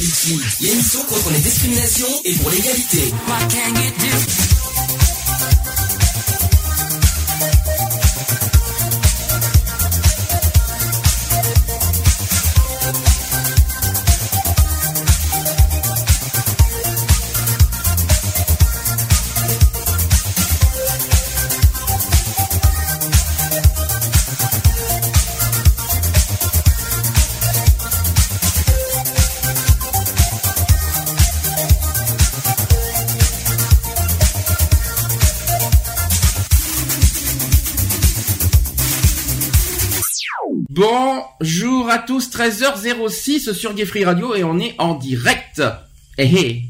Equality, l'émission contre les discriminations et pour l'égalité. Bonjour à tous, 13h06 sur Gay Free Radio et on est en direct. Eh eh.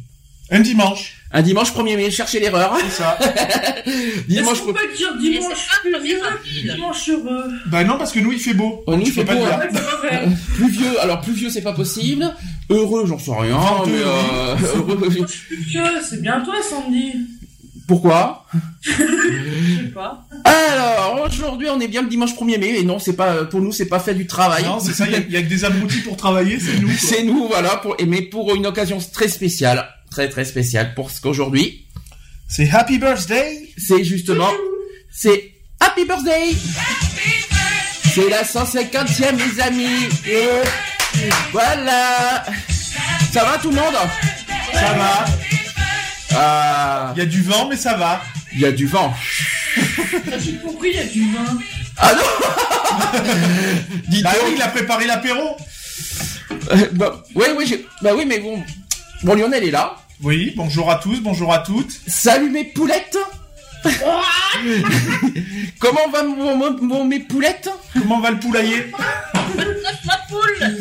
Un dimanche. Un dimanche 1er mai, cherchez l'erreur. C'est ça. dimanche peut dire dimanche pluvieux, dimanche heureux Bah non, parce que nous, il fait beau. On y Tu fait pas beau, hein. pas. Pluvieux, alors pluvieux c'est pas possible. Heureux, j'en sais rien. Mais, euh, heureux, Moi, je suis pluvieux, c'est bien toi, Sandy. Pourquoi Je sais pas. Alors aujourd'hui on est bien le dimanche 1er mai et non c'est pas pour nous c'est pas fait du travail. Non, c'est ça, il y a- il y, a que des abrutis pour travailler, c'est nous. C'est nous voilà pour et mais pour une occasion très spéciale, très très spéciale pour ce qu'aujourd'hui C'est Happy Birthday c'est justement c'est Happy Birthday. C'est la 150e les amis. Et voilà. Ça va tout le monde? Ça va. Ah, Il y a du vent, mais ça va. il y a du vent. T'as tout compris, il y a du vin. Ah non Dites Bah oui, il a préparé l'apéro. Euh, bah, oui, oui, j'ai- bah oui, mais bon. Bon, Lionel est là. Oui, bonjour à tous, bonjour à toutes. Salut mes poulettes. Comment va mon, mon- mon- mes poulettes? Comment va le poulailler? Ma poule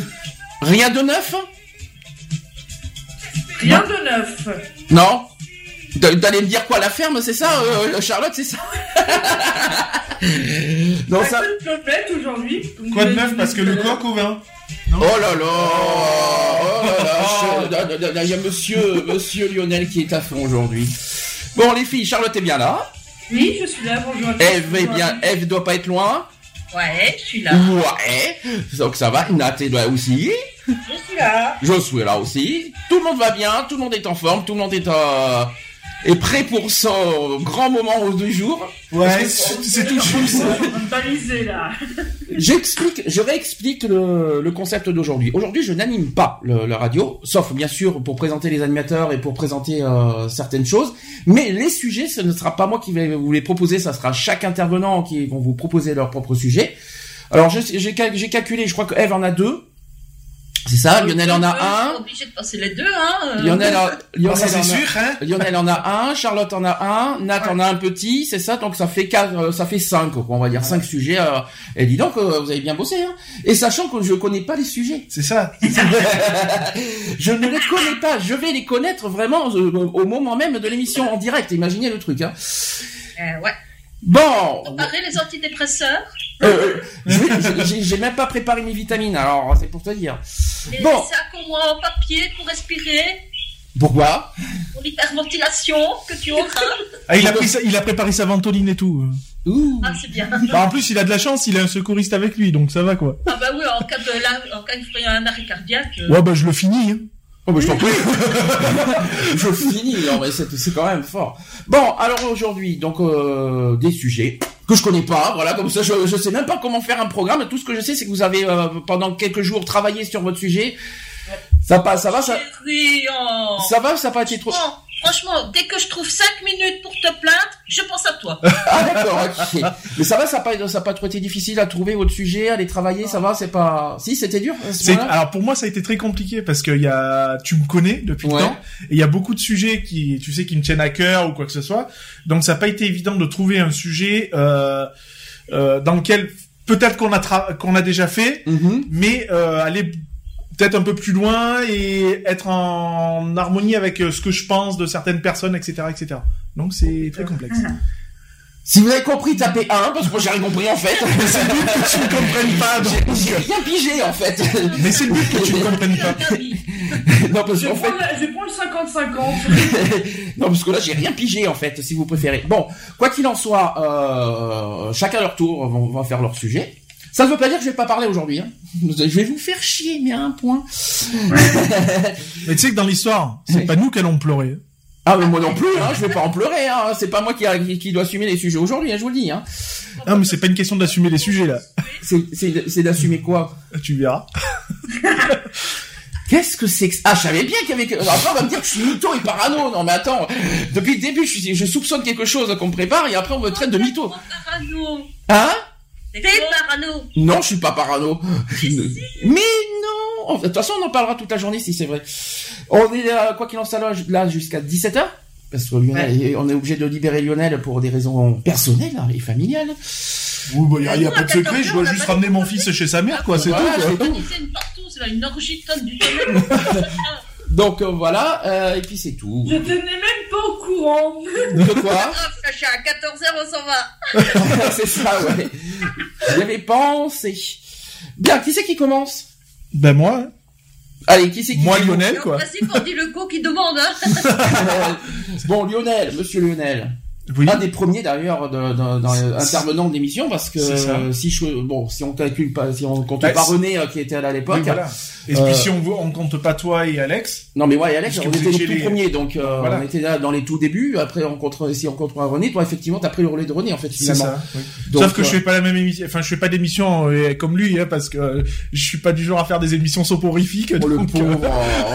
Rien de neuf? Rien de neuf. Non D'aller me dire quoi la ferme, c'est ça, euh, Charlotte, c'est ça Non, ça. Aujourd'hui. Quoi de neuf Parce que le à coq au vin. Oh là là Oh là là je- Il y a monsieur, monsieur Lionel qui est à fond aujourd'hui. Bon, les filles, Charlotte est bien là. Oui, je suis là, bonjour. à tous. Eve à bien, Eve doit pas être loin. Ouais, je suis là. Ouais. Donc ça va. Nat est là aussi. Je suis là. Josué est là aussi. Tout le monde va bien, tout le monde est en forme, tout le monde est, euh, est prêt pour son grand moment du jour. Ouais, c'est tout juste. là. J'explique, je réexplique le, le concept d'aujourd'hui. Aujourd'hui, je n'anime pas le, la radio, sauf bien sûr pour présenter les animateurs et pour présenter euh, certaines choses. Mais les sujets, ce ne sera pas moi qui vais vous les proposer, ça sera chaque intervenant qui vont vous proposer leur propre sujet. Alors j'ai calculé, je crois que Eve en a deux. C'est ça, Lionel en a un. obligé de passer les deux, hein. euh. Lionel, en- Lionel ça c'est en a- sûr, hein Lionel en a un, Charlotte en a un, Nat en a un petit, c'est ça, donc ça fait quatre, euh, ça fait cinq, quoi, on va dire cinq sujets. euh, et dis donc, euh, vous avez bien bossé, hein. Et sachant que je connais pas les sujets, C'est ça. je ne les connais pas, je vais les connaître vraiment euh, au moment même de l'émission en direct. Imaginez le truc, hein. Euh, ouais. Bon, Comparer les antidépresseurs. euh, vais- j'ai- même pas préparé mes vitamines, alors c'est pour te dire. Les Bon. sacs au moins en papier pour respirer. Pourquoi? Pour l'hyperventilation que tu auras. Ah, il, a pris sa- il a préparé sa ventoline et tout. Ouh. Ah, c'est bien. Bah, en plus, il a de la chance, il a un secouriste avec lui, donc ça va quoi. Ah, bah oui, en cas de, la- en cas de un arrêt cardiaque. euh, Ouais, bah je le finis. Hein. Oh bah je t'en prie. je finis, non mais c'est quand même fort. Bon, alors aujourd'hui, donc euh, des sujets que je connais pas, voilà, comme ça je, je sais même pas comment faire un programme, tout ce que je sais c'est que vous avez euh, pendant quelques jours travaillé sur votre sujet. Ça passe, ça va, ça, ça va, ça n'a pas été trop... Franchement, dès que je trouve 5 minutes pour te plaindre, je pense à toi. Ah d'accord, ok. Mais ça va, ça n'a pas, ça a pas trop été difficile à trouver votre sujet, à les travailler, ça va, c'est pas... Si, c'était dur ce alors pour moi ça a été très compliqué parce que il y a tu me connais depuis Ouais. le temps et il y a beaucoup de sujets qui tu sais qui me tiennent à cœur ou quoi que ce soit donc ça n'a pas été évident de trouver un sujet euh, euh, dans lequel peut-être qu'on a tra- qu'on a déjà fait Mhm. mais euh, aller peut-être un peu plus loin et être en harmonie avec euh, ce que je pense de certaines personnes etc etc donc c'est très complexe Si vous avez compris, tapez 1, parce que moi j'ai rien compris en fait. c'est le but que tu ne comprennes pas donc J'ai rien pigé en fait. mais c'est le but que tu ne comprennes pas non, parce Je fait... la- prendre le 50-50. non, parce que là, j'ai rien pigé, en fait, si vous préférez. Bon, quoi qu'il en soit, euh, chacun leur tour vont, vont faire leur sujet. Ça ne veut pas dire que je vais pas parler aujourd'hui. Hein. Je vais vous faire chier, mais à un point. Mais tu sais que dans l'histoire, c'est Oui. pas nous qui allons pleurer. Ah, mais moi non plus, hein, je vais pas en pleurer. Hein. C'est pas moi qui, a- qui, qui dois assumer les sujets aujourd'hui, hein, je vous le dis. Hein. Ah, mais c'est pas une question d'assumer les sujets, là. C'est- C'est c'est d'assumer quoi? Tu verras. Qu'est-ce que c'est que ça? Ah, je savais bien qu'il y avait... Après, on va me dire que je suis mytho et parano. Non, mais attends. Depuis le début, je, suis- je soupçonne quelque chose qu'on me prépare et après, on me traite de mytho. Parano. Hein? T'es parano. Non, je suis pas parano. Mais non De toute façon, on en parlera toute la journée si c'est vrai. On est là, quoi qu'il en soit, là, jusqu'à 17h. Parce que Lionel, on est obligé de libérer Lionel pour des raisons personnelles hein, et familiales. Oui, bah, y a, y a Nous, pas de secret, 14 je dois juste ramener de- mon fils chez sa mère, quoi, c'est Voilà, tout, quoi. c'est tout. Une partout, c'est une orgie tonne du tonnerre. Donc euh, voilà, euh, et puis c'est tout. J'étais même pas au courant. De quoi Grave, caché à 14h, on s'en va. C'est ça, ouais. J'y avais pensé. Bien, qui c'est qui commence? Ben moi. Allez, qui c'est qui moi commence? Lionel, En quoi. principe, on dit le go qui demande, hein. Bon, Lionel, monsieur Lionel. Oui. Un des premiers d'ailleurs de, de- dans de l'émission parce que euh, si je bon si on calcule pas si on compte Bah, pas René euh, qui était là à l'époque Oui, voilà. Et Euh, puis si on, on compte pas toi et Alex, non mais ouais Alex on était les tout les- premiers donc euh, Voilà. on était là dans les tout débuts après on contre si on compte René toi effectivement t'as pris le relais de René en fait finalement ça. oui. Donc, Sauf que euh, je fais pas la même émission, enfin je fais pas d'émission euh, comme lui, hein, parce que euh, je suis pas du genre à faire des émissions soporifiques. oh, le donc, euh, pauvre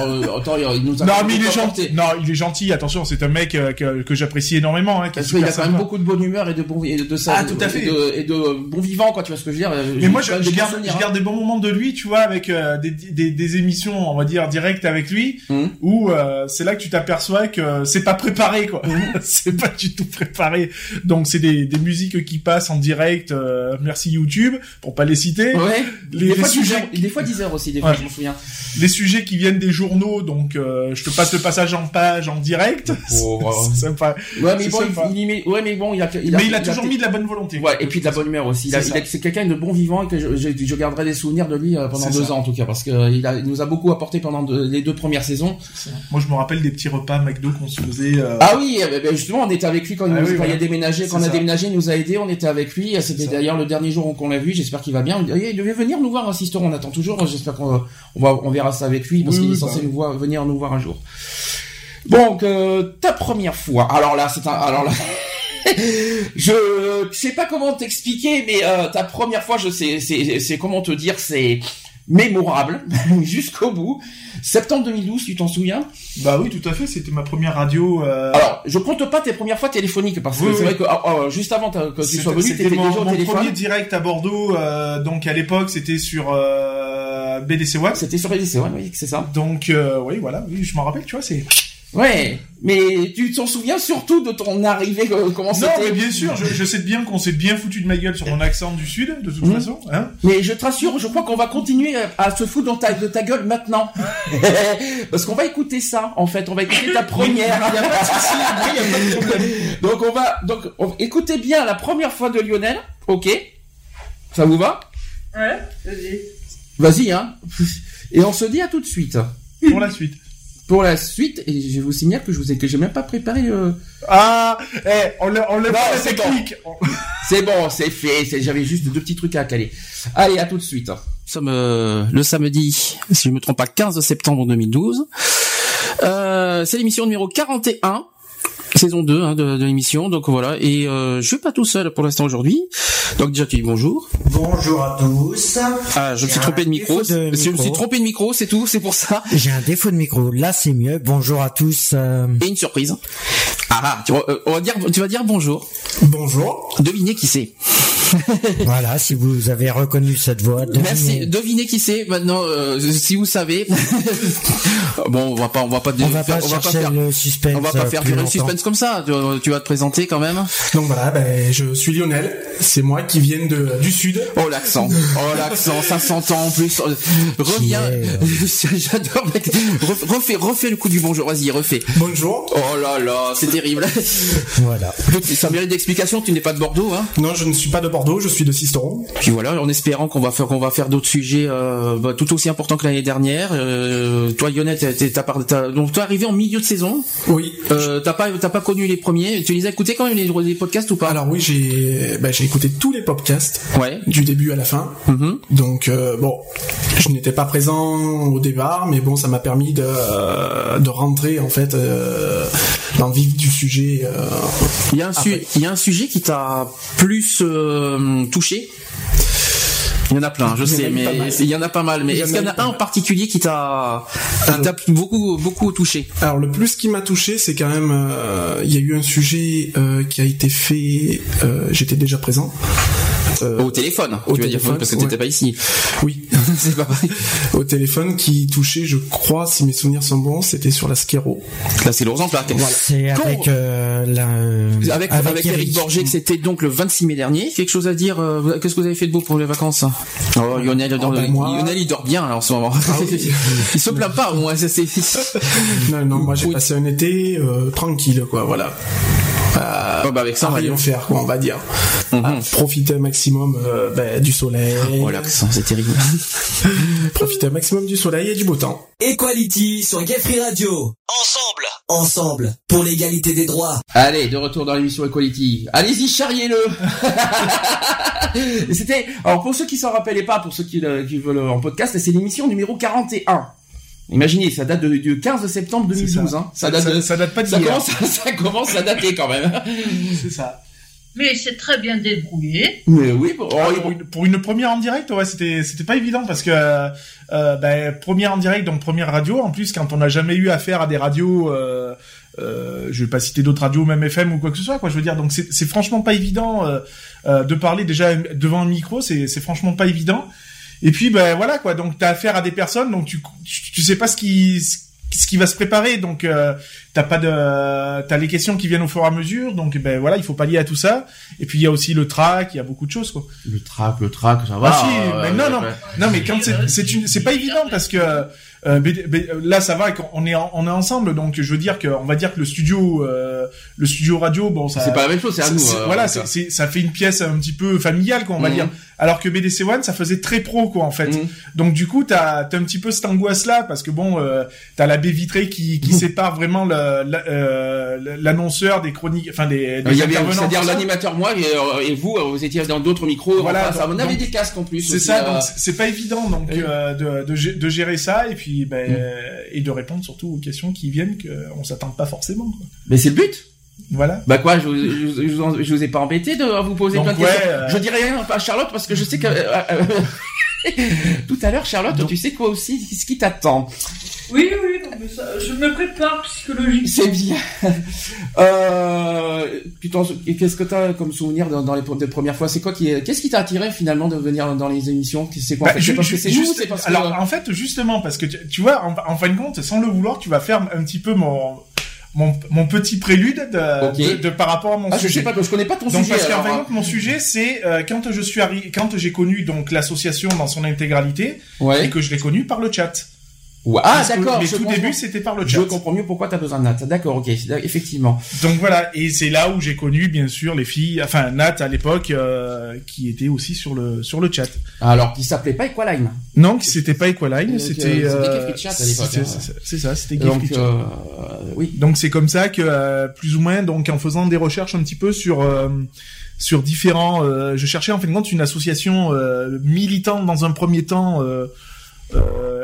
euh, attends il nous a Non mais il est gentil. Non, il est gentil. Attention, c'est un mec euh, que, que j'apprécie énormément. Hein, qui parce qu'il super a quand même beaucoup de bonne humeur et de bon et de ça Ah, tout à fait. et de, et de bon vivant quoi tu vois ce que je veux dire Mais moi, je, je garde, souvenirs, je hein. garde des bons moments de lui, tu vois, avec euh, des, des, des émissions, on va dire, directes avec lui, Hum. où euh, c'est là que tu t'aperçois que c'est pas préparé, quoi. Mhm. c'est pas du tout préparé. Donc, c'est des, des musiques qui passent en direct. euh, merci YouTube, pour pas les citer. ouais Les- des, les fois, sujets- 10 heures, des fois 10 heures aussi des fois Ouais. je m'en souviens Les sujets qui viennent des journaux, donc euh, je te passe le passage en page en direct. Oh, wow. c'est sympa. Ouais, mais bon, sympa. Met- ouais, mais bon, il a, il Mais il a toujours mis de la bonne volonté. Ouais, et puis de la bonne humeur aussi. C'est quelqu'un de bon vivant et que je, je, je garderai des souvenirs de lui euh, pendant deux ça. ans en tout cas, parce que euh, il, a, il nous a beaucoup apporté pendant les deux premières saisons. Moi, je me rappelle des petits repas McDo qu'on se faisait. euh, Ah oui, euh, ben, justement, on était avec lui quand, il Ah oui, voilà. a déménagé, quand on a ça. déménagé, il nous a aidés, on était avec lui. C'était d'ailleurs le dernier jour qu'on l'a vu. J'espère qu'il va bien. Il devait venir nous voir, Sister. On attend toujours. J'espère qu'on on va, on verra ça avec lui parce Oui, qu'il est censé bah oui. nous voir, venir nous voir un jour. Donc, euh, ta première fois. Alors là, c'est un, alors là. je sais pas comment t'expliquer, mais euh, ta première fois, je sais, c'est, comment te dire, c'est mémorable jusqu'au bout. Septembre 2012, tu t'en souviens? Bah oui, tout à fait. C'était ma première radio. euh, Alors, je compte pas tes premières fois téléphoniques parce que Oui, c'est oui. vrai que ah, ah, juste avant que tu sois venu, c'était t'étais mon, déjà au mon téléphone. premier direct à Bordeaux. euh, donc à l'époque, c'était sur euh, BDC One. C'était sur LDC, ouais, oui, c'est ça. Donc euh, oui, voilà, oui, je m'en rappelle, tu vois, c'est. Ouais, mais tu t'en souviens surtout de ton arrivée, euh, comment Non, mais bien sûr, je, je sais bien qu'on s'est bien foutu de ma gueule sur mon accent du sud, de toute Mhm. façon. Hein Mais je te rassure, je crois qu'on va continuer à, à se foutre dans ta, de ta gueule maintenant. Parce qu'on va écouter ça, en fait. On va écouter ta première. donc on va, donc, on- écoutez bien la première fois de Lionel. Ok? Ça vous va? Ouais, vas-y. Vas-y, hein. Et on se dit à tout de suite. pour la suite. Pour la suite, et je vous signale que je vous ai, que j'ai même pas préparé euh, Ah, eh, on l'a- on l'a c'est technique. C'est bon, c'est fait. c'est- J'avais juste deux petits trucs à caler. Allez, à tout de suite. Nous sommes euh, le samedi, si je me trompe pas, 15 septembre 2012. Euh, c'est l'émission numéro 41. Saison 2 hein, de, de l'émission, donc voilà. Et euh, je suis pas tout seul pour l'instant aujourd'hui. Donc déjà tu dis bonjour. Bonjour à tous. Ah, je me suis trompé de micro. Je me suis trompé de micro, c'est tout, c'est pour ça. J'ai un défaut de micro. Là, c'est mieux. Bonjour à tous. euh, Et une surprise. Ah, ah, tu, vas- euh, on va dire, tu vas dire bonjour. Bonjour. Devinez qui c'est. voilà, si vous avez reconnu cette voix. Merci. devinez. Devinez qui c'est. Maintenant, euh, si vous savez. bon, on va pas, on va pas, On va faire- pas on va pas chercher faire, le suspense. on va pas euh, faire durer le suspense comme ça. Tu, tu vas te présenter quand même. Donc voilà, ben, je suis Lionel, c'est moi qui viens de, du sud. Oh l'accent, oh l'accent, ça s'entend en plus. Euh, Reviens, Qui j'adore. mec. Re- Refais, refais le coup du bonjour. Vas-y, refais. Bonjour. Oh là là, c'est terrible. Voilà. Ça mérite d'explication. Tu n'es pas de Bordeaux, hein Non, je ne suis pas de Bordeaux. Bordeaux, je suis de Sisteron. Puis voilà, en espérant qu'on va faire qu'on va faire d'autres sujets euh, bah, tout aussi importants que l'année dernière. Euh, toi, Yonette, t'es- t'es- t'as donc toi arrivé en milieu de saison. Oui. Euh, t'as pas t'as pas connu les premiers. Tu les as écoutés quand même les, les podcasts ou pas? Alors oui, j'ai bah, j'ai écouté tous les podcasts Ouais. du début à la fin. Mhm. Donc euh, bon, je n'étais pas présent au départ, mais bon, ça m'a permis de de rentrer en fait dans le vif du sujet. Il y a un su- Après. il y a un sujet qui t'a plus euh, touché. Il y en a plein, je sais, mais il y en a pas mal. Mais est-ce qu'il y en a un en particulier qui t'a beaucoup beaucoup touché? Alors le plus qui m'a touché, c'est quand même euh, il y a eu un sujet euh, qui a été fait. euh, J'étais déjà présent. Euh, Au téléphone, au tu vas dire téléphone, parce que t'étais ouais. pas ici. oui, C'est pas pareil. au téléphone qui touchait, je crois, si mes souvenirs sont bons, c'était sur la scléro. Là, c'est l'ours en plaque. C'est avec euh, la, euh, Avec, avec, Eric Borget, que c'était donc le 26 mai dernier. Quelque chose à dire euh, Qu'est-ce que vous avez fait de beau pour les vacances? Oh, Lionel, il dort, ben, moi- Lionel, il dort bien là, en ce moment. oui. il se plaint pas, moi. c'est- c'est- Non, non, moi j'ai Oui. passé un été euh, tranquille, quoi, voilà. Euh, Oh, bah, avec ça, on va faire, quoi, on va dire. Mhm. À profiter un maximum euh, ben, du soleil. Oh l'accent, c'est terrible. Profiter un maximum du soleil et du beau temps. Equality sur Gay Free Radio. Ensemble. Ensemble. Pour l'égalité des droits. Allez, de retour dans l'émission Equality. Allez-y, charriez-le. C'était alors pour ceux qui s'en rappelaient pas, pour ceux qui, le- qui veulent en podcast, c'est l'émission numéro 41. Imaginez, ça date de- du 15 septembre 2012. ça. Hein. Ça, date de- ça date pas ça d'hier. commence, ça commence à dater quand même. C'est ça. Mais c'est très bien débrouillé. Mais oui, Ah, oh, pour, une, pour une première en direct, ouais, c'était c'était pas évident parce que euh, ben, première en direct, donc première radio. En plus, quand on n'a jamais eu affaire à des radios, euh, euh, je vais pas citer d'autres radios, même FM ou quoi que ce soit, quoi. Je veux dire, donc c'est franchement pas évident euh, euh, de parler déjà devant un micro. C'est c'est franchement pas évident. Et puis ben voilà quoi. Donc t'as affaire à des personnes, donc tu tu, sais pas ce qui ce qui va se préparer. Donc euh, t'as pas de t'as les questions qui viennent au fur et à mesure. Donc ben voilà il faut pallier à tout ça. Et puis il y a aussi le track il y a beaucoup de choses quoi. Le track, le track, ça va. ah si, euh, mais non, non, non, mais quand c'est, c'est une, c'est pas évident parce que euh, BD B- là ça va, on est, en- on est ensemble, donc je veux dire que, on va dire que le studio, euh, le studio radio, bon, ça, C'est pas la même chose, c'est à nous. euh, voilà, donc, c'est, ça fait une pièce un petit peu familiale, quoi, on va Mhm. dire. Alors que BDC One, ça faisait très pro, quoi, en fait. Mhm. Donc du coup, t'as, t'as un petit peu cette angoisse-là parce que bon, euh, t'as la baie vitrée qui, qui Mhm. sépare vraiment la- euh, l'annonceur des chroniques, enfin des, des Il y avait, intervenants, c'est-à-dire ça. l'animateur moi et, euh, et vous, euh, vous étiez dans d'autres micros. Voilà, ça, donc- on avait donc- des casques en plus. C'est aussi, ça, euh, donc c'est- pas évident donc euh, de, de, de gérer ça et puis ben, Mm. et de répondre surtout aux questions qui viennent qu'on s'attend pas forcément. Quoi. Mais c'est le but. Voilà. Bah quoi, je, vous- je, vous- je, vous en- je vous ai pas embêté de vous poser Donc, plein de ouais, questions. euh, Je dirais rien à Charlotte parce que je sais que euh, euh, tout à l'heure Charlotte, Donc- tu sais quoi aussi ce qui t'attend. Oui, oui, non, mais ça, je me prépare psychologiquement. C'est bien. Euh, tu qu'est-ce que t'as comme souvenir dans, dans les, des premières fois? C'est quoi qui, est- qu'est-ce qui t'a attiré finalement de venir dans les émissions? C'est quoi en Bah, fait? C'est ju- parce que c'est juste- parce que alors en fait justement parce que tu, tu vois en, en fin de compte sans le vouloir tu vas faire un petit peu mon mon, mon petit prélude de, Ok. de, de- par rapport à mon ah, je sujet. sais pas, je connais pas ton Donc sujet. parce alors, fin de hein. mon sujet c'est euh, quand je suis arri- quand j'ai connu donc l'association dans son intégralité et ouais. que je l'ai connu par le chat. Ah d'accord. Je tout début c'était par le Je chat. comprends mieux pourquoi t'as besoin de Nat. D'accord, ok, effectivement. Donc voilà, et c'est là où j'ai connu bien sûr les filles, enfin Nat à l'époque, euh, qui était aussi sur le sur le chat. Alors, qui s'appelait pas Equaline. Non, c'était pas Equaline, c'était euh, c'était euh, Chat à l'époque, c'est- hein. c'est- C'est ça, c'était Gay Donc, Free Chat. euh, oui. Donc c'est comme ça que euh, plus ou moins, donc en faisant des recherches un petit peu sur euh, sur différents, euh, je cherchais en fin de compte une association euh, militante dans un premier temps euh, euh,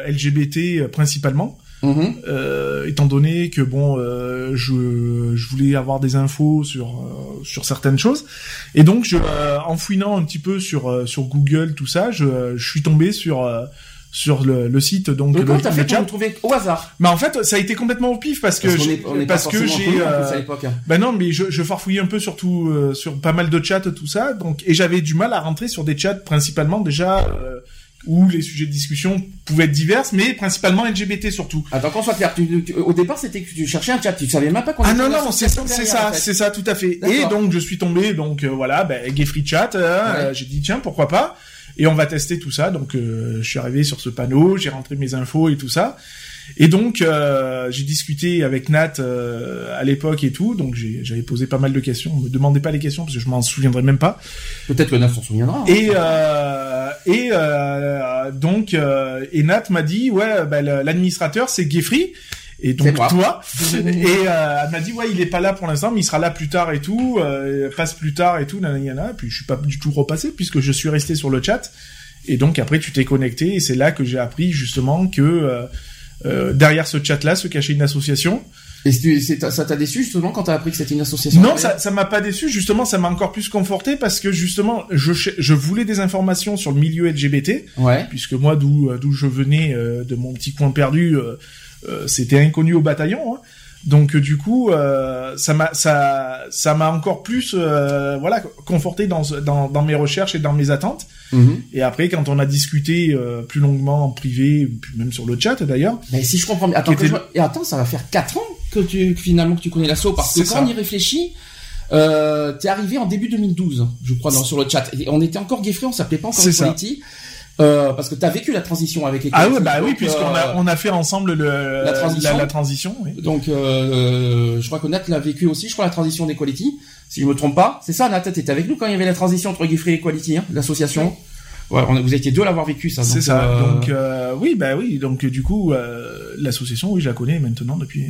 LGBT principalement. Mhm. euh, étant donné que bon, euh, je, je voulais avoir des infos sur euh, sur certaines choses, et donc je, euh, en fouinant un petit peu sur euh, sur Google tout ça, je, je suis tombé sur euh, sur le, le site donc Donc, le, le fait pour trouver au hasard? Mais en fait, ça a été complètement au pif parce que Parce est- on est parce que j'ai euh, l'époque. ben non, mais je, je farfouillais un peu surtout euh, sur pas mal de chats tout ça, donc et j'avais du mal à rentrer sur des chats principalement déjà euh, où les sujets de discussion pouvaient être divers, mais principalement LGBT surtout. Attends, qu'on soit clair. Tu, tu- au départ, c'était que tu cherchais un chat. Tu savais même pas qu'on Ah était non non, c'est ça, en fait. c'est ça tout à fait. Et donc je suis tombé donc euh, voilà, ben gay free chat, euh, Ouais. euh, j'ai dit tiens pourquoi pas et on va tester tout ça. Donc euh, je suis arrivé sur ce panneau, j'ai rentré mes infos et tout ça. Et donc euh, j'ai discuté avec Nat euh, à l'époque et tout, donc j'avais posé pas mal de questions. Me demandez pas les questions parce que je m'en souviendrai même pas. Peut-être que Nat s'en souviendra. hein. Et euh, et euh, donc euh, et Nat m'a dit ouais bah, l'administrateur c'est Geoffrey et donc toi et euh, elle m'a dit ouais il est pas là pour l'instant mais il sera là plus tard et tout euh, passe plus tard et tout nanana puis je suis pas du tout repassé puisque je suis resté sur le chat et donc après tu t'es connecté et c'est là que j'ai appris justement que euh, euh, derrière ce chat là se cachait une association Et ça t'a déçu justement quand t'as appris que c'était une association non, ça, ça m'a pas déçu. Justement, ça m'a encore plus conforté parce que justement, je, je voulais des informations sur le milieu LGBT, Ouais. puisque moi, d'où d'où je venais, euh, de mon petit coin perdu, euh, euh, c'était inconnu au bataillon. hein. Donc euh, du coup, euh, ça m'a ça ça m'a encore plus euh, voilà conforté dans, dans dans mes recherches et dans mes attentes. Mhm. Et après, quand on a discuté euh, plus longuement en privé, même sur le chat d'ailleurs, Mais si je comprends bien, attends, était- je et attends, ça va faire 4 ans que tu que finalement que tu connais l'assaut parce que quand ça. on y réfléchit, euh, t'es arrivé en début 2012, je crois, dans, sur le chat. Et on était encore Geoffrey, on s'appelait pas encore. Equality. Euh, parce que t'as vécu la transition avec ah Equality. ouais bah oui, puisqu'on a euh, on a fait ensemble le la transition. la, la transition. oui. Donc, euh, je crois que Nat l'a vécu aussi, je crois, la transition d'Equality, si je me trompe pas. C'est ça, Nat, t'étais avec nous quand il y avait la transition entre Geoffrey et Equality, hein, l'association? Ouais, on a- vous étiez deux à l'avoir vécu, ça. C'est ça. euh, Donc euh, oui, bah oui. Donc du coup, euh, l'association, oui, je la connais maintenant depuis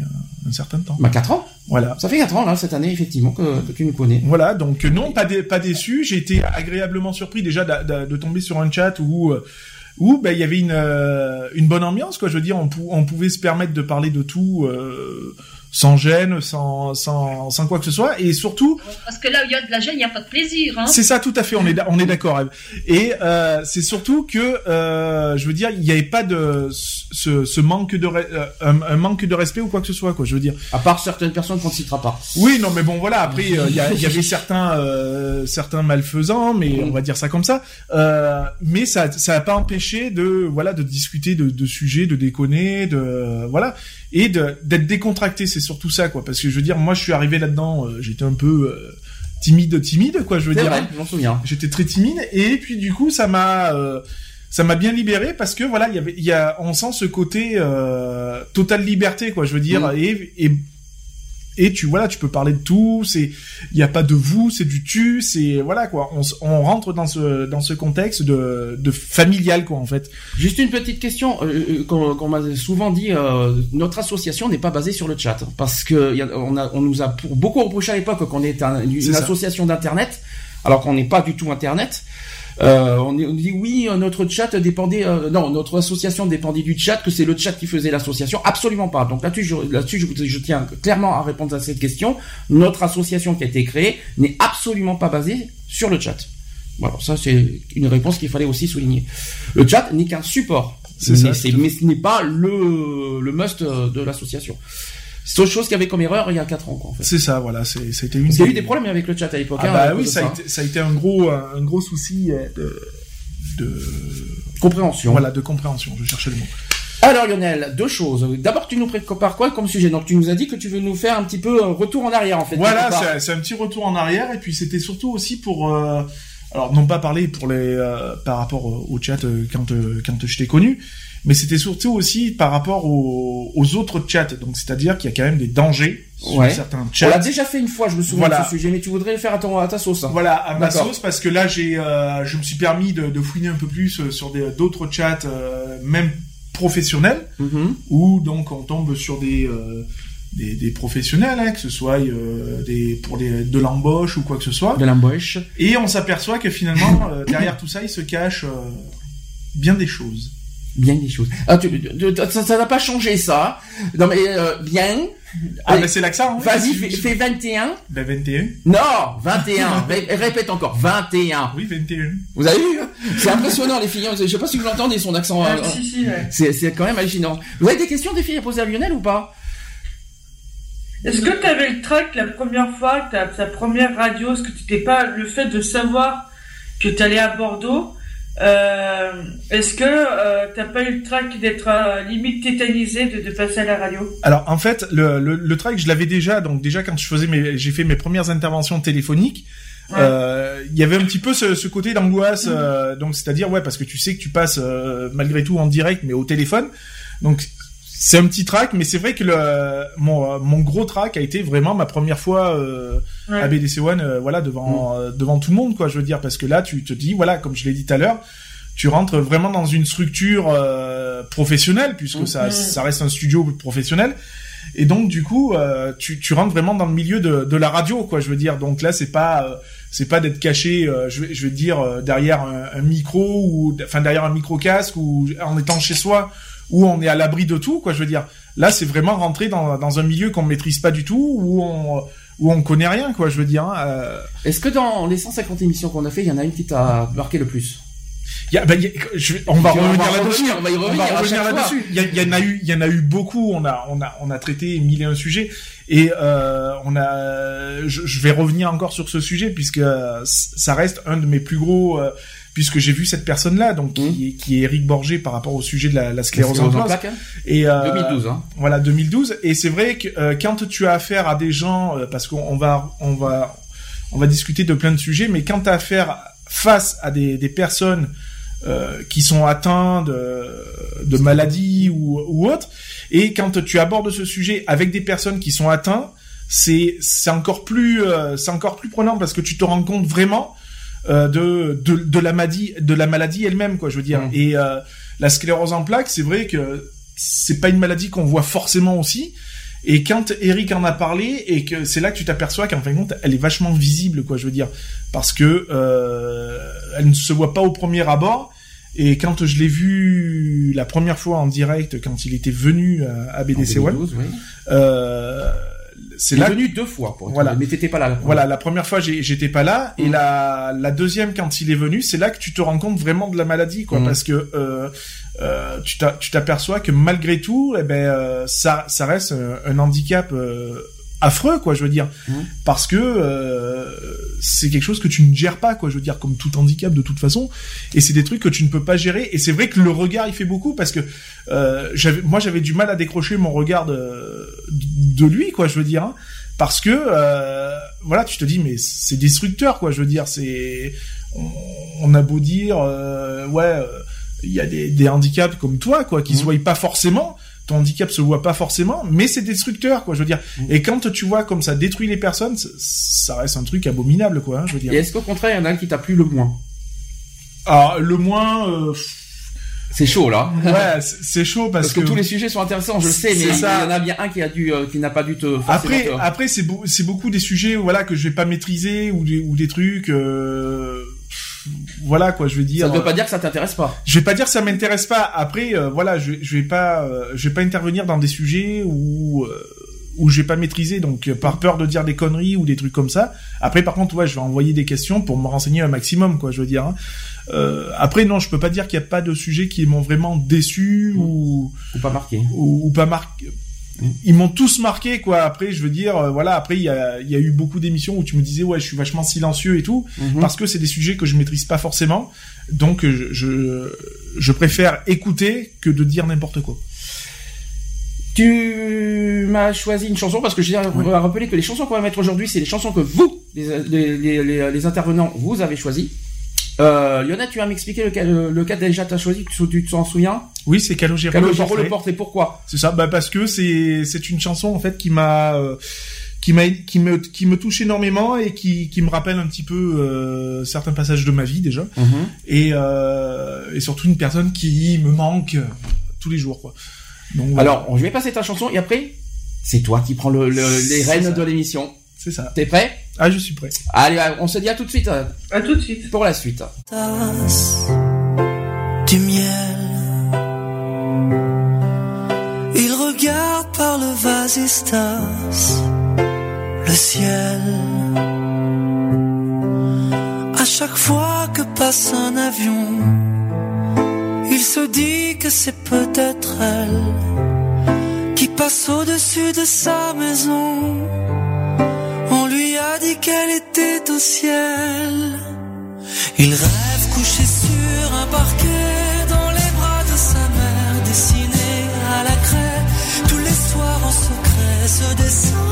un certain temps. Bah, 4 ans. Voilà. Ça fait 4 ans, là, cette année, effectivement, que, que tu nous connais. Voilà. Donc non, pas dé- pas déçu. J'ai été agréablement surpris déjà de, tomber sur un chat où où bah il y avait une une bonne ambiance quoi. Je veux dire, on, pou- on pouvait se permettre de parler de tout. euh, sans gêne, sans, sans, sans quoi que ce soit, et surtout, Parce que là où il y a de la gêne, il n'y a pas de plaisir. Hein. C'est ça, tout à fait. On est, on est d'accord. Eve. Et euh, c'est surtout que, euh, je veux dire, il n'y avait pas de ce, ce manque de euh, un, un manque de respect ou quoi que ce soit, quoi. Je veux dire. À part certaines personnes qu'on ne citera pas. Oui, non, mais bon, voilà. Après, euh, il y, a- il y avait certains, euh, certains malfaisants, mais on va dire ça comme ça. Euh, mais ça, ça n'a pas empêché de, voilà, de discuter de, de sujets, de déconner, de, voilà, et d'être décontracté. C'est surtout ça, quoi. Parce que je veux dire, moi, je suis arrivé là-dedans, euh, j'étais un peu euh, timide, timide, quoi. Je veux dire. J'étais très timide et puis du coup ça m'a euh, ça m'a bien libéré parce que voilà il y avait il y a on sent ce côté euh, totale liberté quoi je veux dire Mm. et et et tu voilà tu peux parler de tout c'est il y a pas de vous c'est du tu c'est voilà quoi on, on rentre dans ce dans ce contexte de de familial quoi en fait Juste une petite question euh, euh, qu'on qu'on m'a souvent dit. euh, notre association n'est pas basée sur le chat parce que y a- on, a, on nous a pour- beaucoup reproché à l'époque qu'on est un- une association d'internet, alors qu'on n'est pas du tout internet. Euh, on, dit oui, euh, notre chat dépendait, euh, non, notre association dépendait du chat, que c'est le chat qui faisait l'association. Absolument pas. Donc là-dessus, je, là-dessus, je, je tiens clairement à répondre à cette question. Notre association qui a été créée n'est absolument pas basée sur le chat. Voilà, ça c'est une réponse qu'il fallait aussi souligner. Le chat n'est qu'un support, C'est mais, ça, c'est- tout à mais ce n'est pas le, le must de l'association. C'est autre chose qu'il y avait comme erreur il y a 4 ans, quoi, en fait. c'est ça voilà c'est ça a été une Parce qu'il y a eu des problèmes avec le chat à l'époque. ah hein, bah oui ça a été ça a été un gros un gros souci euh, de de Compréhension. voilà de compréhension je cherchais le mot Alors Lionel, deux choses. D'abord, tu nous prépares quoi comme sujet? Donc tu nous as dit que tu veux nous faire un petit peu un retour en arrière en fait. Voilà, c'est c'est un petit retour en arrière et puis c'était surtout aussi pour euh, alors non pas parler pour les euh, par rapport au chat euh, quand euh, quand je t'ai connu, mais c'était surtout aussi par rapport aux, aux autres chats. Donc c'est-à-dire qu'il y a quand même des dangers sur Ouais. certains On l'a chats. déjà fait une fois, je me souviens Voilà. de ce sujet, mais tu voudrais le faire à, ton, à ta sauce. hein. Voilà, à ma sauce parce que là j'ai euh, je me suis permis de, de fouiner un peu plus euh, sur d'autres chats euh, même professionnels Mhm. où donc on tombe sur des euh, des, des professionnels, hein, que ce soit euh, des pour les de l'embauche ou quoi que ce soit. De l'embauche. Et on s'aperçoit que finalement, euh, derrière tout ça, il se cache euh, bien des choses. Bien des choses. Ah, tu, de- ça ça n'a pas changé ça. Non mais euh, bien. Ah, Allez, mais c'est l'accent. oui. Vas-y, fais, fais 21. Ben 21. Non, 21. Ré- répète encore, 21. Oui, 21. Vous avez vu hein C'est impressionnant les filles. hein. Je sais pas si vous l'entendez son accent. Ah, euh, si, si, ouais. C'est quand même hallucinant. Vous avez des questions des filles à poser à Lionel ou pas? Est-ce que tu avais le trac la première fois, ta première radio, est-ce que tu t'étais pas le fait de savoir que tu allais à Bordeaux? Euh, Est-ce que euh, t'as pas eu le trac d'être euh, limite tétanisé de, de passer à la radio? Alors en fait, le, le, le track, je l'avais déjà. Donc déjà quand je faisais mes, j'ai fait mes premières interventions téléphoniques. Ouais. euh, Il y avait un petit peu ce, ce côté d'angoisse, euh, donc c'est-à-dire ouais parce que tu sais que tu passes euh, malgré tout en direct mais au téléphone, donc c'est un petit track, mais c'est vrai que le, mon, mon gros track a été vraiment ma première fois euh, Ouais. à BDC One, euh, voilà, devant, euh, devant tout le monde, quoi, je veux dire, parce que là, tu te dis, voilà, comme je l'ai dit tout à l'heure, tu rentres vraiment dans une structure euh, professionnelle, puisque ça, Mhm. ça reste un studio professionnel. Et donc, du coup, euh, tu, tu rentres vraiment dans le milieu de, de la radio, quoi, je veux dire. Donc là, c'est pas, euh, c'est pas d'être caché, euh, je, vais, je vais dire, euh, derrière un, un micro ou, enfin, derrière un micro casque ou en étant chez soi où on est à l'abri de tout, quoi, je veux dire. Là, c'est vraiment rentrer dans, dans un milieu qu'on maîtrise pas du tout, où on, où on connaît rien, quoi, je veux dire. hein. Euh, Est-ce que dans les 150 émissions qu'on a fait, il y en a une qui t'a marqué le plus? Y a- y a- je on va On va revenir là-dessus. on va y On va revenir là-dessus. Il y, en a eu, il y en a eu beaucoup. On a, on a, on a traité mille et un sujets. Et euh, on a, je, je vais revenir encore sur ce sujet puisque euh, ça reste un de mes plus gros. euh, puisque j'ai vu cette personne-là, donc qui, est- qui est Eric Borgé par rapport au sujet de la, la sclérose en plaques. plaques, hein Et euh, 2012, hein. voilà 2012 et c'est vrai que euh, quand tu as affaire à des gens euh, parce qu'on on va on va on va discuter de plein de sujets mais quand tu as affaire face à des, des personnes euh, qui sont atteints de, de maladies ou, ou autres et quand tu abordes ce sujet avec des personnes qui sont atteintes c'est c'est encore plus euh, c'est encore plus prenant parce que tu te rends compte vraiment euh, de, de de la maladie de la maladie elle-même quoi je veux dire Mm. et euh, la sclérose en plaques c'est vrai que c'est pas une maladie qu'on voit forcément aussi et quand Eric en a parlé et que c'est là que tu t'aperçois qu'en fin de compte elle est vachement visible quoi je veux dire parce que euh, elle ne se voit pas au premier abord et quand je l'ai vu la première fois en direct quand il était venu à, à BDC One 2012, oui. euh, c'est là venu deux fois, pour Voilà. mais t'étais pas là. voilà, la première fois j'étais pas là et Mm. la, la deuxième quand il est venu, c'est là que tu te rends compte vraiment de la maladie quoi Mm. parce que euh, euh, tu t'a- tu t'aperçois que malgré tout, eh ben euh, ça ça reste un, un handicap euh, affreux quoi, je veux dire. Mm. parce que euh, c'est quelque chose que tu ne gères pas quoi, je veux dire comme tout handicap de toute façon. Et c'est des trucs que tu ne peux pas gérer. Et c'est vrai que le regard il fait beaucoup parce que euh, j'avais moi j'avais du mal à décrocher mon regard de, de lui quoi, je veux dire hein. Parce que euh, voilà tu te dis mais c'est destructeur quoi je veux dire c'est on, on a beau dire euh, ouais euh, il y a des, des handicaps comme toi quoi qui se voient pas forcément ton handicap se voit pas forcément mais c'est destructeur quoi je veux dire et quand tu vois comme ça détruit les personnes ça- ça reste un truc abominable quoi hein, je veux dire Et est-ce qu'au contraire, il y en a un qui t'a plu le moins? Alors le moins euh, C'est chaud, là. ouais c'est chaud parce, Parce que, tous les sujets sont intéressants, je le sais, mais C'est il y ça. en a bien un qui a dû, euh, qui n'a pas dû te. Après, après c'est beau- c'est beaucoup des sujets voilà que je vais pas maîtriser ou des, ou des trucs euh, voilà quoi je vais dire ça ne veut pas dire que ça t'intéresse pas. je vais pas dire que ça m'intéresse pas après euh, voilà je, je vais pas euh, je vais pas intervenir dans des sujets où euh, où je vais pas maîtriser donc euh, par peur de dire des conneries ou des trucs comme ça après par contre ouais je vais envoyer des questions pour me renseigner un maximum quoi je veux dire hein. Euh, après non je peux pas dire qu'il y a pas de sujets qui m'ont vraiment déçu ou Ou pas marqué. ou, ou pas marqué. Ils m'ont tous marqué quoi. Après, je veux dire, euh, voilà. Après, il y a, y a eu beaucoup d'émissions où tu me disais ouais, je suis vachement silencieux et tout, Mhm. parce que c'est des sujets que je maîtrise pas forcément. Donc, euh, je je, je préfère écouter que de dire n'importe quoi. Tu m'as choisi une chanson parce que je tiens à rappeler que les chansons qu'on va mettre aujourd'hui, c'est les chansons que vous, les, les- les intervenants, vous avez choisies. Euh, Lionel, tu vas m'expliquer lequel, lequel déjà t'as choisi, tu, tu t'en souviens Oui, c'est Calogero le Calogero portrait. le porte et pourquoi C'est ça. Bah parce que c'est c'est une chanson en fait qui m'a euh, qui m'a qui me qui me touche énormément et qui qui me rappelle un petit peu euh, certains passages de ma vie déjà. et, euh, et surtout une personne qui me manque tous les jours quoi. Donc voilà. Alors, je vais passer ta chanson et après, c'est toi qui prends le, le- les C'est rênes ça. de l'émission. c'est ça. T'es prêt? Ah je suis prêt. Allez, on se dit à tout de suite À tout de suite. pour la suite. tasse du miel. Il regarde par le vasistas le ciel. À chaque fois que passe un avion, il se dit que c'est peut-être elle qui passe au-dessus de sa maison. A dit qu'elle était au ciel. Il rêve couché sur un parquet dans les bras de sa mère, dessiné à la craie. Tous les soirs en secret, ce dessin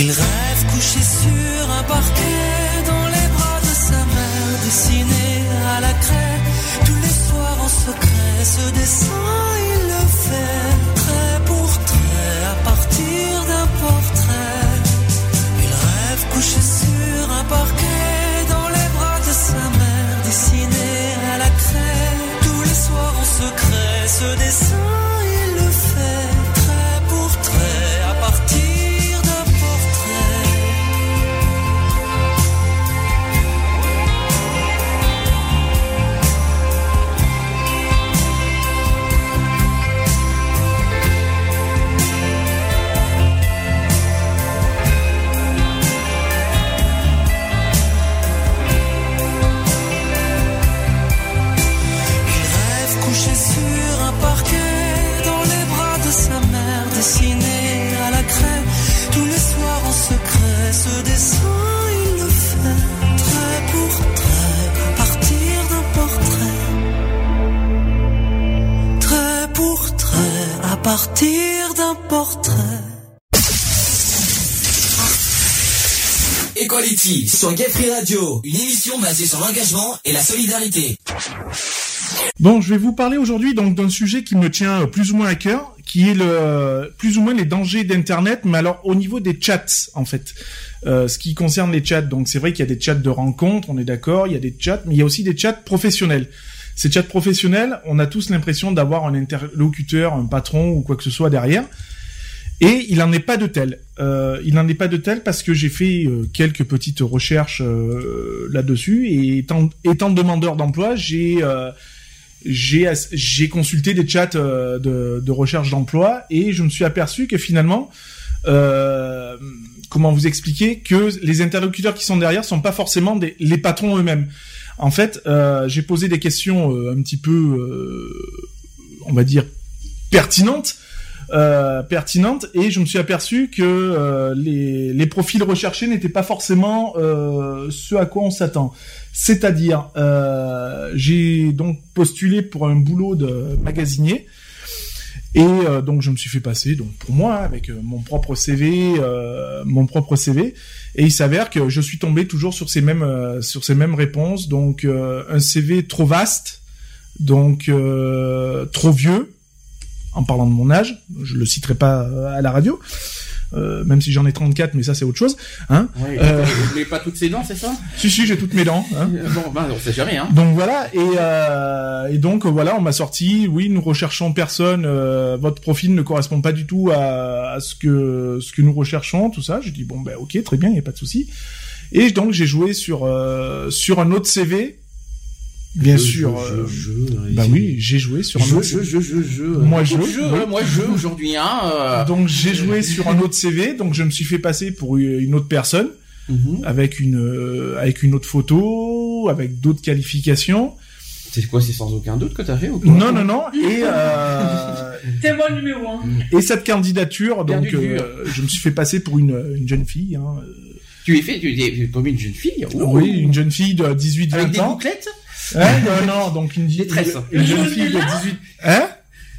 Il rêve couché sur un parquet dans les bras de sa mère, dessiné à la craie tous les soirs en secret. Ce dessin, Ce dessin, il le fait trait pour trait à partir d'un portrait. Trait pour trait à partir d'un portrait. Equality sur Gay Free Radio, une émission basée sur l'engagement et la solidarité. Bon, je vais vous parler aujourd'hui donc d'un sujet qui me tient plus ou moins à cœur, qui est le plus ou moins les dangers d'Internet, mais alors au niveau des chats en fait. Euh, ce qui concerne les chats, donc c'est vrai qu'il y a des chats de rencontres, on est d'accord, il y a des chats, mais il y a aussi des chats professionnels. Ces chats professionnels, on a tous l'impression d'avoir un interlocuteur, un patron ou quoi que ce soit derrière. Et il n'en est pas de tel. Euh, il n'en est pas de tel parce que j'ai fait euh, quelques petites recherches là-dessus et étant, demandeur d'emploi, j'ai j'ai consulté des chats de, recherche d'emploi et je me suis aperçu que finalement, comment vous expliquer que les interlocuteurs qui sont derrière sont pas forcément les patrons eux-mêmes. En fait, euh, j'ai posé des questions euh, un petit peu, euh, on va dire, pertinentes euh, pertinente et je me suis aperçu que les, profils recherchés n'étaient pas forcément euh, ce à quoi on s'attend. C'est-à-dire, j'ai donc postulé pour un boulot de magasinier et euh, donc je me suis fait passer donc pour moi avec euh, mon propre CV, euh, mon propre CV et il s'avère que je suis tombé toujours sur ces mêmes euh, sur ces mêmes réponses. Donc euh, un CV trop vaste donc euh, trop vieux en parlant de mon âge, je le citerai pas euh, à la radio, euh, même si j'en ai 34, mais ça c'est autre chose. Hein Ouais, Euh. Voulez pas toutes ces dents, c'est ça? Si si, j'ai toutes mes dents. Hein Euh, Bon, ben, on sait jamais, hein. donc voilà, et, euh, et donc voilà, on m'a sorti, oui, nous recherchons personne, euh, votre profil ne correspond pas du tout à, à ce que ce que nous recherchons, tout ça. Je dis bon ben ok, très bien, il y a pas de souci. Et donc j'ai joué sur euh, sur un autre CV, bien Je, sûr. je, euh, je, bah oui, j'ai joué sur un Je, autre. je, je, je, je. Moi, je, moi, je, aujourd'hui, hein. euh, Donc j'ai joué sur un autre CV, donc je me suis fait passer pour une autre personne mhm. avec une euh, avec une autre photo, avec d'autres qualifications. C'est quoi, c'est sans aucun doute que t'as fait ou quoi Non non non et euh, Témoin numéro un. et cette candidature donc euh, je me suis fait passer pour une, une jeune fille hein. Tu es fait, tu es comme une jeune fille. Ouh. Oui, une jeune fille de 18 Avec 20 des ans. bouclettes? Hein, non non, donc une, Des tresses. une jeune fille de 18 Hein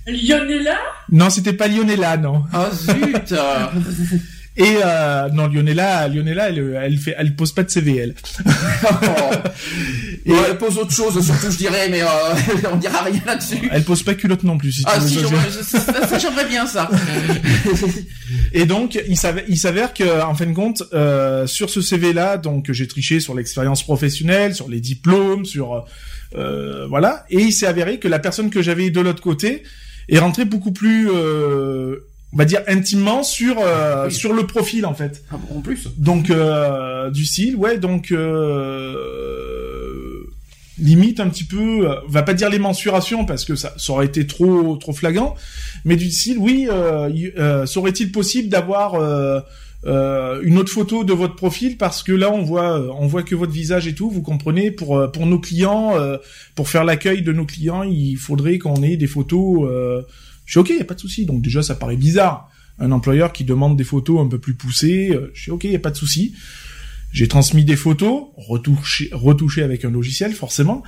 Lionella Non, c'était pas Lionella non. Ah zut Et euh, non, Lionella, Lionella, elle, elle fait, elle pose pas de CV, elle. Et elle pose autre chose, surtout, je dirais, mais euh, on dira rien là-dessus. Elle pose pas culotte non plus. Si Ah tu si, j'aimerais bien ça. Et donc, il s'avère, il s'avère que, en fin de compte, euh, sur ce CV-là, donc j'ai triché sur l'expérience professionnelle, sur les diplômes, sur euh, voilà, et il s'est avéré que la personne que j'avais de l'autre côté est rentrée beaucoup plus, euh, on va dire intimement sur euh, Oui. sur le profil en fait. Ah en plus. Donc euh, du style, ouais, donc euh, limite un petit peu, on va pas dire les mensurations parce que ça, ça aurait été trop trop flagrant, mais du style, oui, serait-il possible d'avoir une autre photo de votre profil? Parce que là on voit on voit que votre visage et tout, vous comprenez pour pour nos clients, pour faire l'accueil de nos clients, il faudrait qu'on ait des photos. Je suis ok, y a pas de souci. Donc déjà ça paraît bizarre, un employeur qui demande des photos un peu plus poussées. euh, je suis ok, y a pas de souci. J'ai transmis des photos, retouchées, retouchées avec un logiciel forcément.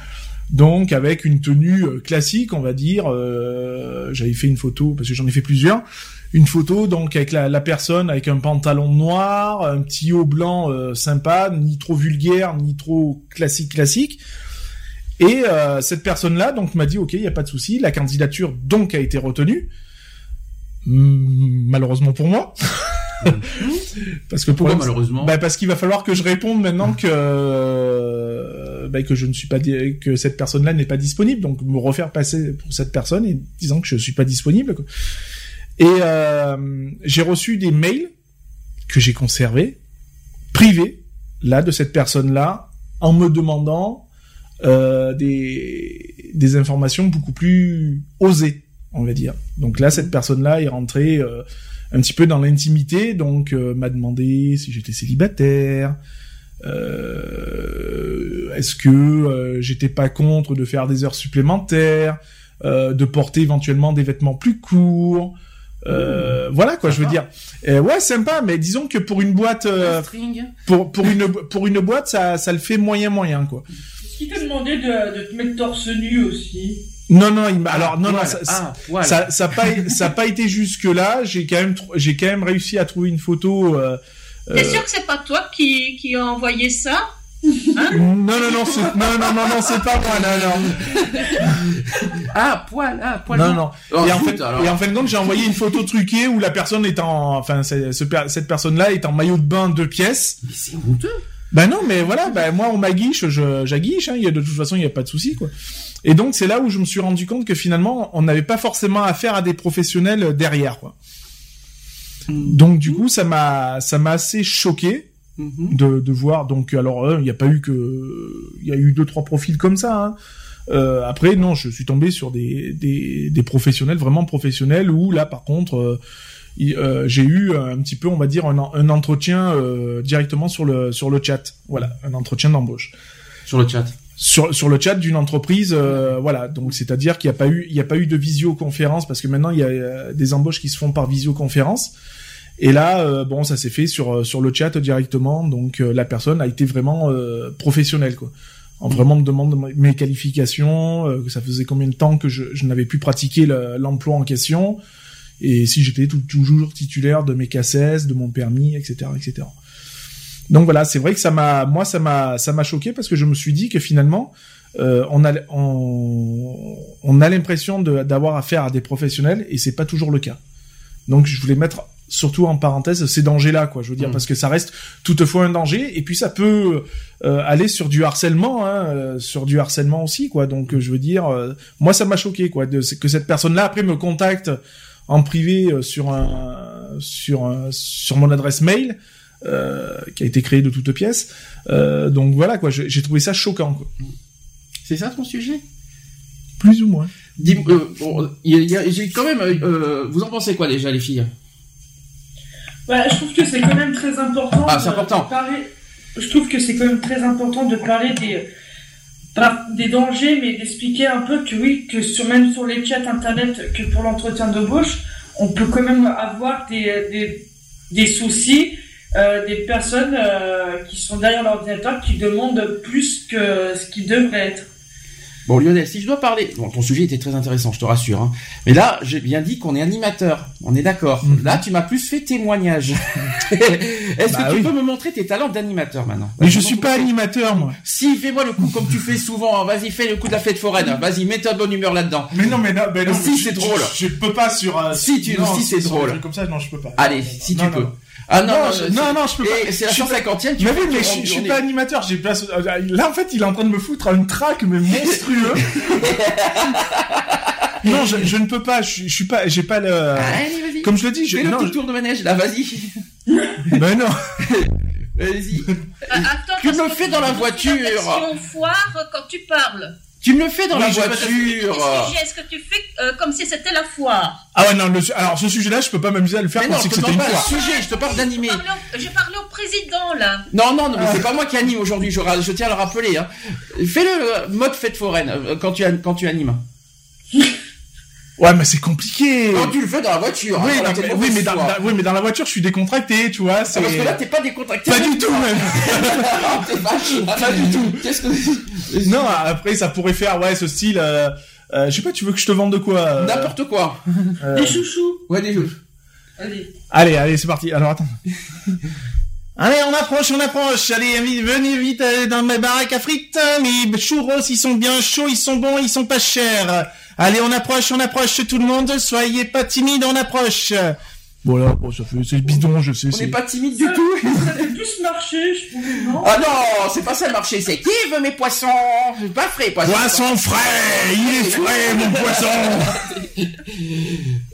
Donc avec une tenue euh, classique, on va dire. euh, J'avais fait une photo parce que j'en ai fait plusieurs. Une photo donc avec la, la personne avec un pantalon noir, un petit haut blanc euh, sympa, ni trop vulgaire, ni trop classique classique. Et euh, cette personne-là donc m'a dit ok, il y a pas de souci. La candidature donc a été retenue. Mm, Malheureusement pour moi. parce que pour Pourquoi malheureusement bah parce qu'il va falloir que je réponde maintenant que euh, bah, que je ne suis pas que cette personne-là n'est pas disponible donc me refaire passer pour cette personne et disant que je suis pas disponible quoi. et euh, j'ai reçu des mails que j'ai conservés privés là de cette personne-là en me demandant euh, des des informations beaucoup plus osées on va dire donc là cette personne-là est rentrée euh, un petit peu dans l'intimité, donc euh, m'a demandé si j'étais célibataire, euh, est-ce que euh, j'étais pas contre de faire des heures supplémentaires, euh, de porter éventuellement des vêtements plus courts. Euh, voilà quoi, je veux dire. Euh, ouais, sympa, mais disons que pour une boîte, euh, Un pour pour une pour une boîte, ça ça le fait moyen moyen quoi. Qu'il t'a demandé de, de te mettre torse nu aussi Non non, il alors non non, ça, Ah, ça ça a pas ça a pas été jusque là. J'ai quand même j'ai quand même réussi à trouver une photo. Euh, T'es euh, sûr que c'est pas toi qui, qui a envoyé ça Non, non, non, c'est, non, non, non, non, c'est pas moi, non, non. Ah, poil, ah, poil. Non, non. Oh, et, en fait, alors. et en fin de compte, j'ai envoyé une photo truquée où la personne est en, enfin, ce cette personne-là est en maillot de bain deux pièces. Mais c'est honteux. Ben non, mais voilà, ben moi on m'aguiche, je j'aguiche, hein, il y a de toute façon il y a pas de souci quoi. Et donc c'est là où je me suis rendu compte que finalement on n'avait pas forcément affaire à des professionnels derrière quoi. Donc du coup ça m'a ça m'a assez choqué Mhm. de, de voir donc alors euh, il n'y a pas eu que il y a eu deux trois profils comme ça hein. Euh, après non je suis tombé sur des, des, des professionnels vraiment professionnels où là par contre euh, euh, j'ai eu un petit peu on va dire un, en- un entretien euh, directement sur le sur le chat. Voilà un entretien d'embauche. Sur le chat. sur sur le chat d'une entreprise euh, voilà. Donc c'est à dire qu'il n'y a pas eu il y a pas eu de visioconférence parce que maintenant il y a euh, des embauches qui se font par visioconférence. Et là euh, bon ça s'est fait sur euh, sur le chat directement. Donc euh, la personne a été vraiment euh, professionnelle quoi. En vraiment me demandant mes qualifications euh, que ça faisait combien de temps que je, je n'avais plus pratiqué le- l'emploi en question et si j'étais toujours titulaire de mes KSS, de mon permis, etc., etc. Donc voilà, c'est vrai que ça m'a, moi ça m'a, ça m'a choqué parce que je me suis dit que finalement, euh, on a, on, on a l'impression d'avoir affaire à des professionnels et c'est pas toujours le cas. Donc je voulais mettre surtout en parenthèse ces dangers-là, quoi. Je veux dire Mm. parce que ça reste toutefois un danger et puis ça peut euh, aller sur du harcèlement, hein, euh, sur du harcèlement aussi, quoi. Donc euh, je veux dire, moi ça m'a choqué, quoi, de, que cette personne-là après me contacte en privé euh, sur un, sur un, sur mon adresse mail. euh, qui a été créée de toutes pièces. Euh, donc voilà quoi, j'ai trouvé ça choquant. C'est ça ton sujet? Plus ou moins. Dis, euh, bon, y a- y quand même. euh, euh, vous en pensez quoi déjà, les filles? Bah, je trouve que c'est quand même très important. Ah, c'est de- important. de parler- Je trouve que c'est quand même très important de parler des, des dangers, mais d'expliquer un peu que oui, que sur, même sur les chats internet, que pour l'entretien d'embauche, on peut quand même avoir des, des, des soucis, euh, des personnes euh, qui sont derrière l'ordinateur qui demandent plus que ce qui devrait être. Bon, Lionel, si je dois parler. Bon, ton sujet était très intéressant, je te rassure. Hein. Mais là, j'ai bien dit qu'on est animateur. On est d'accord. Mhm. Là, tu m'as plus fait témoignage. Est-ce Bah que tu oui. peux me montrer tes talents d'animateur maintenant Mais je suis pas animateur moi. Si, fais-moi le coup comme tu fais souvent. Vas-y, fais le coup de la fête foraine. Vas-y, mets ta bonne humeur là-dedans. Mais non mais non, mais non Si, c'est drôle. Je, je peux pas sur euh, Si, tu- non, si, c'est drôle. comme ça non, je peux pas. Allez, si non, tu peux. Ah non, Non, non, je- c'est- non, non, je peux pas. C'est la Je suis 150e. tu Mais oui, mais je, suis pas animateur, j'ai place là en fait, il est en train de me foutre un trac mais monstrueux. non, je, je ne peux pas, je, je suis pas j'ai pas le Allez, comme je le dis, je Fais le non, petit je- tour de manège là, vas-y. ben non. Vas-y. Euh, attends, Tu me fais dans la tu fais voiture. foire quand tu parles. Tu me le fais dans Oui, la je voiture. Est-ce que tu fais euh, comme si c'était la foire Ah ouais, non, le, alors ce sujet-là, je peux pas m'amuser à le faire Mais comme non, si je c'était une pas sujet, je te parle d'animer. J'ai parlé au- président là. Non, non, non, mais c'est pas moi qui anime aujourd'hui, je, je tiens à le rappeler. Hein. Fais le mode fête foraine euh, quand tu, an- quand tu animes. Ouais, mais c'est compliqué. Quand tu le fais dans la voiture. Oui, hein, non, dans la mais, oui, mais dans, foi. dans- oui, mais dans la voiture, je suis décontracté, tu vois. Ah, parce que là, t'es pas décontracté. pas du tout même. Ah, t'es vache. Pas du tout. Qu'est-ce que non, après, ça pourrait faire, ouais, ce style. Euh, euh, je sais pas, tu veux que je te vende de quoi euh, N'importe quoi. euh, Des chouchous. Ouais, des jeux. Allez. Allez, allez, c'est parti. Alors attends. Allez, on approche, on approche. Allez, venez vite dans ma baraque à frites. Mes churros, ils sont bien chauds, ils sont bons, ils sont pas chers. Allez, on approche, on approche tout le monde. Soyez pas timide, on approche. Voilà, bon, ça fait, c'est bidon, je sais. On c'est- n'est pas timide du Ça- tout. Ça fait plus marcher, je trouve, non Ah non, c'est pas ça le marché, c'est qui veut mes poissons? C'est pas frais, poisson. Poisson frais, il est frais, mon poisson.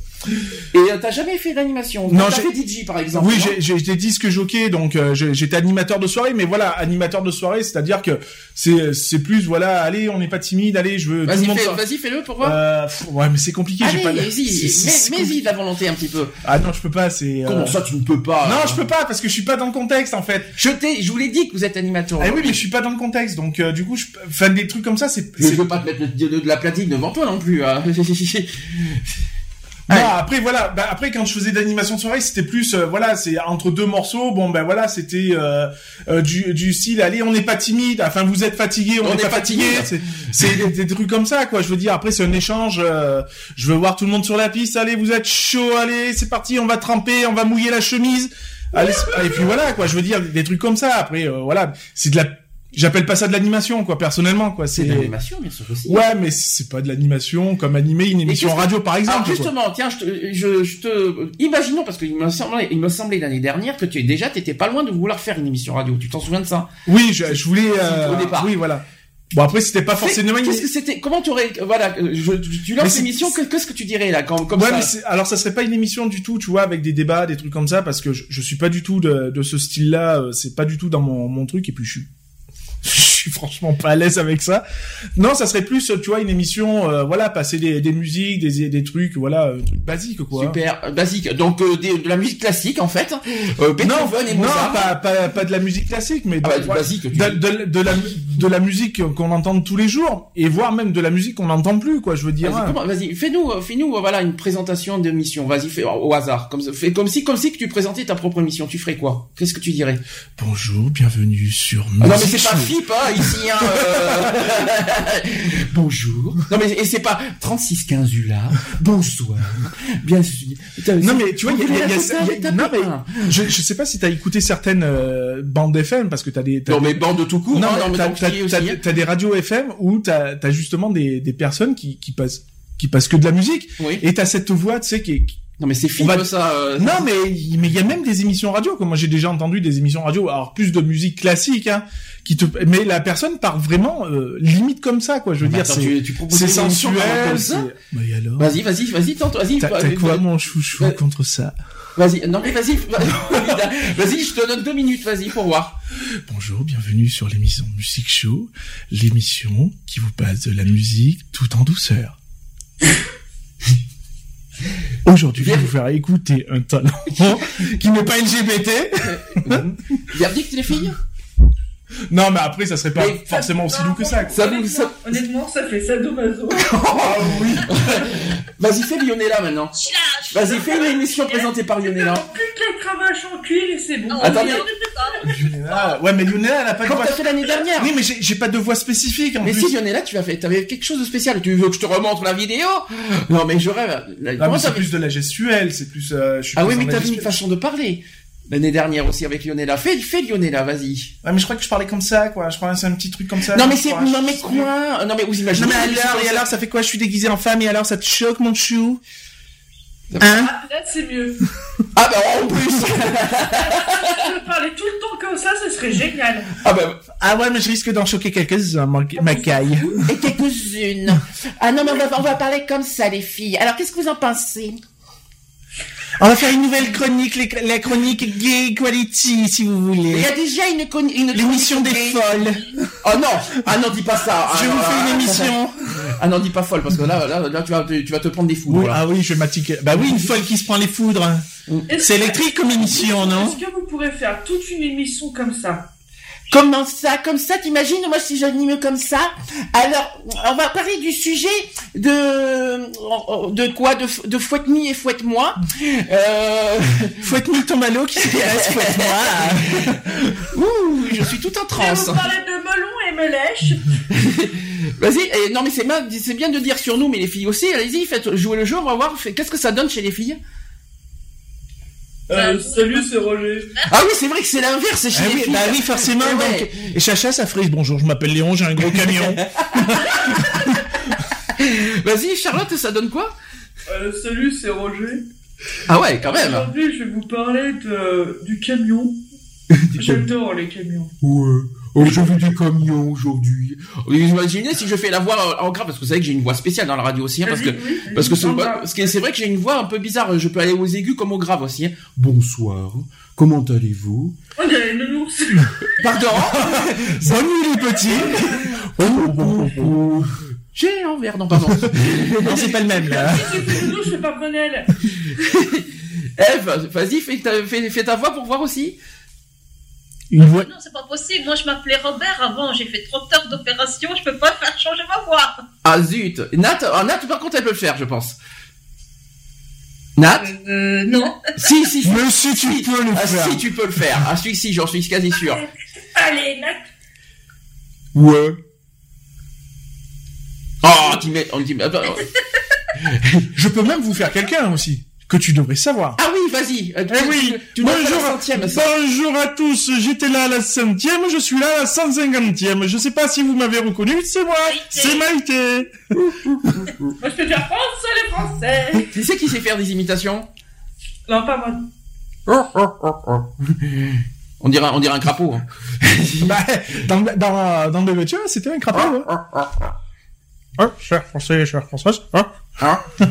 Et euh, t'as jamais fait d'animation Non, j'ai- fait DJ par exemple. Oui, j'étais disque jockey, donc euh, j'étais animateur de soirée, mais voilà, animateur de soirée, c'est-à-dire que c'est c'est plus, voilà, allez, on n'est pas timide, allez, je veux Vas-y, fais, fais-le pour voir. Euh, pff, ouais, mais c'est compliqué, j'ai Allez, pas. la- vas-y, c'est- c'est- c'est mets- mets-y de la volonté un petit peu. Ah non, je peux pas, c'est. euh, Comment ça, tu ne peux pas? Non, je peux pas parce que je suis pas dans le contexte en fait. Je t'ai, je vous l'ai dit que vous êtes animateur. Ah oui, mais je suis pas dans le contexte, donc euh, du coup, je enfin des trucs comme ça, c'est. Mais je veux pas te mettre de, de- de la platine devant toi non plus. hein. Non, après voilà, bah, après quand je faisais d'animation de soirée, c'était plus euh, voilà, c'est entre deux morceaux. Bon ben voilà, c'était euh, euh, du, du style allez, on n'est pas timide. Enfin, vous êtes fatigué, on n'est pas fatigué. C'est des, des trucs comme ça quoi. Je veux dire, après c'est un échange. euh, je veux voir tout le monde sur la piste. Allez, vous êtes chaud. Allez, c'est parti. On va tremper, on va mouiller la chemise. Allez, c'est- et puis voilà quoi. Je veux dire des trucs comme ça. Après euh, voilà, c'est de la. J'appelle pas ça de l'animation quoi. Personnellement quoi. C'est de l'animation, bien sûr aussi. Ouais, mais c'est pas de l'animation comme animer une émission radio par exemple. Alors quoi. justement, tiens, je te, je, je te, imaginons parce qu'il me semblait, il me semblait l'année dernière que tu déjà, t'étais pas loin de vouloir faire une émission radio. Tu t'en souviens de ça? Oui, je, je voulais. euh, au départ. Oui, voilà. Bon après c'était pas forcément. une- Qu'est-ce que c'était Comment tu aurais, voilà, euh, je, tu lances l'émission, que- qu'est-ce que tu dirais là, quand, comme Ouais, ça? mais alors ça serait pas une émission du tout, tu vois, avec des débats, des trucs comme ça, parce que je, je suis pas du tout de, de ce style-là. euh, C'est pas du tout dans mon, mon truc, et puis je suis. Shh. Suis franchement pas à l'aise avec ça. Non, ça serait plus, tu vois, une émission, euh, voilà, passer des, des musiques, des, des trucs, voilà, euh, trucs basiques, quoi. Super, euh, basique. Donc euh, des- de la musique classique en fait. Euh, Non, Beethoven et non, Mozart. pas, pas, pas de la musique classique, mais Ah bah, de, du basique, tu de, dis. de- de la, de la musique qu'on entend tous les jours, et voire même de la musique qu'on n'entend plus, quoi. Je veux dire. Vas-y, hein. fais-nous, fais-nous, voilà, une présentation d'émission. Vas-y, fais au hasard, comme fais comme si, comme si que tu présentais ta propre émission. Tu ferais quoi? Qu'est-ce que tu dirais? Bonjour, bienvenue sur. Ah Non mais c'est pas. FIP hein, ici. Hein, euh. Bonjour. Non mais et c'est pas 36 15 ULA. Bonsoir. Bien sûr. Non mais tu vois, il y a, y a- il y a- Vous voulez il y a- raconter non mais je, je sais pas si t'as écouté certaines euh, bandes FM parce que t'as des Non des- mais bande de tout court. non, hein, mes t'as, des radios FM où t'as t'as justement des des personnes qui qui passent qui passent que de la musique Oui. et t'as cette voix tu sais qui, est- qui- Non mais c'est FIP va- ça. euh, non mais mais il y a même des émissions radio comme moi j'ai déjà entendu des émissions radio alors plus de musique classique hein qui te mais la personne parle vraiment euh, limite comme ça quoi je veux mais dire c'est c'est sensuel ça bah alors Vas-y, vas-y, vas-y, tente, vas-y. t'as, quoi mon chouchou contre ça Vas-y, non mais vas-y, vas-y, je te donne deux minutes, vas-y pour voir. Bonjour, bienvenue sur l'émission Music Show, l'émission qui vous passe de la musique tout en douceur. Aujourd'hui, je vais vous faire écouter un talent qui n'est pas LGBT. Verdict les filles? Non, mais après, ça serait pas Mais- forcément aussi doux que ça. honnêtement, ça- honnêtement, ça fait sadomaso. Ah oui. Vas-y, fais Lionella maintenant. Vas-y, fais une émission présentée par Lionella. Plus que la cravache en cuir et c'est bon. Non, Attendez. Lionella, ouais, mais Lionella, elle a pas de Comme voix. t'as fait l'année dernière. Oui, mais j'ai pas de voix spécifique en Mais plus. si Lionella, tu as fait, t'avais quelque chose de spécial. Tu veux que je te remontre la vidéo Non, mais je rêve. Comment mais c'est plus de la gestuelle, c'est plus. euh, je suis Ah plus oui, mais la t'avais une façon de parler. L'année dernière aussi avec Lionella. Fais, fais Lionella, vas-y. Ouais, mais je crois que je parlais comme ça, quoi. Je crois que c'est un petit truc comme ça. Non, mais c'est, non, je- mais quoi? Non, mais vous imaginez. Non, mais alors, et ça alors, ça fait quoi? Je suis déguisé en femme, et alors, ça te choque, mon chou? Hein? Ah, là, c'est mieux. Ah, bah, en plus. Je parlais tout le temps comme ça, ce serait génial. ah, bah, Ah ouais, mais je risque d'en choquer quelques-uns, ma, ma caille. et quelques-unes. Ah non, mais on va, on va parler comme ça, les filles. Alors, qu'est-ce que vous en pensez? On va faire une nouvelle chronique, les- la chronique Gay Equality, si vous voulez. Il y a déjà une, une L'émission des folles. Oh non, ah non, dis pas ça. Je Ah, vous ah, fais une ah, émission. Ah non, dis pas folle parce que là, là, là, tu vas, tu vas te prendre des foudres. Oui, ah oui, je vais m'attiquer. Bah oui, une folle qui se prend les foudres. Est-ce C'est que- électrique comme émission, non Est-ce que vous pourrez faire toute une émission comme ça? Comment ça, comme ça, t'imagines Moi, si j'anime comme ça, alors on va parler du sujet de de quoi De, de fouette-mi et fouette-moi. Euh... Fouette-moi ton malo qui s'intéresse, fouette-moi. Ouh, je suis tout en Je vais transe. vous parler de melon et melèche. Vas-y, et non mais c'est bien, bien de dire sur nous, mais les filles aussi. Allez-y, faites jouer le jeu, on va voir. Qu'est-ce que ça donne chez les filles? Euh, salut, c'est Roger. Ah oui, c'est vrai que c'est l'inverse chez Ah les oui, filles. bah oui, forcément. Ouais. Donc, et Chacha, ça frise. Bonjour, je m'appelle Léon, j'ai un gros camion. Vas-y, Charlotte, ça donne quoi? Euh, salut, c'est Roger. Ah ouais, quand même. Aujourd'hui, je vais vous parler de, du camion. J'adore les camions. Ouais. Oh, je veux du camion aujourd'hui. Imaginez si je fais la voix en grave, parce que vous savez que j'ai une voix spéciale dans la radio aussi, hein, parce que, parce que c'est, parle parce que c'est vrai que j'ai une voix un peu bizarre. Je peux aller aux aigus comme aux graves aussi. hein. Bonsoir. Comment allez-vous? On dirait une nounours. Pardon? Bonne nuit, les petits. Oh, oh, oh. J'ai l'envers, non pardon. Non, c'est pas le même, là. Je fais pas. Eve, vas-y, fais ta, fais, fais ta voix pour voir aussi. Une voix. Non, c'est pas possible. Moi, je m'appelais Robert avant. J'ai fait 30 heures d'opération. Je peux pas faire changer ma voix. Ah zut. Nat, ah, Nat, par contre, elle peut le faire, je pense. Nat Euh, non. Si, si, si. Mais si tu peux le Ah, faire. si, tu peux le faire. Ah, si, si, j'en suis quasi sûr. Allez, Nat. Ouais. Oh, tu mets, on dit, attends, Je peux même vous faire quelqu'un aussi, que tu devrais savoir. Ah oui, vas-y. Euh, Eh tu- oui, tu- tu dois faire bonjour, la centième, ça. bonjour à tous, j'étais là à la centième, je suis là à la 150e, je sais pas si vous m'avez reconnu, c'est moi, Maïté. c'est Maïté. Moi, je peux dire français, les français. Tu sais qui sait faire des imitations? Non, pas moi. On dirait, on dirait un crapaud. hein. bah, dans, dans, dans le voiture, c'était un crapaud. Hein. Hein, cher français, cher française, hein?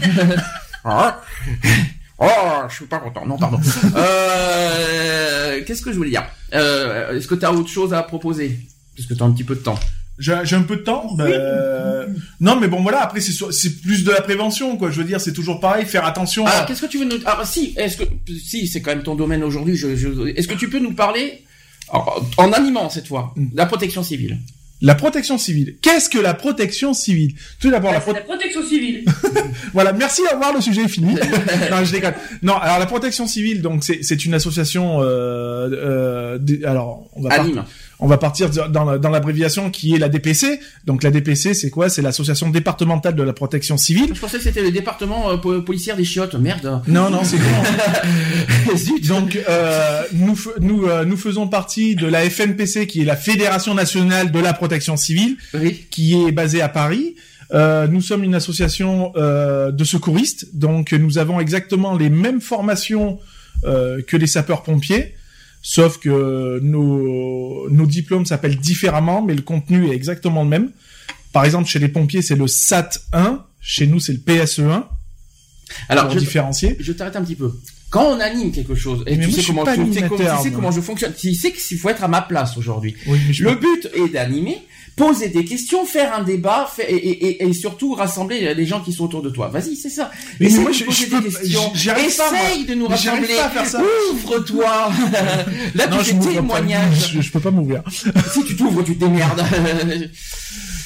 Hein Ah. Oh, je suis pas content. Non, pardon. Euh, Qu'est-ce que je voulais dire euh, Est-ce que tu as autre chose à proposer Parce que tu as un petit peu de temps. J'ai un peu de temps. bah, euh, Non, mais bon, voilà. Après, c'est plus de la prévention, quoi. Je veux dire, c'est toujours pareil. Faire attention. Alors, à... qu'est-ce que tu veux nous... Ah, si, est-ce que... Si, c'est quand même ton domaine aujourd'hui. Je, je... Est-ce que tu peux nous parler, alors, en animant cette fois, Mm. de la protection civile? La protection civile. Qu'est-ce que la protection civile? Tout d'abord, la C'est protection. la protection civile. Voilà, merci à voir, le sujet est fini. non, je déconne. Non, alors la protection civile, donc c'est une association. Euh, euh, alors, on va Anime. On va partir dans la- dans l'abréviation qui est la DPC. Donc la DPC, c'est quoi? C'est l'association départementale de la protection civile. Je pensais que c'était le département euh, po- policière des chiottes. Merde. Non, non, c'est. Donc euh, nous nous euh, nous faisons partie de la FNPC qui est la Fédération nationale de la protection civile Oui. qui est basée à Paris. Euh, nous sommes une association euh, de secouristes, donc nous avons exactement les mêmes formations euh, que les sapeurs-pompiers, sauf que nos, nos diplômes s'appellent différemment, mais le contenu est exactement le même. Par exemple, chez les pompiers, c'est le SAT 1, chez nous, c'est le PSE1, Alors, pour je, différencier. je t'arrête un petit peu. Quand on anime quelque chose, et Mais tu sais je comment, pas tu sais comment, tu sais comment je fonctionne, tu sais qu'il faut être à ma place aujourd'hui. Oui, je Le but est d'animer, poser des questions, faire un débat, et, et, et, et surtout rassembler les gens qui sont autour de toi. Vas-y, c'est ça. Mais moi, je- poser je des peux- questions. pas. Essaye de nous rassembler. Ouvre-toi. Là, Non, tu fais témoignage. Je, je peux pas m'ouvrir. si tu t'ouvres, tu te démerdes.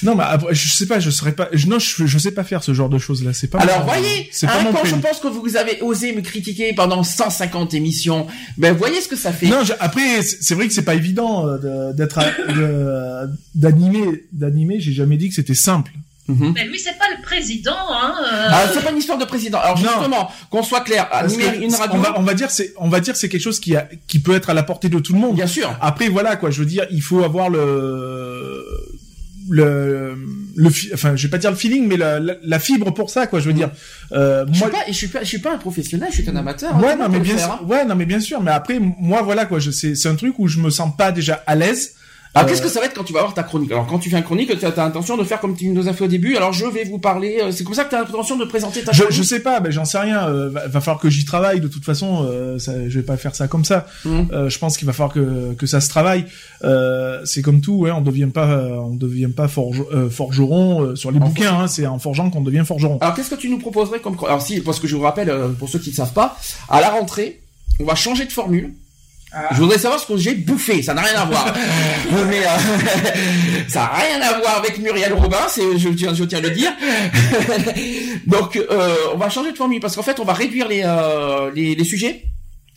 Non, mais je sais pas, je serais pas, je, non, je, je sais pas faire ce genre de choses là. C'est pas. Alors mon- voyez, c'est hein, pas mon quand je pense que vous avez osé me critiquer pendant 150 émissions, ben voyez ce que ça fait. Non, je- après, c'est vrai que c'est pas évident euh, d'être, de- d'animer, d'animer. J'ai jamais dit que c'était simple. Mhm. Mais lui, c'est pas le président, hein. euh, Ah, c'est pas une histoire de président. Alors justement, qu'on soit clair, animer que une radio, On va, on va dire, c'est, on va dire, c'est quelque chose qui a, qui peut être à la portée de tout le monde. bien sûr. Après, voilà quoi. Je veux dire, il faut avoir le, le, le, fi- enfin, je vais pas dire le feeling, mais la, la, la fibre pour ça, quoi. Je veux dire, euh, Je suis pas, je suis pas, je suis pas un professionnel, je suis un amateur. Ouais, hein, non, mais bien sûr. hein. Ouais, non, mais bien sûr. Mais après, moi, voilà, quoi. Je, c'est, c'est un truc où je me sens pas déjà à l'aise Alors, Euh, qu'est-ce que ça va être quand tu vas avoir ta chronique? Alors, quand tu fais une chronique, tu as, l'intention de faire comme tu nous as fait au début. Alors, je vais vous parler. euh, C'est comme ça que tu as l'intention de présenter ta Je, chronique? je sais pas, ben j'en sais rien. euh, va, va falloir que j'y travaille. De toute façon, euh, ça, je vais pas faire ça comme ça. Mhm. Euh, je pense qu'il va falloir que, que ça se travaille. Euh, c'est comme tout, ouais, on devient pas, on devient pas forge, forgeron euh, sur les En bouquins. Hein, c'est en forgeant qu'on devient forgeron. Alors, qu'est-ce que tu nous proposerais comme Alors, si, parce que je vous rappelle, pour ceux qui ne savent pas, à la rentrée, on va changer de formule. Je voudrais savoir ce que j'ai bouffé, ça n'a rien à voir. Mais euh, ça n'a rien à voir avec Muriel Robin, c'est je tiens je tiens à le dire. Donc euh, on va changer de formule parce qu'en fait on va réduire les, euh, les les sujets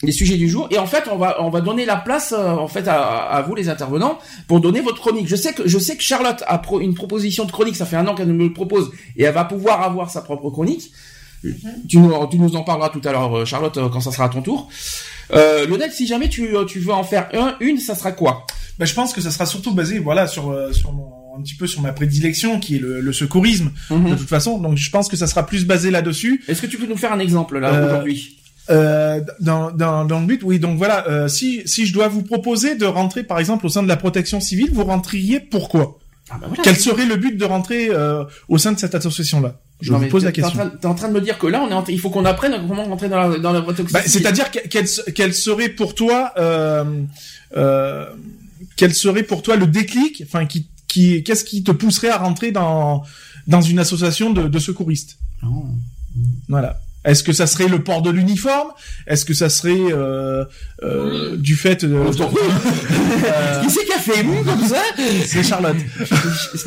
les sujets du jour et en fait on va on va donner la place euh, en fait à, à vous les intervenants pour donner votre chronique. Je sais que je sais que Charlotte a pro- une proposition de chronique, ça fait un an qu'elle me le propose et elle va pouvoir avoir sa propre chronique. Tu nous, tu nous en parleras tout à l'heure, Charlotte, quand ça sera à ton tour. Euh, Lionel, si jamais tu, euh, tu veux en faire un, une, ça sera quoi? Ben, je pense que ça sera surtout basé, voilà, sur euh, sur mon un petit peu sur ma prédilection qui est le, le secourisme Mhm. de toute façon. Donc je pense que ça sera plus basé là-dessus. Est-ce que tu peux nous faire un exemple là Euh, aujourd'hui? Euh, dans, dans, dans le but, oui. Donc voilà, euh, si si je dois vous proposer de rentrer, par exemple, au sein de la protection civile, vous rentriez pourquoi? Ah bah voilà. Quel serait le but de rentrer euh, au sein de cette association-là? Je Non, vous pose la t'es- t'es en question. train- T'es en train de me dire que là, on est en- il faut qu'on apprenne comment rentrer dans la, dans la voie toxique. Bah, C'est-à-dire serait pour toi, euh, euh, quel serait pour toi le déclic, enfin qui qui qu'est-ce qui te pousserait à rentrer dans dans une association de, de secouristes? Oh. Voilà. Est-ce que ça serait le port de l'uniforme? Est-ce que ça serait euh, euh, du fait de... Prie. Qui c'est qui a fait mou comme ça? C'est Charlotte.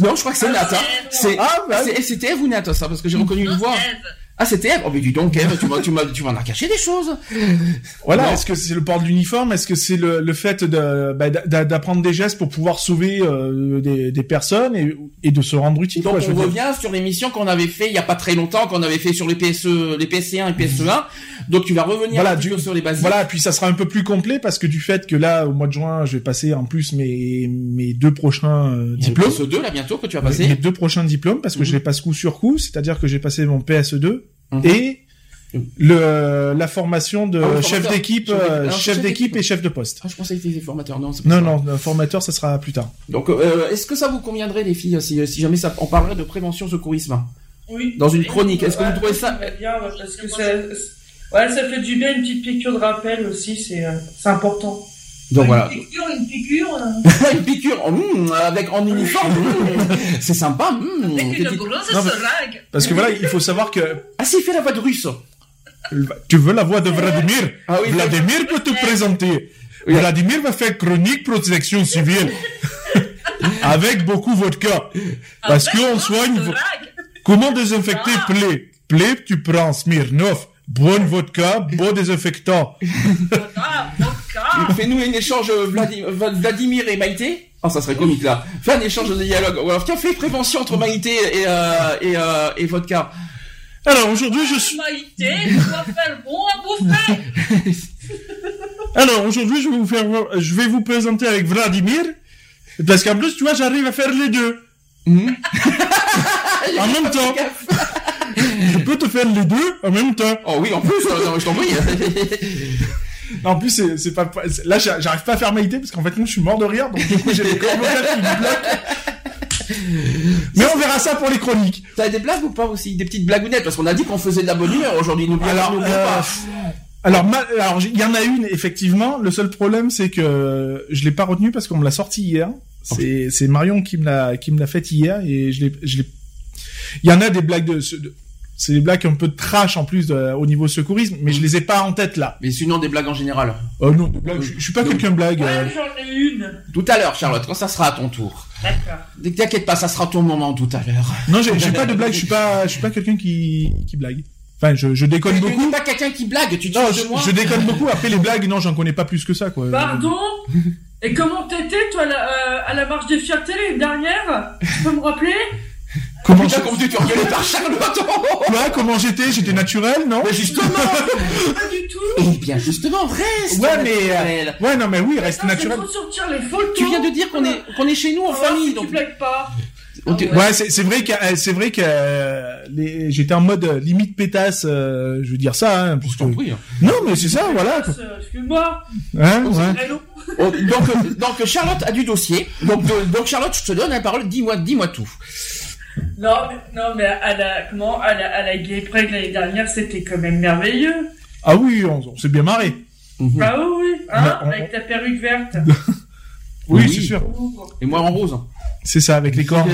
Non, je crois que c'est Nat. hein. C'est Ah, bah, Eve ou Nat ça parce que j'ai reconnu une voix. Ah, c'était Eve. Oh mais dis donc Eve, tu m'as tu m'as tu m'en as caché des choses. Voilà. Est-ce que c'est le port de l'uniforme? Est-ce que c'est le, le fait de bah, d'a- d'apprendre des gestes pour pouvoir sauver euh, des, des personnes et, et de se rendre utile Donc quoi, je on veux dire. revient sur l'émission qu'on avait fait il y a pas très longtemps, qu'on avait fait sur les PSE, les PSC1 et PSE1. Donc tu vas revenir Voilà, un petit du- peu sur les bases. Voilà, puis ça sera un peu plus complet parce que du fait que là, au mois de juin, je vais passer en plus mes mes deux prochains euh, diplômes. PSE2 là bientôt que tu vas Mes passer. deux prochains diplômes parce que Mhm. je les passe coup sur coup, c'est-à-dire que j'ai passé mon PSE2 Mhm. et le la formation de Ah oui, chef formateur. d'équipe, Chef d'équipe. euh, chef chef d'équipe et chef de poste. Ah, je pensais que c'était des formateurs. Non, Non, non, le formateur, ça sera plus tard. Donc, euh, est-ce que ça vous conviendrait, les filles, si, si jamais ça, on parlerait de prévention secourisme Oui. dans une chronique Est-ce que Ouais, vous trouvez ça bien, ouais, parce que ça, ouais, ça fait du bien, une petite piqûre de rappel aussi, c'est, euh, c'est important. Donc voilà, Une piqûre, une piqûre. euh, une piqûre en, mm, avec en uniforme, mm, c'est sympa. mm, Avec une grosse Non, seringue. Parce que voilà, il faut savoir que Ah si, il fait la voix de russe. tu veux la voix de Vladimir? Ah oui, Vladimir peut te présenter. Oui. Vladimir va faire chronique protection civile. Avec beaucoup vodka. Parce Avec qu'on soigne... seringue. Comment désinfecter Ah. plaie? Plaie, tu prends Smirnov, bonne vodka, bon désinfectant. Fais-nous un échange euh, Vladimir et Maïté. Oh, ça serait comique là. Fais un échange de dialogue. Ou alors, tiens, fais prévention entre Maïté et, euh, et, euh, et vodka. Alors aujourd'hui je suis... Maïté, dois faire bon à bouffer. Alors aujourd'hui je vais vous faire... Je vais vous présenter avec Vladimir. Parce qu'en plus, tu vois, j'arrive à faire les deux. Hmm? En même temps. Je peux te faire les deux en même temps. Oh oui, en plus, euh, non, je t'en prie. En plus, c'est c'est pas, là, j'a- j'arrive pas à faire Maïté parce qu'en fait, moi, je suis mort de rire, donc du coup, j'ai les cordes vocales qui me bloquent. Mais on verra ça pour les chroniques. T'as des blagues ou pas aussi? Des petites blagounettes Parce qu'on a dit qu'on faisait de la bonne humeur aujourd'hui. N'oubliez Alors, euh, pas. Alors, ma- alors, il y en a une, effectivement. Le seul problème, c'est que je l'ai pas retenue parce qu'on me l'a sortie hier. C'est, c'est Marion qui me l'a, qui me l'a faite hier et je l'ai, je l'ai, il y en a des blagues de, de- c'est des blagues un peu de trash en plus de- au niveau secourisme, mais je les ai pas en tête là. Mais sinon, des blagues en général. Oh non, des blagues, je, je suis pas quelqu'un de blague. euh. Ouais, j'en ai une. Tout à l'heure, Charlotte, quand ça sera à ton tour. D'accord. T'inquiète pas, ça sera ton moment tout à l'heure. Non, j'ai, pas de blague, je suis pas, je suis pas quelqu'un qui, qui blague. Enfin, je, je déconne Tu beaucoup. n'es pas quelqu'un qui blague, tu te Non, je, de moi. je déconne beaucoup. Après les blagues, non, j'en connais pas plus que ça, quoi. Pardon Et comment t'étais, toi, à la, euh, à la marche des fiertés l'année dernière? Tu peux me rappeler? Comment, Putain, comment tu te par Charlotte Quoi, comment j'étais J'étais naturel, non Mais justement Pas du tout Eh bien, justement, reste Ouais, mais, euh, naturel. Ouais, non, mais oui, reste Non, naturel. Trop sortir les photos Tu viens de dire qu'on est, qu'on est chez nous en voir famille, si donc... tu blagues pas. On te- Ouais, c'est c'est vrai que euh, c'est vrai que euh, les- j'étais en mode euh, limite pétasse, euh, je veux dire ça. Hein, parce que- prie. hein. Non, mais c'est ça, voilà. quoi. Euh, Excuse-moi. Hein, ouais. Oh, donc, euh, donc Charlotte a du dossier. Donc, donc Charlotte, je te donne la parole. Dis-moi, dis-moi tout. Non, mais, non, mais à la, comment, à la, à la Gay Pride l'année dernière, c'était quand même merveilleux. Ah oui, on, on s'est bien marré. Mhm. Ah oui, oui, hein, on- avec ta perruque verte. Oui, Oui. c'est sûr. Et moi en rose. C'est ça, avec les cornes.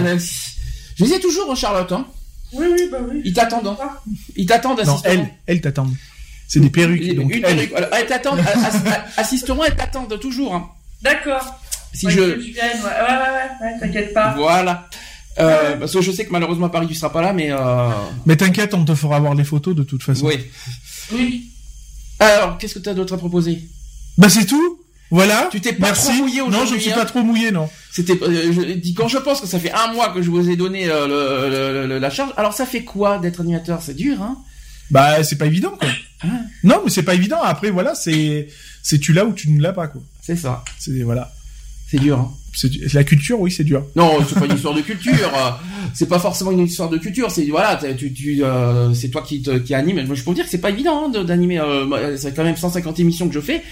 Je les ai toujours, hein, Charlotte. Hein. Oui, oui, bah oui. Ils t'attendent. Hein. Ils t'attendent, Non, elles, elles t'attendent. C'est des perruques. Une, donc une elles. perruque. Voilà, elles t'attendent. ass- ass- assisteront, elles t'attendent toujours. Hein. D'accord. Si Ouais, je. que tu viennes, ouais, ouais, ouais, ouais, ouais, t'inquiète pas. Voilà. Euh, parce que je sais que malheureusement à Paris tu seras pas là, mais euh... Mais t'inquiète, on te fera voir les photos de toute façon. oui. Oui. Alors, qu'est-ce que tu as d'autre à proposer? Bah c'est tout. Voilà. Tu t'es pas Merci. trop mouillé Non, je ne aujourd'hui, suis hein. pas trop mouillé, non. C'était, euh, je dis quand je pense que ça fait un mois que je vous ai donné euh, le, le- le- la charge. Alors ça fait quoi d'être animateur? C'est dur, hein? Bah c'est pas évident, quoi. Ah. Non, mais c'est pas évident. Après, voilà, c'est c'est tu l'as ou tu ne l'as pas, quoi. C'est ça. C'est voilà. C'est dur. Hein C'est la culture, oui, c'est dur. non, c'est pas une histoire de culture. euh, C'est pas forcément une histoire de culture. C'est voilà, t'as- tu, tu, euh, c'est toi qui, te, qui anime. Moi, je peux vous dire que c'est pas évident hein, d'animer. Euh, moi, c'est quand même 150 émissions que je fais.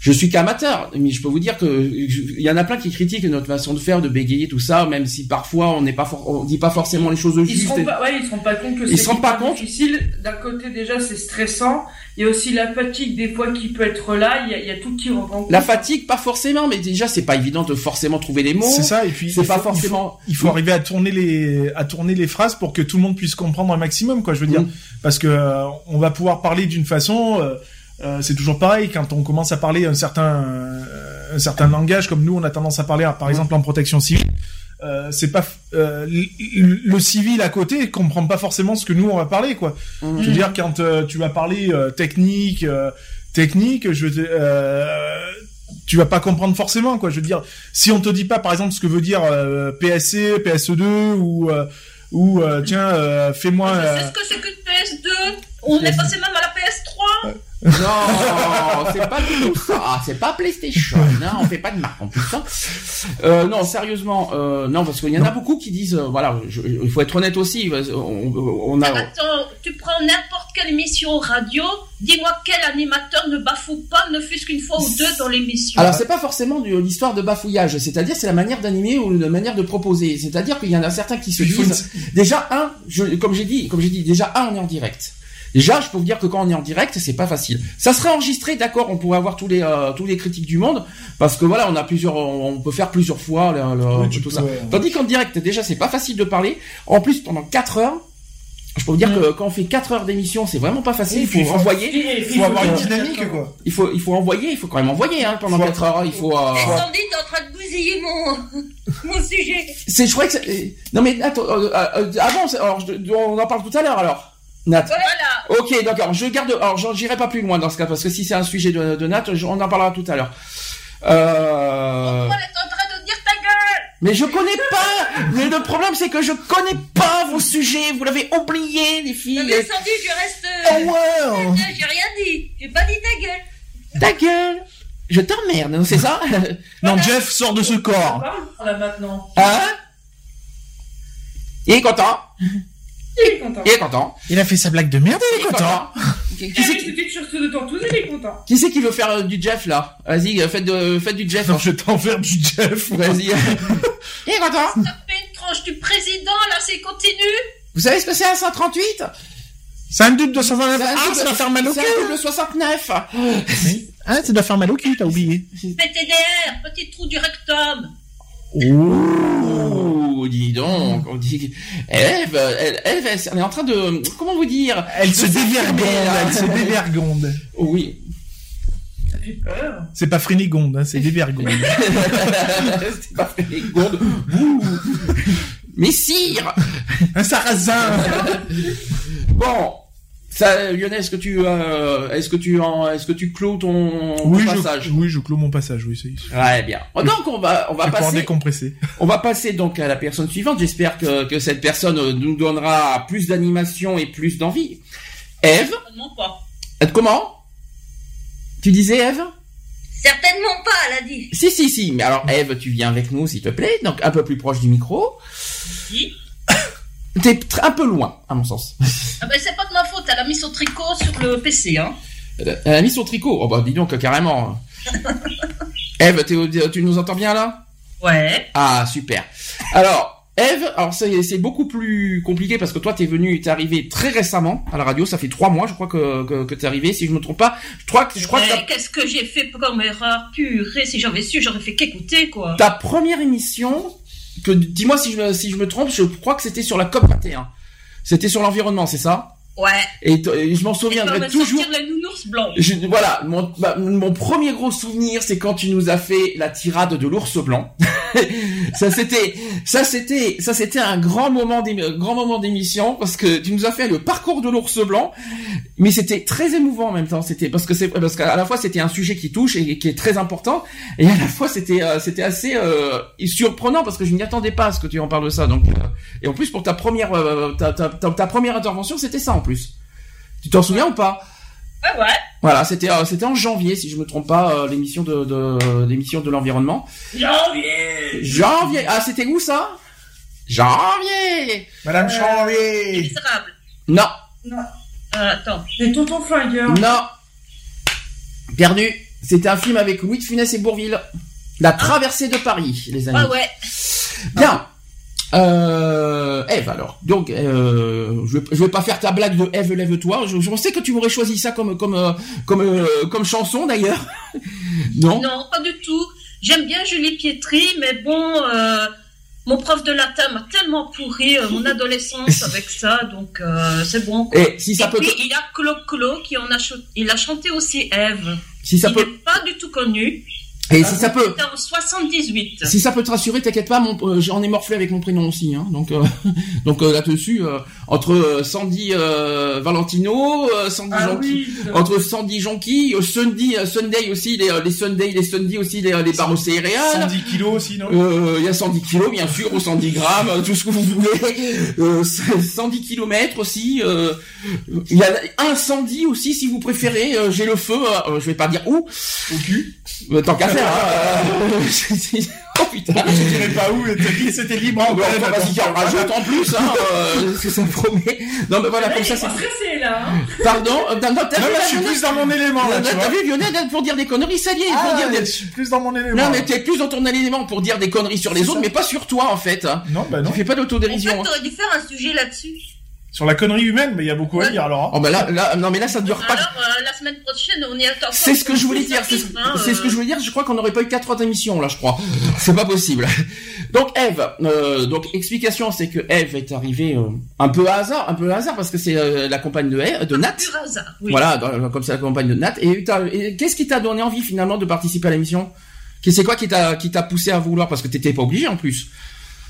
Je suis qu'amateur, mais je peux vous dire que il y en a plein qui critiquent notre façon de faire, de bégayer tout ça, même si parfois on n'est pas, for- on dit pas forcément les choses Ils se justes. rendent pas, ouais, ils se rendent pas compte que c'est se difficile. D'un côté, déjà, c'est stressant. Il y a aussi la fatigue, des fois, qui peut être là. Il y a, il y a tout qui compte. La fatigue, pas forcément, mais déjà c'est pas évident de forcément trouver les mots. C'est ça. Et puis C'est il pas faut- il faut- forcément. Il faut arriver à tourner les à tourner les phrases pour que tout le monde puisse comprendre un maximum, quoi. Je veux dire, Mm. parce que euh, on va pouvoir parler d'une façon. euh, euh, c'est toujours pareil quand on commence à parler un certain euh, un certain langage comme nous on a tendance à parler par exemple en protection civile euh, c'est pas euh, l- l- le civil à côté comprend pas forcément ce que nous on va parler quoi Mhm. je veux dire quand euh, tu vas parler euh, technique euh, technique je euh, tu vas pas comprendre forcément quoi je veux dire si on te dit pas par exemple ce que veut dire euh, PSC PSE2 ou euh, ou euh, tiens euh, fais-moi Je euh, sais ce que c'est qu'une PS2. On est passé même à la PS3. Non, c'est pas du tout ça. C'est pas PlayStation. Hein, on fait pas de marque en plus. hein. Euh, non, sérieusement, euh, non, parce qu'il y en a beaucoup qui disent, euh, voilà, il faut être honnête aussi. On, on a, Attends, tu prends n'importe quelle émission radio, dis-moi quel animateur ne bafoue pas, ne fût-ce qu'une fois ou deux dans l'émission. Alors c'est pas forcément l'histoire de bafouillage, c'est-à-dire c'est la manière d'animer ou la manière de proposer. C'est-à-dire qu'il y en a certains qui se disent déjà un, je, comme j'ai dit, comme j'ai dit déjà un on est en direct. Déjà, je peux vous dire que quand on est en direct, c'est pas facile. Ça serait enregistré, d'accord, on pourrait avoir tous les euh, tous les critiques du monde parce que voilà, on a plusieurs, on peut faire plusieurs fois le- le- Oui, tout peux, ça. ouais. Tandis qu'en direct, déjà, c'est pas facile de parler. En plus, pendant 4 heures, je peux vous dire Mm. que quand on fait 4 heures d'émission, c'est vraiment pas facile. Il faut il faut- envoyer, Il faut avoir une dynamique quoi il faut il faut envoyer, il faut quand même envoyer hein, pendant Faut- 4 heures. Il faut. euh, Sandy, t'es en train de bousiller mon, mon sujet. C'est, je crois que c'est... Non mais attends, euh, euh, euh, avant, c'est- alors, je- on en parle tout à l'heure alors. Nat. Voilà. Ok, d'accord. Je garde. Alors, j'en- j'irai pas plus loin dans ce cas parce que si c'est un sujet de, de Nat, on en parlera tout à l'heure. Euh... On est en train de dire ta gueule. Mais je connais pas. Mais le problème, c'est que je connais pas vos sujets. Vous l'avez oublié, les filles. Non mais Sandy, je reste... oh euh, ouais J'ai rien dit. J'ai pas dit ta gueule. Ta gueule. Je t'emmerde, non, c'est ça? Non Jeff sort de ce corps là, maintenant. Hein? Il est content. Il est content. Il est content. il a fait sa blague de merde il est content Qui, c'est a qui, une petite chaussure de tortoise, il est content. qui c'est qui veut faire euh, du Jeff là? Vas-y, euh, faites, de, faites du Jeff. Non, je vais t'en faire du Jeff Vas-y. Il est content. Ça fait une tranche du président, là, c'est continu. Vous savez ce que c'est un 138 c'est un double de 129 C'est un ah double- ça doit faire mal au C'est un cul double 69. ah ça doit faire mal au cul t'as oublié PTDR, petit trou du rectum. Oh, dis donc, on dit elle, elle, elle, elle est en train de comment vous dire? Elle se De dévergonde elle se dévergonde Oui. Ça fait peur. c'est pas frénégonde hein, c'est dévergonde C'est pas Frédéric-Gonde. Ouh. Messire. un sarrasin Bon. Ça, Lionel, est-ce que tu, euh, est-ce que tu, en, est-ce que tu clôt ton, ton oui passage je, oui je clôt mon passage oui c'est Ouais, bien. Donc on va, on va passer. décompresser On va passer donc à la personne suivante. J'espère que, que cette personne euh, nous donnera plus d'animation et plus d'envie. Eve, Non pas. euh, comment? Tu disais Eve? Certainement pas, elle a dit. Si, si, si. Mais alors Eve, tu viens avec nous, s'il te plaît. Donc un peu plus proche du micro. Si. T'es un peu loin, à mon sens. Ah ben, c'est pas de ma faute, elle a mis son tricot sur le PC, hein. Elle a mis son tricot. Oh bah dis donc, carrément. Eve, tu nous entends bien là? Ouais. Ah, super. Alors, Eve, alors c'est beaucoup plus compliqué parce que toi, t'es venu, t'es arrivé très récemment à la radio. Ça fait trois mois, je crois que que, que t'es arrivé. Si je me trompe pas, je crois que je crois qu'est-ce que j'ai fait comme erreur purée? Si j'avais su, j'aurais fait qu'écouter, quoi. ta première émission, que dis-moi si je me- si je me trompe, je crois que c'était sur la COP 21. C'était sur l'environnement, c'est ça? Ouais. et, et je m'en Et souviendrai comme toujours. les nounours blancs. Je- voilà, mon, bah, mon premier gros souvenir, c'est quand tu nous as fait la tirade de l'ours blanc. ça c'était, ça c'était, ça c'était un grand moment, grand moment d'émission parce que tu nous as fait le parcours de l'ours blanc, mais c'était très émouvant en même temps. C'était parce que c'est parce qu'à la fois c'était un sujet qui touche et qui est très important, et à la fois c'était euh, c'était assez euh, surprenant parce que je n'y attendais pas à ce que tu en parles de ça. Donc euh, et en plus pour ta première ta, ta, ta, ta première intervention, c'était ça plus. Tu t'en souviens ou pas? Ouais, ouais. voilà, c'était euh, c'était en janvier si je me trompe pas euh, l'émission de, de l'émission de l'environnement. Janvier. Janvier. Ah, c'était où ça? Janvier. Madame Les Chanvier. Misérables. Non, Euh, attends. Les tontons flingueurs. non. Perdu. C'était un film avec Louis de Funès et Bourville. La traversée de Paris, les amis. Ouais, ouais. Bien. Euh, Eve alors. Donc, euh, je, vais, je vais pas faire ta blague de Eve lève-toi. Je, je sais que tu m'aurais choisi ça comme comme euh, comme euh, comme chanson d'ailleurs. non? Non, pas du tout. J'aime bien Julie Pietri, mais bon, euh, mon prof de latin m'a tellement pourri mon adolescence avec ça, donc c'est bon. quoi. Et si ça Et peut, puis, il y a Clo Clo qui en a, il a chanté aussi Eve. si ça il peut, pas du tout connu. Et si ça peut, C'était en 78. Si ça peut te rassurer, t'inquiète pas, mon, euh, j'en ai morflé avec mon prénom aussi, hein. Donc, euh, donc euh, là-dessus, euh, entre euh, Sandy euh, Valentino, euh, Sandy Ah Jonqui, oui. entre Sandy Jonqui, euh, Sunday, Sunday aussi, les, les Sunday, les Sunday aussi, les, les barres aux céréales. 110 kilos aussi, non? Euh, Il y a 110 kilos, bien sûr, ou 110 grammes, tout ce que vous voulez. Euh, 110 kilomètres aussi. euh, Il y a un 110 aussi, si vous préférez. J'ai le feu, euh, je vais pas dire où. Au cul. Tant qu'à faire. hein, oh putain. Je dirais pas où, t'as dit c'était libre. Oh, bah, enfin, vas-y, en rajoute en plus, hein, euh, c'est ça me promet. Non, mais voilà, Là, comme ça, c'est... stressé là. hein. Pardon, euh, non, non, t'as Non, vu, là, je suis Lionel plus dans mon élément, là, tu T'as vu, Lionel, pour dire des conneries, ça y est, Ah, dire je des... suis plus dans mon élément. Non, mais t'es plus dans ton élément pour dire des conneries sur les autres, ça. mais pas sur toi, en fait. hein. Non, bah non. Tu fais pas En fait, d'autodérision. hein. t'aurais dû faire un sujet là-dessus. Sur la connerie humaine, mais il y a beaucoup à dire alors. hein. Oh, bah là, là, non, mais là, ça dure pas... Alors, euh, la semaine prochaine, on y attend. C'est ce que je voulais dire, c'est ce, Hein, c'est ce que je voulais dire, je crois qu'on n'aurait pas eu 4 heures d'émission, là, je crois. C'est pas possible. Donc, Eve, euh, donc, explication, c'est que Eve est arrivée euh, un peu à hasard, un peu à hasard, parce que c'est euh, la compagne de, Eve- de Nat. Pur hasard, oui. Voilà, dans- comme c'est la compagne de Nat. Et, et qu'est-ce qui t'a donné envie finalement de participer à l'émission? C'est quoi qui t'a qui t'a poussé à vouloir? Parce que t'étais pas obligé en plus.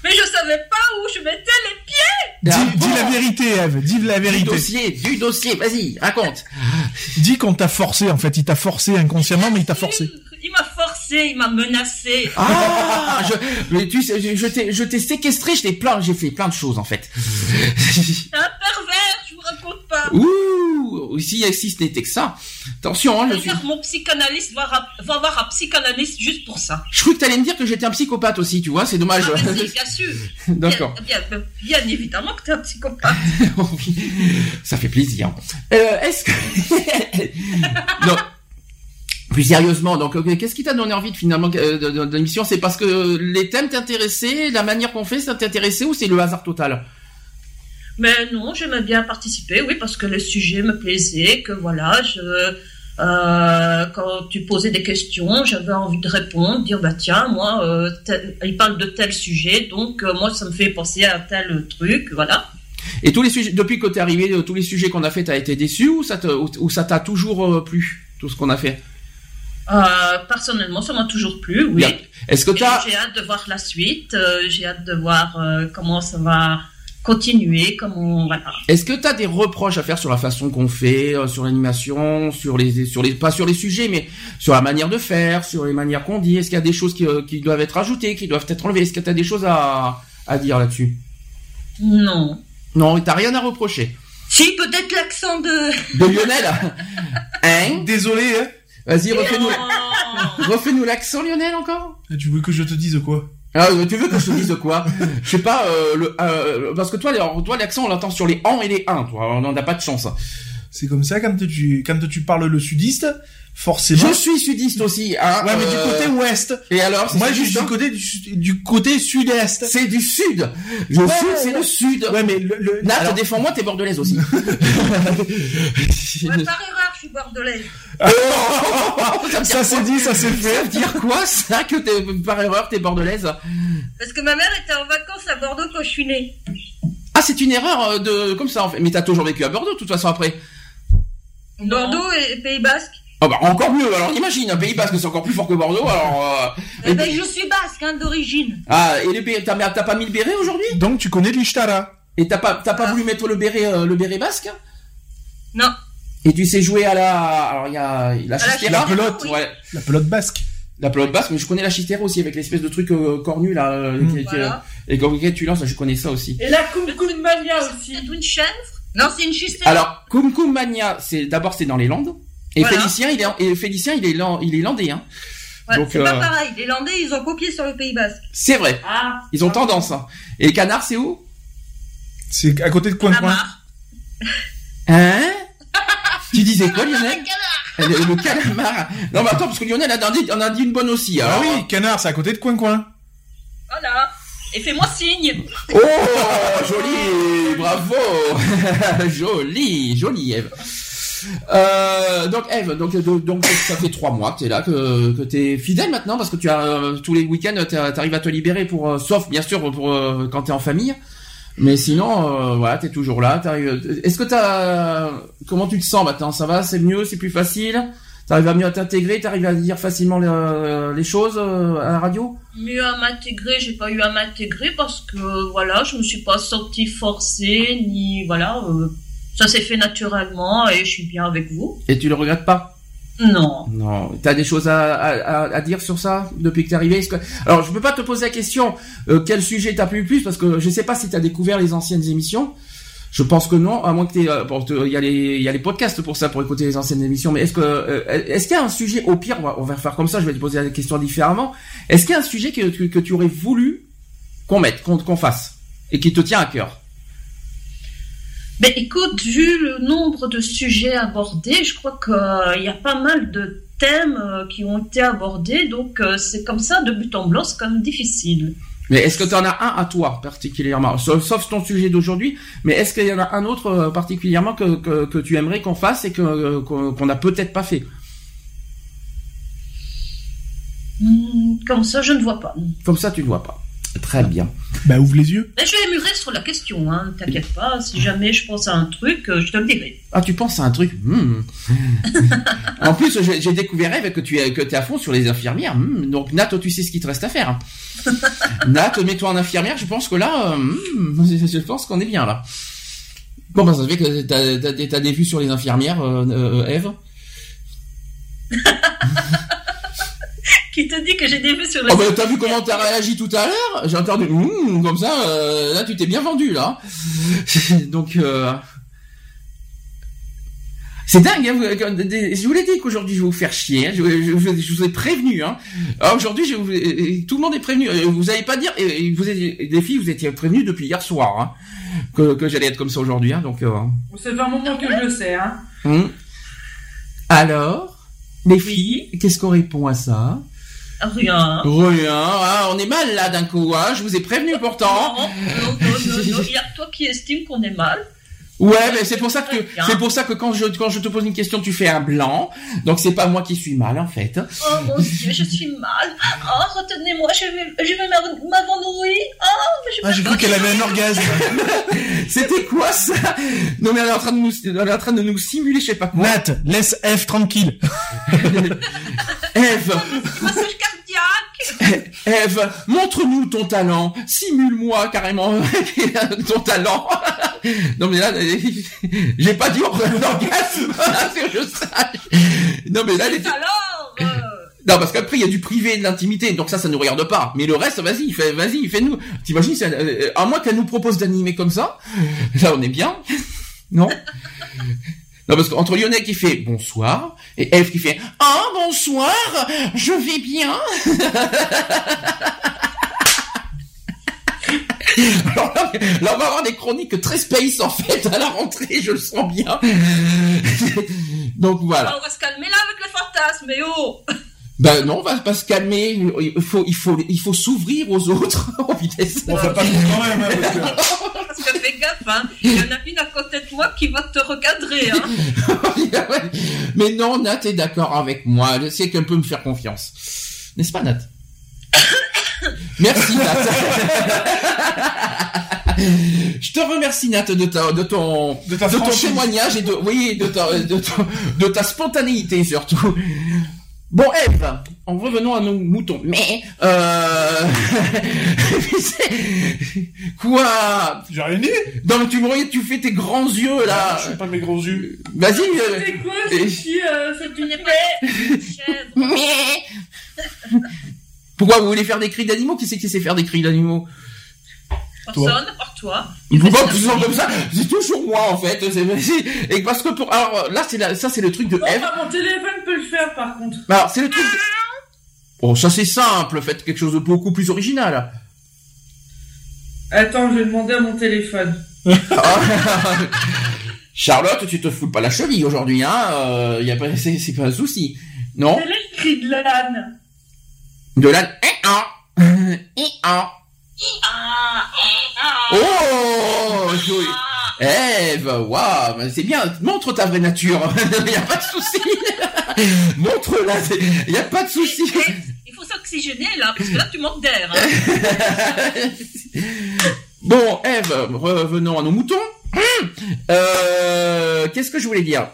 Mais je savais pas où je mettais les pieds. Dis, Ah dis bon la vérité, Eve. Dis la Du vérité. dossier, du dossier. Vas-y, raconte. Dis qu'on t'a forcé, en fait. Il t'a forcé inconsciemment, mais il t'a forcé. Il m'a forcé, il m'a menacé. Ah, je, mais tu sais, je, je t'ai je t'ai séquestré, je t'ai plein, j'ai fait plein de choses en fait. Un pervers, je vous raconte pas. Ouh, si si ce n'était que ça. Attention, hein, je suis. Mon psychanalyste va, avoir un psychanalyste juste pour ça. Je crois que t'allais me dire que j'étais un psychopathe aussi, tu vois, c'est dommage. Ah, mais si, bien sûr. D'accord. Bien, bien, bien évidemment que t'es un psychopathe. Ça fait plaisir. Euh, Est-ce que... non. Plus sérieusement, donc qu'est-ce qui t'a donné envie de, finalement euh, de, de- de l'émission? C'est parce que les thèmes t'intéressaient, la manière qu'on fait, ça t'intéressait ou c'est le hasard total? Mais non, j'aimais bien participer, oui, parce que le sujet me plaisait, que voilà, je, euh, quand tu posais des questions, j'avais envie de répondre, dire bah tiens, moi, euh, tel- il parle de tel sujet, donc euh, moi ça me fait penser à tel truc, voilà. Et tous les sujets, depuis que t'es arrivé, euh, tous les sujets qu'on a fait, t'as été déçu ou ça te, ou, ou ça t'a toujours plu tout ce qu'on a fait? Personnellement, ça m'a toujours plu, oui. Est-ce que t'as J'ai hâte de voir la suite, j'ai hâte de voir comment ça va continuer, comment voilà. Est-ce que t'as des reproches à faire sur la façon qu'on fait, euh, sur l'animation, sur les, sur les, pas sur les sujets, mais sur la manière de faire, sur les manières qu'on dit? Est-ce qu'il y a des choses qui, euh, qui doivent être ajoutées, qui doivent être enlevées? Est-ce que t'as des choses à, à dire là-dessus? Non. Non, t'as rien à reprocher. Si, peut-être l'accent de... De Lionel Hein? Désolé, hein. Vas-y, refais-nous, Oh. refais-nous l'accent, Lionel, encore Tu veux que je te dise quoi? Ah, tu veux que je te dise quoi? Je sais pas, euh, le, euh, parce que toi, toi l'accent on l'entend sur les en et les un, toi, on n'en a pas de chance. C'est comme ça quand tu quand tu parles le sudiste, forcément. Je suis sudiste aussi, hein. Ouais, mais du euh, côté ouest. Et alors c'est Moi, je suis hein du côté du, côté sud-est. C'est du sud. Le Ouais, sud, c'est le sud. Ouais, mais le, le- Nat, alors- défends-moi, t'es bordelaise aussi. Ouais, par erreur, je suis bordelaise. ça c'est dit, ça c'est Ça fait. veut dire quoi ça que t'es par erreur t'es bordelaise Parce que ma mère était en vacances à Bordeaux quand je suis née. Ah c'est une erreur euh, de comme ça en fait. Mais t'as toujours vécu à Bordeaux de toute façon après. Bordeaux et Pays Basque. Ah bah encore mieux. Alors imagine un Pays Basque c'est encore plus fort que Bordeaux. Alors euh, Eh et- ben, je suis basque, hein, d'origine. ah et le t'as t'as pas mis le béret aujourd'hui? Donc tu connais l'Ishtara. Et t'as pas t'as pas Ah. voulu mettre le béret euh, le béret basque? Non. Et tu sais jouer à la alors il y a la chistera. La pelote. oui. Ouais. La pelote basque. La pelote basque, mais je connais la chistera aussi avec l'espèce de truc euh, cornu là, euh, Mm. qui- qui- Voilà. et quand tu lances, je connais ça aussi. Et la Kum Kum Mania aussi. C'est une chèvre? Non, c'est une chistera. Alors, Kum Kum Mania, c'est d'abord c'est dans les Landes. Et Voilà. Félicien, il est, et Félicien, il est, il est landais, hein. Ouais, donc, c'est euh, pas pareil. Les Landais, ils ont copié sur le Pays Basque. C'est vrai. Ah. Ils ont tendance. Hein. Et le canard, c'est où? C'est à côté de coin coin. Hein? Tu disais quoi, Lionel Le canard. le, calamar. Non, mais attends, parce que Lionel en a dit, en a dit une bonne aussi. Ah Alors, oui, canard, c'est à côté de coin coin. Voilà. Et fais-moi signe. Oh, joli, bravo, joli, joli, Eve. Euh, donc Eve, donc, donc donc, ça fait trois mois que t'es là, que, que t'es fidèle maintenant parce que tu as euh, tous les week-ends t'as- t'arrives à te libérer pour, euh, sauf bien sûr pour euh, quand t'es en famille, mais sinon euh, voilà t'es toujours là. t'arrives- Est-ce que t'as, comment tu te sens maintenant? Ça va, c'est mieux, c'est plus facile? T'arrives à mieux à t'intégrer, t'arrives à dire facilement les, les choses euh, à la radio? Mieux à m'intégrer, j'ai pas eu à m'intégrer parce que voilà, je me suis pas sentie forcée ni voilà, euh, ça s'est fait naturellement et je suis bien avec vous. Et tu le regrettes pas? Non. Non, t'as des choses à, à, à- dire sur ça depuis que t'es arrivé? Alors, je peux pas te poser la question euh, quel sujet t'as plu le plus? Parce que je sais pas si t'as découvert les anciennes émissions. Je pense que non, à moins que t'aies. euh, Il y a les il y a les podcasts pour ça pour écouter les anciennes émissions. Mais est-ce que euh, est-ce qu'il y a un sujet au pire on va, on va faire comme ça. Je vais te poser la question différemment. Est-ce qu'il y a un sujet que, que, que tu aurais voulu qu'on mette, qu'on fasse et qui te tient à cœur? Mais écoute, vu le nombre de sujets abordés, je crois qu'il y a pas mal de thèmes euh, qui ont été abordés, donc euh, c'est comme ça, de but en blanc, c'est quand même difficile. Mais est-ce que tu en as un à toi particulièrement, sauf, sauf ton sujet d'aujourd'hui, mais est-ce qu'il y en a un autre euh, particulièrement que, que, que tu aimerais qu'on fasse et que euh, qu'on qu'on n'a peut-être pas fait? Hmm, comme ça, je ne vois pas. Comme ça, tu ne vois pas. Très bien. Bah ouvre les yeux. Mais je vais mûrir sur la question, hein, t'inquiète pas, si jamais je pense à un truc, euh, je te le dirai. Ah, tu penses à un truc? Hmm. En plus, j'ai découvert Eve que tu es que es à fond sur les infirmières. Hmm. Donc, Nat, tu sais ce qu'il te reste à faire. Nat, mets-toi en infirmière. Je pense que là, hmm, je pense qu'on est bien là. Comment ça se fait que t'as t'as des- vues sur les infirmières, euh, euh, Eve Qui te dit que j'ai des vues sur le Oh bah t'as vu comment t'as réagi tout à l'heure J'ai entendu Mmh comme ça. euh, là tu t'es bien vendu là. Donc euh... c'est dingue. Hein, je vous l'ai dit qu'aujourd'hui je vais vous faire chier. hein, je, je- je- je vous ai prévenu. Hein. Aujourd'hui tout le monde est prévenu. Euh, Vous allez pas dire. Vous êtes, les filles vous étiez prévenus depuis hier soir hein, que, que j'allais être comme ça aujourd'hui. Hein, donc. Euh... Ça fait un moment que je le sais, hein. hum. Alors les filles, qu'est-ce qu'on répond à ça? Rien. Rien, hein, on est mal là d'un coup, hein, je vous ai prévenu pourtant. Non, non, non, non, non, il y a toi qui estime qu'on est mal. Ouais, mais c'est pour ça que c'est pour ça que quand je quand je te pose une question, tu fais un blanc. Donc c'est pas moi qui suis mal en fait. Oh mon dieu, je suis mal. Oh, retenez-moi, je vais, je vais. Oh, mais je Ah, j'ai cru qu'elle avait un orgasme. C'était quoi ça? Non mais elle est en train de nous elle est en train de nous simuler je sais pas quoi. Nat, laisse F tranquille. Cardiaque. Eve, montre-nous ton talent, simule-moi carrément ton talent. Non mais là, j'ai pas dit orgasme, que je sache. Non mais là, les... Alors, euh, Non, parce qu'après, il y a du privé et de l'intimité, donc ça, ça nous regarde pas. Mais le reste, vas-y, fais, vas-y, fais-nous. T'imagines, euh, à moins qu'elle nous propose d'animer comme ça, là, on est bien. Non? Non, parce qu'entre Lionel qui fait bonsoir, et Eve qui fait ah bonsoir, je vais bien. Alors là, on va avoir des chroniques très space en fait à la rentrée, je le sens bien. Donc voilà. On va se calmer là avec le fantasme, mais oh Ben non, on va pas se calmer. Il faut, il faut, il faut s'ouvrir aux autres en vitesse. On fait pas quand même, hein, parce que... Parce que fais gaffe, hein. Il y en a une à côté de moi qui va te recadrer, hein. Mais non, Nat est d'accord avec moi. Je sais qu'elle peut me faire confiance. N'est-ce pas, Nat? Merci, Nat. Je te remercie, Nat, de, ta, de ton, De ta ton témoignage et de, oui, de ta, de, ta- de ta spontanéité surtout. Bon, Eve, en revenons à nos moutons. Mais, euh... Quoi? J'ai rien dit Non, mais tu me regardes, tu fais tes grands yeux, là. Je fais pas mes gros yeux. Vas-y, euh, C'est quoi et- ce euh, unité pas une Pourquoi vous voulez faire des cris d'animaux? Qui c'est qui sait faire des cris d'animaux? Personne, part toi. Pourquoi tu sens comme ça C'est toujours moi en fait. c'est- c'est- Et parce que pour alors là c'est la- ça c'est le truc de Non, pas mon téléphone peut le faire par contre. Alors c'est le truc. de- Oh ça c'est simple. Faites quelque chose de beaucoup plus original. Attends, je vais demander à mon téléphone. Charlotte, tu te fous pas la cheville aujourd'hui, hein euh, y a pas, c'est, c'est pas un souci, non? Quel est le cri de l'âne De la. Eh, ah. Eh, ah. Oh joli. Eve, waouh, c'est bien. Montre ta vraie nature. y a pas de souci. Montre-la. Y a pas de souci. Eh, Il faut s'oxygéner là, parce que là tu manques d'air. Hein. Bon, Eve, revenons à nos moutons. Hum. Euh, qu'est-ce que je voulais dire?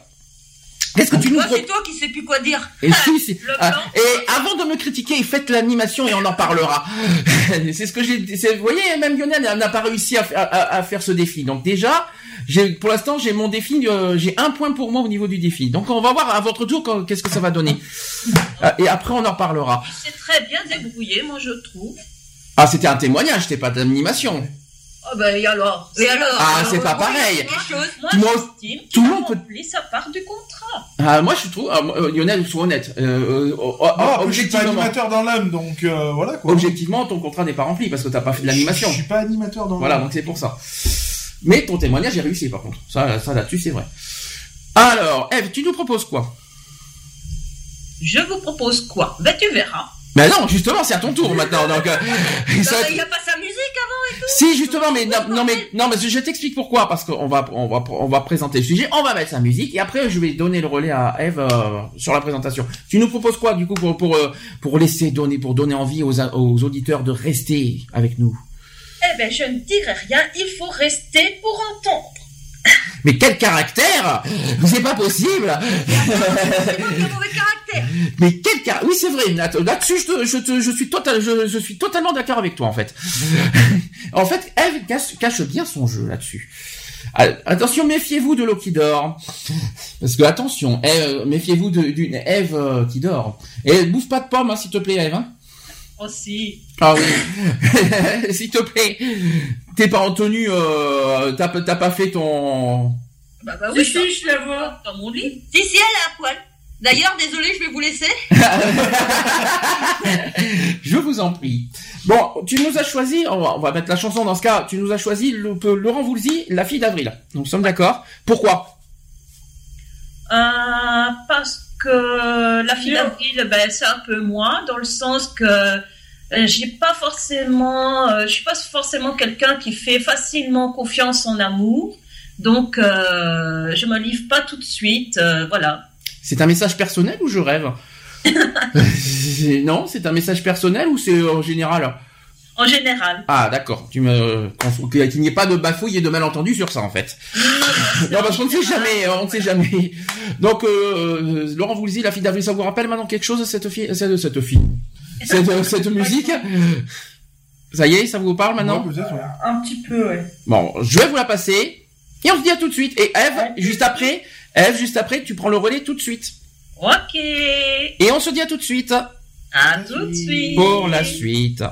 Qu'est-ce que tu nous Toi, pro- c'est toi qui sais plus quoi dire. Et si, si. Le Ah, et avant de me critiquer, faites l'animation et on en parlera. c'est ce que j'ai. Vous voyez, même Lionel n'a pas réussi à, fa- à- à faire ce défi. Donc déjà, j'ai, pour l'instant, j'ai mon défi. euh, j'ai un point pour moi au niveau du défi. Donc on va voir à votre tour qu'est-ce que ça va donner. Ah, Et après, on en reparlera. C'est très bien débrouillé, moi je trouve. Ah, c'était un témoignage, c'était pas d'animation. Oh ben et alors? Et alors? Ah, c'est pas pareil. Moi, Moi, j'estime tout qu'il le a monde peut- rempli sa part du contrat. Ah, moi, je trouve, ah, euh, Lionel, sois honnête. Euh, euh, oh, oh, Non, je suis pas objectivement, animateur dans l'âme, donc euh, voilà quoi. objectivement, ton contrat n'est pas rempli parce que t'as pas fait de l'animation. Je suis pas animateur dans Voilà, l'âme. donc c'est pour ça. Mais ton témoignage est réussi, par contre. Ça, ça là-dessus, c'est vrai. Alors, Eve, tu nous proposes quoi? Je vous propose quoi? Ben tu verras. Mais non, justement, c'est à ton tour maintenant. Donc, euh, ça- Il n'y a pas sa musique avant et tout si justement, mais non, non, mais non, mais je t'explique pourquoi. Parce qu'on va, on va, on va présenter le sujet. On va mettre sa musique et après, je vais donner le relais à Eve euh, sur la présentation. Tu nous proposes quoi du coup pour pour euh, pour laisser donner, pour donner envie aux aux auditeurs de rester avec nous? Eh ben je ne dirai rien, il faut rester pour entendre. Mais quel caractère C'est pas possible caractère. Mais quel car Oui, c'est vrai. Nat. Là-dessus, je, te- je, te- je suis total, je, je suis totalement d'accord avec toi, en fait. en fait, Eve cache, cache bien son jeu là-dessus. Ah, Attention, méfiez-vous de l'eau qui dort. Parce que attention, méfiez-vous d'une Eve euh, qui dort. Et bouffe pas de pommes, hein, s'il te plaît, Eve. Hein Aussi. ah oui, s'il te plaît. T'es pas en tenue, euh, t'as t'as pas fait ton. Bah, bah Si, oui, si, je la vois. dans mon lit. Si, si, elle est à poil. D'ailleurs, désolé, je vais vous laisser. Je vous en prie. Bon, tu nous as choisi, on va, on va mettre la chanson dans ce cas, tu nous as choisi le- Laurent Voulzy, La fille d'avril. Nous sommes d'accord. Pourquoi? Euh, parce que la fille d'avril, ben, c'est un peu moins, dans le sens que euh, j'ai pas forcément, euh, je suis pas forcément quelqu'un qui fait facilement confiance en amour. Donc, euh, je me livre pas tout de suite, euh, voilà. C'est un message personnel ou je rêve Non, c'est un message personnel ou c'est en général En général. Ah, d'accord. Tu me qu'il n'y ait pas de bafouille et de malentendus sur ça en fait. Non, parce qu'on ne sait jamais, on ne sait jamais. Donc, euh, Laurent Voulzy, La fille d'avril, ça vous rappelle maintenant quelque chose cette fille, cette, cette fille, cette, cette musique Ça y est, ça vous parle maintenant Ouais, peut-être, ouais. Un petit peu, ouais. Bon, je vais vous la passer. Et on se dit à tout de suite. Et Eve, juste après, Eve, juste après, tu prends le relais tout de suite. Ok. Et on se dit à tout de suite À tout de suite. pour la suite.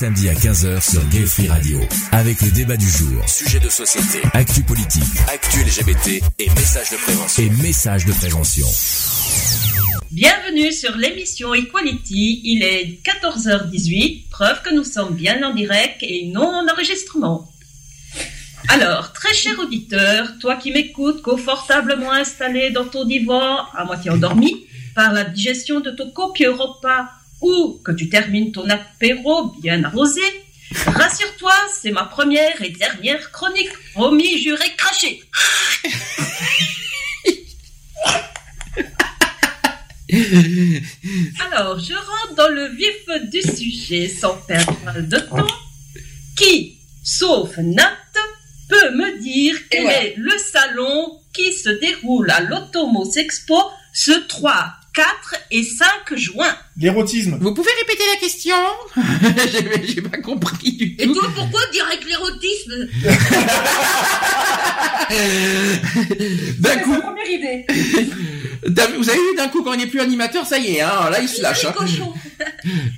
Samedis à 15h sur Gay Free Radio. Avec le débat du jour, sujet de société, actu politique, actu LGBT et messages de prévention. Et messages de prévention. Bienvenue sur l'émission Equality. Il est 14h18, preuve que nous sommes bien en direct et non en enregistrement. Alors, très cher auditeur, toi qui m'écoutes confortablement installé dans ton divan, à moitié endormi, par la digestion de ton copieux repas ou que tu termines ton apéro bien arrosé, rassure-toi, c'est ma première et dernière chronique. Promis, juré, craché. Alors, je rentre dans le vif du sujet sans perdre de temps. Qui, sauf Nat, peut me dire quel voilà. est le salon qui se déroule à l'Automos Expo ce 3, 4 et 5 juin? L'érotisme. Vous pouvez répéter la question J'ai j'ai pas compris du Et tout. toi, pourquoi direct l'érotisme D'un C'est coup, ma première idée. vous avez vu d'un coup quand il n'est plus animateur, ça y est, hein, là il se lâche. Hein.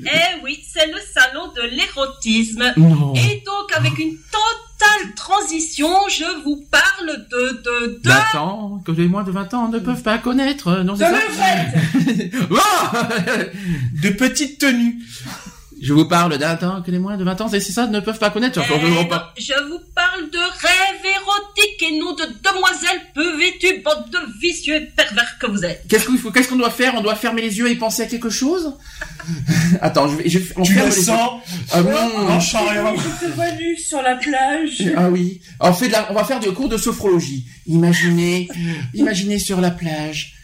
Eh oui, c'est le salon de l'érotisme. Non. Et donc, avec une totale transition, je vous parle de, de, de... 20 ans, que les moins de 20 ans ne peuvent pas connaître. Non, c'est De ça levrette. Ah De petites tenues. Je vous parle d'un temps que les moins de 20 ans, c'est ça, ne peuvent pas connaître. Eh non, pas. je vous parle de rêves érotiques et non de demoiselles peu vêtues, bande de vicieux et pervers que vous êtes. Qu'est-ce qu'il faut Qu'est-ce qu'on doit faire? On doit fermer les yeux et penser à quelque chose? Attends, je vais, je on Tu ferme le les yeux. sens? Ah Non, non. je sens rien. Je te vois nu sur la plage. Ah oui. On fait de la, on va faire des cours de sophrologie. Imaginez, imaginez sur la plage.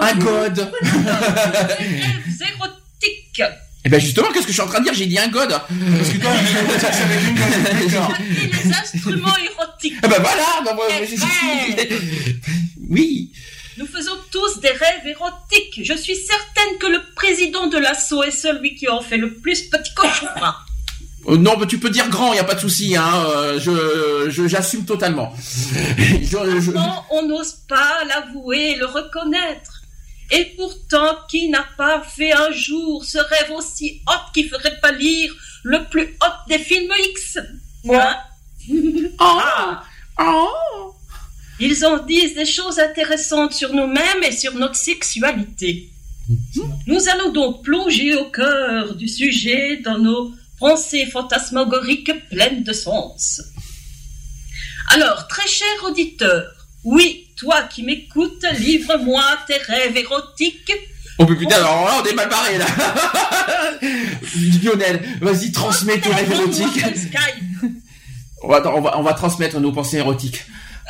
Un god. Rêves érotiques. Eh ben justement, qu'est-ce que je suis en train de dire? J'ai dit un god. Parce que toi, Et les instruments érotiques. Eh ben voilà. non, moi, oui. Nous faisons tous des rêves érotiques. Je suis certaine que le président de l'assaut est celui qui en fait le plus petit cauchemar. Euh, non, mais tu peux dire grand, il y a pas de souci. Hein. euh, je, je, j'assume totalement. Je- je- Non, on n'ose pas l'avouer le reconnaître. Et pourtant, qui n'a pas fait un jour ce rêve aussi hot qui ferait pâlir le plus hot des films X? Moi. Ah. Ils en disent des choses intéressantes sur nous-mêmes et sur notre sexualité. Nous allons donc plonger au cœur du sujet dans nos pensées fantasmagoriques pleines de sens. Alors, très cher auditeur, oui, toi qui m'écoutes, livre-moi tes rêves érotiques. Oh mais putain, alors là, on est mal barré là. Lionel, vas-y, transmets tes rêves érotiques. On va, on va, on va transmettre nos pensées érotiques.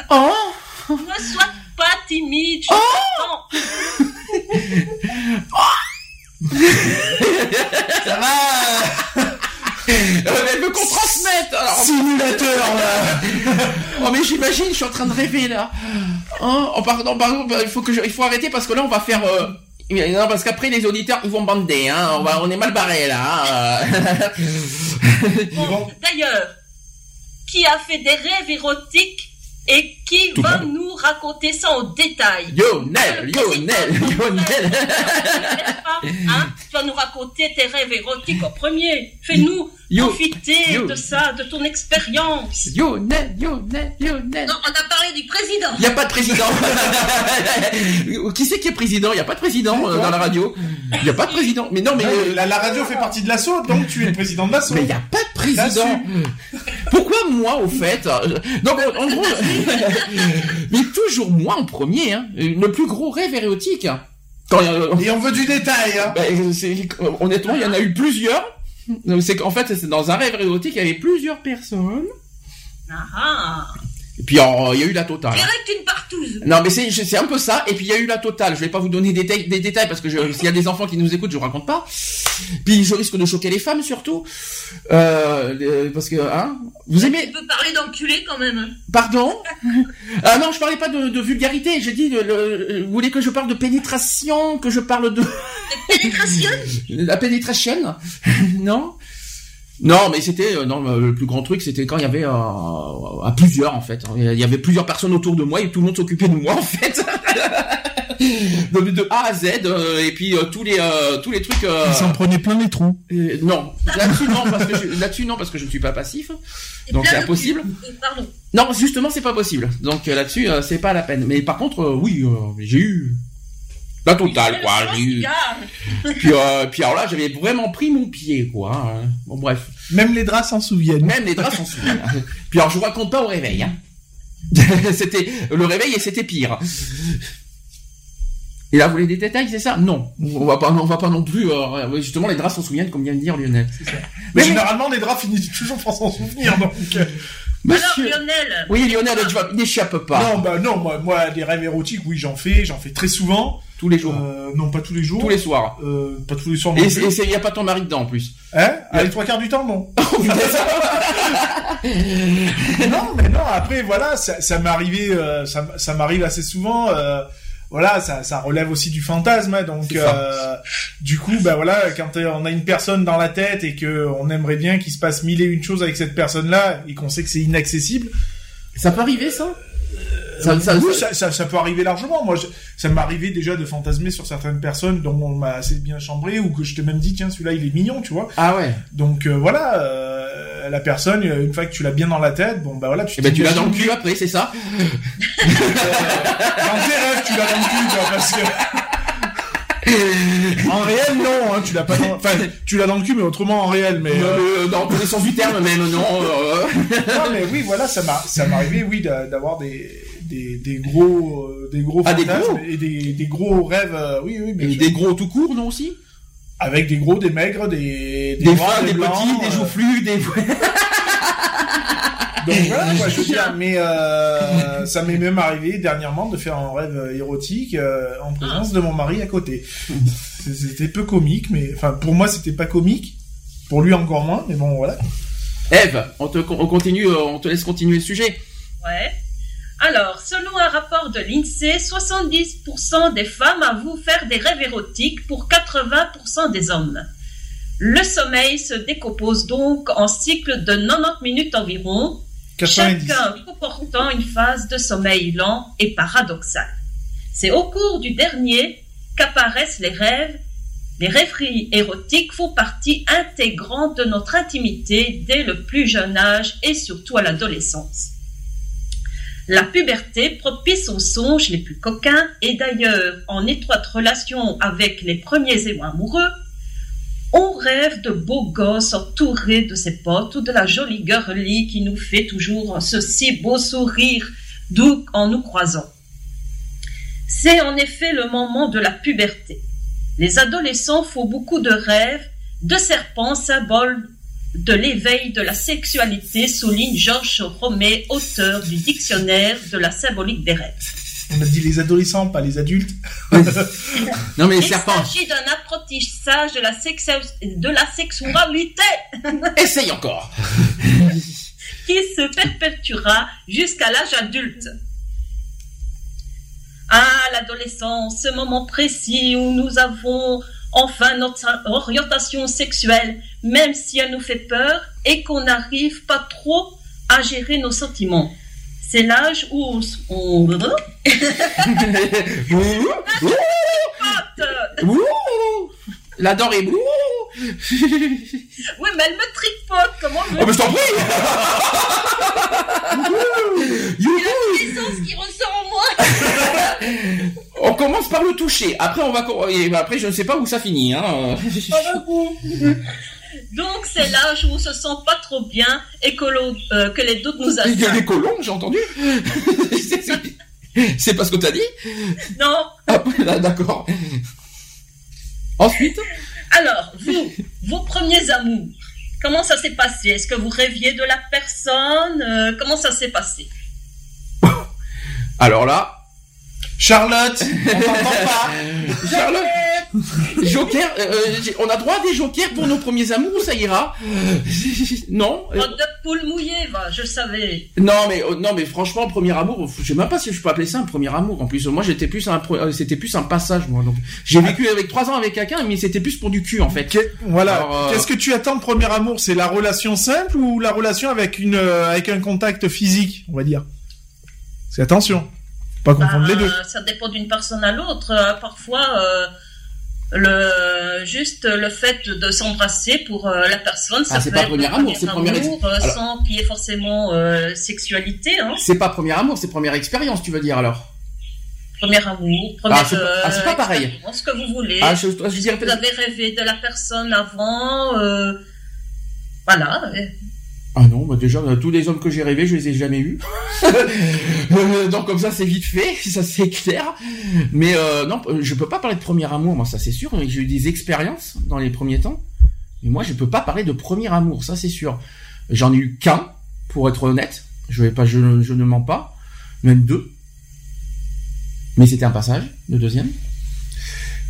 Oh Ne sois pas timide, je t'entends. Ça va Elle veut qu'on transmette alors. Simulateur, là. Oh mais j'imagine, je suis en train de rêver là. Oh, oh, pardon, pardon, bah, il faut que je, il faut arrêter parce que là on va faire. euh, Non, parce qu'après les auditeurs ils vont bander, hein. On va, on est mal barré là. hein. Bon, D'ailleurs, qui a fait des rêves érotiques et qui Tout va nous raconter ça en détail Lionel, Lionel, Lionel. Tu vas nous raconter tes rêves érotiques en premier. Fais-nous profiter de ça, de ton expérience. Lionel, Lionel, Lionel. Non, on a parlé du président. Il n'y a pas de président. qui c'est qui est président? Il n'y a pas de président euh, dans la radio. Il n'y a pas de président. Mais non, mais euh, la, la radio fait partie de l'assaut, donc tu es le président de l'assaut. Mais il n'y a pas de président. Pourquoi moi, au fait euh, Donc, en en gros, mais toujours moi en premier. Hein, le plus gros rêve érotique. Quand, euh, Et on veut du détail. Hein. ben, c'est- honnêtement, il y en a eu plusieurs. C'est qu'en fait, c'est dans un rêve érotique, il y avait plusieurs personnes. Ah ah. Et puis, alors, il y a eu la totale. Direct une partouze. Non, mais c'est c'est un peu ça. Et puis il y a eu la totale. Je vais pas vous donner des, détails- des détails parce que s'il y a des enfants qui nous écoutent, je vous raconte pas. Puis je risque de choquer les femmes surtout, euh, euh, parce que hein, vous aimez. Tu peux parler d'enculé quand même. hein. Pardon? Ah non, je parlais pas de, de vulgarité. J'ai dit, de, vous voulez que je parle de pénétration, que je parle de Pénétration? La pénétration? Non? Non, mais c'était euh, non le plus grand truc, c'était quand il y avait euh, à plusieurs en fait. Il y avait plusieurs personnes autour de moi et tout le monde s'occupait de moi en fait. de, de A à Z euh, et puis euh, tous les euh, tous les trucs. euh, Il s'en prenait plein les trous. euh, non, là-dessus non parce que je, là-dessus non parce que je ne suis pas passif, donc c'est impossible. Pardon. Non, justement c'est pas possible. Donc là-dessus euh, c'est pas la peine. Mais par contre euh, oui, euh, j'ai eu la totale quoi. Puis, euh, puis alors là j'avais vraiment pris mon pied quoi. hein. Bon bref. Même les draps s'en souviennent. Même les draps s'en souviennent. Puis alors je vous raconte pas au réveil. Hein. c'était le réveil et c'était pire. Et là vous voulez des détails c'est ça? Non, on va pas, on va pas non plus. euh, justement les draps s'en souviennent comme vient de dire Lionel. Mais généralement, les draps finissent toujours par s'en souvenir, donc. euh, Monsieur. Alors Lionel. Oui Lionel, tu vas- n'échappe pas. Non, bah non, moi, moi, des rêves érotiques, oui, j'en fais, j'en fais très souvent. Tous les jours. Euh, non, pas tous les jours. Tous les soirs. Euh, pas tous les soirs non Et il n'y a pas ton mari dedans en plus. Hein? Ah, les trois quarts du temps, non. non, mais non, après, voilà, ça, ça m'est arrivé, euh, ça, m'arrive assez souvent, euh, voilà, ça, ça relève aussi du fantasme, hein, donc, euh, du coup, bah voilà, quand on a une personne dans la tête et que on aimerait bien qu'il se passe mille et une choses avec cette personne-là et qu'on sait que c'est inaccessible, Ça peut arriver ça? Ça, ça- oui, ça- ça, ça, ça peut arriver largement. Moi, je- ça m'est arrivé déjà de fantasmer sur certaines personnes dont on m'a assez bien chambré ou que je t'ai même dit, tiens, celui-là, il est mignon, tu vois. Ah ouais. Donc euh, voilà, euh, la personne, euh, une fois que tu l'as bien dans la tête, bon bah voilà, tu Et ben tu l'as dans le cul après, c'est ça Dans tes rêves, tu l'as dans le cul, quoi, parce que. en réel, non, hein, tu l'as pas dans... Enfin, tu l'as dans le cul, mais autrement en réel, mais... euh, Euh, les sens du terme même, non. euh, Non, mais oui, voilà, ça m'est arrivé, oui, d'a- d'avoir des, des, des gros, euh, des gros Ah, des fantasmes gros et des, des gros rêves, euh, oui, oui, Et sûr. des gros tout court, non aussi? Avec des gros, des maigres, des, Des noirs, fins, des blancs, petits, des euh, joufflus, des... Donc voilà, quoi, je veux dire, mais euh, ça m'est même arrivé dernièrement de faire un rêve érotique euh, en présence de mon mari à côté. C'était peu comique, mais enfin pour moi c'était pas comique, pour lui encore moins, mais bon voilà. Eve, on, te, on continue, on te laisse continuer le sujet. Ouais. Alors, selon un rapport de l'INSEE, 70% des femmes avouent faire des rêves érotiques pour 80% des hommes. Le sommeil se décompose donc en cycles de 90 minutes environ, 90. chacun comportant une phase de sommeil lent et paradoxal. C'est au cours du dernier qu'apparaissent les rêves. Les rêveries érotiques font partie intégrante de notre intimité dès le plus jeune âge et surtout à l'adolescence. La puberté, propice aux songes les plus coquins, et d'ailleurs en étroite relation avec les premiers émois amoureux, on rêve de beaux gosses entourés de ses potes ou de la jolie girlie qui nous fait toujours ce si beau sourire doux en nous croisant. C'est en effet le moment de la puberté. Les adolescents font beaucoup de rêves, de serpents, symbole de l'éveil de la sexualité, souligne Georges Romé, auteur du dictionnaire de la symbolique des rêves. On a dit les adolescents, pas les adultes. Non mais les Il s'agit d'un apprentissage de la, sexu- de la sexualité essaye encore. qui se perpétuera jusqu'à l'âge adulte. Ah, l'adolescence, ce moment précis où nous avons enfin notre orientation sexuelle, même si elle nous fait peur et qu'on n'arrive pas trop à gérer nos sentiments. C'est l'âge où on... La dent est ouh. Oui, mais elle me tripote, comment je Oh mais je t'en prie. Youhou. qui ressort en moi On commence par le toucher. Après on va et après je ne sais pas où ça finit. Hein. Donc c'est l'âge où on se sent pas trop bien et que, euh, que les doutes nous Il y a des colons, j'ai entendu. C'est- pas ce que t'as dit Non, Ah, là, D'accord. Ensuite, Alors, vous, vos premiers amours, comment ça s'est passé? Est-ce que vous rêviez de la personne? Euh, Comment ça s'est passé? Alors là, Charlotte, on t'entend pas. Charlotte, Joker, euh, j'ai- on a droit à des jokers pour nos premiers amours ou ça ira Non euh, Oh, de poule mouillée, va, je savais. Non mais euh, non mais franchement premier amour, je sais même pas si je peux appeler ça un premier amour. En plus moi j'étais plus un pro- euh, c'était plus un passage moi donc j'ai vécu avec trois ans avec quelqu'un mais c'était plus pour du cul en fait. Que- voilà. Euh, Qu'est-ce que tu attends de premier amour? C'est la relation simple ou la relation avec une euh, avec un contact physique, on va dire? C'est attention, faut pas confondre les Bah, deux. Ça dépend d'une personne à l'autre. Euh, parfois, euh, le juste le fait de s'embrasser pour euh, la personne, ça Ah, c'est pas premier amour, c'est premier ex- amour, euh, sans qu'il y ait forcément euh, sexualité. Hein. C'est pas premier amour, c'est première expérience tu veux dire alors? Premier amour, première Ah, c'est pas- ah, c'est pas pareil. expérience, ce que vous voulez. Ah je, je dirais Vous avez rêvé de la personne avant, euh, voilà. Ah non, bah déjà, euh, tous les hommes que j'ai rêvés, je les ai jamais eus. Euh, Donc comme ça, c'est vite fait, ça c'est clair. Mais euh, non, je peux pas parler de premier amour, moi ça c'est sûr. J'ai eu des expériences dans les premiers temps. Mais moi, je peux pas parler de premier amour, ça c'est sûr. J'en ai eu qu'un, pour être honnête. Je vais pas, je, je ne mens pas. Même deux. Mais c'était un passage, le deuxième.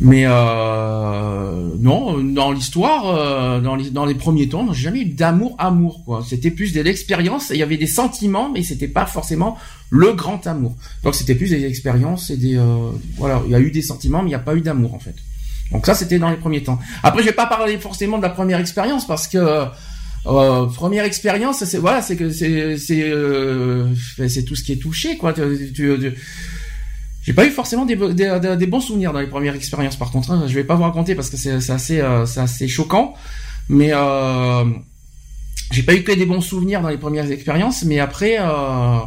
Mais euh, non, dans l'histoire, euh, dans, les, dans les premiers temps, j'ai jamais eu d'amour amour quoi. C'était plus de l'expérience. Il y avait des sentiments, mais c'était pas forcément le grand amour. Donc c'était plus des expériences et des euh, voilà. Il y a eu des sentiments, mais il n'y a pas eu d'amour en fait. Donc ça c'était dans les premiers temps. Après je vais pas parler forcément de la première expérience parce que euh, première expérience, c'est voilà, c'est que c'est c'est euh, tout ce qui est touché quoi. Tu- tu- tu- j'ai pas eu forcément des, des, des- bons souvenirs dans les premières expériences par contre. Hein. Je vais pas vous raconter parce que c'est c'est assez, euh, c'est assez choquant. Mais euh, j'ai pas eu que des bons souvenirs dans les premières expériences. Mais après, euh,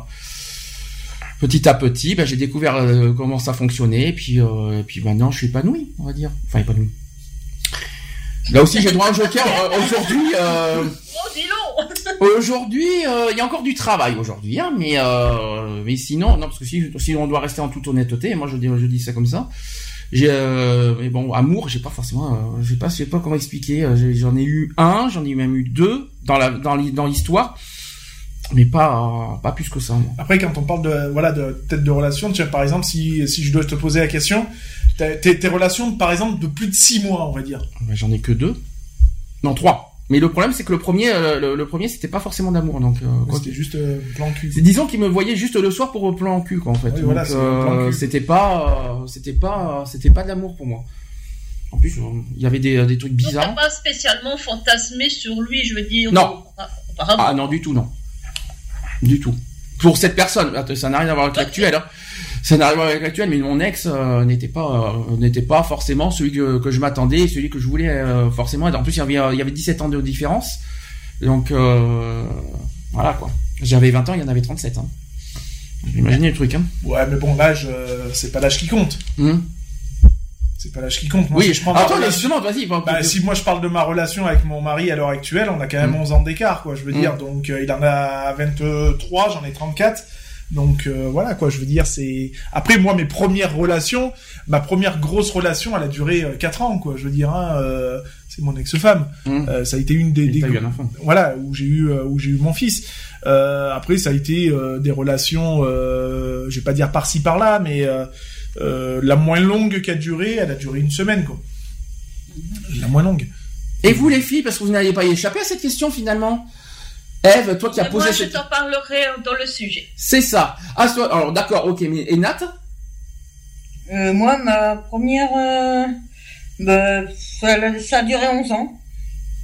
petit à petit, ben, j'ai découvert euh, comment ça fonctionnait. Et puis, euh, et puis maintenant, je suis épanoui, on va dire. Enfin, épanoui. Là aussi, j'ai droit à un joker. Aujourd'hui, Oh, dis donc Aujourd'hui, euh, il y a encore du travail aujourd'hui, hein, mais euh, mais sinon, non, parce que si, si on doit rester en toute honnêteté, et moi je dis, je dis ça comme ça. J'ai, euh, mais bon, amour, j'ai pas forcément, je sais pas, je sais pas comment expliquer. J'en ai eu un, j'en ai même eu deux dans la dans l'hi- dans l'histoire. Mais pas, pas plus que ça. moi. Après, quand on parle de voilà de peut-être de relations, tiens, par exemple, si si je dois te poser la question, tes, tes relations, par exemple, de plus de six mois, on va dire. Mais J'en ai que deux. Non, trois. Mais le problème, c'est que le premier, euh, le, le premier, c'était pas forcément d'amour, donc. euh, quoi C'était juste euh, plan cul. C'est- Disons qu'il me voyait juste le soir pour plan cul, quoi, en fait. Oui, Donc, voilà, c'est le plan cul. c'était pas, euh, c'était pas, c'était pas de l'amour pour moi. En plus, il y avait des, des trucs Donc, t'as bizarres. pas spécialement fantasmé sur lui, je veux dire. Non. Apparemment. Ah non, du tout, non. Du tout. Pour cette personne, ça n'a rien à voir avec l'actuel. Hein. Voir avec l'actuel, mais mon ex euh, n'était pas, euh, n'était pas forcément celui que, que je m'attendais, celui que je voulais euh, forcément. En plus, il y avait, il y avait 17 ans de différence. Donc euh, voilà quoi. J'avais 20 ans, il y en avait 37. Hein. Imaginez le truc. Hein. Ouais, mais bon, l'âge, c'est pas l'âge qui compte. Hum. C'est pas l'âge qui compte. Moi, Oui, si je prends attends, relation- justement, vas-y. va- Bah, si moi je parle de ma relation avec mon mari à l'heure actuelle, on a quand même Mm. 11 ans d'écart, quoi. Je veux Mm. dire, donc il en a 23, j'en ai 34. Donc euh, voilà, quoi. Je veux dire, c'est. Après, moi, mes premières relations, ma première grosse relation, elle a duré euh, 4 ans, quoi. Je veux dire, hein, euh, c'est mon ex-femme. Euh, ça a été une des. Des t'as eu un enfant. voilà où j'ai eu euh, où j'ai eu mon fils euh, après ça a été euh, des relations euh, je vais pas dire par-ci par-là mais euh, euh, la moins longue qui a duré elle a duré une semaine quoi la moins longue Et vous les filles, parce que vous n'allez pas y échapper à cette question finalement? Eve, toi qui as posé moi, je t'en parlerai dans le sujet. C'est ça. Ah, alors d'accord, ok, mais et Nat? Euh, moi, ma première, euh, bah, ça, ça a duré 11 ans.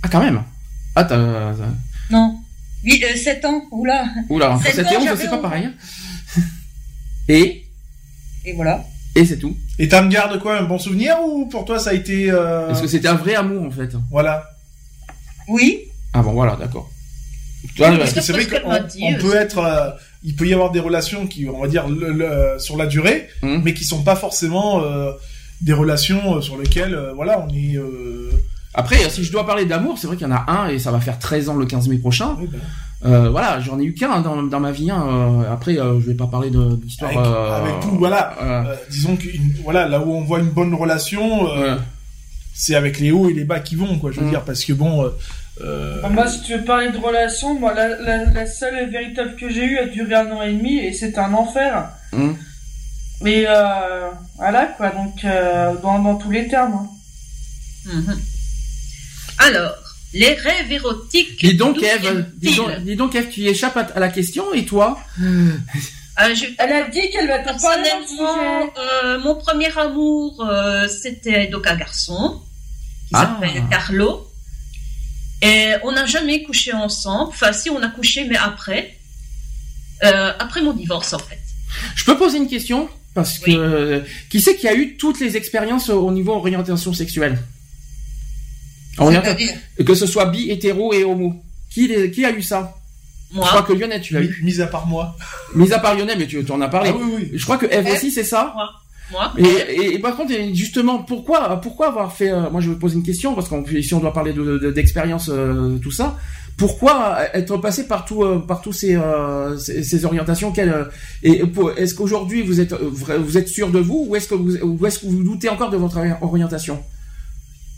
Ah quand même? Ah t'as... t'as- Non. Oui, euh, 7 ans, oula. Oula, entre Sept 7 ans, et 11, j'avais c'est pas 11. pareil. hein. Et? Et voilà. Et c'est tout. et t'en gardes quoi un bon souvenir ou pour toi ça a été euh, Est-ce que c'était un vrai amour en fait voilà Oui. Ah bon, voilà, d'accord. Parce que c'est vrai qu'on peut être euh, il peut y avoir des relations qui on va dire le- le- sur la durée Hum. mais qui sont pas forcément euh, des relations euh, sur lesquelles euh, voilà on est Après, si je dois parler d'amour, c'est vrai qu'il y en a un et ça va faire 13 ans le 15 mai prochain. oui, ben, voilà, j'en ai eu qu'un hein, dans, dans ma vie. hein. Après, je vais pas parler de d'histoire. avec, avec tout voilà disons que voilà là où on voit une bonne relation ouais. c'est avec les hauts et les bas qui vont quoi je veux Mm. dire parce que bon euh, Moi, si tu veux parler de relation, moi, la, la, la seule véritable que j'ai eue a duré un an et demi et c'était un enfer. Hum. Mais euh, voilà, quoi, donc euh, dans, dans tous les termes. hein. Mhm. Alors, les rêves érotiques. Dis donc, Eve, dis donc, dis donc, Eve, tu y échappes à, à la question et toi Euh, je- Elle a dit qu'elle va t'en parler dans le Personnellement, euh, mon premier amour, euh, c'était donc un garçon qui Ah. s'appelle Carlo. Et on n'a jamais couché ensemble. Enfin, si, on a couché, mais après. Euh, après mon divorce, en fait. Je peux poser une question? Parce que Oui. qui c'est qui a eu toutes les expériences au au niveau orientation sexuelle? Orienta- Que ce soit bi, hétéro et homo. Qui, les- qui a eu ça? Moi, Je crois que Lionel, tu l'as eu. mis à part moi Mis à part Lionel, mais tu, en as parlé. ah oui oui Je crois que Eve Eve aussi, c'est ça? moi. Et, et, et par contre, justement, pourquoi, pourquoi avoir fait euh, Moi, je vais poser une question parce qu'on si on doit parler de de- d'expérience, euh, tout ça. Pourquoi être passé par tout, euh, par tous ces, euh, ces, ces orientations Et est-ce qu'aujourd'hui vous êtes, vous êtes sûr de vous ou est-ce que vous, ou est-ce que vous doutez encore de votre orientation?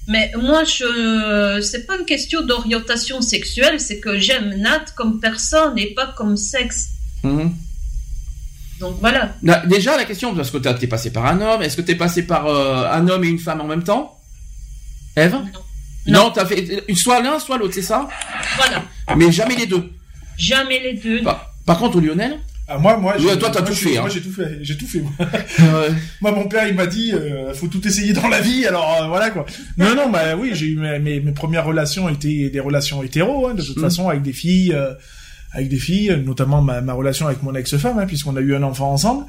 Mais moi, je, c'est pas une question d'orientation sexuelle, c'est que j'aime Nat comme personne et pas comme sexe. Mhm. Donc voilà. Là, Déjà, la question, parce que t'as- t'es passé par un homme, est-ce que t'es passé par euh, un homme et une femme en même temps? Eve Non. t'as fait soit l'un, soit l'autre, c'est ça? Voilà. Mais jamais les deux. Jamais les deux. Par, par contre, Lionel, ah, moi moi Ouais, j'ai- toi, t'as moi, tout fait, moi hein. j'ai tout fait j'ai tout fait moi. euh, Moi, mon père, il m'a dit, euh, faut tout essayer dans la vie, alors euh, voilà quoi. Non, non, bah oui, j'ai eu mes, mes, mes premières relations étaient des relations hétéro, hein, de toute Mm. façon, avec des filles, euh, avec des filles, notamment ma, ma relation avec mon ex-femme, hein, puisqu'on a eu un enfant ensemble.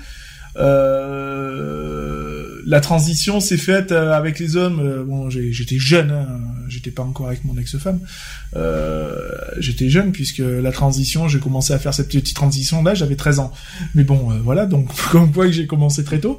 Euh, la transition s'est faite euh, avec les hommes. euh, bon, j'étais jeune, hein, j'étais pas encore avec mon ex-femme. Euh, j'étais jeune puisque la transition, j'ai commencé à faire cette petite transition là, j'avais 13 ans. Mais bon, euh, voilà, donc comme quoi que j'ai commencé très tôt.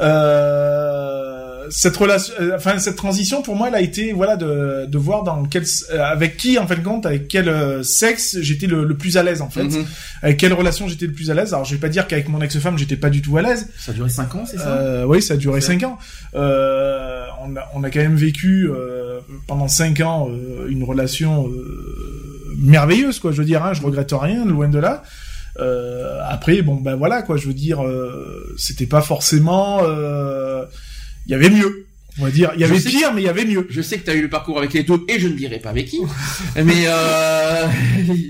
Euh, cette relation, euh, enfin cette transition pour moi, elle a été voilà de, de voir dans quel, euh, avec qui en fin de compte, avec quel euh, sexe j'étais le, le plus à l'aise en fait, mhm. avec quelle relation j'étais le plus à l'aise. Alors je vais pas dire qu'avec mon ex-femme j'étais pas du tout à l'aise. ça a duré 5 ans, c'est ça? Euh, oui, ça a duré 5 ans. Euh, on, a, on a quand même vécu euh, pendant 5 ans une relation euh, merveilleuse, quoi. Je veux dire, hein, je regrette rien, loin de là. Euh, après, bon, ben voilà, quoi. Je veux dire, euh, c'était pas forcément. Euh, Il y avait mieux. On va dire, il y avait pire, mais il y avait mieux. Je sais que tu as eu le parcours avec les deux et je ne dirai pas avec qui. mais euh,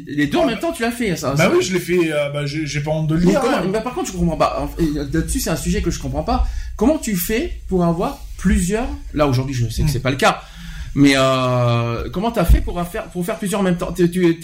les deux en même temps, tu l'as fait. Ça, Bah ça- oui, je l'ai fait. euh, bah, j'ai pas honte de le dire. comment- hein. bah, par contre, je comprends pas. Fait, Là-dessus, c'est un sujet que je comprends pas. Comment tu fais pour avoir plusieurs Là, aujourd'hui, je sais que Hmm. c'est pas le cas. Mais euh, comment t'as fait pour faire pour faire plusieurs en même temps? Tu,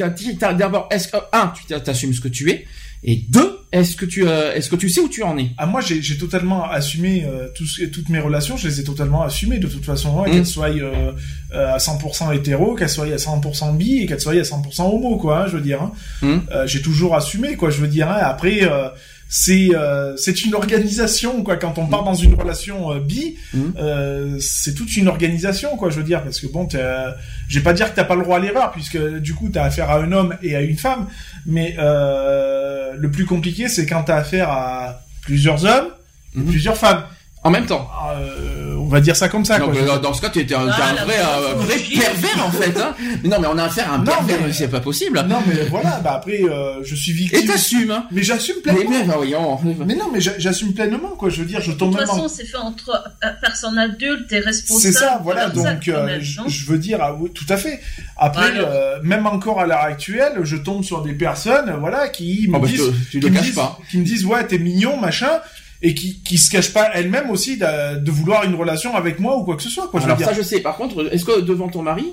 d'abord, est-ce que un, tu t'assumes ce que tu es, et deux, est-ce que tu euh, est-ce que tu sais où tu en es? Ah moi j'ai totalement assumé euh, tout toutes mes relations, je les ai totalement assumées de toute façon, hein, Mm. qu'elles soient euh, euh, à 100% hétéro, qu'elles soient à 100% bi et qu'elles soient à 100% homo quoi, hein, je veux dire. hein. Mm. Euh, j'ai toujours assumé quoi, je veux dire. hein. Après euh, c'est euh, c'est une organisation quoi quand on part dans une relation euh, bi, Mm. euh, c'est toute une organisation quoi, je veux dire parce que bon euh, je vais pas dire que t'as pas le droit à l'erreur puisque du coup t'as affaire à un homme et à une femme, mais euh, le plus compliqué c'est quand t'as affaire à plusieurs hommes et Mhm. plusieurs femmes. En même temps Euh, on va dire ça comme ça. Non, quoi. mais dans, dans ce cas, tu es un, t'es Ah, un la vrai, un vrai pervers en fait. Hein. Mais non, mais on a affaire à un Non, pervers, mais- c'est pas possible. Non mais voilà, bah après euh, je suis Et victime. t'assumes, hein Mais j'assume Mais pleinement. bien, bah, voyons. Mais non, mais j'a- j'assume pleinement quoi. Je veux dire, je De tombe toute même en façon, c'est fait entre euh, personnes adultes et responsables. C'est ça, voilà. de Donc, euh, même, je, veux dire, ah oui, tout à fait. Après, euh, même encore à l'heure actuelle, je tombe sur des personnes, euh, voilà, qui me Oh, bah, disent, tu- tu qui le me caches disent, pas. qui me disent, ouais, t'es mignon, machin, et qui qui se cachent pas elles-mêmes aussi de, de vouloir une relation avec moi ou quoi que ce soit, quoi. Je veux Alors dire. ça, je sais. Par contre, est-ce que devant ton mari,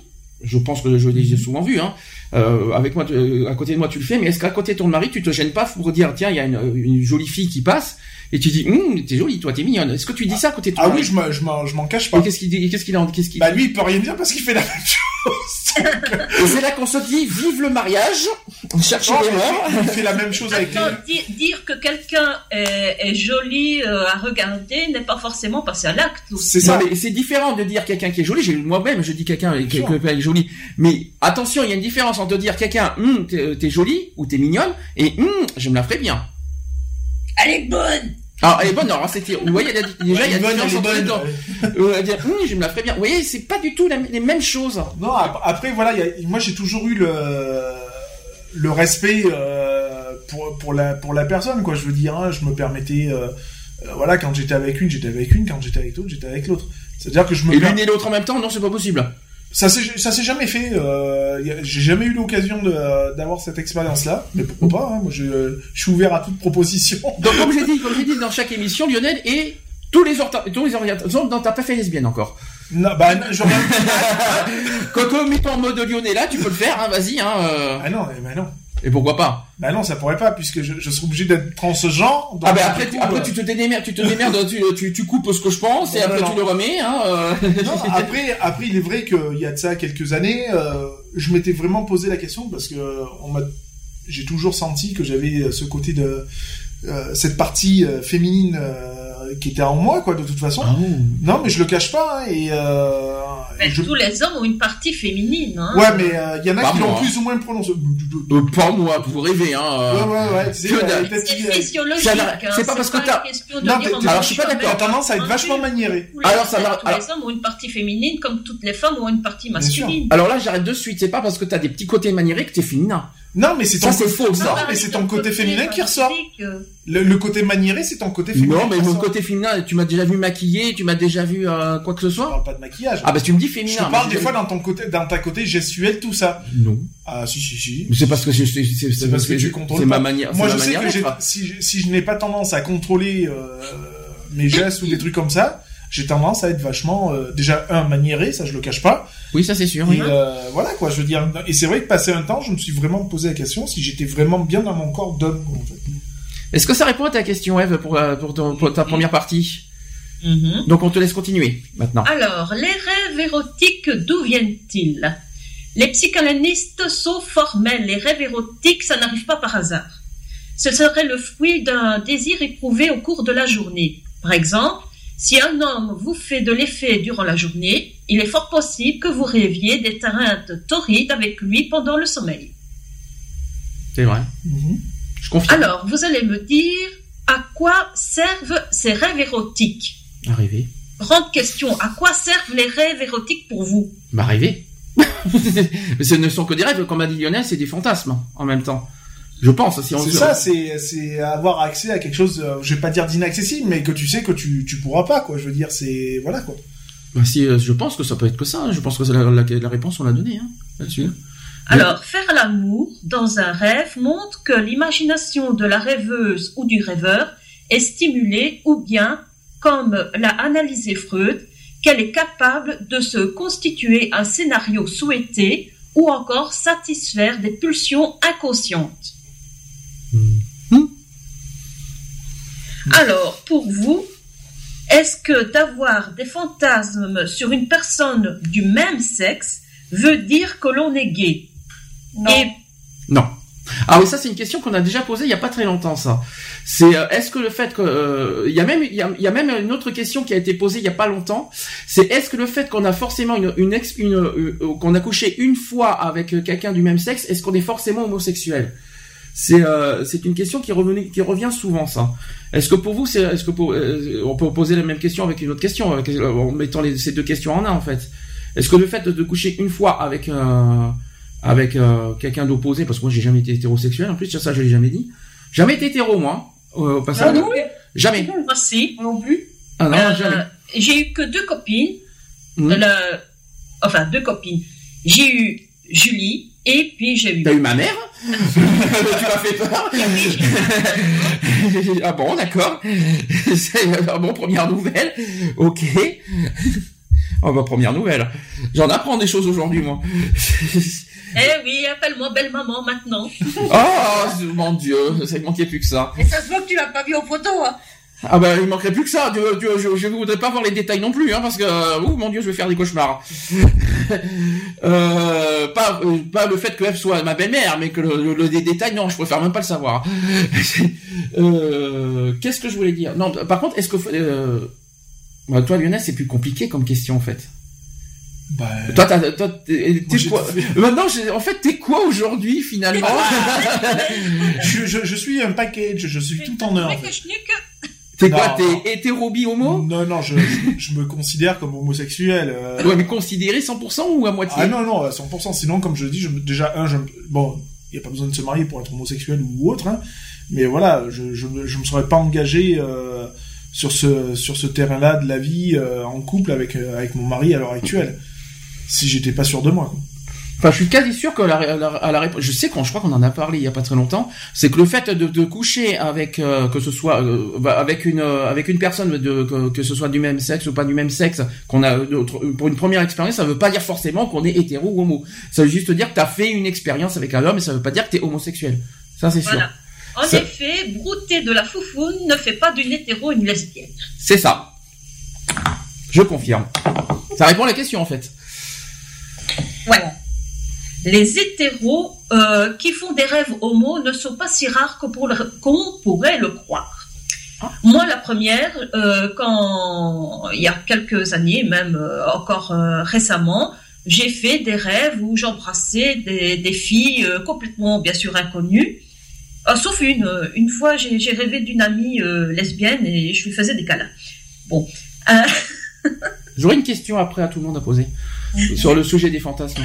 je pense que je l'ai souvent vu, hein, euh, avec moi, tu- euh, à côté de moi, tu le fais, mais est-ce qu'à côté de ton mari, tu te gênes pas pour dire, tiens, il y a une, une jolie fille qui passe, et tu dis, hum, t'es jolie, toi, t'es mignonne. Est-ce que tu dis ça à côté de ton Ah oui, je m'en je m'en je m'en cache pas. Et qu'est-ce qu'il dit Qu'est-ce qu'il en Qu'est-ce qu'il Bah lui, il peut rien dire parce qu'il fait la même chose. Et c'est là qu'on se dit, vive le mariage, cherchez Non, les morts. il fait la même chose avec. Attends, di- dire que quelqu'un est, est joli euh, à regarder n'est pas forcément passer à l'acte. C'est ça. mais c'est différent de dire quelqu'un qui est joli. J'ai moi-même, je dis quelqu'un qui est joli. Mais attention, il y a une différence entre dire quelqu'un, hum, t'es t'es jolie ou t'es mignonne, et hum, je me la ferai bien. Elle est bonne Alors, elle est bonne, alors, c'est, vous voyez, il y a- déjà, il y a bonne, différence elle est entre les bonne. deux. Euh, dire, hum, je me la ferai bien. Vous voyez, c'est pas du tout la- les mêmes choses. Non, ap- après voilà, il y a- moi j'ai toujours eu le le respect euh, pour pour la pour la personne quoi. Je veux dire, hein, je me permettais euh, euh, voilà quand j'étais avec une, j'étais avec une, quand j'étais avec l'autre, j'étais avec l'autre. C'est-à-dire que je me Et l'une et l'autre en même temps, non, c'est pas possible. Ça s'est jamais fait. Euh, j'ai jamais eu l'occasion d'avoir cette expérience là, mais pourquoi pas hein, Moi je, je suis ouvert à toute proposition. Donc, comme j'ai dit, comme j'ai dit dans chaque émission, Lionel et tous les tous les orientations, non, t'as pas fait lesbienne encore. Non, bah non, j'aurais- Coco, mets-toi en mode Lyonnais là, tu peux le faire, hein, vas-y, hein. euh. ah non, eh ben non. Et pourquoi pas Bah non, ça pourrait pas puisque je, je serais obligé d'être transgenre. donc Ah ben du après, coup, tu, après euh, tu te démerdes, tu te démerdes, tu, tu, tu coupes ce que je pense et Non, après non, tu le remets. Hein, euh. Non, après, après, il est vrai qu'il y a de ça quelques années, euh, je m'étais vraiment posé la question parce que on m'a, j'ai toujours senti que j'avais ce côté de cette partie euh, féminine euh, qui était en moi, quoi, de toute façon. Ah. Non, mais je le cache pas, hein, et, euh, Mais et je... tous les hommes ont une partie féminine. Hein. ouais, mais euh, il y en a Pas qui l'ont moi. plus ou moins prononcé. Euh, pas moi, vous rêvez, hein. euh. Ouais, ouais, ouais. Euh, C'est physiologique. Hein, c'est pas parce que t'as- Non, dire, alors, je suis pas d'accord. Tendance à être un vachement maniéré. Tous les, Alors, ça tous va- alors- les hommes ont une partie féminine comme toutes les femmes ont une partie masculine. Alors là, j'arrête de suite. C'est pas parce que t'as des petits côtés maniérés que t'es féminin. Non, mais c'est ton côté- faux, ça. Non, mais c'est ton côté féminin qui ressort. euh, Le, le côté maniéré, c'est ton côté féminin. Non, mais mon côté féminin, tu m'as déjà vu maquillé, tu m'as déjà vu euh, quoi que ce Je soit. parle pas de maquillage. Ah bah tu me dis Je féminin. te mais parle des fois dans ton côté, dans ta côté gestuelle, tout ça. Non. Ah, si, si, si. Mais c'est parce que c'est parce que tu contrôles c'est ma manière. Moi, je ma sais que je- si je n'ai pas tendance à contrôler euh, mes gestes ou des trucs comme ça, j'ai tendance à être vachement, euh, déjà, un, maniéré, ça je le cache pas. Oui, ça c'est sûr. Et oui. euh, voilà, quoi, je veux dire. Et c'est vrai que passé un temps, je me suis vraiment posé la question si j'étais vraiment bien dans mon corps d'homme, quoi, en fait. Est-ce que ça répond à ta question, Eve, pour, euh, pour, ton- pour ta première partie mhm. Donc on te laisse continuer maintenant. Alors, les rêves érotiques, d'où viennent-ils? Les psychanalystes sont formels. Les rêves érotiques, ça n'arrive pas par hasard. Ce serait le fruit d'un désir éprouvé au cours de la journée. Par exemple, si un homme vous fait de l'effet durant la journée, il est fort possible que vous rêviez d'étreintes torrides avec lui pendant le sommeil. C'est vrai. Mhm. Je confirme. Alors, vous allez me dire à quoi servent ces rêves érotiques? Arrivé. Grande question, à quoi servent les rêves érotiques pour vous? Bah. Mais ce ne sont que des rêves, comme a dit Lionel, c'est des fantasmes en même temps. Je pense. Si C'est ça, c'est c'est avoir accès à quelque chose, euh, je vais pas dire d'inaccessible, mais que tu sais que tu tu pourras pas quoi. Je veux dire, c'est voilà quoi. Bah, si, euh, je pense que ça peut être que ça. hein. Je pense que c'est la, la, la réponse on l'a donnée hein, là-dessus. Alors, faire l'amour dans un rêve montre que l'imagination de la rêveuse ou du rêveur est stimulée ou bien, comme l'a analysé Freud, qu'elle est capable de se constituer un scénario souhaité ou encore satisfaire des pulsions inconscientes. Alors, pour vous, est-ce que d'avoir des fantasmes sur une personne du même sexe veut dire que l'on est gay Non. Et Non. Ah oui, ça c'est une question qu'on a déjà posée il y a pas très longtemps ça. C'est euh, est-ce que le fait que euh, il y a même il y a, il y a même une autre question qui a été posée il y a pas longtemps, c'est est-ce que le fait qu'on a forcément une une, ex- une euh, qu'on a couché une fois avec quelqu'un du même sexe, est-ce qu'on est forcément homosexuel? C'est euh, c'est une question qui revenait qui revient souvent ça. Est-ce que pour vous c'est est-ce que pour, euh, on peut poser la même question avec une autre question avec, euh, en mettant les, ces deux questions en un en fait? Est-ce que le fait de, de coucher une fois avec euh, avec euh, quelqu'un d'opposé, parce que moi j'ai jamais été hétérosexuel, en plus ça je l'ai jamais dit. Jamais été hétéro moi, euh, au passage. Ah non Jamais. Moi si. Non plus. Ah non, Euh, jamais. J'ai eu que deux copines. Le- Enfin, deux copines. J'ai eu Julie et puis j'ai eu. T'as eu ma mère Tu m'as fait peur Ah bon, d'accord. C'est- ah bon, première nouvelle. Ok. Oh bah première nouvelle. J'en apprends des choses aujourd'hui moi. Eh oui, appelle-moi belle maman maintenant. Oh mon dieu, ça ne manquait plus que ça. Et ça se voit que tu l'as pas vu en photo, hein. Ah bah il manquerait plus que ça. Dieu, Dieu, je, je voudrais pas voir les détails non plus, hein, parce que euh, ouh, mon dieu, je vais faire des cauchemars. euh, pas euh, pas le fait que Eve soit ma belle-mère, mais que le, le- le- des détails, non, je préfère même pas le savoir. euh, Qu'est-ce que je voulais dire? Non, par contre, est-ce que euh, bah, toi Lionel, c'est plus compliqué comme question en fait. Bah, Toi, t'as- toi, t'es quoi Maintenant, j'ai- en fait, t'es quoi aujourd'hui finalement? Je, je, je suis un package, je suis tout en un. en fait. T'es quoi. T'es hétéro bi homo? Non, non, je, je, je me considère comme homosexuel. euh. Ouais, mais considéré 100% ou à moitié? Ah non, non, à 100%. Sinon, comme je le dis, je, déjà, un, je, bon, il n'y a pas besoin de se marier pour être homosexuel ou autre, hein, mais voilà, je, je, me- je me serais pas engagé euh, sur ce, sur ce terrain-là de la vie euh, en couple avec, euh, avec mon mari à l'heure actuelle, si j'étais pas sûr de moi. quoi. Enfin, je suis quasi sûr que la, la- à la réponse, je sais qu'on, je crois qu'on en a parlé il y a pas très longtemps, c'est que le fait de, de coucher avec euh, que ce soit euh, bah, avec une euh, avec une personne de que, que ce soit du même sexe ou pas du même sexe, qu'on a pour une première expérience, ça veut pas dire forcément qu'on est hétéro ou homo. Ça veut juste dire que t'as fait une expérience avec un homme, et ça veut pas dire que t'es homosexuel. Ça c'est sûr. Voilà. En Ça- effet, brouter de la foufoune ne fait pas d'une hétéro une lesbienne. C'est ça. Je confirme. Ça répond à la question en fait. Ouais. Les hétéros euh, qui font des rêves homo ne sont pas si rares que pour le- qu'on pourrait le croire. Moi, la première, euh, quand il y a quelques années, même euh, encore euh, récemment, j'ai fait des rêves où j'embrassais des, des filles complètement, bien sûr, inconnues. Sauf une. Une fois, j'ai rêvé d'une amie lesbienne et je lui faisais des câlins. Bon. J'aurais une question après à tout le monde à poser sur le sujet des fantasmes.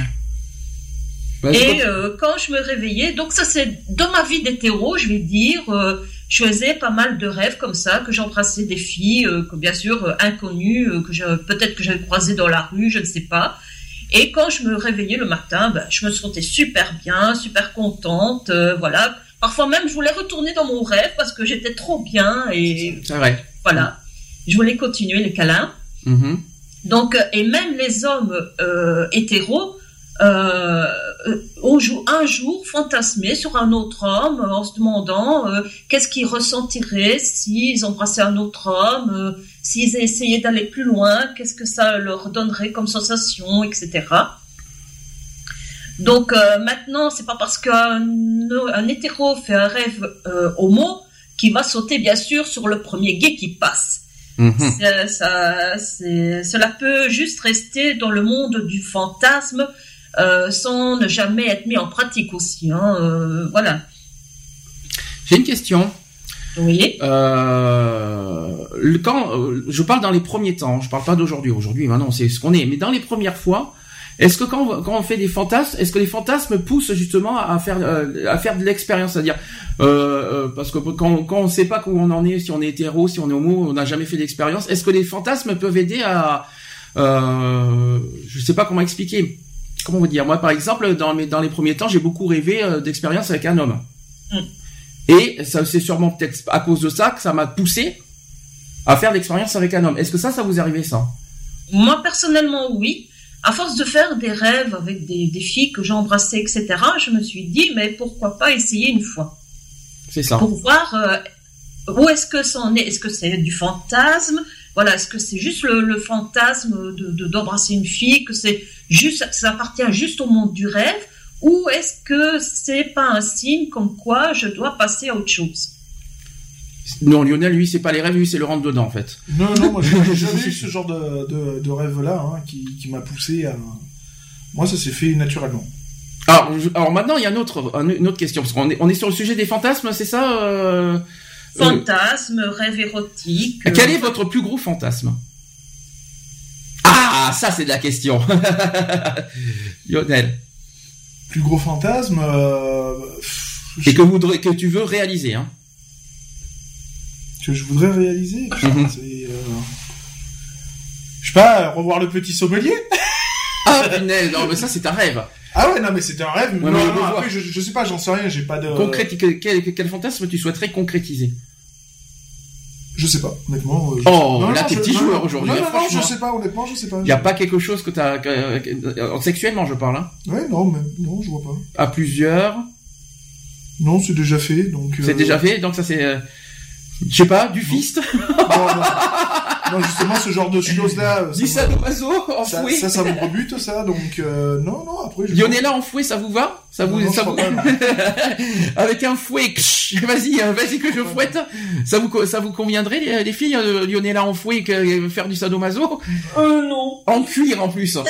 Vas-y, Et euh, quand je me réveillais, donc ça c'est dans ma vie d'hétéro, je vais dire, euh, je faisais pas mal de rêves comme ça, que j'embrassais des filles, euh, que bien sûr inconnues, que je- peut-être que j'avais croisées dans la rue, je ne sais pas. Et quand je me réveillais le matin, ben, je me sentais super bien, super contente, voilà. Parfois même, je voulais retourner dans mon rêve parce que j'étais trop bien et C'est vrai. voilà. Je voulais continuer les câlins. Mhm. Donc, et même les hommes hétéros euh, un jour fantasmé sur un autre homme euh, en se demandant euh, qu'est-ce qu'ils ressentiraient s'ils embrassaient un autre homme, euh, s'ils essayaient d'aller plus loin, qu'est-ce que ça leur donnerait comme sensation, etc. Donc euh, maintenant, c'est pas parce qu'un un hétéro fait un rêve homo qu'il va sauter bien sûr sur le premier gay qui passe. Mhm. Ça- cela peut juste rester dans le monde du fantasme euh, sans ne jamais être mis en pratique aussi. hein, euh, voilà. J'ai une question. Oui. Euh, quand euh, je parle dans les premiers temps, je parle pas d'aujourd'hui. Aujourd'hui, maintenant, c'est ce qu'on est. Mais dans les premières fois, Est-ce que quand on, quand on fait des fantasmes, est-ce que les fantasmes poussent justement à faire à faire de l'expérience, c'est-à-dire euh, parce que quand, quand on sait pas où on en est, si on est hétéro, si on est homo, on n'a jamais fait d'expérience. Est-ce que les fantasmes peuvent aider à euh, je sais pas comment expliquer. Comment vous dire Moi, par exemple, dans mes dans les premiers temps, j'ai beaucoup rêvé euh, d'expérience avec un homme. Mm. Et ça, c'est sûrement peut-être à cause de ça que ça m'a poussé à faire l'expérience avec un homme. Est-ce que ça, ça vous est arrivé ça? Moi, personnellement, oui. À force de faire des rêves avec des, des filles que j'ai embrassées, etc., je me suis dit, mais pourquoi pas essayer une fois? C'est ça. Pour voir euh, où est-ce que ça en est? Est-ce que c'est du fantasme? Voilà, est-ce que c'est juste le, le fantasme de de- d'embrasser une fille, que c'est juste, ça appartient juste au monde du rêve ou est-ce que c'est pas un signe comme quoi je dois passer à autre chose? Non, Lionel, lui, c'est pas les rêves, lui, c'est le rentre dedans, en fait. Non, non, moi j'ai jamais eu ce genre de, de, de rêve-là hein, qui, qui m'a poussé à. Moi, ça s'est fait naturellement. Alors, maintenant, il y a une autre, un- une autre question, parce qu'on est, on est sur le sujet des fantasmes, c'est ça euh, Fantasme, rêve érotique. euh, Quel euh, est votre plus gros fantasme? Ah, ça, c'est de la question. Lionel. Plus gros fantasme. Euh, Et que, voudrais, que tu veux réaliser, hein que je voudrais réaliser? Putain, Mhm. euh, Je sais pas, revoir le petit sommelier? Ah, punaise, non, mais ça, c'est un rêve. Ah ouais, non, mais c'était un rêve. Ouais, non, mais non, je après, je, je sais pas, j'en sais rien, j'ai pas de. Concrète, quel, fantasme tu souhaiterais concrétiser? Je sais pas, honnêtement. euh, je- Oh, Non, là, t'es petit non, joueur aujourd'hui, Non, hein, non, non, je sais pas, honnêtement, je sais pas. Il n'y a pas quelque chose que t'as... que- sexuellement, je parle, hein Ouais, non, mais non, je vois pas. À plusieurs? Non, c'est déjà fait, donc. C'est euh, déjà fait, donc ça c'est... euh, Je sais pas, du fist? Non, non. Non, justement, ce genre de choses-là. euh, Du ça, me- sadomaso ça, ça, ça me rebute, ça, donc. euh, non, non, après. Je... Lionella enfoué, ça vous va? Ça vous, Non, non, ça vous... avec un fouet, vas-y, euh, vas-y que je fouette. Ça vous, ça vous conviendrait les, les filles, euh, Lionella enfoué, que euh, faire du sadomaso? Euh, non. En cuir en plus.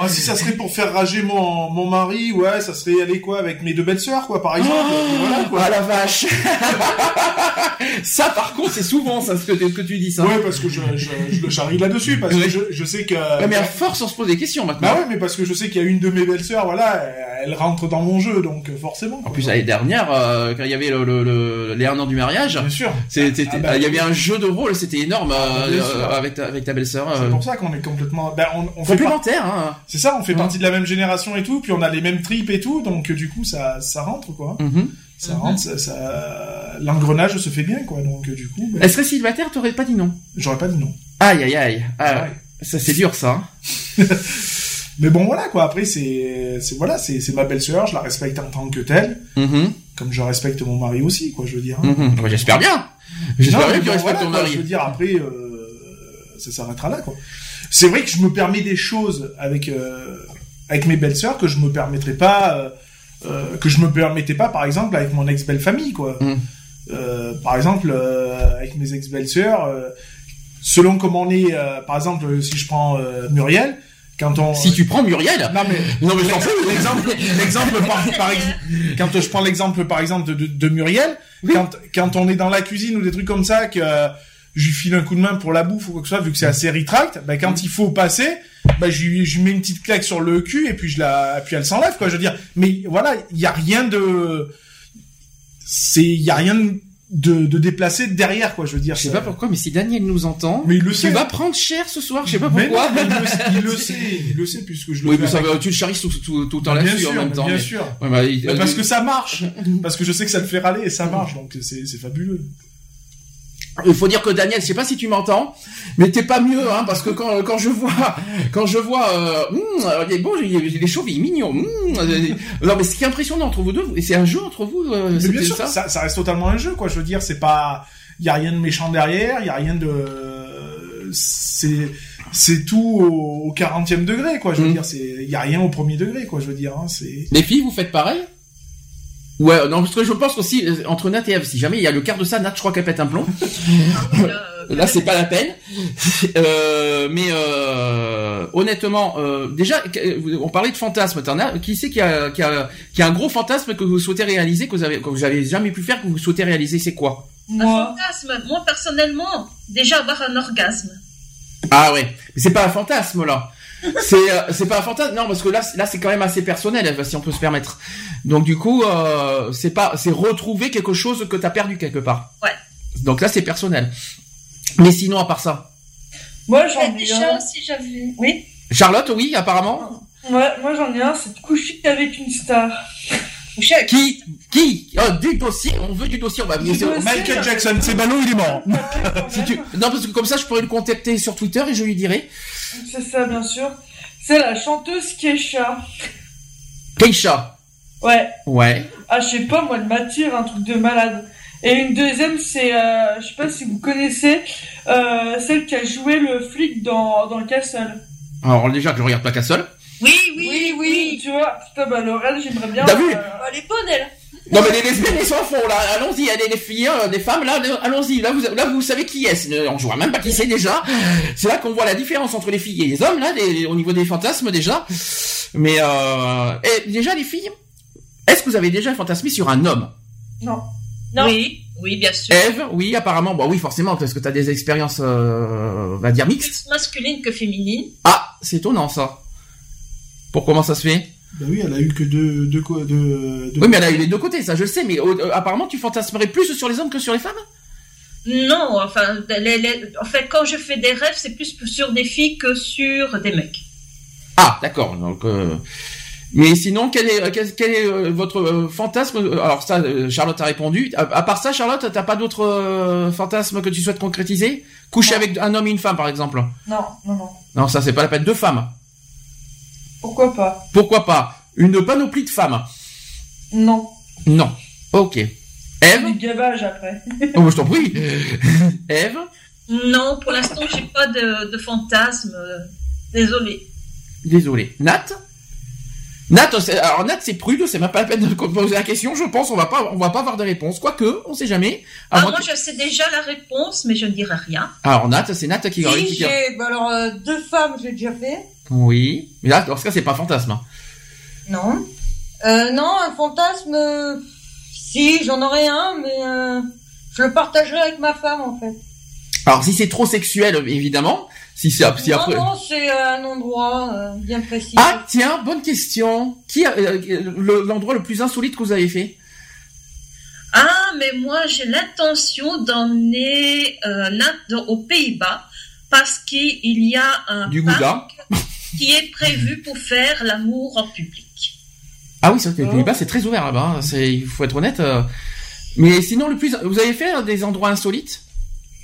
Bon, si ça serait pour faire rager mon, mon mari, ouais, ça serait aller quoi avec mes deux belles sœurs, quoi, par exemple. Oh, et voilà, quoi. Ah la vache Ça par contre c'est souvent ça ce que, que tu dis ça. Ouais, parce que je, je, je le charrie là-dessus, parce que je, je sais que. Ouais, mais à force on se pose des questions maintenant. Bah ouais, mais parce que je sais qu'il y a une de mes belles sœurs, voilà, elle rentre dans mon jeu, donc euh, forcément. En plus l'année dernière, euh, quand il y avait le, le, le- les un an du mariage, Bien sûr. c'était- Ah bah, il y avait un jeu de rôle, c'était énorme euh, bien euh, avec ta, avec ta belle-sœur. C'est pour ça qu'on est complètement. Ben, on, on complémentaire. Hein. C'est ça, on fait Mhm. partie de la même génération et tout, puis on a les mêmes tripes et tout, donc du coup ça, ça rentre quoi. Mhm. Ça rentre, ça, ça- l'engrenage se fait bien quoi, donc du coup, ben, Elle serait célibataire, t'aurais pas dit non? j'aurais pas dit non. Aïe aïe aïe. Ah, Ouais. Ça c'est dur ça. hein. Mais bon voilà quoi, après c'est, c'est voilà, c'est, c'est ma belle-sœur, je la respecte en tant que telle, Mhm. comme je respecte mon mari aussi quoi, je veux dire. hein. Mhm. Ouais, J'espère bien. J'espère Non, bien que tu respectes voilà, ton quoi, mari. Je veux dire après, euh, ça s'arrêtera là quoi. C'est vrai que je me permets des choses avec euh, avec mes belles-sœurs que je me permettrais pas, euh, euh, que je me permettais pas par exemple avec mon ex-belle famille quoi. Mhm. Euh, par exemple, euh, avec mes ex-belles-sœurs, selon comment on est, par exemple, si je prends Muriel, quand on... Si tu prends Muriel. Non mais, Non mais l'exemple, l'exemple par, par ex- quand je prends l'exemple par exemple de, de Muriel, quand, quand on est dans la cuisine ou des trucs comme ça, que je lui file un coup de main pour la bouffe ou quoi que ce soit, vu que c'est assez retract, ben quand il faut passer, ben je lui, je mets une petite claque sur le cul et puis je la, puis elle s'enlève quoi. Je veux dire, mais voilà, il y a rien de, c'est, il y a rien de, de déplacé derrière quoi. Je veux dire, Je sais pas pourquoi, mais si Daniel nous entend, Mais il le sait. vas prendre cher ce soir. Je sais pas Mais pourquoi. non, mais il, le, sait- il le sait, il le sait puisque je le Oui, mais ça va, tu le charries tout, tout, tout le temps Bien là-dessus en même temps. bien mais- sûr. Ouais, bah, il- parce euh, que ça marche, parce que je sais que ça te fait râler et ça marche, donc c'est fabuleux. Il faut dire que Daniel, je sais pas si tu m'entends, mais t'es pas mieux, hein, parce que quand, quand je vois, quand je vois, euh, il est beau, il est, il est chauve, il est mignon. hum, euh, non, mais ce qui est impressionnant entre vous deux, et c'est un jeu entre vous, euh, Mais c'est bien sûr, ça. ça, ça reste totalement un jeu, quoi. Je veux dire, c'est pas, il y a rien de méchant derrière, il y a rien de, c'est, c'est tout au, au 40e degré, quoi. Je veux Mm. dire, c'est, il y a rien au premier degré, quoi. Je veux dire, hein, c'est. Les filles, vous faites pareil? Ouais, non, parce que je pense aussi, euh, entre Nat et Eve, si jamais il y a le quart de ça, Nat, je crois qu'elle pète un plomb. Là, euh, Là, c'est pas la peine. Euh, mais euh, honnêtement, euh, déjà, on parlait de fantasme. T'en as Qui c'est qui a, qui, a, qui a un gros fantasme que vous souhaitez réaliser, que vous avez, que vous avez jamais pu faire, que vous souhaitez réaliser C'est quoi? Un Moi. fantasme. Moi, personnellement, déjà avoir un orgasme. Ah ouais, mais c'est pas un fantasme là. C'est euh, c'est pas un fantasme non parce que là là c'est quand même assez personnel si on peut se permettre donc du coup euh, c'est pas c'est retrouver quelque chose que t'as perdu quelque part Ouais. donc là c'est personnel mais sinon à part ça Moi, j'en ai déjà un. aussi, j'avais. Oui. Charlotte oui apparemment Ouais, moi, j'en ai un, c'est de coucher avec une star. Coucher avec. qui qui oh, du dossier on veut du dossier on va Du dossier. Michael Jackson, c'est ballot, il est mort. si tu non parce que comme ça je pourrais le contacter sur Twitter et je lui dirai C'est ça, bien sûr. C'est la chanteuse Kesha. Keisha Ouais. ouais Ah, je sais pas, moi, elle m'attire, un truc de malade. Et une deuxième, c'est, euh, je sais pas si vous connaissez, euh, celle qui a joué le flic dans, dans Castle. alors déjà que je regarde pas qu'à seul Oui, oui, oui. Tu vois, putain, bah, Laurel, j'aimerais bien. T'as vu euh, Elle est bonne, elle. Non mais les lesbiennes ils s'en font là, allons-y, allez les filles, euh, les femmes là, allons-y, là vous là vous savez qui est, on voit même pas qui c'est déjà. C'est là qu'on voit la différence entre les filles et les hommes là, les- au niveau des fantasmes déjà. Mais euh, et déjà les filles, est-ce que vous avez déjà fantasmé sur un homme? Non. Non. Oui, oui, bien sûr. Eve, oui apparemment, bah oui forcément parce que t'as des expériences, euh, on va dire mixtes. Plus masculine que féminine. Ah, c'est étonnant ça. Pour comment ça se fait? Bah oui, elle a eu que deux, deux, co- deux, deux- Oui mais elle a eu les deux côtés, ça je le sais, mais euh, apparemment tu fantasmerais plus sur les hommes que sur les femmes? Non, enfin, les- les- en fait, quand je fais des rêves, c'est plus sur des filles que sur des mecs. Ah, d'accord. Donc, euh, mais sinon, quel est quel, quel est euh, votre euh, fantasme? Alors ça, Charlotte a répondu. À, à part ça, Charlotte, t'as pas d'autres euh, fantasmes que tu souhaites concrétiser? Coucher avec un homme et une femme, par exemple? Non, non, non. Non, ça c'est pas la peine. Deux femmes. Pourquoi pas? Pourquoi pas? Une panoplie de femmes. Non. Non. Ok. Eve? Du gavage après. Oh, je t'en prie. Eve? Non, pour l'instant, j'ai pas de, de fantasme. Désolée. Désolé. Nat? Nat, c'est- alors Nat c'est prude, c'est même pas la peine de poser la question. Je pense on va pas, on va pas avoir de réponse. Quoique, on sait jamais. Ah, moi, que- je sais déjà la réponse, mais je ne dirai rien. Alors Nat, c'est Nat qui Si, qui- j'ai. Bah alors, euh, deux femmes, j'ai déjà fait. Oui. Mais là, dans ce cas, c'est pas un fantasme. hein. Non. Euh, non, un fantasme. euh, Si, j'en aurais un, mais euh, je le partagerai avec ma femme, en fait. Alors, si c'est trop sexuel, évidemment. Si c'est si non, après. non, c'est euh, un endroit euh, bien précis. Ah, tiens, bonne question. Qui euh, le- l'endroit le plus insolite que vous avez fait? Ah, mais moi, j'ai l'intention d'emmener euh, l'un aux Pays-Bas parce qu'il y a un Du parc Gouda. Qui est prévu pour faire l'amour en public. Ah oui, c'est vrai que les Oh. Pays-Bas, c'est très ouvert là-bas. hein. Il faut être honnête. euh. Mais sinon, le plus, vous avez fait euh, des endroits insolites?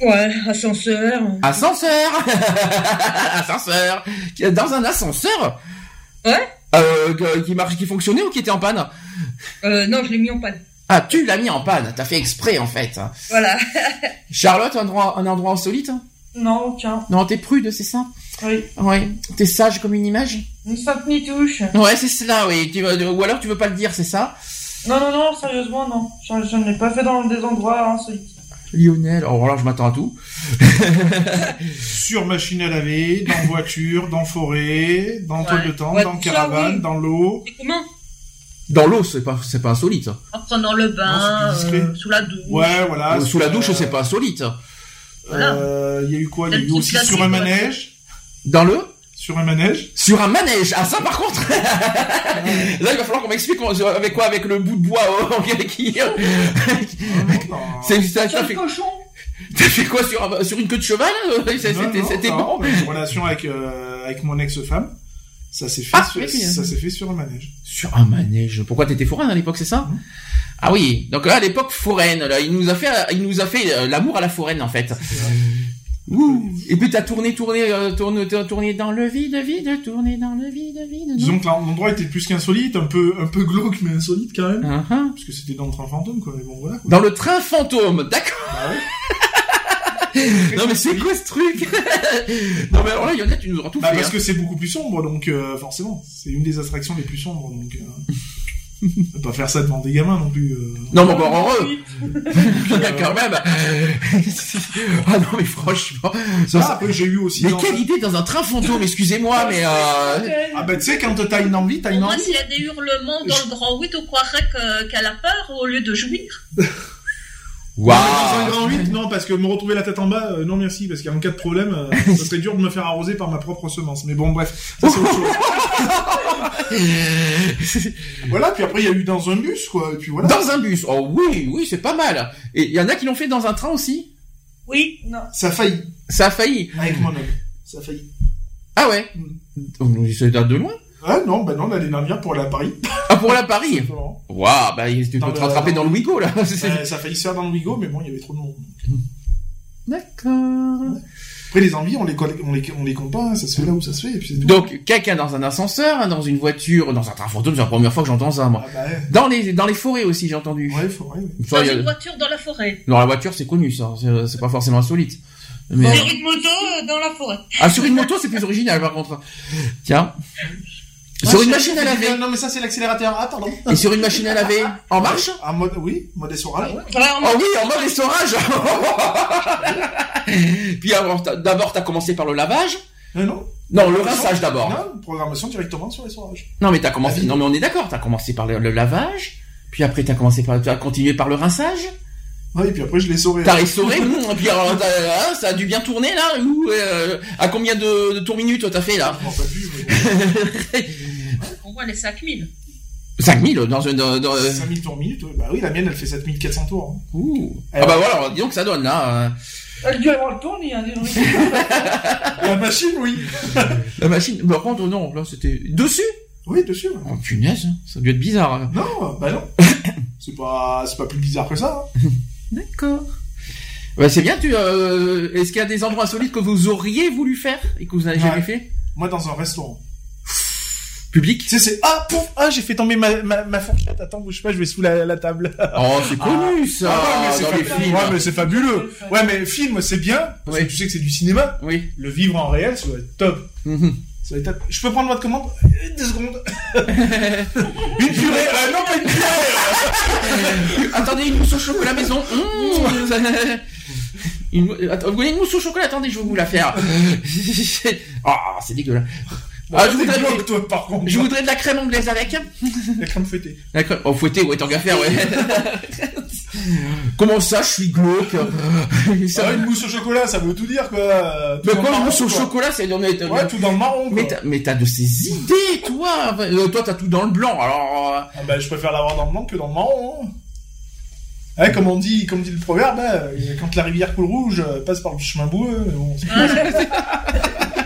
Ouais, ascenseur. Ascenseur Ascenseur Dans un ascenseur? Ouais. euh, Qui marche, qui fonctionnait ou qui était en panne? Euh, non, je l'ai mis en panne. Ah, tu l'as mis en panne. T'as fait exprès, en fait. Voilà. Charlotte, un endroit, un endroit insolite? Non, aucun. Non, t'es prude, c'est ça? Oui. Ouais. T'es sage comme une image? Une sainte mitouche. Ouais, c'est cela, oui. Tu veux- ou alors tu veux pas le dire, c'est ça? Non, non, non, sérieusement, non. Je, je ne l'ai pas fait dans des endroits insolites. Lionel, oh là, je m'attends à tout. Sur machine à laver, dans voiture, dans forêt, dans toile de tente, Ouais, dans caravane, oui. dans l'eau. Comment? Dans l'eau, c'est pas, c'est pas insolite. En prenant le bain, Non, euh, sous la douche. Ouais, voilà. Euh, Sous la douche, euh, c'est pas insolite. Euh, Il y a eu quoi? Il y a eu aussi sur un manège? Dans le? Sur un manège? Sur un manège. Ah ça par contre. Là il va falloir qu'on m'explique avec quoi? Avec le bout de bois oh, qui? C'est ça, ça fait. le cochon T'as fait quoi sur un- sur une queue de cheval? C'était bon. Une relation avec euh, avec mon ex-femme. Ça s'est fait, Ah, sur, oui, oui, ça oui. s'est fait sur un manège. Sur un manège. Pourquoi t'étais foraine à l'époque c'est ça? Ah oui. Donc là à l'époque foraine là il nous a fait il nous a fait euh, l'amour à la foraine en fait. Ouh. Et puis t'as tourné tourné euh, tourné tourné dans le vide vide tourné dans le vide vide. Disons que l'endroit était plus qu'insolite, un peu un peu glauque mais insolite quand même. Ah. Parce que c'était dans le train fantôme quoi. Mais bon voilà. Quoi. Dans le train fantôme, d'accord. Bah ouais. non mais c'est quoi ce truc? Non mais alors là Yonette tu nous auras tout Bah, fait. parce hein. que c'est beaucoup plus sombre donc euh, forcément c'est une des attractions les plus sombres donc. Euh... on va pas faire ça devant des gamins non plus. euh. Non mais encore heureux. Euh, quand même. ah non mais franchement. ça, Ah, ça- après j'ai eu aussi. Mais dans- quelle idée dans un train fantôme, excusez-moi, mais euh... Ah bah tu sais quand t'as une envie, t'as une Moi, envie. s'il y a des hurlements dans le grand 8, on croirait que- qu'elle a peur au lieu de jouir. Waouh. Dans un grand 8, non, parce que me retrouver la tête en bas, euh, non merci, parce qu'en cas de problème, euh, ça serait dur de me faire arroser par ma propre semence. Mais bon, bref, ça c'est autre chose. voilà, puis après il y a eu dans un bus, quoi, et puis voilà. Dans un bus. Oh oui, oui, c'est pas mal. Et il y en a qui l'ont fait dans un train aussi? Oui, non. Ça a failli. Ça a failli. Avec mon homme. Ça a failli. Ah ouais? Ça date de loin. Ah non, bah non, l'année dernière pour aller à Paris. Ah pour la Paris. Waouh, bah tu peux Dans te le- rattraper dans le Wigo là. Euh, ça a failli se faire dans le Wigo, mais bon, il y avait trop de monde. D'accord. Après, les envies, on les, colle- on les, on les compte pas, ça se fait là où ça se fait, et puis. Donc quelqu'un dans un ascenseur, hein, dans une voiture, dans un train fantôme, c'est la première fois que j'entends ça moi. Ah bah, ouais. Dans les dans les forêts aussi j'ai entendu. Ouais. Ça, Dans a- une voiture dans la forêt. Dans la voiture c'est connu ça, c'est pas forcément insolite. Mais Sur une moto euh, dans la forêt. ah sur une moto c'est plus original par contre. Tiens. Sur une machine à laver. Non, mais ça, c'est l'accélérateur. Ah, pardon. Et sur une machine à laver en marche En mode, oui, mode essorage. Ouais, Oh oui, en mode essorage Puis d'abord, t'as commencé par le lavage Euh, non. Non, le rinçage d'abord. Non, programmation directement sur l'essorage. Non, mais t'as commencé... Non, mais on est d'accord, t'as commencé par le, le lavage, puis après t'as commencé par... T'as continué par le rinçage Ouais, et puis après, je l'ai essoré. T'as hum, et puis alors, hein, ça a dû bien tourner, là ou, euh, À combien de, de tours minutes t'as fait, là Je mais bon. On voit les 5000. 5000 dans un... Dans, dans, euh, 5000 tours minutes, ouais. Bah oui, la mienne, elle fait 7400 tours. hein. ouh. Ah bah voilà, dis donc ça donne, là. euh, Elle doit avoir le tournis, hein, dis donc. La machine, oui. La machine... Par contre, non, là, c'était... Dessus Oui, dessus. ouais. Oh, punaise, ça a dû être bizarre. hein. Non, bah non. c'est pas, c'est pas plus bizarre que ça. hein. D'accord. Bah, c'est bien, tu. Euh, Est-ce qu'il y a des endroits insolites que vous auriez voulu faire et que vous n'avez jamais Ouais. fait? Moi, dans un restaurant. Public? Tu sais, c'est, ah, pouf, ah, j'ai fait tomber ma, ma, ma fourchette. Attends, bouge pas, je vais sous la, la table. Oh, c'est connu ça Ah ouais, mais c'est dans les fabuleux. films. Ouais, mais c'est fabuleux. Ouais, mais film, c'est bien. Parce Oui. que tu sais que c'est du cinéma. Oui. Le vivre en réel, ça va être top. Mhm. Je peux prendre votre commande? Euh, Deux secondes. une purée. Euh, non, pas une purée. Attendez, une mousse au chocolat maison. Mmh. Une Attends, vous voulez une mousse au chocolat? Attendez, je vais vous la faire. Ah, c'est dégueulasse. Ah, je voudrais, glauque, toi, par contre. je voudrais de la crème anglaise avec. La crème fouettée. La crème... Oh, fouetté, ouais, tant qu'à faire, ouais. Comment ça, je suis glauque Ça va, une mousse au chocolat, ça veut tout dire, quoi. Euh, tout Mais quoi, le une mousse au quoi. chocolat, c'est... Ouais, tout dans le marron, quoi. Mais t'as, mais t'as de ces idées, toi. Euh, toi, t'as tout dans le blanc. Alors, euh, Ah bah, je préfère l'avoir dans le blanc que dans le marron. hein. Ouais, comme on dit, comme dit le proverbe, hein, quand la rivière coule rouge, euh, passe par le chemin boueux.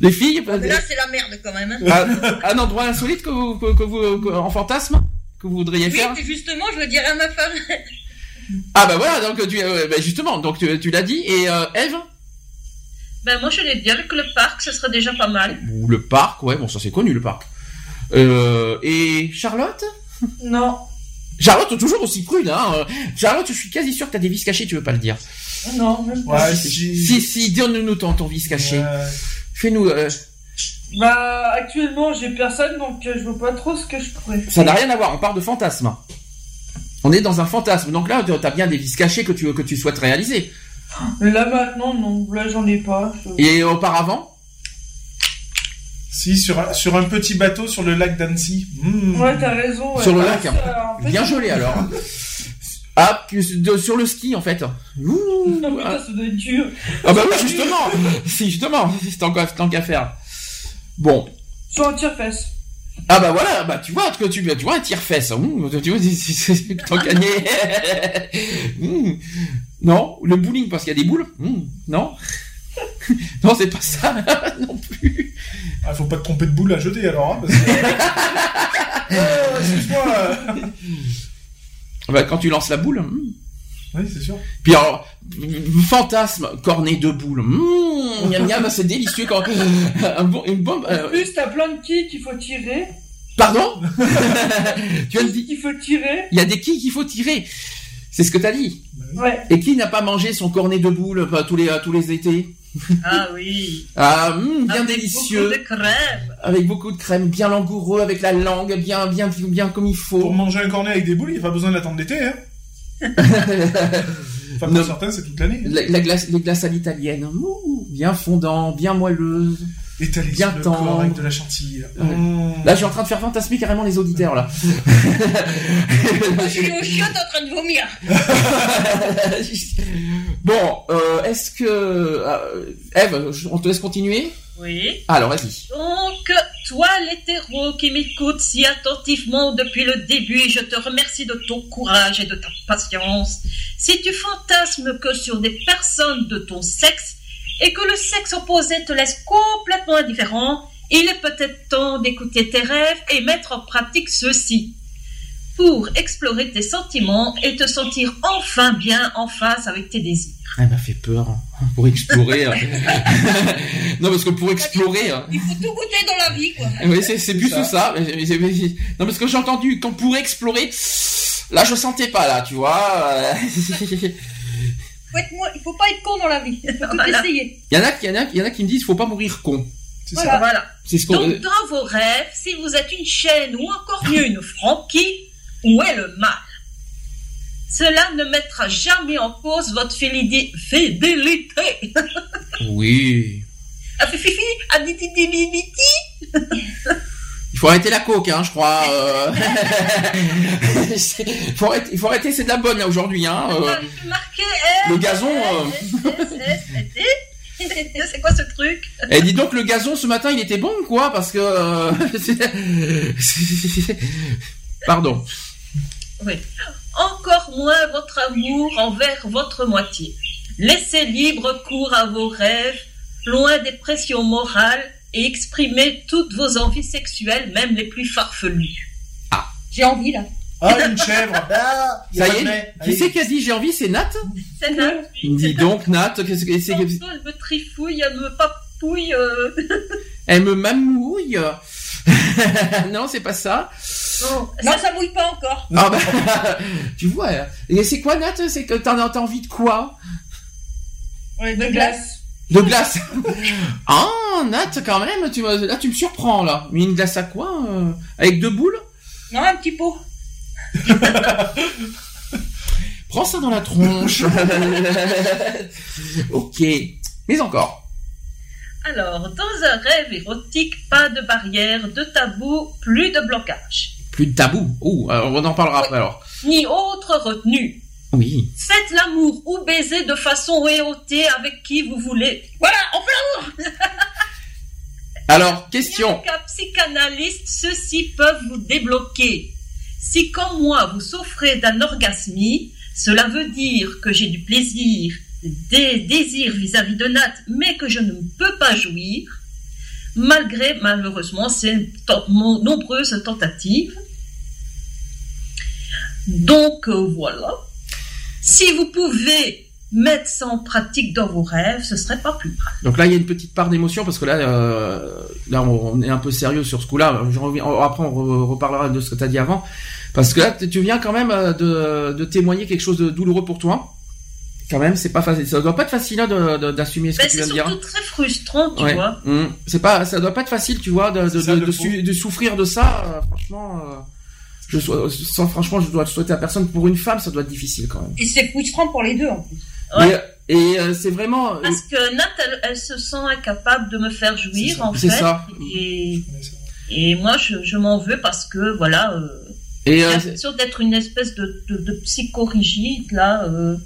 les filles, Mais là, c'est la merde quand même. Hein. un, un endroit insolite que vous, que, que vous, que- en fantasme, que vous voudriez Oui, faire. justement, je veux dire à ma femme. Ah bah voilà, donc tu, euh, bah, justement, donc tu, tu l'as dit. Et euh, Eve Ben, moi, je vais dire que le parc, ce serait déjà pas mal. Ou le parc, ouais, bon, ça c'est connu le parc. Euh, et Charlotte Non. Charlotte, toujours aussi prude, hein. euh, Charlotte, je suis quasi sûr que t'as des vis cachés, tu veux pas le dire. Non, même pas. Ouais, si, si. si, si, donne-nous ton, ton vis caché. Ouais. Fais-nous. euh, Bah, actuellement, j'ai personne, donc euh, je vois pas trop ce que je pourrais faire. Ça n'a rien à voir, on parle de fantasme. On est dans un fantasme, donc là, t'as bien des vis cachés que tu, que tu souhaites réaliser. Mais là, maintenant, non. Là, j'en ai pas. Je- Et auparavant Si, sur un, sur un petit bateau sur le lac d'Annecy. Mmh. Ouais, t'as raison. ouais. Sur le Ah, lac, hein. ça, en fait, Bien gelé alors. Ah, sur le ski en fait. Ouh, Non, mais ah, ça, ça doit être dur. ah bah oui, justement. si, justement, c'est tant qu'à tant qu'à faire. Bon. Sur un tire-fesse. Ah bah voilà, bah tu vois, tu, tu vois un tire-fesse. Tu vois, tant. Ouh. Non, le bowling parce qu'il y a des boules. Non. non, c'est pas ça non plus. Ah, faut pas te tromper de boule à jeter alors, hein, parce que... Euh, Excuse-moi. Euh. Bah, quand tu lances la boule. hmm. Oui, c'est sûr. Puis alors, fantasme, cornet de boule. Mmh, miam miam, c'est délicieux quand un bon, une bombe. En plus, t'as plein de quilles qu'il faut tirer. Pardon Tu as dit qu'il faut tirer? Il y a des quilles qu'il faut tirer. C'est ce que t'as dit. Ouais. Et qui n'a pas mangé son cornet de boule bah, tous les euh, tous les étés? Ah oui. Ah, hum, bien Avec délicieux. beaucoup de crème. Avec beaucoup de crème, bien langoureux, avec la langue bien bien bien comme il Pour faut. manger un cornet avec des boules, il n'y a pas besoin d'attendre l'été, hein. Enfin, pour certains, c'est toute l'année. hein. La, la glace, les glaces à l'italienne, bien fondant, bien moelleuse. Étalé bien sur le corps tendre. avec de la chantilly. Ouais. Mmh. Là, je suis en train de faire fantasmer carrément les auditeurs là. Je suis au chiotte en train de vomir. bon, euh, est-ce que euh, Eve, on te laisse continuer? Oui. Alors, vas-y. Donc, toi, l'hétéro qui m'écoute si attentivement depuis le début, je te remercie de ton courage et de ta patience. Si tu fantasmes que sur des personnes de ton sexe et que le sexe opposé te laisse complètement indifférent, il est peut-être temps d'écouter tes rêves et mettre en pratique ceux-ci. Pour explorer tes sentiments et te sentir enfin bien en face avec tes désirs. Elle m'a fait peur hein, pour explorer. hein. non, parce que pour explorer. hein, Il faut tout goûter dans la vie, quoi. Oui, c'est plus que ça. mais- mais- mais- mais- Non, parce que j'ai entendu quand pour explorer, là, je sentais pas là, tu vois. Faut être moi- il faut pas être con dans la vie. Il faut tout essayer. Il y en a, qui- il y en a, il y en a qui me disent, faut pas mourir con. C'est Voilà. ça. Voilà. C'est ce qu'on. Donc, dans vos rêves, si vous êtes une chaîne ou encore mieux une franquille, où est le mal? Cela ne mettra jamais en cause votre fidélité. fidélité. Oui. Ah, fifi, ah, Il faut arrêter la coke, hein, je crois. euh. il, faut arrêter, il faut arrêter, c'est de la bonne là aujourd'hui, hein. euh. Marquer Le gazon. euh. S, S, S. C'est quoi ce truc? Et dis donc, le gazon ce matin, il était bon, quoi, parce que. euh, Pardon. Oui. Encore moins votre amour envers votre moitié. Laissez libre cours à vos rêves, loin des pressions morales, et exprimez toutes vos envies sexuelles, même les plus farfelues. J'ai envie, là. Ah, une chèvre. Ah, Ça y de est, qui c'est qui a dit j'ai envie C'est Nat? C'est Nat. Dis donc, Nat, qu'est-ce que c'est elle me trifouille, elle me papouille. euh. Elle me mamouille Non, c'est pas ça. Non, Non, ça mouille pas encore. Ah bah, tu vois. Et c'est quoi, Nat? C'est que t'en as envie de quoi? De glace. De glace Ah, Nat, quand même, tu, me- là, tu me surprends, là. Mais une glace à quoi euh, Avec deux boules? Non, un petit pot. Prends ça dans la tronche. ok. Mais encore. Alors, dans un rêve érotique, pas de barrière, de tabou, plus de blocage. Plus de tabou. Alors, on en parlera après, alors. Ni autre retenue. Oui. Faites l'amour ou baiser de façon éhautée avec qui vous voulez. Voilà, on fait l'amour Alors, question. qu'un psychanalyste, ceux-ci peuvent vous débloquer. Si, comme moi, vous souffrez d'un orgasmie, cela veut dire que j'ai du plaisir, des désirs vis-à-vis de Nat, mais que je ne peux pas jouir, malgré, malheureusement, ces nombreuses tentatives. Donc, euh, voilà. Si vous pouvez mettre ça en pratique dans vos rêves, ce serait pas plus mal. Donc là, il y a une petite part d'émotion parce que là, euh, là, on est un peu sérieux sur ce coup-là. Je reviens- Après, on re- reparlera de ce que tu as dit avant. Parce que là, tu viens quand même euh, de, de témoigner quelque chose de douloureux pour toi. Quand même, c'est pas facile. Ça doit pas être facile hein, d'assumer ce Ben, que tu c'est viens de dire. surtout très frustrant, tu Ouais. vois. Hum. C'est pas, ça doit pas être facile, tu vois, de, de, C'est ça, de, le de faux. su- de souffrir de ça. euh, franchement, euh, je sans, franchement, je dois le souhaiter à personne. Pour une femme, ça doit être difficile quand même. Et c'est frustrant pour les deux, en plus. Ouais. Et, et, euh, c'est vraiment, euh, Parce que Nat, elle, elle se sent incapable de me faire jouir, en c'est fait. ça. Et, et moi, je, je m'en veux parce que, voilà, euh, Et j'ai euh, l'impression d'être une espèce de, de, de psychorigide, là. euh.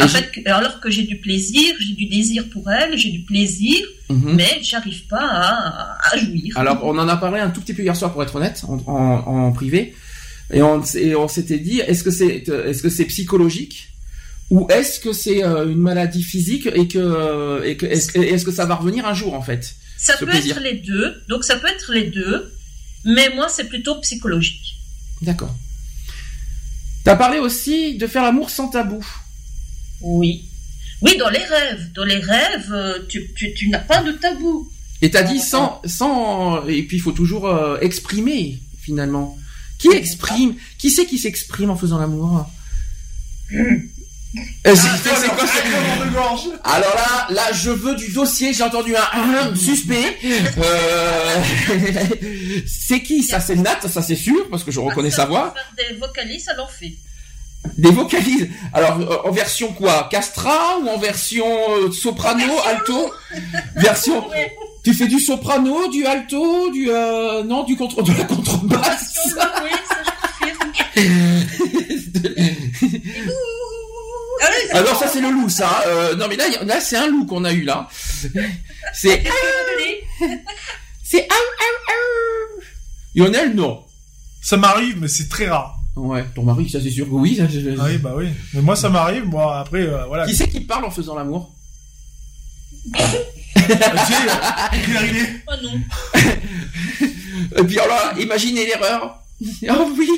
En fait, alors que j'ai du plaisir, j'ai du désir pour elle, j'ai du plaisir, mhm. mais j'arrive pas à, à jouir. Alors, on en a parlé un tout petit peu hier soir, pour être honnête, en, en, en privé, et on, et on s'était dit, est-ce que c'est, est-ce que c'est psychologique ou est-ce que c'est euh, une maladie physique et que, et que est-ce, que- ça va revenir un jour en fait ça peut plaisir. être les deux, donc ça peut être les deux, mais moi, c'est plutôt psychologique. D'accord. T'as parlé aussi de faire l'amour sans tabou. Oui. Oui, dans les rêves. Dans les rêves, euh, tu, tu, tu n'as pas de tabou. Et t'as dit sans, sans, et puis il faut toujours euh, exprimer finalement. Qui exprime Qui c'est qui s'exprime en faisant l'amour? Euh, c'est- quoi. Alors là, là, je veux du dossier. J'ai entendu un, un suspect. Euh, c'est qui? Ça C'est Nat, ça c'est sûr parce que je reconnais sa voix. Des vocalises, ça l'en fait. Des vocalises. Alors euh, en version quoi? Castra ou en version euh, soprano, alto? Version. Tu fais du soprano, du alto, du euh, non, du contre de la contrebasse? Oui, ça. Ah c'est le loup, ça. Euh, non mais là, là c'est un loup qu'on a eu là. C'est c'est. Lionel, non. Ça m'arrive, mais c'est très rare. Ouais, ton mari, ça c'est sûr que oui. ça, je- Ah oui, bah oui. Mais moi, ça m'arrive. Moi, après, euh, voilà. Qui c'est qui parle en faisant l'amour? Il est- Oh non. Et puis alors, là, imaginez l'erreur. Oh oui.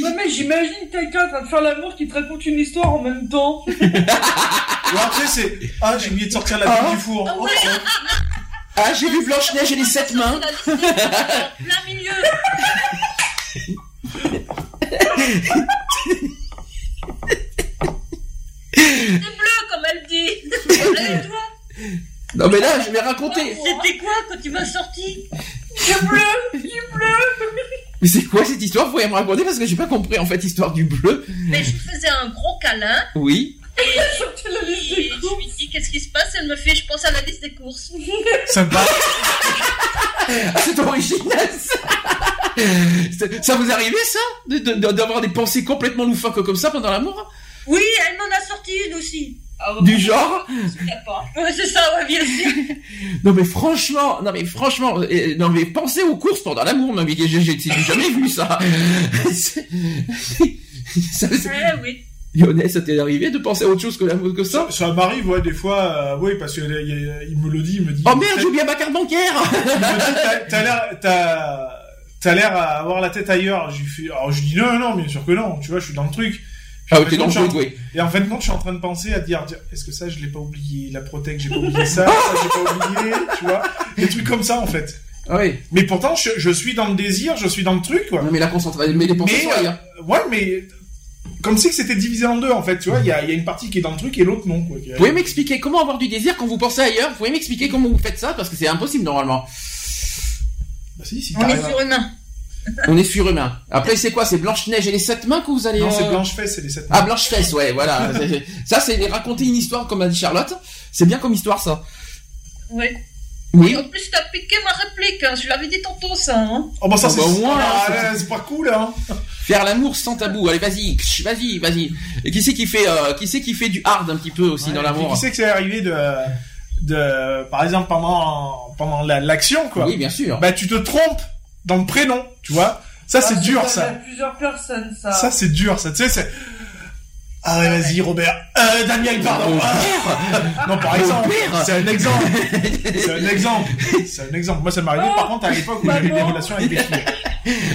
Non mais j'imagine quelqu'un en train de faire l'amour qui te raconte une histoire en même temps. Ou après, c'est. Ah, j'ai oublié de sortir la Ah. du four. Oh, Ah, j'ai vu Blanche Neige et les sept mains. Plein milieu. C'est bleu comme elle dit. Allez, toi. Non mais là, je vais raconter. C'était quoi quand tu m'as sorti Du bleu, du bleu. Mais c'est quoi cette histoire? Vous pouvez me raconter parce que j'ai pas compris en fait l'histoire du bleu. Mais je faisais un gros câlin Oui. je lui dis qu'est-ce qui se passe? Elle me fait je pense à la liste des courses. Sympa. Ah, c'est original ça. Ça vous est arrivé ça? De- de- de- D'avoir des pensées complètement loufoques comme ça pendant l'amour Oui, elle m'en a sorti une aussi. Ah, Du genre? Ouais, c'est ça, ouais, bien sûr. Non mais franchement, non mais franchement, euh, non mais pensez aux courses pendant l'amour, non mais j'ai jamais vu ça. C'est- ça Ouais, oui. Lionel, ça t'est arrivé de penser à autre chose que que ça Ça m'arrive, ouais, des fois, euh, oui, parce qu'il il me le dit, il me dit. Oh merde, j'ai oublié ma carte bancaire t'as- l'air, t'as, t'as l'air à avoir la tête ailleurs. J'ai fait, alors je dis non, non, bien sûr que non. Tu vois, je suis dans le truc. Puis, Ah t'es dans le je en- truc, oui. Et en fin de compte, je suis en train de penser à dire, dire, est-ce que ça, je l'ai pas oublié, la protec, j'ai pas oublié ça, ça, j'ai pas oublié, tu vois, des trucs comme ça en fait. Ah oui. Mais pourtant, je, je suis dans le désir, je suis dans le truc, quoi. Non mais la concentration, mais les pensées Mais, sont ailleurs. euh, ouais, mais comme si que c'était divisé en deux en fait, tu vois. Il y a, il y a une partie qui est dans le truc et l'autre non. Quoi. Vous pouvez m'expliquer comment avoir du désir quand vous pensez ailleurs? Vous pouvez m'expliquer comment vous faites ça? Parce que c'est impossible normalement. Bah, si, si, On est surhumain. On est surhumain. Après c'est quoi? C'est Blanche-Neige et les sept mains que vous allez... Non, c'est euh, blanche fesse, c'est les sept. Ah Blanche-Fesse, ouais, voilà. C'est- ça c'est raconter une histoire comme a dit Charlotte. C'est bien comme histoire ça. Oui. Oui. Et en plus, t'as piqué ma réplique. hein. Je l'avais dit tantôt, ça. Hein. Oh bah ça Ah c'est bah, moins, ah, c'est pas cool hein. Faire l'amour sans tabou. Allez, vas-y, vas-y, vas-y. Et qui c'est qui fait, euh, qui c'est qui fait du hard un petit peu aussi dans l'amour Qui sait que c'est arrivé de, de, par exemple pendant pendant la- l'action quoi. Oui, bien sûr. Bah tu te trompes dans le prénom, tu vois. Ça Ah, c'est dur ça. plusieurs personnes, ça. Ça c'est dur ça. Tu sais c'est. Ah ouais vas-y Robert. Euh, Daniel pardon. Ah. non par exemple. C'est un exemple. C'est un exemple. C'est un exemple. Moi ça m'est arrivé par contre à l'époque où j'avais des relations avec des filles.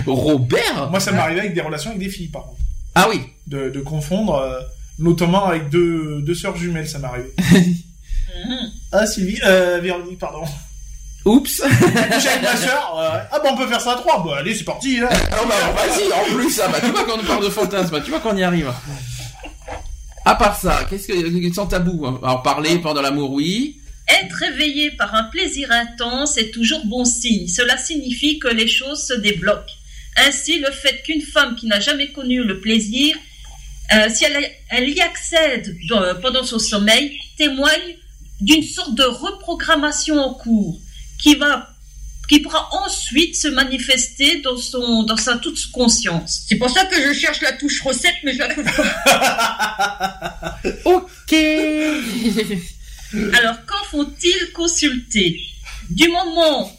Robert Moi ça m'est arrivé avec des relations avec des filles par contre. Ah oui. De, de confondre, euh, notamment avec deux, deux sœurs jumelles, ça m'est arrivé. ah Sylvie, euh, Véronique, pardon. Oups. Coucher avec ma sœur, euh, ah bah on peut faire ça à trois, bah allez c'est parti là. Ah bah vas-y, en plus, ça, bah, tu vois qu'on parle de fantasme, tu vois qu'on y arrive. À part ça, qu'est-ce que, sans tabou, hein. alors parler pendant l'amour, oui. Être éveillé par un plaisir intense est toujours bon signe. Cela signifie que les choses se débloquent. Ainsi, le fait qu'une femme qui n'a jamais connu le plaisir, euh, si elle, elle y accède dans- pendant son sommeil, témoigne d'une sorte de reprogrammation en cours qui va qui pourra ensuite se manifester dans son dans sa toute conscience. C'est pour ça que je cherche la touche recette, mais je la trouve pas. Ok. Alors, quand faut-il consulter? Du moment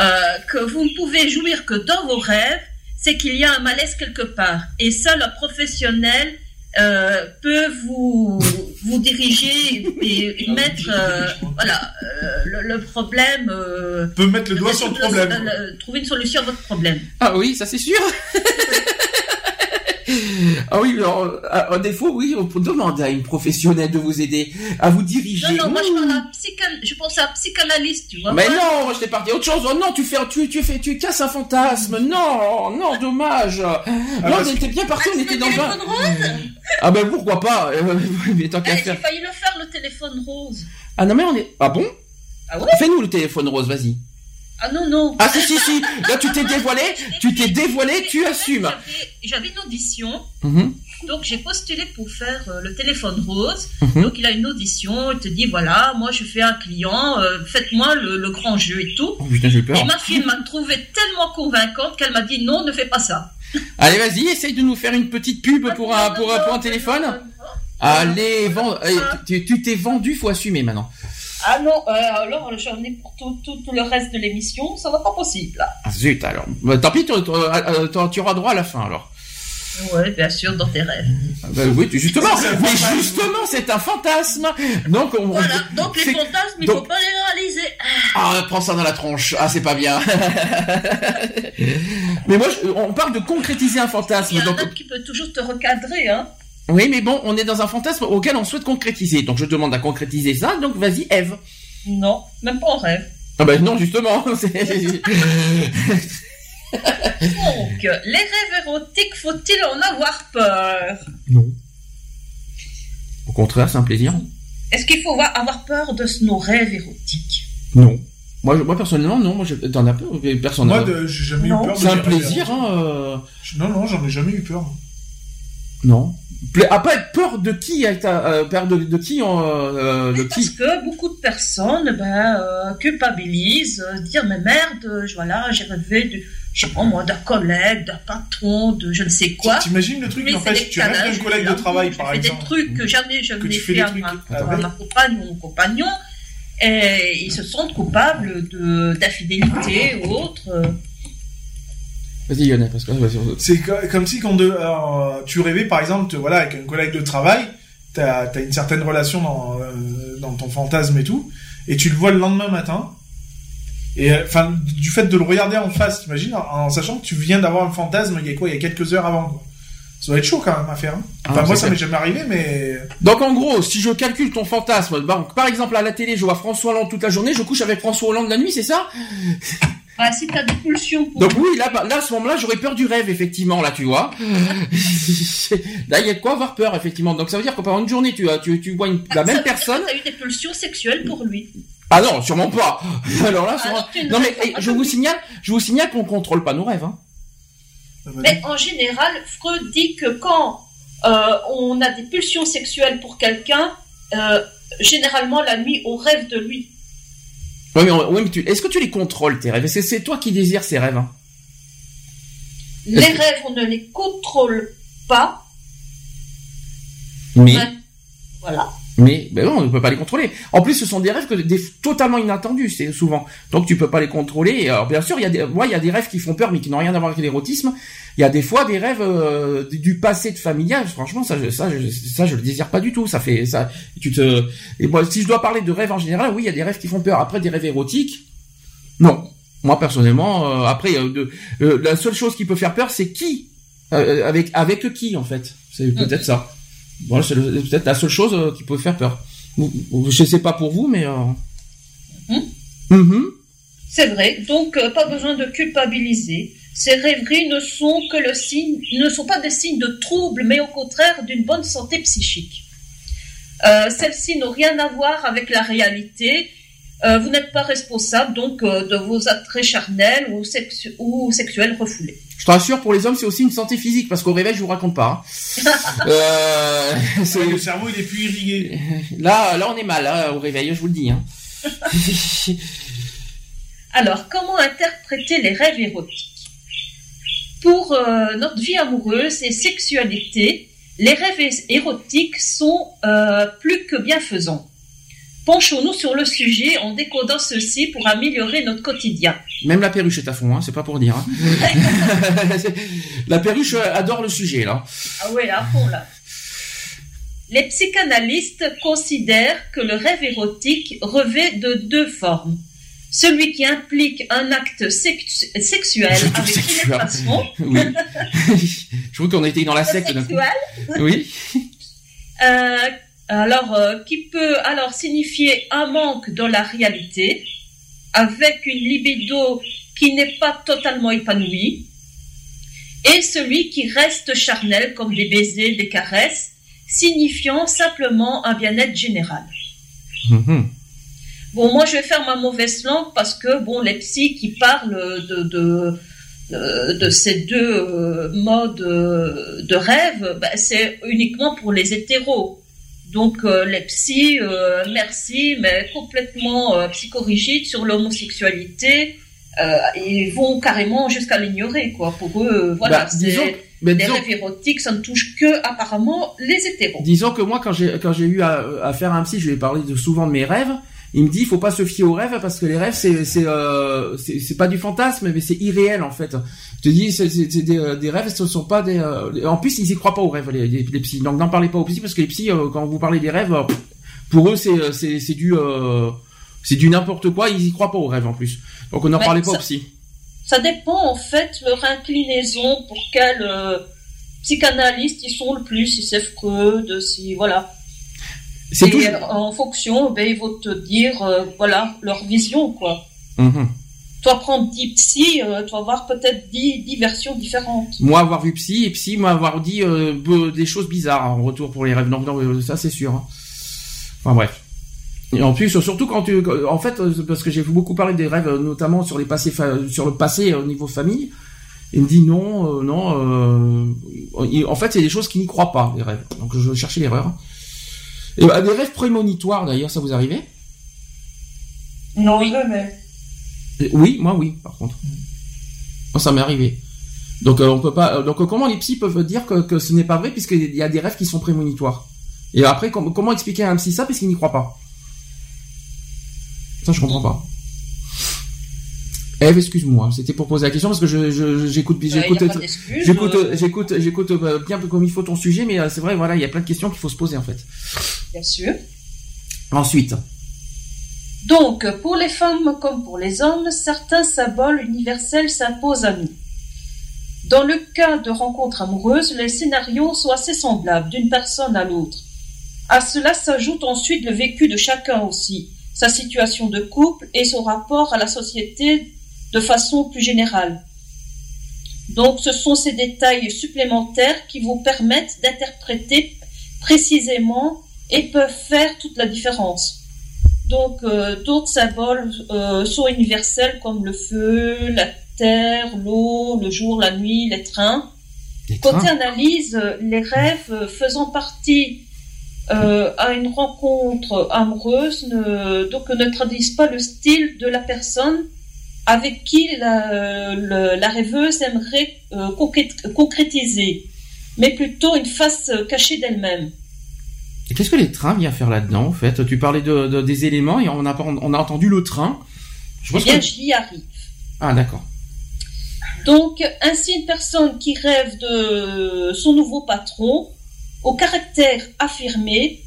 euh, que vous ne pouvez jouir que dans vos rêves, c'est qu'il y a un malaise quelque part. Et seul un professionnel euh, peut vous, vous diriger et, et mettre euh, voilà, euh, le, le problème. euh, Peut mettre le doigt sur le problème. le- trouver une solution à votre problème. Ah oui, ça c'est sûr. ah oui, alors, à, à défaut, oui, on peut demander à une professionnelle de vous aider, à vous diriger. Non, non, moi je, à je pense à un psychanalyste, tu vois. Mais Moi, non, moi j'étais parti à autre chose. Oh non, tu fais, tu, tu fais, tu casses un fantasme. Non, non, dommage. non, parce on était bien parti, on était dans un. rose Ah ben pourquoi pas euh, Mais tant qu'à Eh, J'ai faire. failli le faire, le téléphone rose. Ah non mais on est. Ah bon? Ah ouais? Fais-nous le téléphone rose, vas-y. Ah non, non. Ah si, si, si. Là, tu t'es dévoilé, tu t'es dévoilé, tu assumes. J'avais- une audition, Mhm. donc j'ai postulé pour faire euh, le téléphone rose. Mhm. Donc il a une audition, il te dit voilà, moi je fais un client, euh, faites-moi le, le grand jeu et tout. Oh putain, peur. Et ma fille m'a trouvée tellement convaincante qu'elle m'a dit non, ne fais pas ça. Allez, vas-y, essaye de nous faire une petite pub pour un, pour, un- pour un téléphone. Allez, vends, eh, tu tu t'es vendu, faut assumer maintenant. Ah non, euh, alors j'en ai pour tout, tout, tout le reste de l'émission, ça va pas possible. Ah, zut, alors. Bah, tant pis, tu, tu- euh, tu- auras droit à la fin, alors. Ouais, bien sûr, dans tes rêves. Ah, bah, oui, justement, mais justement, c'est un fantasme. Donc, on, on- Voilà, donc les fantasmes, il donc- faut pas les réaliser. Ah, prends ça dans la tronche. Ah, c'est pas bien. mais moi, je- on parle de concrétiser un fantasme. Il y en Donc, a qui peut toujours te recadrer, hein. Oui, mais bon, on est dans un fantasme auquel on souhaite concrétiser. Donc, je te demande à concrétiser ça. Donc, vas-y, Eve. Non, même pas en rêve. Ah ben non, justement. Donc, les rêves érotiques, faut-il en avoir peur? Non. Au contraire, c'est un plaisir. Est-ce qu'il faut avoir- peur de nos rêves érotiques? Non. Moi, je- moi personnellement, non. Moi, je- t'en as peur Personne. Moi, j'ai jamais Non. eu peur. de C'est un plaisir, hein. euh, Non, non, j'en ai jamais eu peur. Non. Ah, pas peur de qui euh, peur de, de qui en, euh, de Parce qui que beaucoup de personnes ben, euh, culpabilisent, euh, dire mais merde, je- voilà, j'ai rêvé de, je sais pas moi, d'un collègue, d'un patron, de je ne sais quoi. T'imagines le truc, en fait, tu rêves d'un collègue de travail, par exemple. des trucs que jamais je n'ai fait à ma, à ma compagne ou mon compagnon, et ils se sentent coupables de d'infidélité ou autre. Vas-y, Lionel, parce que. C'est co- comme si quand de, alors, tu rêvais, par exemple, te- voilà, avec un collègue de travail, t'as as une certaine relation dans, euh, dans ton fantasme et tout, et tu le vois le lendemain matin. Et euh, enfin, du fait de le regarder en face, t'imagines, en, en sachant que tu viens d'avoir un fantasme, il y a quoi, il y a quelques heures avant. Quoi. Ça doit être chaud quand même à faire. hein. Enfin, Ah, moi, c'est ça m'est jamais arrivé, mais Donc en gros, si je calcule ton fantasme, donc, par exemple à la télé, je vois François Hollande toute la journée, je couche avec François Hollande la nuit, c'est ça? Ah, si t'as des pulsions pour Donc oui, là, bah, là à ce moment-là, j'aurais peur du rêve, effectivement, là, tu vois. là, il y a de quoi avoir peur, effectivement. Donc ça veut dire que pendant une journée, tu, as- tu, tu vois une- la Ça même veut dire personne. que T'as eu des pulsions sexuelles pour lui. Ah non, sûrement pas. Alors là, sûrement- alors tu ne non mais eh, pas je vous signale, je vous signale qu'on contrôle pas nos rêves. Hein. Mais en général, Freud dit que quand euh, on a des pulsions sexuelles pour quelqu'un, euh, généralement la nuit, on rêve de lui. Oui, mais, oui, mais tu- est-ce que tu les contrôles tes rêves? Est-ce que c'est toi qui désires ces rêves hein? Les rêves, on ne les contrôle pas. Mais. Voilà. Mais, ben non, on ne peut pas les contrôler. En plus, ce sont des rêves que des, totalement inattendus, c'est souvent. Donc tu peux pas les contrôler. Alors bien sûr, il y a des, moi, il y a des rêves qui font peur, mais qui n'ont rien à voir avec l'érotisme. Il y a des fois des rêves euh, du- passé de familial. Franchement, ça, je, ça, ça, je le désire pas du tout. Ça fait ça. Tu te. Et moi, si je dois parler de rêves en général, oui, il y a des rêves qui font peur. Après, des rêves érotiques, non. Moi personnellement, euh, après, euh, de, euh, la seule chose qui peut faire peur, c'est qui, Euh, avec avec qui en fait. C'est peut-être ça. Voilà, c'est peut-être la seule chose euh, qui peut faire peur. Je sais pas pour vous, mais. Euh... Mhm. C'est vrai. Donc, euh, pas besoin de culpabiliser. Ces rêveries ne sont que le signe, ne sont pas des signes de trouble, mais au contraire d'une bonne santé psychique. Celles-ci n'ont rien à voir avec la réalité. Euh, vous n'êtes pas responsable donc euh, de vos attraits charnels ou, sexu- ou sexuels refoulés. Je te rassure, pour les hommes, c'est aussi une santé physique, parce qu'au réveil, je vous raconte pas. hein. euh, c'est- le cerveau il est plus irrigué. là, là, on est mal hein, au réveil, je vous le dis. Hein. Alors, comment interpréter les rêves érotiques? Pour euh, notre vie amoureuse et sexualité, les rêves érotiques sont euh, plus que bienfaisants. Penchons-nous sur le sujet en décodant ceci pour améliorer notre quotidien. Même la perruche est à fond, hein, c'est pas pour dire. hein. la perruche adore le sujet, là. Ah ouais, à fond là. Les psychanalystes considèrent que le rêve érotique revêt de deux formes. Celui qui implique un acte sex- sexuel avec sexuel. pénétration, Oui. je trouve qu'on était dans la secte d'un coup. sexuel, Oui. euh, alors euh, qui peut alors signifier un manque dans la réalité, avec une libido qui n'est pas totalement épanouie, et celui qui reste charnel comme des baisers, des caresses, signifiant simplement un bien-être général. Mhm. Bon, moi, je vais faire ma mauvaise langue parce que, bon, les psys qui parlent de, de, de, de ces deux euh, modes euh, de rêve, ben, c'est uniquement pour les hétéros. Donc, euh, les psys, euh, merci, mais complètement euh, psychorigides sur l'homosexualité, euh, ils vont carrément jusqu'à l'ignorer, quoi. Pour eux, voilà, Bah, c'est disons- mais des disons- rêves érotiques, ça ne touche que, apparemment, les hétéros. Disons que moi, quand j'ai quand j'ai eu à, à faire un psy, je lui ai parlé de, souvent de mes rêves. Il me dit, il faut pas se fier aux rêves parce que les rêves, c'est c'est c'est pas du fantasme, mais c'est irréel en fait. Te dis, c'est des, euh, des rêves, ce sont pas des. euh, en plus, ils y croient pas aux rêves les, les, les psys. Donc n'en parlez pas aux psys parce que les psys, euh, quand vous parlez des rêves, pour eux, c'est du c'est du n'importe quoi. Ils y croient pas aux rêves en plus. Donc on n'en parlez pas ça- aux psys. Ça dépend, en fait, leur inclinaison, pour quel psychanalyste ils sont le plus, si c'est Freud, si, voilà. C'est euh, en fonction, ben, ils vont te dire, euh, voilà, leur vision, quoi. Mhm. Toi, prendre 10 psy, euh, tu vas voir peut-être 10, 10 versions différentes. Moi avoir vu psy et psy m'avoir dit euh, des choses bizarres en retour pour les rêves. Non, non, euh, ça c'est sûr. hein. Enfin bref. Et en plus, surtout quand tu, en fait, parce que j'ai beaucoup parlé des rêves, notamment sur les passés, fa- sur le passé au niveau famille. Il me dit non, euh, non. euh, il- en fait, c'est des choses qui n'y croient pas les rêves. Donc je cherchais l'erreur. Et bah, des rêves prémonitoires d'ailleurs, ça vous arrivait? Non, jamais. Oui, moi oui, par contre. Moi, ça m'est arrivé. Donc euh, on peut pas. euh, donc euh, comment les psys peuvent dire que, que ce n'est pas vrai puisqu'il y a des rêves qui sont prémonitoires? Et après com- comment expliquer à un psy ça puisqu'il n'y croit pas? Ça je comprends pas. Eve, excuse-moi, c'était pour poser la question parce que je j'écoute j'écoute j'écoute j'écoute bien comme il faut ton sujet mais c'est vrai voilà il y a plein de questions qu'il faut se poser en fait. Bien sûr. Ensuite, Donc, pour les femmes comme pour les hommes, certains symboles universels s'imposent à nous. Dans le cas de rencontres amoureuses, les scénarios sont assez semblables d'une personne à l'autre. À cela s'ajoute ensuite le vécu de chacun aussi, sa situation de couple et son rapport à la société de façon plus générale. Donc ce sont ces détails supplémentaires qui vous permettent d'interpréter précisément et peuvent faire toute la différence. Donc euh, d'autres symboles euh, sont universels comme le feu, la terre, l'eau, le jour, la nuit, les trains. Côté analyse, euh, les rêves faisant partie euh, à une rencontre amoureuse ne, donc ne traduisent pas le style de la personne avec qui la, rêveuse aimerait concrét- concrétiser, mais plutôt une face cachée d'elle-même. Qu'est-ce que les trains viennent faire là-dedans en fait? Tu parlais de, de- des éléments et on a pas- on a entendu le train. Je Eh bien, que- j'y arrive. Ah d'accord. Donc, ainsi, une personne qui rêve de son nouveau patron, au caractère affirmé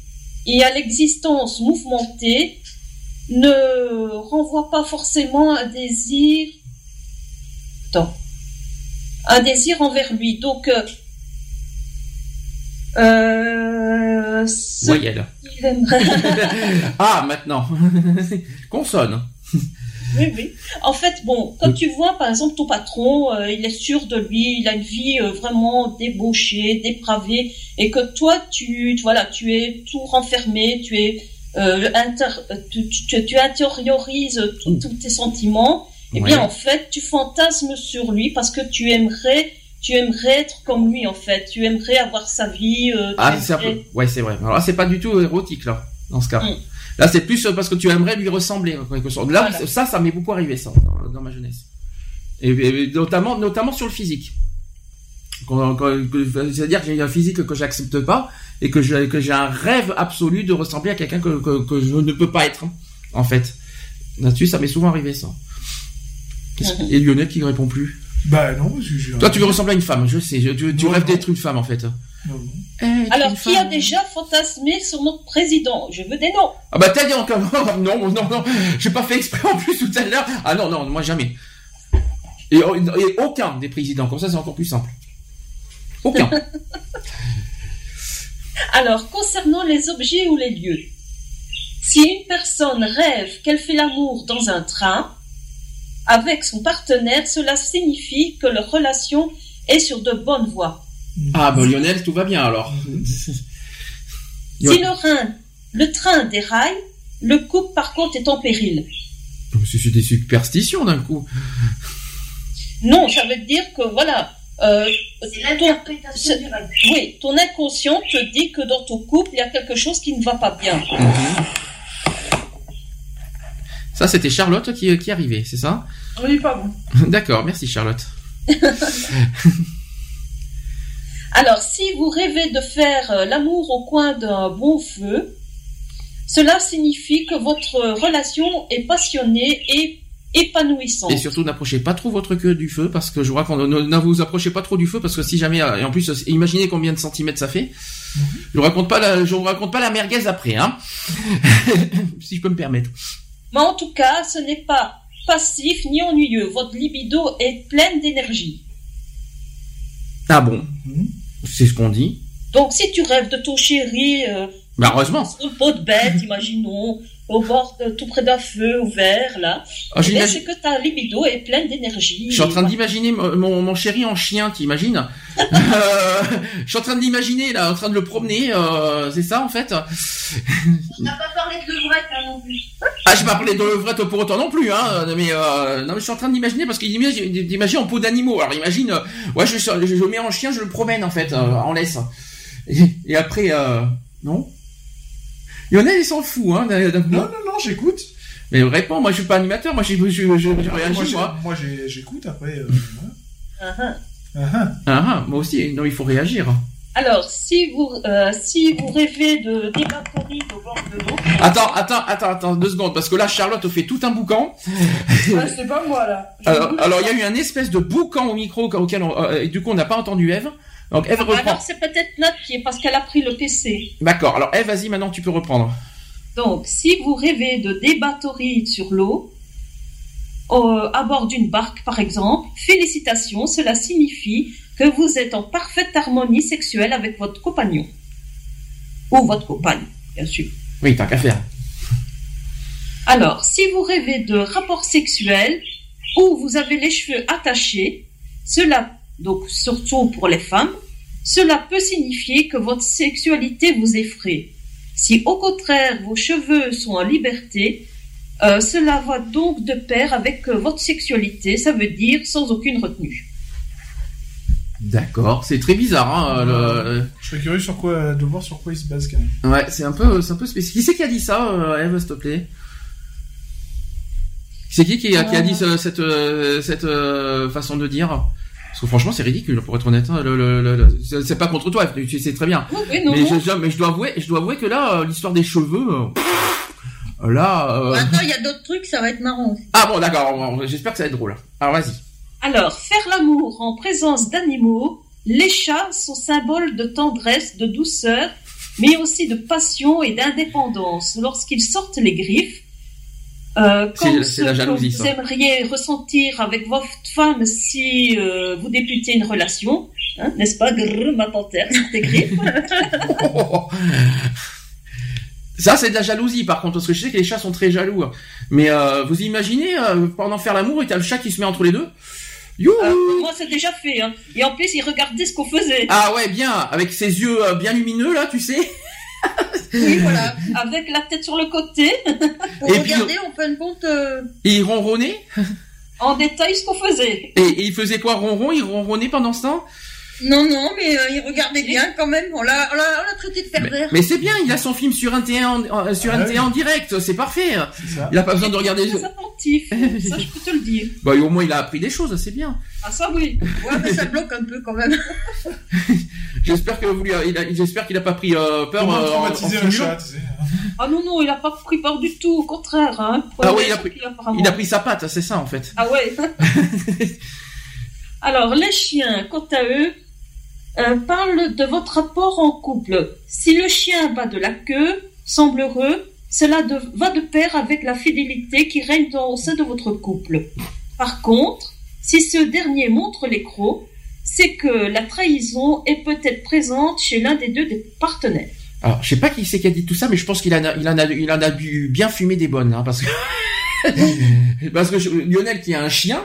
et à l'existence mouvementée, ne renvoie pas forcément un désir. Attends. Un désir envers lui. Donc, euh, Voyelle. ah, maintenant. Consonne. Oui, oui. En fait, bon, quand tu vois, par exemple, ton patron, euh, il est sûr de lui, il a une vie euh, vraiment débauchée, dépravée, et que toi, tu, tu- voilà, tu es tout renfermé, tu es, euh, inter- tu, tu, tu intériorises tous tes sentiments. Eh bien, en fait, tu fantasmes sur lui parce que tu aimerais, tu aimerais être comme lui, en fait. Tu aimerais avoir sa vie. euh, Ah, c'est un aimerais- peu. Ouais, c'est vrai. Alors là, c'est pas du tout érotique là, dans ce cas. Mm. Là, c'est plus euh, parce que tu aimerais lui ressembler. en quelque sorte. Là, Voilà. ça, ça m'est beaucoup arrivé ça dans, dans ma jeunesse. Et, et notamment, notamment sur le physique. C'est-à-dire que j'ai un physique que j'accepte pas et que j'ai que un rêve absolu de ressembler à quelqu'un que, que, que je ne peux pas être, hein, en fait. Là-dessus, ça m'est souvent arrivé ça. Que- Et Lionel qui ne répond plus. Bah non, je, je- Toi, tu veux ressembler à une femme, je sais. je- tu tu Non, rêves non. d'être une femme, en fait. Non, non. Alors, qui a déjà fantasmé sur notre président? Je veux des noms. Ah bah t'as dit encore non non non j'ai pas fait exprès en plus tout à l'heure ah non non moi jamais et, et aucun des présidents comme ça c'est encore plus simple aucun Alors, concernant les objets ou les lieux, si une personne rêve qu'elle fait l'amour dans un train avec son partenaire, cela signifie que leur relation est sur de bonnes voies. ah bah Lionel tout va bien alors Si le, rein- le train déraille, le couple par contre est en péril. C'est c'est des superstitions d'un coup. Non, ça veut dire que voilà. Euh, C'est ton-. Oui, ton inconscient te dit que dans ton couple, il y a quelque chose qui ne va pas bien. Ça, c'était Charlotte qui, qui arrivait, c'est ça? Oui, pardon. D'accord, merci Charlotte. Alors, si vous rêvez de faire euh, l'amour au coin d'un bon feu, cela signifie que votre relation est passionnée et épanouissante. Et surtout, n'approchez pas trop votre queue du feu parce que je vous raconte, ne, ne vous approchez pas trop du feu parce que si jamais, euh, et en plus, euh, imaginez combien de centimètres ça fait. Je vous raconte pas la, je vous raconte pas la merguez après, hein. si je peux me permettre. Mais en tout cas, ce n'est pas passif ni ennuyeux. Votre libido est pleine d'énergie. Ah bon C'est ce qu'on dit. Donc, si tu rêves de ton chéri euh, Bah heureusement. sur le pot de bête, imaginons, au bord de, tout près d'un feu ouvert, là, Ah, j'imagine- c'est que ta libido est pleine d'énergie. Je suis en train d'imaginer mon, mon, mon chéri en chien, t'imagines Euh, Je suis en train de l'imaginer là, en train de le promener, euh, c'est ça en fait On n'a pas parlé de levrette hein, non plus. Ah, j'ai pas parlé de levrette pour autant non plus, hein. Mais euh, non, mais je suis en train d'imaginer parce qu'il imagine, d'imaginer en peau d'animaux. Alors imagine, euh, ouais, je, je, je le mets en chien, je le promène en fait, euh, en laisse. Et, et après, euh, non. Lionel, il s'en fout, hein. Non, non, non, j'écoute. Mais réponds, moi je suis pas animateur, moi je, je, je, je, je réagis, moi, moi. j'écoute après. euh, Ah, ah. ah, ah. Ah, ah, moi aussi, non, il faut réagir. Alors, si vous, euh, si vous rêvez de débatterie au bord de l'eau, Attends, attends, attends, attends, deux secondes, parce que là, Charlotte fait tout un boucan. Ah, c'est pas moi, là. Je alors, il y a eu un espèce de boucan au micro auquel on, euh, et du coup, on n'a pas entendu Eve. Donc, Eve reprend. alors c'est peut-être qui est parce qu'elle a pris le PC. D'accord. Alors, Eve, vas-y, maintenant, tu peux reprendre. Donc, si vous rêvez de débatterie sur l'eau, euh, à bord d'une barque par exemple, félicitations, cela signifie que vous êtes en parfaite harmonie sexuelle avec votre compagnon. Ou votre compagne, bien sûr. Oui, tant qu'à faire. Alors, si vous rêvez de rapports sexuels ou vous avez les cheveux attachés, cela, donc surtout pour les femmes, cela peut signifier que votre sexualité vous effraie. Si au contraire vos cheveux sont en liberté, euh, cela va donc de pair avec euh, votre sexualité, ça veut dire sans aucune retenue. D'accord. C'est très bizarre, hein. le- Je serais curieux sur quoi, de voir sur quoi il se base quand même. Ouais, c'est un peu, c'est un peu spécifique. Qui c'est qui a dit ça, euh, Eve, s'il te plaît? C'est qui qui a, qui a dit ce- cette, euh, cette façon de dire? Parce que franchement, c'est ridicule, pour être honnête. hein, le- le- le- le- c'est- pas contre toi, tu sais très bien. Oui, oui, non, mais, non. Je, je- mais je dois avouer, je dois avouer que là, euh, l'histoire des cheveux, euh, là. euh, Attends, il y a d'autres trucs, ça va être marrant. Ah bon, d'accord. J'espère que ça va être drôle. Alors vas-y. Alors, faire l'amour en présence d'animaux, les chats sont symboles de tendresse, de douceur, mais aussi de passion et d'indépendance. Lorsqu'ils sortent les griffes, euh, C'est- c'est ce la jalousie, vous ça. aimeriez ressentir avec votre femme si euh, vous débutez une relation, hein, n'est-ce pas? Grrr, ma panthère tes griffes. Ça, c'est de la jalousie, par contre, parce que je sais que les chats sont très jaloux. hein. Mais euh, vous imaginez, euh, pendant faire l'amour, et t'as le chat qui se met entre les deux Youhou Euh, moi, c'est déjà fait. Hein. Et en plus, ils regardaient ce qu'on faisait. Ah ouais, bien, avec ses yeux bien lumineux, là, tu sais. Oui, voilà. Avec la tête sur le côté, Pour Et puis- regarder, en fin de compte, euh, Et il ronronnait? en détail ce qu'on faisait. Et, et il faisait quoi, ronron Il ronronnait pendant ce temps? Non, non, mais euh, il regardait bien quand même. On l'a, on l'a, on l'a traité de pervers. Mais c'est bien, il a son film sur NT1 en, en- sur Ah NT1 ouais. en direct, c'est parfait. C'est ça. Il a pas besoin de regarder. Très attentif, ça je peux te le dire. Bah, au moins, il a appris des choses, c'est bien. Ah ça oui. Ouais, mais ça bloque un peu quand même. J'espère que vous lui a- il a- j'espère qu'il a pas pris euh, peur Comment euh, en, en traumatiser un chat, tu sais. Ah non, non, il a pas pris peur du tout, au contraire. Hein. Ah oui, il a pris-. Il a pris sa patte, c'est ça en fait. Ah ouais. Alors, les chiens, quant à eux, euh, parlent de votre rapport en couple. Si le chien bat de la queue, semble heureux, cela va de pair avec la fidélité qui règne dans- au sein de votre couple. Par contre, si ce dernier montre les c'est que la trahison est peut-être présente chez l'un des deux partenaires. Alors, je sais pas qui c'est qui a dit tout ça, mais je pense qu'il en a, il en a, il en a dû bien fumer des bonnes, hein, parce que, Lionel qui a un chien,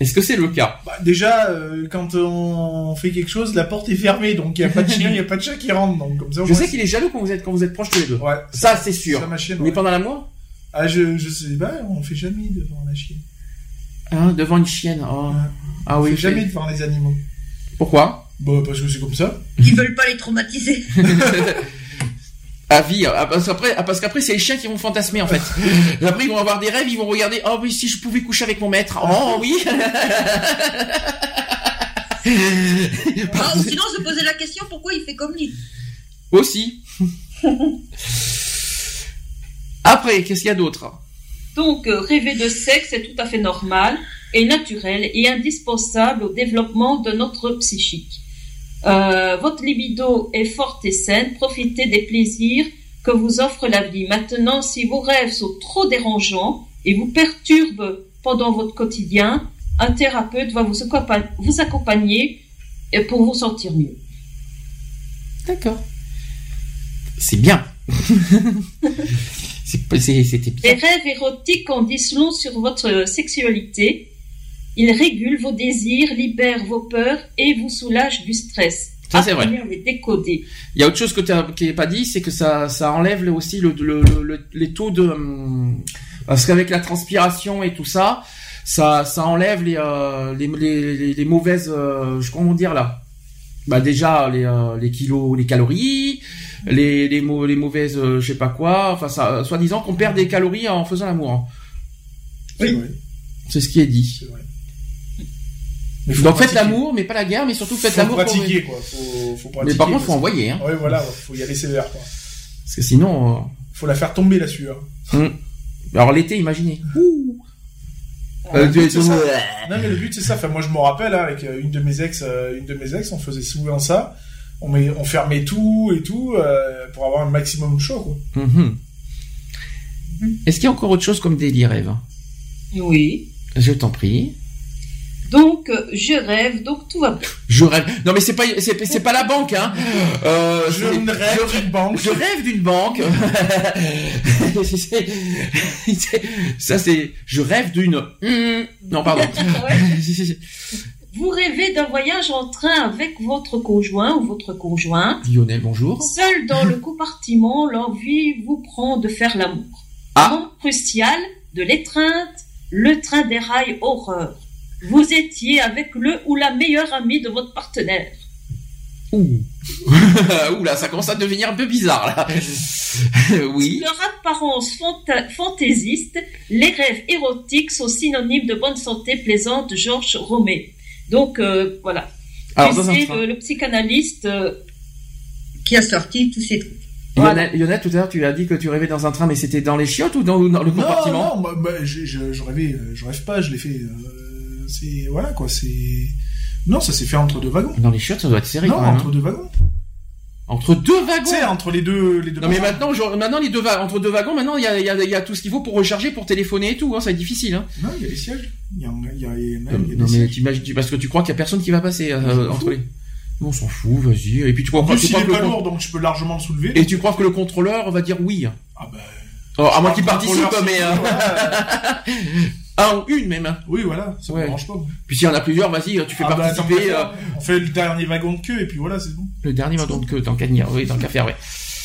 Est-ce que c'est le cas? Bah, déjà, euh, quand on fait quelque chose, la porte est fermée, donc il n'y a pas de chien, il n'y a pas de chat qui rentre. Donc comme ça, Je moins, sais qu'il est jaloux quand vous êtes quand vous êtes proches tous les deux. Ouais. Ça, c'est sûr. Ça, ma chienne, Mais ouais. pendant l'amour? Ah, je, je sais pas, on fait jamais devant la chienne. Hein, Devant une chienne. oh. Ah on oui. fait jamais devant les animaux. Pourquoi? Bah, parce que c'est comme ça. Ils veulent pas les traumatiser. À vie. Ah, parce qu'après, ah, parce qu'après, c'est les chiens qui vont fantasmer en fait. après, ils vont avoir des rêves, ils vont regarder. Oh oui, si je pouvais coucher avec mon maître. Oh oui. Ah, ou sinon, se poser la question pourquoi il fait comme lui? Aussi. Après, qu'est-ce qu'il y a d'autre? Donc, euh, rêver de sexe est tout à fait normal et naturel et indispensable au développement de notre psychique. Euh, votre libido est forte et saine, profitez des plaisirs que vous offre la vie. Maintenant, si vos rêves sont trop dérangeants et vous perturbent pendant votre quotidien, un thérapeute va vous accompa- vous accompagner pour vous sentir mieux. D'accord. C'est bien. C'est pas- c'est- C'était Les bien. rêves érotiques en disent long sur votre sexualité. Ils régulent vos désirs, libèrent vos peurs et vous soulagent du stress. Ça, c'est vrai. Les décoder. Il y a autre chose que tu n'as pas dit, c'est que ça, ça enlève le- aussi le, le- le- le- les taux de... hum, Parce qu'avec la transpiration et tout ça, ça, ça enlève les, euh, les, les, les- les mauvaises... euh, je- comment dire là? Bah déjà les, euh, les kilos, les calories, les, les, mau- les mauvaises, euh, je sais pas quoi, enfin ça, soi-disant qu'on perd des calories en faisant l'amour. hein. Oui. C'est ce qui est dit. Faut Donc faites l'amour, mais pas la guerre, mais surtout faites Faut l'amour. pour- pratiquer, quoi. Faut, faut pratiquer. Mais par contre, faut envoyer, hein. Ouais, voilà, faut y aller sévère, quoi. Parce que sinon... euh, Faut la faire tomber, la sueur. hum. Alors l'été, imaginez. Le Euh, but, c'est ça. Ouais. Non mais le but c'est ça. Enfin moi je me rappelle hein, avec euh, une de mes ex, euh, une de mes ex, on faisait souvent ça. On, met, on fermait tout et tout euh, pour avoir un maximum de chaud. Quoi. Mhm. Est-ce qu'il y a encore autre chose comme délit rêve Oui. Je t'en prie. Donc, euh, je rêve, donc tout va bien. Je rêve. Non mais c'est pas c'est, c'est pas la banque hein. Euh, Je rêve je- d'une banque. Je rêve d'une banque. C'est- c'est- ça c'est je rêve d'une Hmm. non pardon. Vous rêvez d'un voyage en train avec votre conjoint ou votre conjointe. Lionel bonjour. Seul dans le compartiment, l'envie vous prend de faire l'amour. Ah. Moment crucial de l'étreinte, le train des rails horreur. Vous étiez avec le ou la meilleure amie de votre partenaire. Ouh. Ouh là ça commence à devenir un peu bizarre là. oui. Leur apparence fanta- fantaisiste, les rêves érotiques sont synonymes de bonne santé plaisante, Georges Romé. Donc euh, voilà. C'est le, le psychanalyste euh, qui a sorti tous ces trucs. Lionel, Lionel, tout à l'heure tu as dit que tu rêvais dans un train mais c'était dans les chiottes ou dans, dans le compartiment? Non non, moi, moi, je, je, je rêvais, euh, je rêve pas, je l'ai fait. C'est voilà quoi, c'est. Non, ça s'est fait entre deux wagons. Dans les chiottes ça doit être serré non, quand même. entre hein. deux wagons. Entre deux wagons. Tu sais, entre les deux, les deux. Non mais maintenant, genre, maintenant les deux entre deux wagons, maintenant il y a, il y, a, il y a tout ce qu'il faut pour recharger, pour téléphoner et tout. Hein, ça va être difficile. Hein. Non, il y a des sièges. Il y a, il y a, il y a, il y a non des mais tu- parce que tu crois qu'il y a personne qui va passer euh, entre les. On s'en fout, vas-y. Et puis tu crois, tu plus, il crois est que le pas con- lourd, donc je peux largement le soulever. et tu crois que le contrôleur va dire oui. Ah bah. Oh, à moins qu'il le participe, mais c'est- euh, ou une même. hein. Oui, voilà, ça Ouais. me dérange pas. Puis s'il y en a plusieurs, vas-y, tu fais Ah bah, participer qu'à euh, fait le dernier wagon de queue et puis voilà, c'est bon. le dernier wagon de queue, tant qu'à venir, oui, tant qu'à faire, ouais.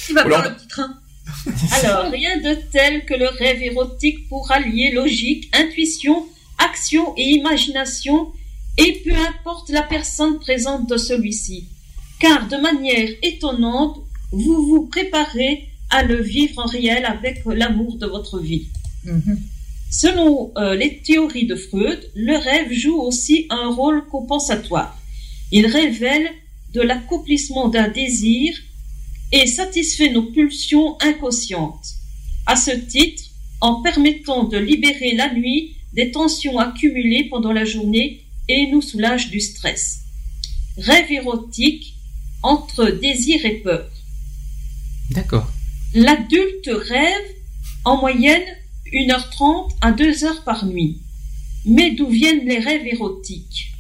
Qui va Alors- prendre le petit train Alors, rien de tel que le rêve érotique pour allier logique, intuition, action et imagination, et peu importe la personne présente dans celui-ci. Car de manière étonnante, vous vous préparez à le vivre en réel avec l'amour de votre vie. Selon euh, les théories de Freud, le rêve joue aussi un rôle compensatoire. Il révèle de l'accomplissement d'un désir et satisfait nos pulsions inconscientes. À ce titre, en permettant de libérer la nuit des tensions accumulées pendant la journée et nous soulage du stress. Rêve érotique entre désir et peur. D'accord. L'adulte rêve en moyenne 1h30 à 2h par nuit. Mais d'où viennent les rêves érotiques?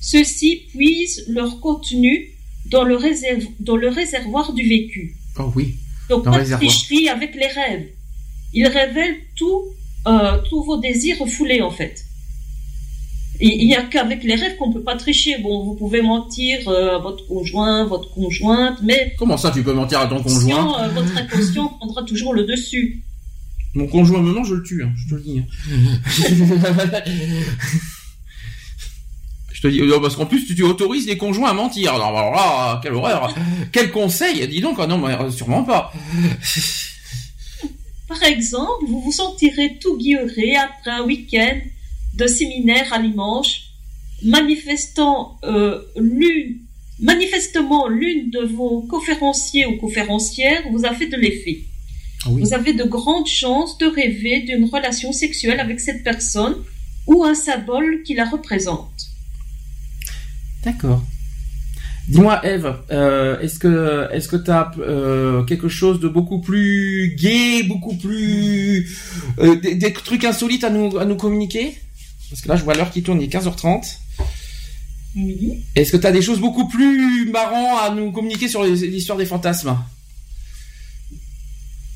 Ceux-ci puisent leur contenu dans le, réserv- dans le réservoir du vécu. Oh oui. Donc Dans pas de tricherie avec les rêves. Ils révèlent tout, euh, tous vos désirs refoulés en fait. Il n'y a qu'avec les rêves qu'on peut pas tricher. Bon, vous pouvez mentir euh, à votre conjoint, votre conjointe, mais Comment ça, tu peux mentir à ton conjoint? Euh, votre inconscient prendra toujours le dessus. Mon conjoint maintenant, je le tue, hein, je te le dis. hein. je te dis, non, parce qu'en plus, tu, tu autorises les conjoints à mentir. Alors, alors là, quelle horreur Quel conseil Dis donc, ah non, mais, euh, sûrement pas. Par exemple, vous vous sentirez tout guilleré après un week-end de séminaire à Limoges, manifestant euh, l'une, manifestement l'une de vos conférenciers ou conférencières vous a fait de l'effet. Vous avez de grandes chances de rêver d'une relation sexuelle avec cette personne ou un symbole qui la représente. D'accord. Dis-moi, Eve, euh, est-ce que est-ce que t'as euh, quelque chose de beaucoup plus gai, beaucoup plus euh, des, des trucs insolites à nous à nous communiquer? Parce que là, je vois l'heure qui tourne, il est 15h30. Oui. Est-ce que tu as des choses beaucoup plus marrantes à nous communiquer sur l'histoire des fantasmes?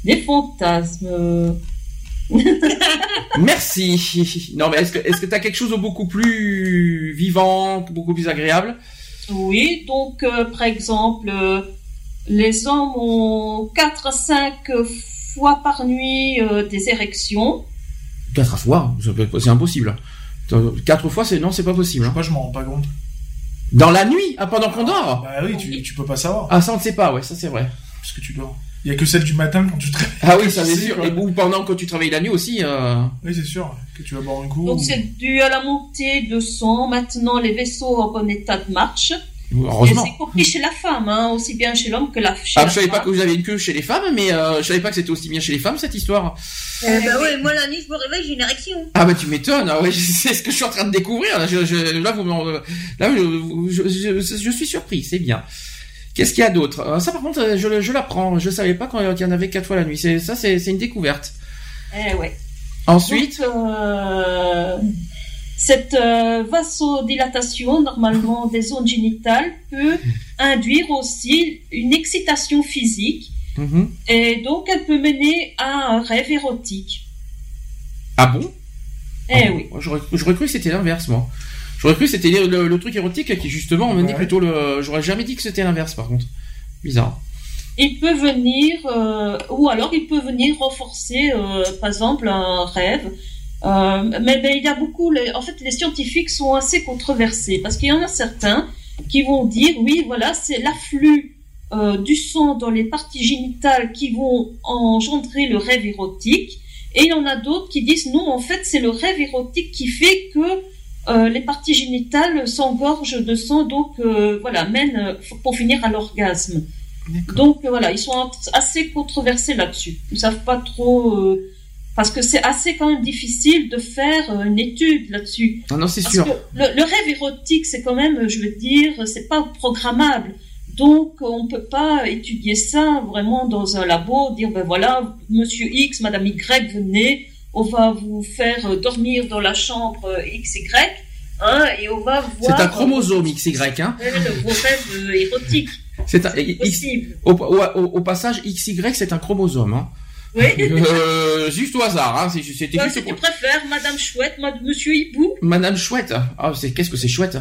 Des fantasmes. Merci. Non, mais est-ce que est-ce que tu as quelque chose de beaucoup plus vivant, beaucoup plus agréable? Oui, donc euh, par exemple, euh, les hommes ont 4 à 5 fois par nuit euh, des érections. Quatre fois, c'est impossible. Quatre fois, c'est non, c'est pas possible. hein. Moi, je m'en rends pas compte. Dans la nuit, ah, pendant qu'on dort? Bah oui, tu, tu peux pas savoir. Ah, ça on ne sait pas, ouais, ça c'est vrai. Parce que tu dors. Il y a que celle du matin quand tu te réveilles. Ah oui, ça c'est sûr. quoi. Et ou pendant que tu travailles la nuit aussi. Euh... Oui, c'est sûr. Que tu vas boire un coup. Donc ou- c'est dû à la montée de sang. Maintenant, les vaisseaux en bon état de marche. Heureusement. Et c'est compris chez la femme, hein, aussi bien chez l'homme que la chez Ah, la je savais pas femme. que vous aviez une queue chez les femmes, mais euh, je savais pas que c'était aussi bien chez les femmes cette histoire. Eh bah ouais, moi la nuit je me réveille, j'ai une érection. Ah bah tu m'étonnes, ah ouais, c'est ce que je suis en train de découvrir. Là, je, je- là, vous, là je, je, je- je suis surpris, c'est bien. Qu'est-ce qu'il y a d'autre? Euh, Ça par contre, je, je l'apprends. Je savais pas qu'il y en avait quatre fois la nuit. C'est ça, c'est une découverte. Eh ouais. Ensuite, Donc, euh, cette euh, vasodilatation, normalement des zones génitales, peut induire aussi une excitation physique Mhm. et donc elle peut mener à un rêve érotique. ah bon? Eh Ah, oui. j'aurais cru que c'était l'inverse, moi. J'aurais cru que c'était le, le- le truc érotique qui justement menait Ouais. plutôt le. J'aurais jamais dit que c'était l'inverse, par contre. Bizarre. Il peut venir, euh, ou alors il peut venir renforcer, euh, par exemple, un rêve. Euh, mais, il y a beaucoup, les- en fait, les scientifiques sont assez controversés parce qu'il y en a certains qui vont dire, oui, voilà, c'est l'afflux du sang dans les parties génitales qui vont engendrer le rêve érotique. Et il y en a d'autres qui disent, non, en fait, c'est le rêve érotique qui fait que euh, les parties génitales s'engorgent de sang, donc euh, voilà, mènent euh, pour finir à l'orgasme. Donc voilà, ils sont assez controversés là-dessus. Ils savent pas trop parce que c'est assez quand même difficile de faire une étude là-dessus. Ah non, c'est sûr. que le, le rêve érotique, c'est quand même, je veux dire, c'est pas programmable. Donc on peut pas étudier ça vraiment dans un labo, dire ben voilà, Monsieur X, Madame Y, venez, on va vous faire euh, dormir dans la chambre euh, XY, hein, et on va C'est voir. un chromosome XY, hein. euh, le gros rêve euh, érotique. C'est possible. au, au, au- passage, XY, c'est un chromosome, hein. Oui. Euh, juste au hasard, hein. c'est- C'était juste pour... tu préfères, Madame Chouette, Monsieur Hibou. Madame Chouette. Ah, c'est qu'est-ce que c'est chouette.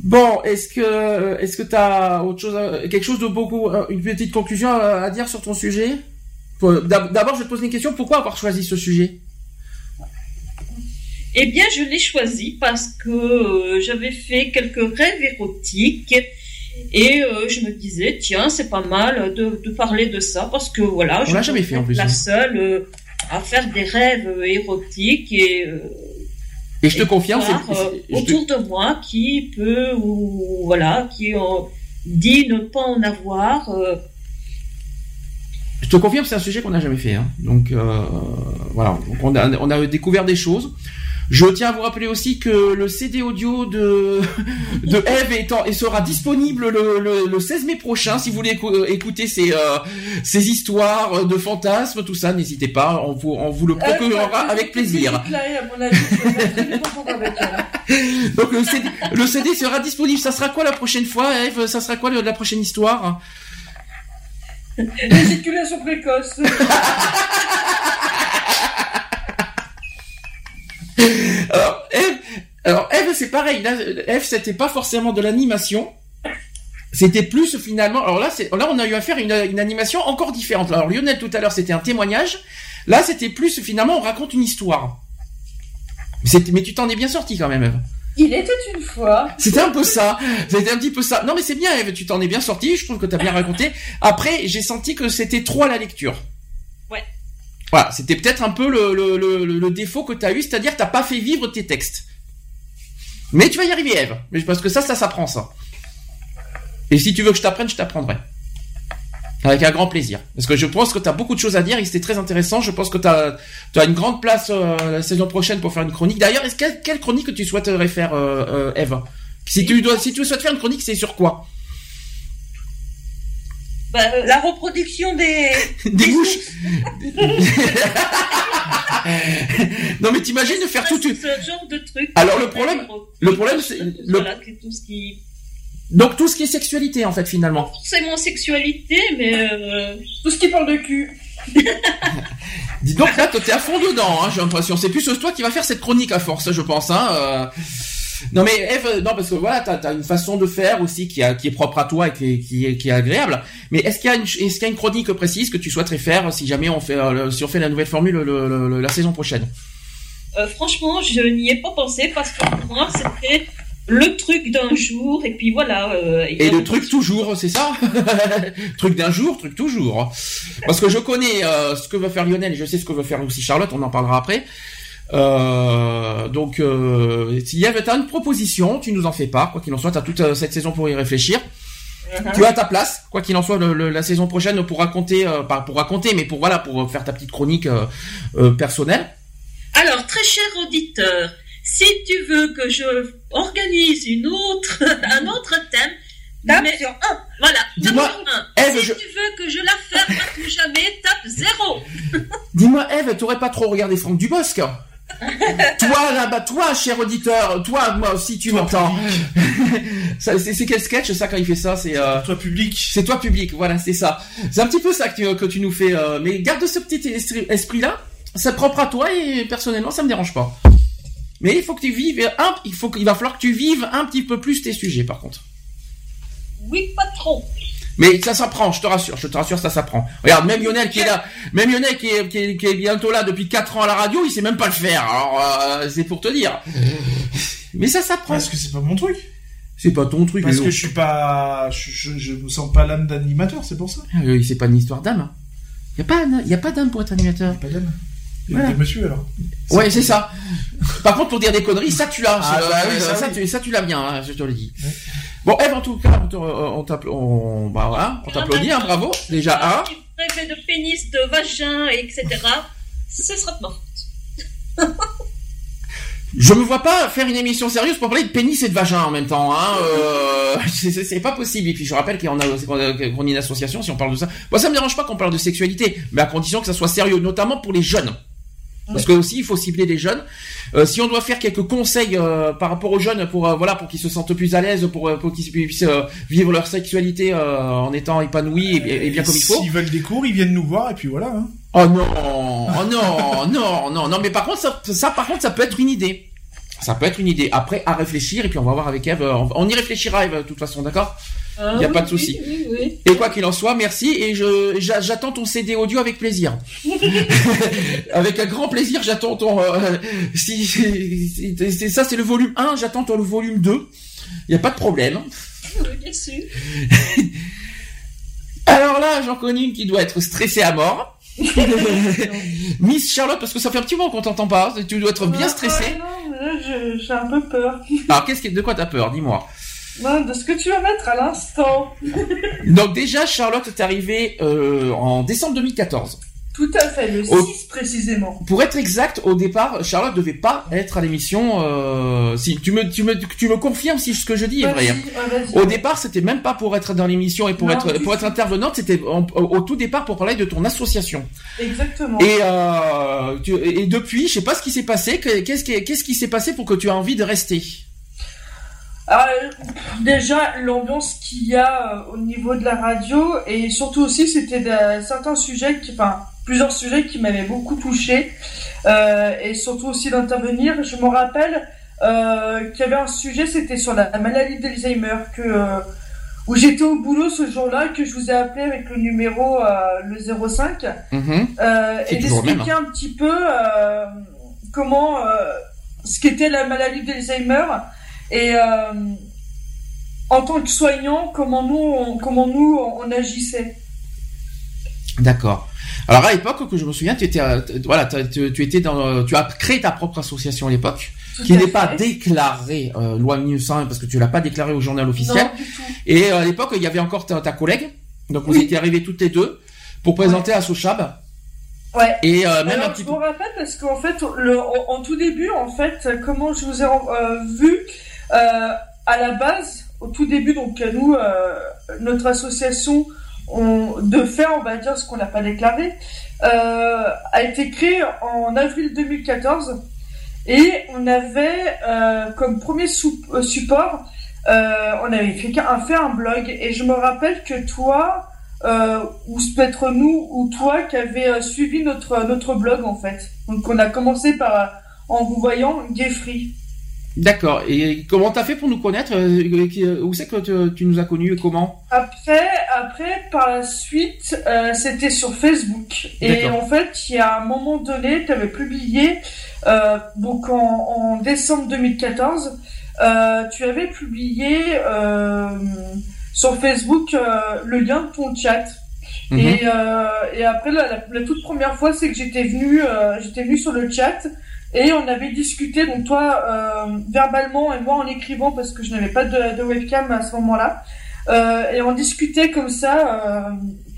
Bon, est-ce que est-ce que t'as autre chose, à- quelque chose de beaucoup, euh, une petite conclusion à, à dire sur ton sujet? D'abord, je te poser une question. Pourquoi avoir choisi ce sujet? Eh bien, je l'ai choisi parce que euh, j'avais fait quelques rêves érotiques et euh, je me disais, tiens, c'est pas mal de, de parler de ça parce que voilà, je l'a jamais fait, en plus, La hein. seule euh, à faire des rêves érotiques et. euh, Et je te confirme, c'est- te- autour de moi qui peut ou voilà qui dit ne pas en avoir. Euh, Je te confirme, c'est un sujet qu'on n'a jamais fait. hein. Donc euh, voilà, Donc, on, a, on a découvert des choses. Je tiens à vous rappeler aussi que le CD audio de de Eve et sera disponible le, le, le 16 mai prochain. Si vous voulez écou- écouter ces euh, ces histoires de fantasmes, tout ça, n'hésitez pas. On vous on vous le procurera avec plaisir. Donc le CD, le CD sera disponible. Ça sera quoi la prochaine fois, Eve? Ça sera quoi la prochaine histoire? L'éjaculation précoce. Alors, Eve, Eve, c'est pareil. Là, Eve, c'était pas forcément de l'animation. C'était plus finalement. Alors là, on a eu à faire une, une animation encore différente. Alors Lionel tout à l'heure, c'était un témoignage. Là, c'était plus finalement, on raconte une histoire. C'était- Mais tu t'en es bien sorti quand même, Eve. Il était une fois. C'était un peu ça. C'était un petit peu ça. Non, mais c'est bien, Eve. Tu t'en es bien sorti. Je trouve que t'as bien raconté. Après, j'ai senti que c'était trop à la lecture. Ouais. Voilà, c'était peut-être un peu le, le, le, le défaut que t'as eu, c'est-à-dire que t'as pas fait vivre tes textes. Mais tu vas y arriver, Eve. Mais Parce que ça, ça s'apprend, ça. Et si tu veux que je t'apprenne, je t'apprendrai. Avec un grand plaisir. Parce que je pense que tu as beaucoup de choses à dire et c'était très intéressant. Je pense que tu as, as une grande place euh, la saison prochaine pour faire une chronique. D'ailleurs, quelle, quelle chronique que tu souhaiterais faire, euh, euh, Eve? Si tu, dois, si tu souhaites faire une chronique, c'est sur quoi? Bah, euh, la reproduction des... Des mouches Non mais t'imagines de faire toute une... Ce genre de truc. Alors, le problème- le problème, c'est- le- Voilà, que tout ce qui. Donc tout ce qui est sexualité en fait finalement. Forcément sexualité, mais. euh, Tout ce qui parle de cul. Dis donc là, toi, t'es à fond dedans, hein, j'ai l'impression. C'est plus toi qui va faire cette chronique à force, je pense. Hein, euh. Non mais Eve, non parce que voilà, t'as as une façon de faire aussi qui, a, qui est propre à toi et qui est, qui est, qui est agréable. Mais est-ce qu'il y a une, est-ce qu'il y a une chronique précise que tu souhaiterais faire si jamais on fait, euh, si on fait la nouvelle formule le- le- le- la saison prochaine? Euh, franchement, je n'y ai pas pensé parce que pour moi, c'était le truc d'un jour, et puis voilà. euh, Et le truc toujours, c'est ça Truc d'un jour, truc toujours. Parce que je connais euh, ce que veut faire Lionel et je sais ce que veut faire aussi Charlotte, on en parlera après. Euh, donc, s'il y avait une proposition, tu nous en fais part. Quoi qu'il en soit, t'as toute euh, cette saison pour y réfléchir. Mhm. Tu as ta place, quoi qu'il en soit, le- le- la saison prochaine pour raconter, pas pour raconter, mais pour voilà, pour faire ta petite chronique personnelle. Alors, très cher auditeur, si tu veux que je organise une autre, un autre thème, Tape mais- sur un. Voilà, Dis-moi. Ève, si je- tu veux que je la ferme à tout jamais, tape zéro. Dis-moi, Eve, t'aurais pas trop regardé Franck Dubosc Toi, là-bas, toi, cher auditeur, toi, moi aussi, tu m'entends. Ça, c'est c'est quel sketch, ça, quand il fait ça? C'est euh, Toi public. c'est toi public, voilà, c'est ça. C'est un petit peu ça que tu, que tu nous fais. euh, mais garde ce petit esprit- esprit-là. C'est propre à toi et personnellement, ça me dérange pas. Mais il faut que tu vives un, il faut qu'il va falloir que tu vives un petit peu plus tes sujets, par contre. Oui, pas trop. Mais ça s'apprend, je te rassure, je te rassure, ça s'apprend. Regarde, même Lionel qui est là, même Lionel qui est, qui est, qui est bientôt là depuis 4 ans à la radio, il sait même pas le faire. Alors, euh, c'est pour te dire. Mais ça s'apprend. Parce que c'est pas mon truc. C'est pas ton truc. Parce que je suis pas, je, je, je me sens pas l'âme d'animateur, c'est pour ça. Oui, c'est pas une histoire d'âme. hein. Y a pas, y a pas d'âme pour être animateur. Pas d'âme. Il Voilà. monsieur alors. Ouais, c'est ça. Par contre, pour dire des conneries, ça tu l'as. Ah, bah oui, euh, ça ça, oui. ça, tu l'as bien, hein, je te le dis. Bon, Eve, en tout cas, on bah voilà, on t'applaudit, hein, bravo. Déjà un. Si tu rêvais de pénis, de vagin, etc., ce sera de ma faute. Je me vois pas faire une émission sérieuse pour parler de pénis et de vagin en même temps. Hein. Euh, c'est- pas possible. Et puis je rappelle qu'on a, qu'on a- qu'on est une association si on parle de ça. Moi, ça me dérange pas qu'on parle de sexualité, mais à condition que ça soit sérieux, notamment pour les jeunes. Parce que aussi, il faut cibler les jeunes. Euh, si on doit faire quelques conseils euh, par rapport aux jeunes pour euh, voilà pour qu'ils se sentent plus à l'aise, pour, pour qu'ils puissent vivre leur sexualité en étant épanouis et, et bien comme il faut. S'ils veulent des cours, ils viennent nous voir et puis voilà. Hein. Oh non, oh non, non, non, non, mais par contre, ça, ça, par contre, ça peut être une idée. Ça peut être une idée. Après, à réfléchir, et puis on va voir avec Eve. On, on y réfléchira, Eve, de toute façon, d'accord? Ah, Y a oui, pas de souci. Oui, oui. Et quoi qu'il en soit, merci, et je j'attends ton CD audio avec plaisir. avec un grand plaisir, j'attends ton... euh, si, si- si- c'est ça, c'est le volume 1, j'attends ton le volume 2. Il y a pas de problème. Oui, bien sûr. Alors là, j'en connais une qui doit être stressée à mort. Miss Charlotte, parce que ça fait un petit moment qu'on t'entend pas, tu dois être bien stressée. Ah, non, j'ai un peu peur. Alors, qu'est-ce que, de quoi t'as peur? Dis-moi. Non, de ce que tu vas mettre à l'instant. Donc déjà, Charlotte est arrivée euh, en décembre 2014. Tout à fait, le 6 Au- précisément. Pour être exact, au départ, Charlotte devait pas être à l'émission. Euh, si tu me, tu me, tu me confirmes si ce que je dis est vrai. Hein. vas-y. Au départ, c'était même pas pour être dans l'émission et pour Non, être pour être intervenante. C'était au, tout départ pour parler de ton association. Exactement. Et, euh, tu- et depuis, je sais pas ce qui s'est passé. que- Qu'est-ce qui qu'est-ce qui s'est passé pour que tu aies envie de rester? Euh, déjà, l'ambiance qu'il y a euh, au niveau de la radio, et surtout aussi, c'était certains sujets, qui, enfin, plusieurs sujets qui m'avaient beaucoup touché, euh, et surtout aussi d'intervenir. Je me rappelle, euh, qu'il y avait un sujet, c'était sur la maladie d'Alzheimer, que où j'étais au boulot ce jour-là, que je vous ai appelé avec le numéro le 05, Mhm. et d'expliquer un petit peu comment ce qu'était la maladie d'Alzheimer et euh, en tant que soignant, comment nous, on, comment nous, on agissait? D'accord. Alors à l'époque, que je me souviens, tu étais, euh, voilà, tu, tu étais dans, tu as créé ta propre association à l'époque, Tout qui n'est pas déclarée euh, loi 1901 parce que tu l'as pas déclarée au journal officiel. Non, du tout. Et euh, à l'époque, il y avait encore ta, ta collègue, donc vous Oui. étiez arrivés toutes les deux pour présenter à Sochab. Ouais. Et euh, même Alors, un petit je me rappelle parce qu'en fait, le, en, en tout début, en fait, comment je vous ai euh, vu euh, à la base, au tout début, donc euh, nous, euh, notre association on, de faire, on va dire ce qu'on n'a pas déclaré, euh, a été créée en avril 2014 et on avait euh, comme premier euh, support, euh, on avait fait, un, fait un blog et je me rappelle que toi, euh, ou peut-être nous ou toi qui euh, suivi notre notre blog en fait. Donc on a commencé par euh, en vous voyant Gay. D'accord. Et comment t'as fait pour nous connaître euh, euh, Où c'est que tu, tu nous as connus et comment? Après après par la suite euh, c'était sur Facebook et en fait il y a un moment donné tu avais publié euh, donc en, en décembre 2014 euh, tu avais publié sur Facebook le lien de ton chat. Mhm. Et, et après, la, la- la toute première fois, c'est que j'étais venu, j'étais venu sur le chat et on avait discuté, donc toi euh, verbalement et moi en écrivant parce que je n'avais pas de, de webcam à ce moment-là. Euh, et on discutait comme ça euh,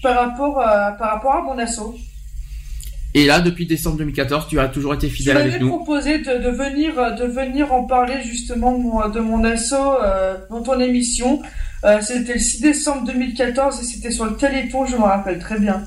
par rapport à, par rapport à mon assaut. Et là, depuis décembre 2014, tu as toujours été fidèle avec nous. proposé de, de venir de venir en parler justement de mon, de mon assaut dans ton émission. C'était le 6 décembre 2014 et c'était sur le Téléthon, je me rappelle très bien.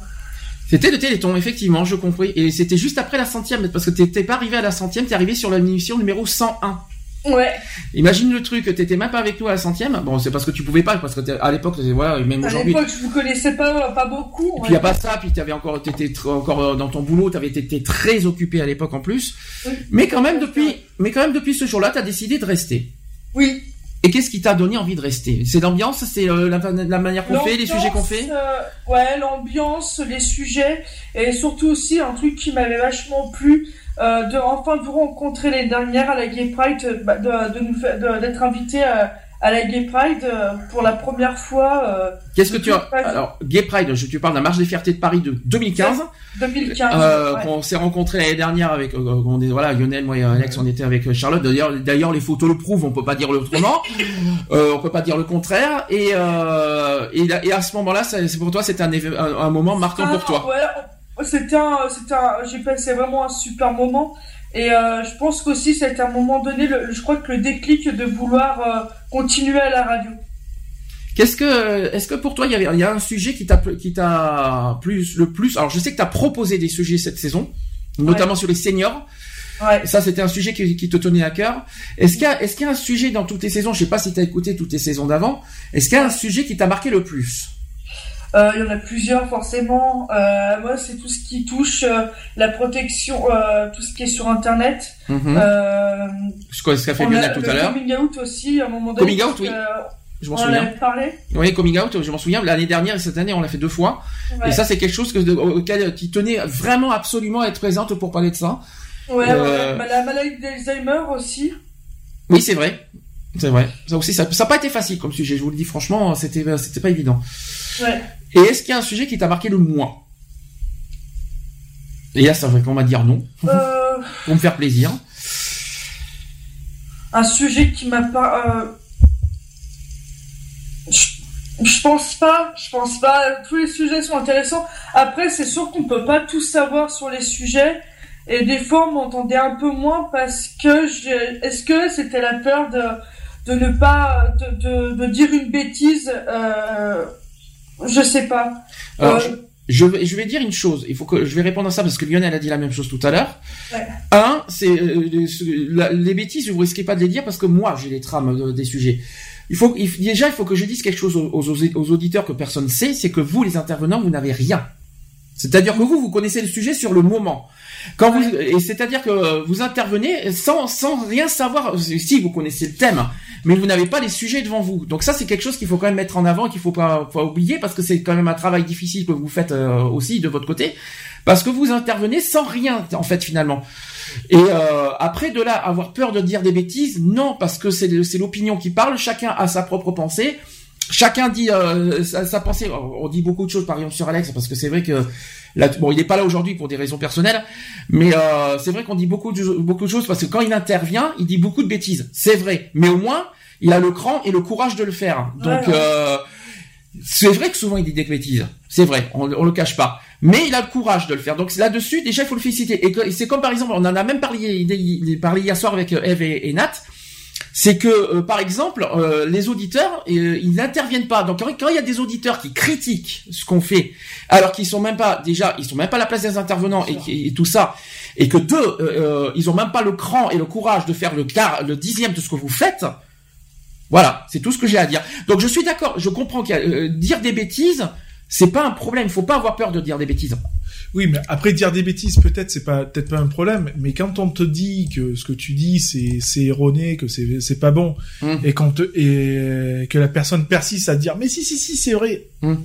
C'était le Téléthon, effectivement, je compris. Et c'était juste après la centième, parce que t'étais pas arrivé à la centième, t'es arrivé sur l'émission numéro 101. Ouais. Imagine le truc, t'étais même pas avec nous à la centième. Bon, c'est parce que tu pouvais pas, parce que à l'époque, voilà, et même À aujourd'hui. l'époque, je vous connaissais pas, pas beaucoup. Puis il y a pas ça, puis t'avais encore, t'étais encore euh, dans ton boulot, t'avais été très occupé à l'époque en plus. Oui. Mais quand même depuis, mais quand même depuis ce jour-là, t'as décidé de rester. Oui. Et qu'est-ce qui t'a donné envie de rester? C'est l'ambiance, c'est euh, la, la manière qu'on fait, les sujets qu'on fait? euh, ouais, l'ambiance, les sujets, et surtout aussi un truc qui m'avait vachement plu, euh, de enfin vous rencontrer l'année dernière à la Gay Pride, bah, de, de d'être invité à, à la Gay Pride euh, pour la première fois. euh, Qu'est-ce que tu as. Alors, Gay Pride, je tu parle de la marche des fiertés de Paris de 2015. 2015. Euh, ouais. qu'on s'est rencontré l'année dernière avec euh, on est voilà Lionel moi et Alex on était avec Charlotte d'ailleurs d'ailleurs les photos le prouvent on peut pas dire autrement on peut pas dire le contraire et et, là- et à ce moment-là c'est c'est pour toi c'était un, éve- un, un moment marquant Ah, pour toi Ouais, c'était un, un, j'ai passé vraiment un super moment. Et je pense qu'aussi c'était à un moment donné, le, je crois que le déclic de vouloir continuer à la radio. qu'est-ce que est-ce que pour toi il y avait il y a un sujet qui t'a qui t'a plus le plus alors je sais que tu as proposé des sujets cette saison notamment sur les seniors Ouais. Ça, c'était un sujet qui, qui te tenait à cœur. Est-ce qu'il y a, est-ce qu'il y a un sujet dans toutes tes saisons, je sais pas si tu as écouté toutes tes saisons d'avant, est-ce qu'il y a un sujet qui t'a marqué le plus? Euh, il y en a plusieurs forcément. Euh, moi, c'est tout ce qui touche euh, la protection, euh, tout ce qui est sur Internet. Mhm. Euh, Ce qu'a ce qu'a fait Lionel tout à l'heure. Coming out aussi, à un moment donné. Coming out, oui. que, Je m'en on en souviens. parlé. Oui, coming out, je m'en souviens. L'année dernière et cette année, on l'a fait deux fois. Ouais. Et ça, c'est quelque chose que, auquel qui tenait vraiment absolument à être présente pour parler de ça. Ouais, Euh, ouais. Bah, la maladie d'Alzheimer aussi. Oui, c'est vrai. C'est vrai. Ça aussi, ça n'a pas été facile comme sujet. Je vous le dis franchement, c'était, c'était pas évident. Ouais. Et est-ce qu'il y a un sujet qui t'a marqué le moins? Et là, ça va qu'on va dire non, Euh, pour me faire plaisir. Un sujet qui m'a pas. euh, Je, je pense pas, je pense pas. Tous les sujets sont intéressants. Après, c'est sûr qu'on peut pas tout savoir sur les sujets. Et des fois, on m'entendait un peu moins parce que j'ai- est-ce que c'était la peur de, de ne pas, de, de, de dire une bêtise, euh, je sais pas. Alors, Euh, je, je vais, je vais dire une chose. Il faut que je vais répondre à ça parce que Lionel a dit la même chose tout à l'heure. Ouais. Un, c'est euh, la- les bêtises, vous risquez pas de les dire parce que moi, j'ai les trames euh, des sujets. Il faut il- déjà, il faut que je dise quelque chose aux, aux, aux auditeurs que personne sait, c'est que vous, les intervenants, vous n'avez rien. C'est-à-dire que vous, vous connaissez le sujet sur le moment. Quand vous, et c'est-à-dire que vous intervenez sans, sans rien savoir. Si vous connaissez le thème, mais vous n'avez pas les sujets devant vous. Donc ça, c'est quelque chose qu'il faut quand même mettre en avant, qu'il faut pas, pas oublier, parce que c'est quand même un travail difficile que vous faites euh, aussi de votre côté, parce que vous intervenez sans rien en fait finalement. Et euh, après de là, avoir peur de dire des bêtises, non, parce que c'est l'opinion qui parle. Chacun a sa propre pensée. Chacun dit euh, sa, sa pensée. On dit beaucoup de choses, par exemple sur Alex, parce que c'est vrai que là, bon, il n'est pas là aujourd'hui pour des raisons personnelles, mais euh, c'est vrai qu'on dit beaucoup de beaucoup de choses parce que quand il intervient, il dit beaucoup de bêtises. C'est vrai, mais au moins il a le cran et le courage de le faire. Donc euh, c'est vrai que souvent il dit des bêtises. C'est vrai, on, on le cache pas. Mais il a le courage de le faire. Donc là-dessus, déjà, il faut le féliciter. Et, c'est comme par exemple, on en a même parlé, il, il- il parlait hier soir avec euh, Eve et, et Nat. C'est que, euh, par exemple, euh, les auditeurs, euh, ils n'interviennent pas. Donc quand il y a des auditeurs qui critiquent ce qu'on fait, alors qu'ils sont même pas, déjà, ils sont même pas à la place des intervenants et, tout ça, et que deux, ils ont même pas le cran et le courage de faire le quart, le dixième de ce que vous faites. Voilà, c'est tout ce que j'ai à dire. Donc je suis d'accord, je comprends qu'il y a euh, dire des bêtises, c'est pas un problème. Il faut pas avoir peur de dire des bêtises. Oui, mais après dire des bêtises, peut-être c'est pas peut-être pas un problème, mais quand on te dit que ce que tu dis c'est c'est erroné, que c'est c'est pas bon, Hum. et quand te, et que la personne persiste à te dire mais si si si c'est vrai. Hum.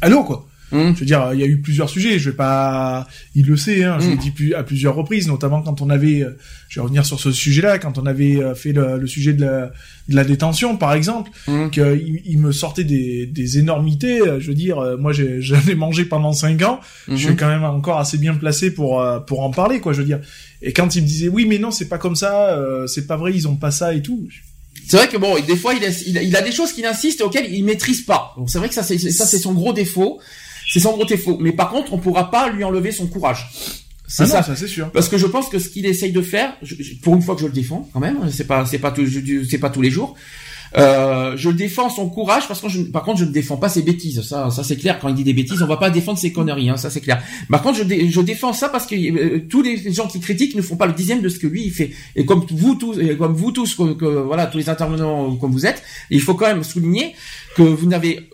Allô quoi. Hum. Je veux dire, il y a eu plusieurs sujets. Je vais pas, il le sait, hein, je l'ai dit plus- à plusieurs reprises, notamment quand on avait, euh, je vais revenir sur ce sujet-là, quand on avait euh, fait le, le sujet de la, de la détention, par exemple, Hum. qu'il il me sortait des, des énormités. euh, Je veux dire, moi, j'en ai mangé pendant cinq ans. Je suis quand même encore assez bien placé pour pour en parler, quoi. Je veux dire. Et quand il me disait, oui, mais non, c'est pas comme ça, euh, c'est pas vrai, ils ont pas ça et tout. C'est vrai que bon, des fois, il a, il a, il a des choses qu'il insiste et auxquelles il maîtrise pas. Donc c'est vrai que ça, c'est ça, c'est son gros défaut. C'est son gros défaut. Mais par contre, on pourra pas lui enlever son courage. C'est Ah ça. ça c'est sûr. Parce que je pense que ce qu'il essaye de faire, je- je- pour une fois que je le défends, quand même, c'est pas, c'est pas, tout- c'est pas tous les jours. Euh, je défends son courage parce que je, par contre je ne défends pas ses bêtises ça ça c'est clair quand il dit des bêtises on va pas défendre ses conneries hein, ça c'est clair par contre je, dé- je défends ça parce que euh, tous les gens qui critiquent ne font pas le dixième de ce que lui il fait et comme vous tous et comme vous tous que, que, voilà tous les intervenants comme vous êtes il faut quand même souligner que vous n'avez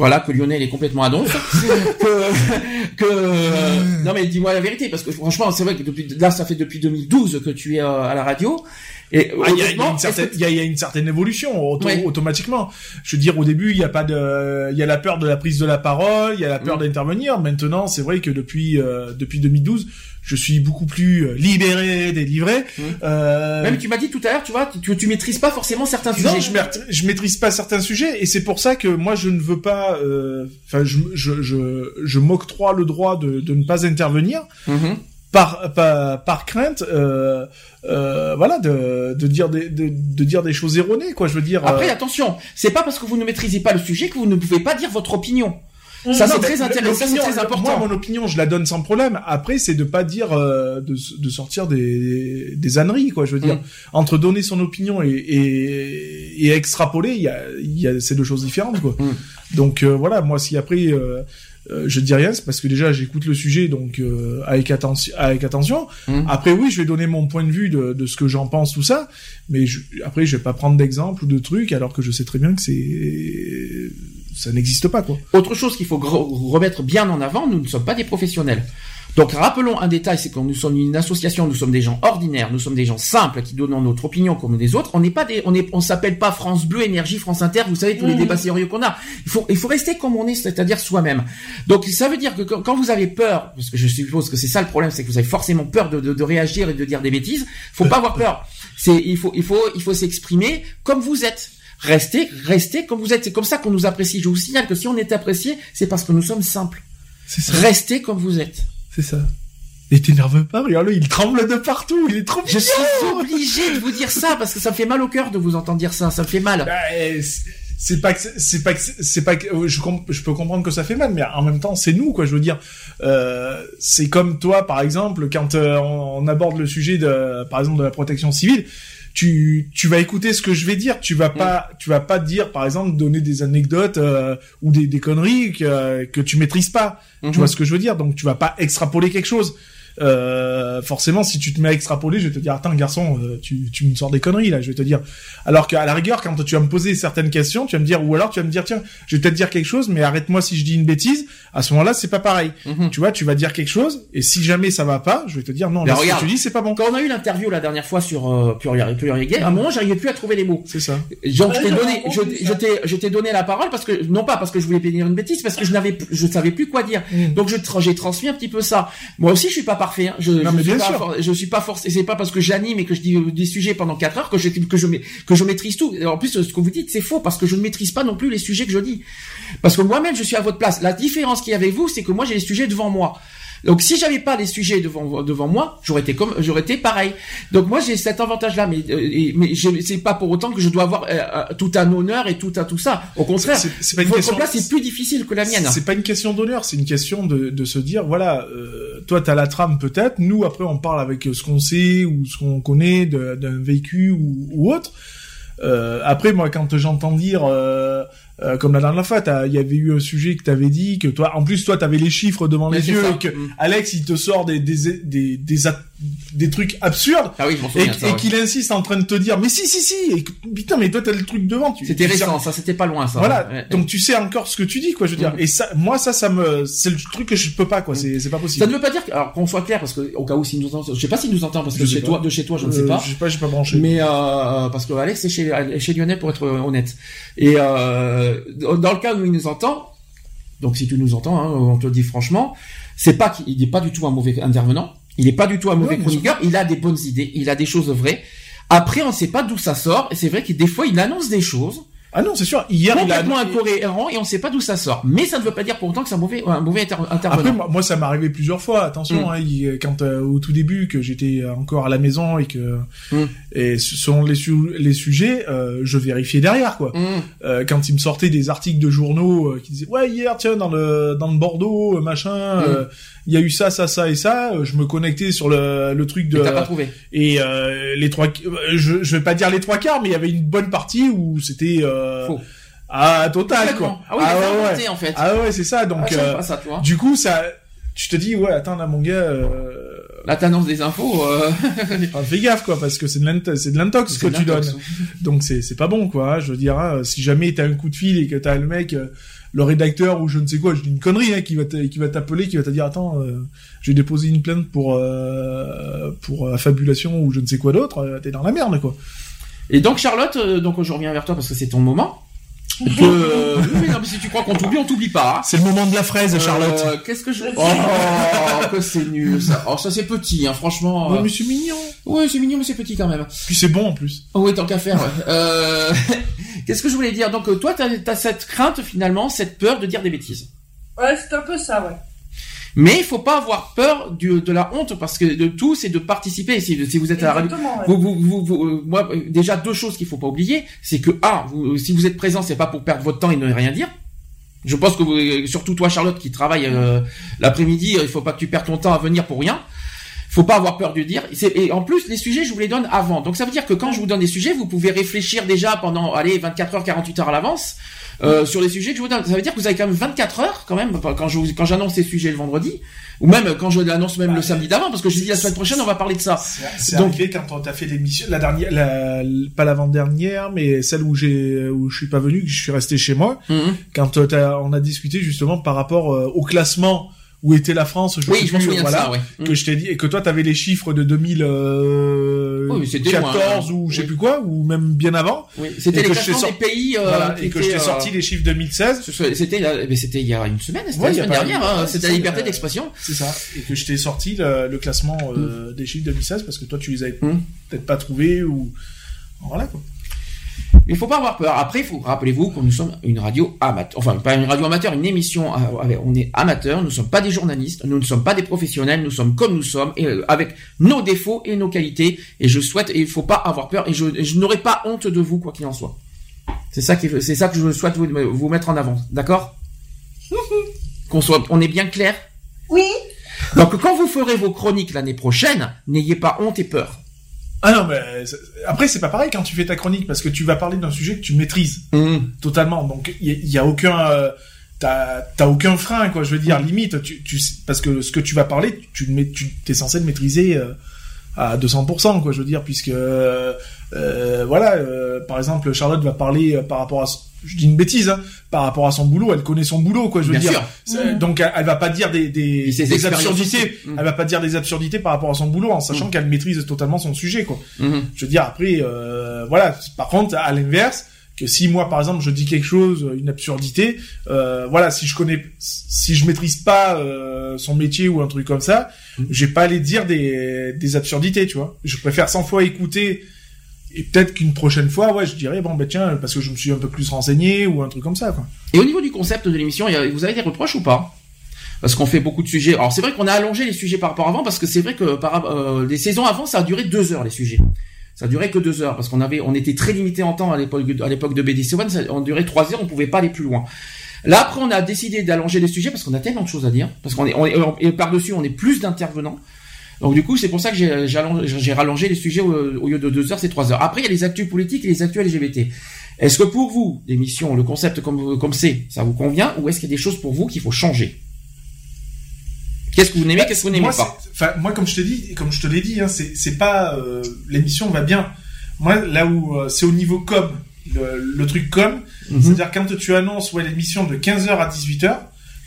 voilà que Lionel est complètement à donf que, que euh, non mais dis-moi la vérité parce que franchement c'est vrai que depuis là ça fait depuis 2012 que tu es euh, à la radio et Ah, Il y, a- y une certaine- est-ce que- il y a- il y a une certaine évolution auto- Ouais. automatiquement. Je veux dire, au début, il y a pas de, il y a la peur de la prise de la parole, il y a la peur Mm. d'intervenir. Maintenant, c'est vrai que depuis euh, depuis 2012, je suis beaucoup plus euh, libéré, délivré. Mm. Euh, même tu m'as dit tout à l'heure tu vois tu, tu maîtrises pas forcément certains non, sujets je, maîtrise- je maîtrise pas certains sujets et c'est pour ça que moi je ne veux pas, euh, enfin je, je, je, je m'octroie le droit de, de ne pas intervenir Mhm. par, par, par crainte, euh, euh, voilà, de, de dire des, de, de dire des choses erronées, quoi. Je veux dire. Après, euh, attention, c'est pas parce que vous ne maîtrisez pas le sujet que vous ne pouvez pas dire votre opinion. Ça, Non, c'est très intéressant, c'est très important. Moi, mon opinion, je la donne sans problème. Après, c'est de pas dire, euh, de, de sortir des, des âneries, quoi. Je veux dire, Mm. entre donner son opinion et, et, et extrapoler, il y a, y a ces deux choses différentes, quoi. Mm. Donc euh, voilà, moi, si après euh, euh, je dis rien, c'est parce que déjà j'écoute le sujet, donc euh, avec attention, avec attention. Mm. Après, oui, je vais donner mon point de vue de, de ce que j'en pense, tout ça. Mais je, après, je vais pas prendre d'exemple ou de trucs, alors que je sais très bien que c'est ça n'existe pas, quoi. Autre chose qu'il faut remettre bien en avant, nous ne sommes pas des professionnels. Donc rappelons un détail, c'est que nous sommes une association, nous sommes des gens ordinaires, nous sommes des gens simples qui donnent notre opinion comme les autres. On n'est pas des, on est, on s'appelle pas France Bleu, Énergie, France Inter. Vous savez tous les Mhm. débats sérieux qu'on a. Il faut, il faut rester comme on est, c'est-à-dire soi-même. Donc ça veut dire que quand, quand vous avez peur, parce que je suppose que c'est ça le problème, c'est que vous avez forcément peur de, de, de réagir et de dire des bêtises. Faut pas avoir peur. C'est, il faut, il faut, il faut s'exprimer comme vous êtes. Restez, restez comme vous êtes. C'est comme ça qu'on nous apprécie. Je vous signale que si on est apprécié, c'est parce que nous sommes simples. C'est ça. Restez comme vous êtes. C'est ça. Et t'énerve pas, regarde-le, il tremble de partout, il est trop Je suis obligé de vous dire ça parce que ça me fait mal au cœur de vous entendre dire ça. Ça me fait mal. Bah, euh, c'est- pas que c'est- pas que c'est pas que je peux comprendre que ça fait mal mais en même temps c'est nous quoi je veux dire euh, c'est comme toi par exemple quand euh, on, on aborde le sujet de par exemple de la protection civile tu tu vas écouter ce que je vais dire. Tu vas pas tu vas pas dire par exemple donner des anecdotes euh, ou des, des conneries que que tu maîtrises pas. Tu vois ce que je veux dire? Donc tu vas pas extrapoler quelque chose euh, forcément, si tu te mets à extrapoler, je vais te dire, attends, garçon, euh, tu, tu me sors des conneries là. Je vais te dire. Alors qu'à la rigueur, quand tu vas me poser certaines questions, tu vas me dire, ou alors tu vas me dire, tiens, je vais peut-être dire quelque chose, mais arrête-moi si je dis une bêtise. À ce moment-là, c'est pas pareil. Mhm. Tu vois, tu vas dire quelque chose, et si jamais ça va pas, je vais te dire, non, Mais là, ce que regarde. tu dis, c'est pas bon. Quand on a eu l'interview la dernière fois sur euh, Pluriel, Pluriel Gay, à un moment, j'arrivais plus à trouver les mots. C'est ça. Donc Ouais, je t'ai donné, je, ça. je t'ai, je t'ai donné la parole parce que non pas parce que je voulais dire une bêtise, parce que je n'avais, plus- je savais plus quoi dire. Mm. Donc je, j'ai transmis un petit peu ça. Moi aussi, je suis pas parfait. Hein. Je, Non, je mais suis bien pas sûr. for- je suis pas forcé. C'est pas parce que j'anime et que je dis euh, des sujets pendant 4 heures que je que je mets- que je maîtrise tout. Et en plus, ce que vous dites, c'est faux parce que je ne maîtrise pas non plus les sujets que je dis. Parce que moi-même, je suis à votre place. La différence qu'il y a avec vous, c'est que moi, j'ai les sujets devant moi. Donc si j'avais pas les sujets devant devant moi, j'aurais été comme j'aurais été pareil. Donc moi j'ai cet avantage là, mais euh, et- mais c'est pas pour autant que je dois avoir euh, euh, tout un honneur et tout un tout ça. Au contraire, C'est- c'est pas une question- place est plus difficile que la mienne. C'est pas une question d'honneur, c'est une question de, de se dire voilà, euh, toi t'as la trame peut-être, nous après on parle avec euh, ce qu'on sait ou ce qu'on connaît d'un vécu ou, ou autre. Euh, après moi quand j'entends dire euh, comme la dernière fois, il y avait eu un sujet que t'avais dit que toi, en plus toi t'avais les chiffres devant Mais les yeux ça. et que Mm. Alex il te sort des des des des, des trucs absurdes Ah oui, je et, souviens. ça, et ouais. qu'il insiste en train de te dire mais si si si et que- putain mais toi t'as le truc devant. tu- C'était sais- récent, ça c'était pas loin ça. voilà. Ouais. Donc tu sais encore ce que tu dis, quoi. Je veux dire. Mhm. Et ça, moi, ça, ça me, c'est le truc que je peux pas, quoi. C'est, c'est pas Ça possible. ne veut pas dire que, alors qu'on soit clair parce que au cas où s'il nous entend, je sais pas s'il nous entend parce que Je chez toi, de chez toi, je ne sais Euh, pas. Je sais pas, j'ai pas branché. Mais euh, parce que Alex est chez, chez Lionel pour être honnête. Et euh, dans le cas où il nous entend, donc si tu nous entends, hein, on te le dit franchement, c'est pas qu'il n'est pas du tout un mauvais intervenant, il n'est pas du tout un mauvais chroniqueur, il a des bonnes idées, il a des choses vraies. Après, on ne sait pas d'où ça sort, et c'est vrai que des fois, il annonce des choses Ah non, c'est sûr. Hier, il a. complètement incohérents et on ne sait pas d'où ça sort. Mais ça ne veut pas dire pour autant que c'est un mauvais, un mauvais inter- intervenant. Après, moi, moi, ça m'est arrivé plusieurs fois. Attention, Mm. hein, il- quand euh, au tout début que j'étais encore à la maison et que Mm. et selon les su- les sujets, euh, je vérifiais derrière, quoi. Hum. Euh, quand il me sortait des articles de journaux qui disaient ouais hier tiens dans le dans le Bordeaux machin Mm. Il y a eu ça ça ça et ça euh, je me connectais sur le le truc de Et t'as pas trouvé. et euh, les trois euh, je je vais pas dire les trois quarts mais il y avait une bonne partie où c'était euh, Faux. ah total quoi. Ah oui, il a ouais, en fait. ah ouais c'est ça donc Ah, euh, pas ça, tu vois. du coup ça tu te dis ouais attends là mon gars euh, Là, t'annonces des infos. Euh... enfin, fais gaffe quoi parce que c'est de l'int- c'est de l'intox que tu donnes donc c'est c'est pas bon quoi. hein. Je veux dire, hein, si jamais t'as un coup de fil et que t'as le mec, euh, le rédacteur ou je ne sais quoi, je dis une connerie, hein, qui va qui va t'appeler, qui va te dire attends, euh, j'ai déposé une plainte pour euh, pour affabulation ou je ne sais quoi d'autre, euh, t'es dans la merde quoi. Et donc Charlotte, euh, donc je reviens vers toi parce que c'est ton moment. Que, euh, oui, mais non, mais si tu crois qu'on t'oublie, on t'oublie pas. hein. C'est le moment de la fraise, Charlotte. Euh, Qu'est-ce que je... Oh, que c'est nul ça. Oh, ça c'est petit, hein, franchement. Ouais, euh, mais c'est mignon. Ouais, c'est mignon, mais c'est petit quand même. Puis c'est bon en plus. Oh, oui, tant qu'à faire. ouais. Euh... Qu'est-ce que je voulais dire? Donc euh, toi, t'as as cette crainte finalement, cette peur de dire des bêtises. Ouais, c'est un peu ça, ouais. Mais il faut pas avoir peur du, de la honte parce que de tout, c'est de participer. Si, si vous êtes à la radio, ouais. vous, vous, vous, euh, moi, euh, déjà deux choses qu'il faut pas oublier, c'est que un, vous, si vous êtes présent, c'est pas pour perdre votre temps et ne rien dire. Je pense que vous, euh, surtout toi, Charlotte, qui travaille euh, l'après-midi, euh, il faut pas que tu perdes ton temps à venir pour rien. Faut pas avoir peur de dire. Et en plus, les sujets, je vous les donne avant. Donc ça veut dire que quand je vous donne des sujets, vous pouvez réfléchir déjà pendant, allez, 24 heures, 48 heures à l'avance. Euh, sur les sujets que je vous donne. Ça veut dire que vous avez quand même 24 heures, quand même, quand je quand j'annonce ces sujets le vendredi, ou même quand je l'annonce même le samedi d'avant, parce que je dis la semaine prochaine, on va parler de ça. C'est Donc- arrivé quand on t'a fait l'émission, la dernière, la, pas l'avant-dernière, mais celle où j'ai, où je suis pas venu, que je suis resté chez moi. Mhm. quand euh, on a discuté justement par rapport euh, au classement où était la France, je Oui, sais je plus, voilà, ça, ouais. Mm. que je t'ai dit et que toi t'avais les chiffres de 2014 Oui, mais c'était loin, hein. ou je sais Oui. plus quoi ou même bien avant. Oui, c'était les classements des pays. euh, Voilà, et que je t'ai euh, sorti les chiffres 2016. ce- C'était, euh, mais c'était il y a une semaine, c'était Ouais, la semaine dernière. hein, c'était la liberté euh, d'expression. C'est ça. Et que je t'ai sorti le, le classement euh, des chiffres 2016 parce que toi tu les avais Mm. peut-être pas trouvés ou voilà quoi. Il faut pas avoir peur. Après, il faut rappelez-vous que nous sommes une radio amateur, enfin pas une radio amateur, une émission. euh, avec- On est amateur. Nous ne sommes pas des journalistes. Nous ne sommes pas des professionnels. Nous sommes comme nous sommes et euh, avec nos défauts et nos qualités. Et je souhaite. Et il faut pas avoir peur. Et je, n'aurai pas honte de vous quoi qu'il en soit. C'est ça qui, c'est ça que je souhaite vous, vous mettre en avant. D'accord? Qu'on soit, on est bien clair? Oui. Donc quand vous ferez vos chroniques l'année prochaine, n'ayez pas honte et peur. Ah non mais c'est- après c'est pas pareil quand tu fais ta chronique parce que tu vas parler d'un sujet que tu maîtrises Mmh. totalement donc il y, a- il y a aucun euh, t'as aucun frein quoi je veux dire limite tu, tu parce que ce que tu vas parler tu tu t'es censé le maîtriser euh, à 200% quoi je veux dire puisque euh, euh, voilà euh, par exemple Charlotte va parler euh, par rapport à je dis une bêtise hein, par rapport à son boulot elle connaît son boulot quoi je veux Bien dire sûr. Donc elle, elle va pas dire des des, des absurdités. Mm. elle va pas dire des absurdités par rapport à son boulot en sachant qu'elle maîtrise totalement son sujet quoi Mhm. je veux dire après euh, voilà par contre à l'inverse que si moi par exemple je dis quelque chose une absurdité euh, voilà si je connais si je maîtrise pas euh, son métier ou un truc comme ça je vais pas aller dire des des absurdités tu vois je préfère 100 fois écouter et peut-être qu'une prochaine fois ouais je dirais bon ben tiens parce que je me suis un peu plus renseigné ou un truc comme ça quoi Et au niveau du concept de l'émission, vous avez des reproches ou pas? Parce qu'on fait beaucoup de sujets. Alors c'est vrai qu'on a allongé les sujets par rapport à avant, parce que c'est vrai que par, euh, les saisons avant, ça a duré deux heures les sujets. Ça duré que deux heures parce qu'on avait, on était très limité en temps à l'époque, à l'époque de BDC One. Ça, on durait trois heures, on pouvait pas aller plus loin. Là après, on a décidé d'allonger les sujets parce qu'on a tellement de choses à dire, parce qu'on est, on est et par dessus, on est plus d'intervenants. Donc du coup, c'est pour ça que j'ai j'ai allongé- j'ai rallongé les sujets au, au lieu de deux heures, c'est trois heures. Après, il y a les actus politiques et les actus LGBT. Est-ce que pour vous, l'émission, le concept comme comme c'est, ça vous convient, ou est-ce qu'il y a des choses pour vous qu'il faut changer? Qu'est-ce que vous aimez, qu'est-ce que vous n'aimez pas? c'est- Enfin, moi, comme je te dis, comme je te l'ai dit, hein, c'est c'est pas euh, l'émission va bien. Moi, là où euh, c'est au niveau com, le, le truc com, Mhm. c'est-à-dire quand tu annonces ouais l'émission de 15h à 18h.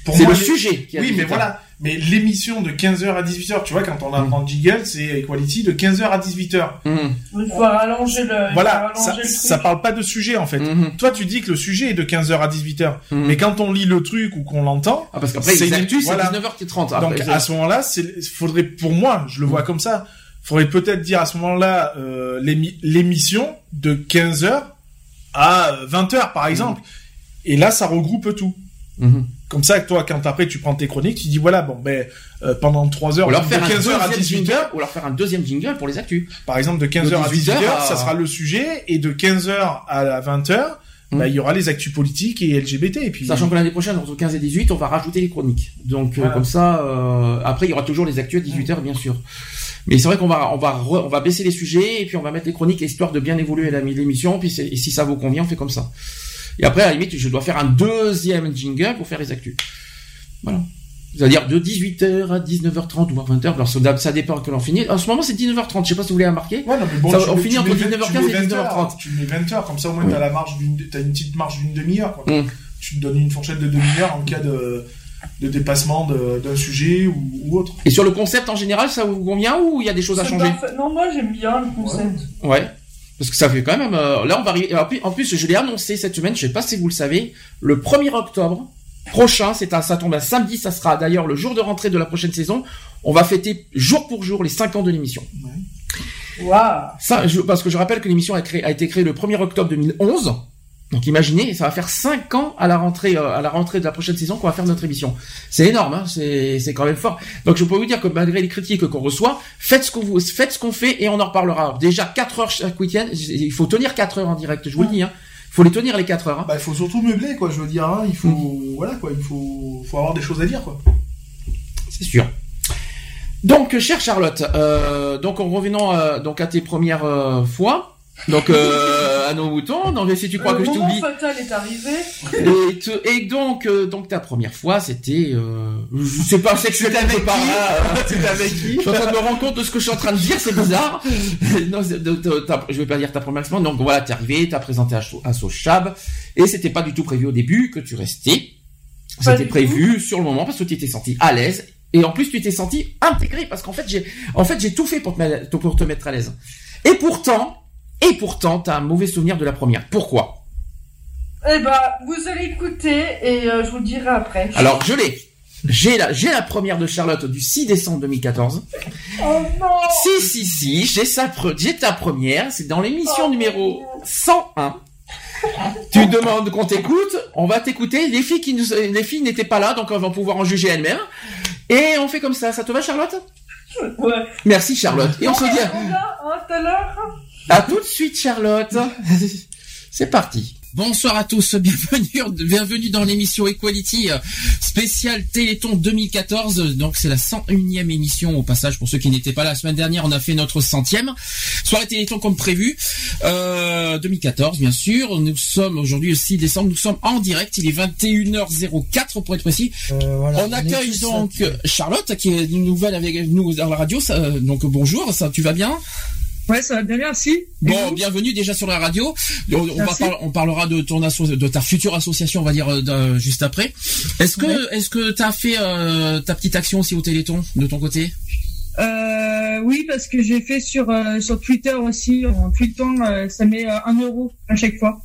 Pour C'est moi, le les- sujet qui Oui, mais 18h. voilà. Mais l'émission de 15h à 18h, tu vois, quand on a Mhm. en jiggle, c'est Equality de 15h à 18h. Mhm. Il faut rallonger le. il Voilà, ça, le truc. ça parle pas de sujet en fait. Mhm. Toi, tu dis que le sujet est de 15h à 18h, Mhm. mais quand on lit le truc ou qu'on l'entend, Ah, parce qu'après, c'est actus, voilà. 19h30. Donc à ce moment-là, c'est faudrait pour moi, je le vois comme ça, faudrait peut-être dire à ce moment-là euh, l'émi- l'émission de 15h à 20h par exemple. Et là, ça regroupe tout. Comme ça, toi, quand après tu prends tes chroniques, tu dis voilà, bon ben euh, pendant 3 heures, Ou de faire un 15h à deuxième 18h, jingle, ou leur faire un deuxième jingle pour les actus. par exemple de 15h à 18h 18h, à- ça sera le sujet, et de 15h à 20h, Mhm. bah, il y aura les actus politiques et LGBT. Et puis, Sachant que l'année prochaine, entre 15 et 18, on va rajouter les chroniques. Donc euh, comme ça, euh, après il y aura toujours les actus à 18h bien sûr. Mais c'est vrai qu'on va on va re- on va baisser les sujets et puis on va mettre les chroniques histoire de bien évoluer la- l'émission. Puis et si ça vous convient, on fait comme ça. Et après à la limite, je dois faire un deuxième jingle pour faire les actus. Voilà. C'est-à-dire de 18h à 19h30 ou à 20h. Alors ça, ça dépend que l'on finit. En ce moment, c'est 19h30. Je sais pas si vous voulez remarquer. Ouais, non, mais bon, Ça, on mets- finit entre mets 19h15 tu mets et 19h30. Tu mets 20h, comme ça au moins Oui. t'as la marge d'une, t'as une petite marge d'une demi-heure. Quoi. Mm. Tu te donnes une fourchette de demi-heure en cas de, de dépassement de- d'un sujet ou, ou autre. Et sur le concept en général, ça vous convient ou il y a des choses à changer. Non, moi j'aime bien le concept. Ouais. Parce que ça fait quand même. euh, là, on va arriver. En plus, je l'ai annoncé cette semaine. Je sais pas si vous le savez. Le 1er octobre prochain, c'est un, ça tombe un samedi. Ça sera d'ailleurs le jour de rentrée de la prochaine saison. On va fêter jour pour jour les 5 ans de l'émission. Waouh. Ça, je- parce que je rappelle que l'émission a, créé- a été créée le 1er octobre 2011. Donc imaginez, ça va faire 5 ans à la rentrée, euh, à la rentrée de la prochaine saison qu'on va faire notre émission. C'est énorme, hein, c'est, c'est quand même fort. Donc je peux vous dire que malgré les critiques qu'on reçoit, faites ce qu'on vous, faites ce qu'on fait et on en reparlera. Déjà 4 heures chaque week-end, il faut tenir 4 heures en direct, je vous le dis. Hein. Il faut les tenir les 4 heures. Hein. Bah, il faut surtout meubler, quoi. Je veux dire, hein, il faut, voilà, quoi. Il faut, faut avoir des choses à dire, quoi. C'est sûr. Donc, chère Charlotte, euh, donc en revenant euh, donc à tes premières euh, fois, donc euh, à nos moutons, donc si tu crois le que je moment t'oublie. fatal est arrivé. Et, te- et donc, euh, donc ta première fois, c'était, euh, je sais pas sexuellement avec par là. euh, C'était avec qui Je suis en train de me rendre compte de ce que je suis en train de dire, c'est bizarre. non, c'est- de- de- ta- je vais pas dire ta première expérience. Donc voilà, t'es arrivé, t'as présenté So- à Sochab, et c'était pas du tout prévu au début que tu restais. C'était prévu sur le moment parce que tu t'es senti à l'aise. Et en plus, tu t'es senti intégré parce qu'en fait, j'ai, en fait, j'ai tout fait pour te, pour te mettre à l'aise. Et pourtant, et pourtant, t'as un mauvais souvenir de la première. Pourquoi? Eh ben, vous allez écouter et euh, je vous le dirai après. Alors, je l'ai. J'ai la, j'ai la première de Charlotte du 6 décembre 2014. Oh non Si, si, si, j'ai sa, pre- j'ai ta première. C'est dans l'émission numéro 101. Tu demandes qu'on t'écoute. On va t'écouter. Les filles qui nous, les filles n'étaient pas là, donc elles vont pouvoir en juger elles-mêmes. Et on fait comme ça. Ça te va, Charlotte? Ouais. Merci, Charlotte. Et on se dit On va, hein, tout à tout de suite, Charlotte. C'est parti. Bonsoir à tous, bienvenue, bienvenue dans l'émission Equality euh, spéciale Téléthon 2014. Donc c'est la 101e émission au passage pour ceux qui n'étaient pas là la semaine dernière. On a fait notre centième soirée Téléthon comme prévu. Euh, 2014 bien sûr. Nous sommes aujourd'hui le 6 décembre. Nous sommes en direct. Il est 21h04 pour être précis. on accueille donc Charlotte qui est une nouvelle avec nous dans la radio. Ça, donc bonjour, ça tu vas bien? Ouais, ça va bien, merci. Bon, bienvenue déjà sur la radio. On, on, va par- on parlera de ton de ta future association, on va dire euh, juste après. Est-ce que Ouais. est-ce que t'as fait euh, ta petite action aussi au Téléthon de ton côté? Euh, oui, parce que j'ai fait sur euh, sur Twitter aussi, en tweetant, euh, ça met un euro à chaque fois.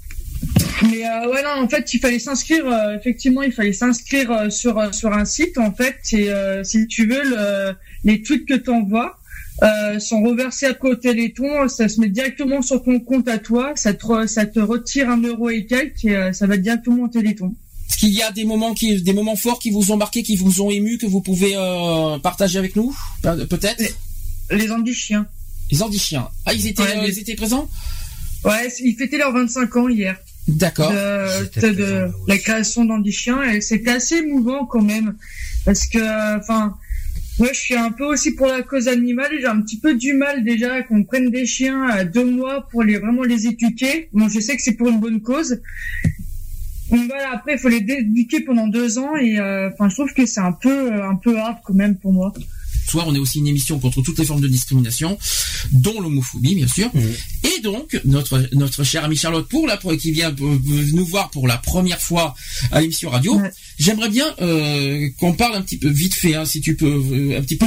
Mais euh, ouais, non, en fait, il fallait s'inscrire. euh, effectivement, il fallait s'inscrire euh, sur euh, sur un site. En fait, et euh, si tu veux, le- les tweets que tu envoies euh, sont reversés après au Téléthon. Ça se met directement sur ton compte à toi. Ça te ça te retire un euro et quelques et euh, ça va directement au Téléthon. Est-ce qu'il y a des moments qui des moments forts qui vous ont marqué, qui vous ont ému, que vous pouvez euh, partager avec nous Pe- Peut-être Les Andichiens. Les Andichiens. Ah, ils étaient Ouais, euh, les- ils étaient présents Ouais, ils fêtaient leurs 25 ans hier. D'accord. de, de- de la création d'Andichien et c'était assez émouvant quand même parce que enfin moi je suis un peu aussi pour la cause animale j'ai un petit peu du mal déjà qu'on prenne des chiens à deux mois pour les vraiment les éduquer. Bon je sais que c'est pour une bonne cause. Donc voilà après il faut les éduquer pendant deux ans et euh, je trouve que c'est un peu euh, un peu hard quand même pour moi soir, on est aussi une émission contre toutes les formes de discrimination, dont l'homophobie, bien sûr. Et donc, notre, notre chère amie Charlotte, pour la, qui vient euh, nous voir pour la première fois à l'émission radio, j'aimerais bien euh, qu'on parle un petit peu, vite fait, hein, si tu peux, euh, un petit peu.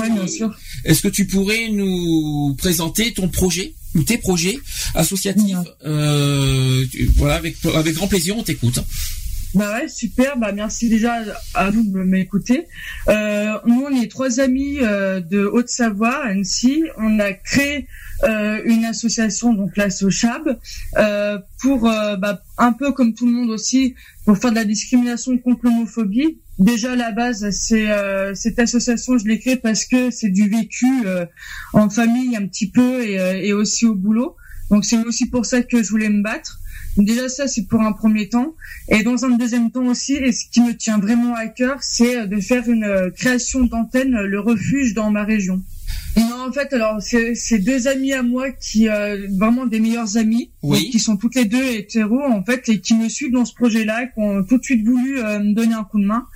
Est-ce que tu pourrais nous présenter ton projet ou tes projets associatifs euh, tu- Voilà, avec, avec grand plaisir, on t'écoute. Bah ouais, super. Bah merci déjà à vous de m'écouter. Euh, on est trois amis euh, de Haute-Savoie, Annecy. On a créé euh, une association, donc la euh, pour euh, bah, un peu comme tout le monde aussi, pour faire de la discrimination contre l'homophobie. Déjà à la base, c'est euh, cette association, je l'ai créée parce que c'est du vécu en famille un petit peu et, et aussi au boulot. Donc c'est aussi pour ça que je voulais me battre. Donc déjà ça c'est pour un premier temps et dans un deuxième temps aussi et ce qui me tient vraiment à cœur c'est euh, de faire une euh, création d'antenne euh, le refuge dans ma région. Non en fait alors c'est deux amis à moi qui euh, vraiment des meilleurs amis Oui. qui sont toutes les deux hétéros en fait et qui me suivent dans ce projet-là qui ont tout de suite voulu euh, me donner un coup de main.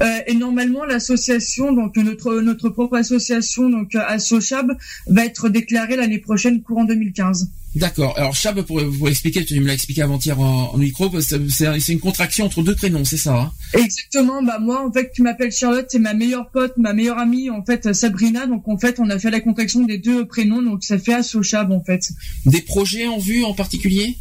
Euh, et normalement l'association donc notre notre propre association donc Assochab va être déclarée l'année prochaine courant 2015. D'accord. Alors Chab, pour vous expliquer, tu me l'as expliqué avant-hier en, en micro, c'est une contraction entre deux prénoms, c'est ça hein? Exactement, bah moi en fait qui m'appelle Charlotte, c'est ma meilleure pote, ma meilleure amie en fait Sabrina, donc en fait on a fait la contraction des deux prénoms, donc ça fait Assochab en fait. Des projets en vue en particulier?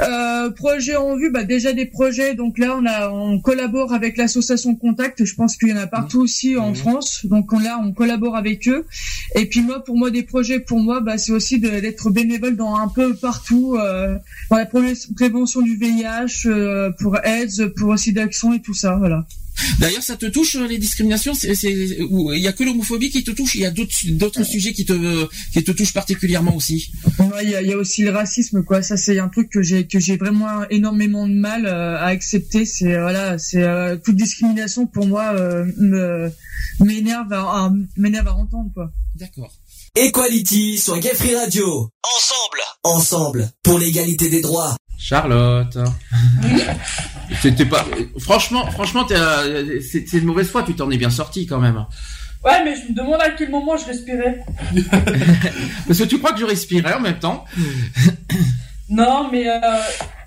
Euh, projet en vue, bah déjà des projets, donc là on a on collabore avec l'association Contact, je pense qu'il y en a partout aussi en France, donc on, là on collabore avec eux. Et puis moi pour moi des projets pour moi bah c'est aussi d'être bénévole dans un peu partout, euh, dans la pré- prévention du VIH, euh, pour AIDS, pour aussi d'action et tout ça, voilà. D'ailleurs, ça te touche euh, les discriminations C'est ou Il y a que l'homophobie qui te touche Il y a d'autres d'autres sujets qui te qui te touchent particulièrement aussi Ouais, il y a, il y a aussi le racisme, quoi. Ça, c'est un truc que j'ai que j'ai vraiment énormément de mal euh, à accepter. C'est euh, voilà, c'est euh, toute discrimination pour moi euh, me m'énerve à, à- m'énerve à entendre, quoi. D'accord. Equality sur Gay Free Radio. Ensemble. Ensemble. Pour l'égalité des droits. Charlotte. C'était pas. Franchement, franchement, t'es, euh, c'est de mauvaise foi. Tu t'en es bien sorti quand même. Ouais, mais je me demande à quel moment je respirais. Parce que tu crois que je respirais en même temps Non, mais euh,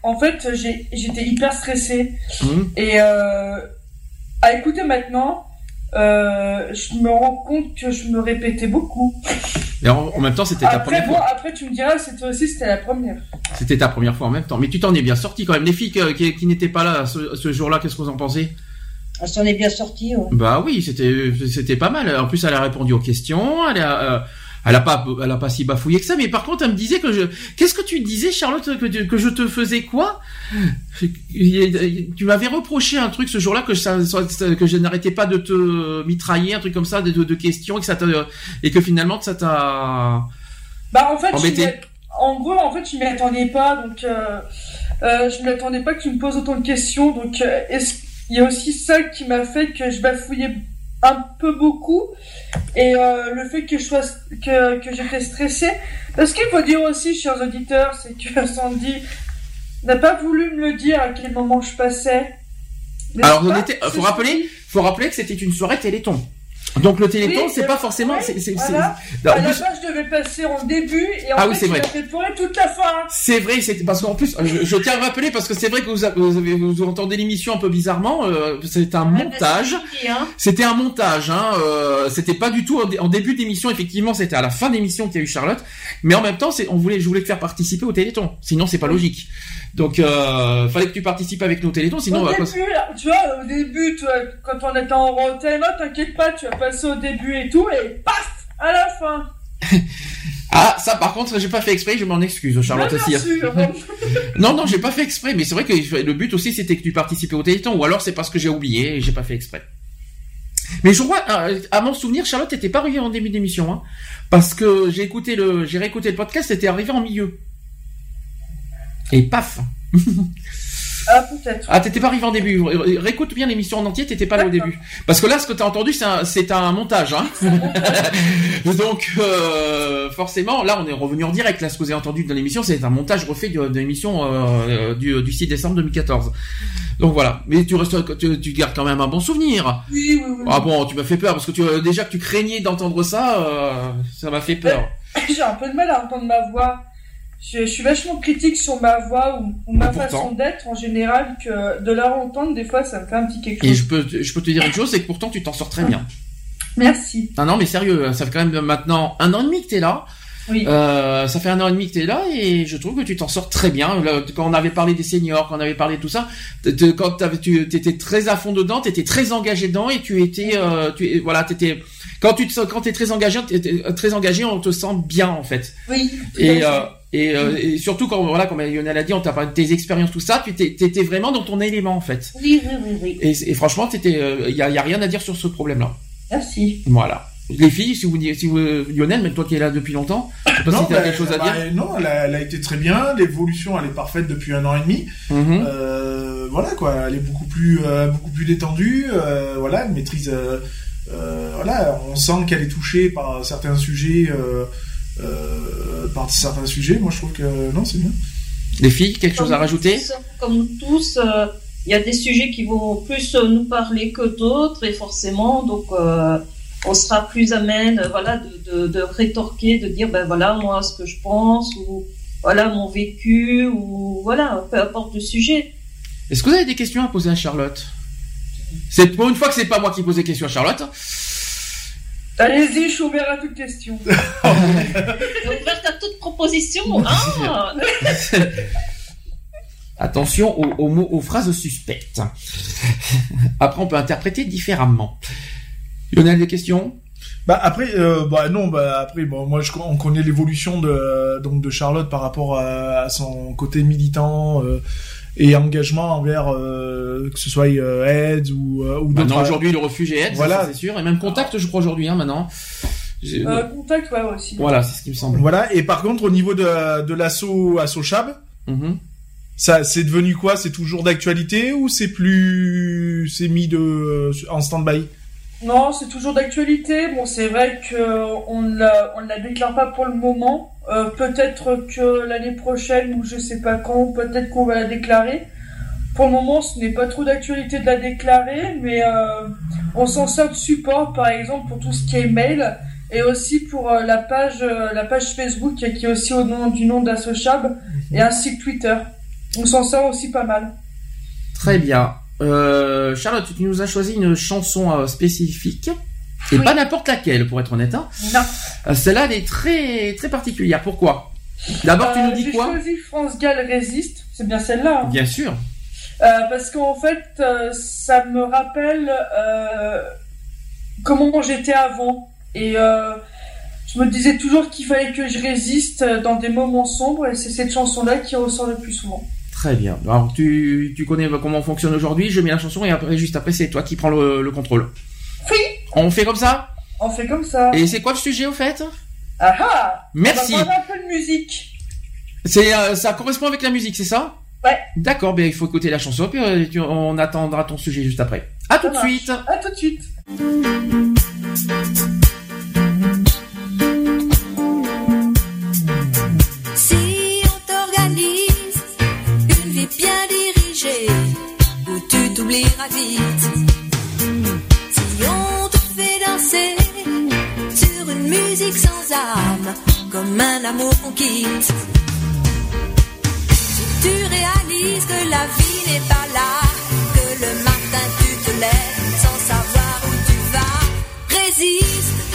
en fait, j'ai- j'étais hyper stressée. Hum. Et euh, à écouter maintenant, euh, je me rends compte que je me répétais beaucoup. Et en, en même temps, c'était ta Après, première bon, fois. après, tu me diras, c'était aussi, c'était la première. C'était ta première fois en même temps. Mais tu t'en es bien sorti quand même. Les filles qui, qui n'étaient pas là ce, ce jour-là, qu'est-ce que vous en pensez? On s'en est bien sorti. Ouais. Bah oui, c'était c'était pas mal. En plus, elle a répondu aux questions. Elle a euh, elle a pas elle a pas si bafouillé que ça. Mais par contre, elle me disait que je qu'est-ce que tu disais, Charlotte, que, tu- que je te faisais quoi? Tu m'avais reproché un truc ce jour-là que ça, que je n'arrêtais pas de te mitrailler, un truc comme ça, de, de, de questions et que ça t'a- et que finalement ça t'a Bah en fait, Embêté. m'y- en gros, en fait, je m'y attendais pas. Donc, euh, Euh, je ne m'attendais pas que tu me poses autant de questions. Donc, euh, est-ce il y a aussi ça qui m'a fait que je bafouillais un peu beaucoup et euh, le fait que je sois que, que j'étais stressée. Parce qu'il faut dire aussi, chers auditeurs, c'est que Sandy n'a pas voulu me le dire à quel moment je passais. Alors, on était, faut rappeler, faut rappeler que c'était une soirée Téléthon. Donc le Téléthon, Oui, c'est pas forcément, ouais, c'est, c'est, c'est- voilà. Non, À la plus- base, je devais passer en début et en Ah fait, oui, c'est vrai. fait pleurer toute la fin. C'est vrai, c'est parce qu'en plus, je, je tiens à rappeler parce que c'est vrai que vous, avez- vous, avez- vous entendez l'émission un peu bizarrement. euh, c'est un montage. Hein. C'était un montage. Hein, euh, c'était pas du tout en, en début d'émission. Effectivement, c'était à la fin d'émission qu'il y a eu Charlotte. Mais en même temps, c'est, on voulait, je voulais te faire participer au Téléthon. Sinon, c'est pas logique. Donc, euh, fallait que tu participes avec nos Télétons. Sinon, on va pas- début, là, tu vois, au début, toi, quand on était en antenne, oh, t'inquiète pas, tu vas passer au début et tout, et paf, à la fin. Ah, ça, par contre, j'ai pas fait exprès. Je m'en excuse, Charlotte aussi. sûr. Non, non, j'ai pas fait exprès, mais c'est vrai que le but aussi c'était que tu participais au Téléthon, ou alors c'est parce que j'ai oublié et j'ai pas fait exprès. Mais je crois, euh, à mon souvenir, Charlotte n'était pas arrivée en début d'émission, hein, parce que j'ai écouté le, j'ai réécouté le podcast, c'était arrivé en milieu. Et paf. Ah, peut-être. Ah, t'étais pas arrivé en début. Ré- Réécoute bien l'émission en entier, t'étais pas là au début. Parce que là, ce que t'as entendu, c'est un, c'est un montage, hein. Donc, euh, forcément, là, on est revenu en direct. Là, ce que vous avez entendu dans l'émission, c'est un montage refait de, de l'émission euh, du, du 6 décembre 2014. Donc voilà. Mais tu restes, tu, tu gardes quand même un bon souvenir. Oui, oui, oui. Ah bon, tu m'as fait peur parce que tu, euh, déjà que tu craignais d'entendre ça, euh, ça m'a fait peur. J'ai un peu de mal à entendre ma voix. Je, je suis vachement critique sur ma voix ou, ou ma Et pourtant. façon d'être en général, que de la entendre, des fois, ça me fait un petit quelque Et chose. je peux, te- je peux te dire une chose, c'est que pourtant tu t'en sors très bien. Merci. Non, non, mais sérieux, ça fait quand même maintenant un an et demi que t'es là. Oui. Euh, ça fait un an et demi que t'es là et je trouve que tu t'en sors très bien. Quand on avait parlé des seniors, quand on avait parlé de tout ça, quand tu étais très à fond dedans, t'étais très engagé dedans et tu étais, euh, tu, voilà, t'étais, quand tu te, quand t'es très engagé, t'es très engagé, on te sent bien en fait. Oui. Et, euh. Et, euh, et surtout quand voilà, comme Lionel a dit, on t'a parlé de tes expériences, tout ça, tu t'étais vraiment dans ton élément en fait. Oui, oui, oui, oui. Et, et franchement, il y, a, y a rien à dire sur ce problème-là. Merci. Voilà. Les filles, si vous, si vous, Lionel, même toi qui es là depuis longtemps, je sais pas si t'as bah, quelque chose à bah, dire. Non, elle a, elle a été très bien. L'évolution, elle est parfaite depuis un an et demi. Mhm. Euh, voilà quoi, elle est beaucoup plus, euh, beaucoup plus détendue. euh, voilà, elle maîtrise. euh, euh, voilà, on sent qu'elle est touchée par certains sujets. euh, euh, par certains sujets. Moi, je trouve que non, c'est bien. Les filles, quelque chose à rajouter? tous, Comme nous tous, euh, il y a des sujets qui vont plus euh, nous parler que d'autres, et forcément, donc euh, on sera plus amène, euh, voilà, de, de, de rétorquer, de dire, ben voilà, moi, ce que je pense, ou voilà, mon vécu, ou voilà, peu importe le sujet. Est-ce que vous avez des questions à poser à Charlotte? C'est pour une fois que c'est pas moi qui pose des questions à Charlotte. Allez-y, je suis ouvert à toute question. Ouverte à toute proposition. Ah Attention aux, aux mots, aux phrases suspectes. Après, on peut interpréter différemment. Lionel, des questions? Bah après, euh, bah non, bah après, bon, moi je, on connaît l'évolution de donc de Charlotte par rapport à, à son côté militant euh, et engagement envers euh, que ce soit euh, AIDS ou euh, ou Maintenant, d'autres. aujourd'hui, le refuge est aide, Voilà. c'est sûr. Et même contact, je crois, aujourd'hui, hein, maintenant. Euh, contact, ouais, aussi. Voilà, c'est ce qui me semble. Voilà. Et par contre, au niveau de de l'assaut assaut Chab, Mhm. ça c'est devenu quoi? C'est toujours d'actualité ou c'est plus c'est mis de en stand-by? Non, c'est toujours d'actualité. Bon, c'est vrai que on la, on la déclare pas pour le moment. Euh, peut-être que l'année prochaine ou je sais pas quand, peut-être qu'on va la déclarer. Pour le moment, ce n'est pas trop d'actualité de la déclarer, mais euh, on s'en sert de support, par exemple, pour tout ce qui est mail et aussi pour euh, la page, la page Facebook qui est aussi au nom du nom d'Assochab et ainsi que Twitter. On s'en sert aussi pas mal. Très bien. Euh, Charlotte, tu nous as choisi une chanson euh, spécifique. Et pas n'importe laquelle, pour être honnête. Hein. Non. Euh, Celle-là, elle est très, très particulière. Pourquoi? D'abord, tu nous dis J'ai quoi? choisi France Gall Résiste. C'est bien celle-là. hein. Bien sûr. Parce qu'en fait, ça me rappelle comment j'étais avant. Et je me disais toujours qu'il fallait que je résiste dans des moments sombres. Et c'est cette chanson-là qui ressort le plus souvent. Très bien. Alors tu, tu connais comment on fonctionne aujourd'hui. Je mets la chanson et après, juste après, c'est toi qui prends le, le contrôle. Oui. On fait comme ça? On fait comme ça. Et c'est quoi le sujet au fait? Ah ah Merci. On va un peu de musique. C'est, euh, ça correspond avec la musique, c'est ça? Ouais. D'accord, ben, il faut écouter la chanson puis euh, on attendra ton sujet juste après. À tout de suite. À tout de suite. Si on te fait danser sur une musique sans âme, comme un amour qu'on quitte. Si tu réalises que la vie n'est pas là, que le matin tu te lèves sans savoir où tu vas, résiste.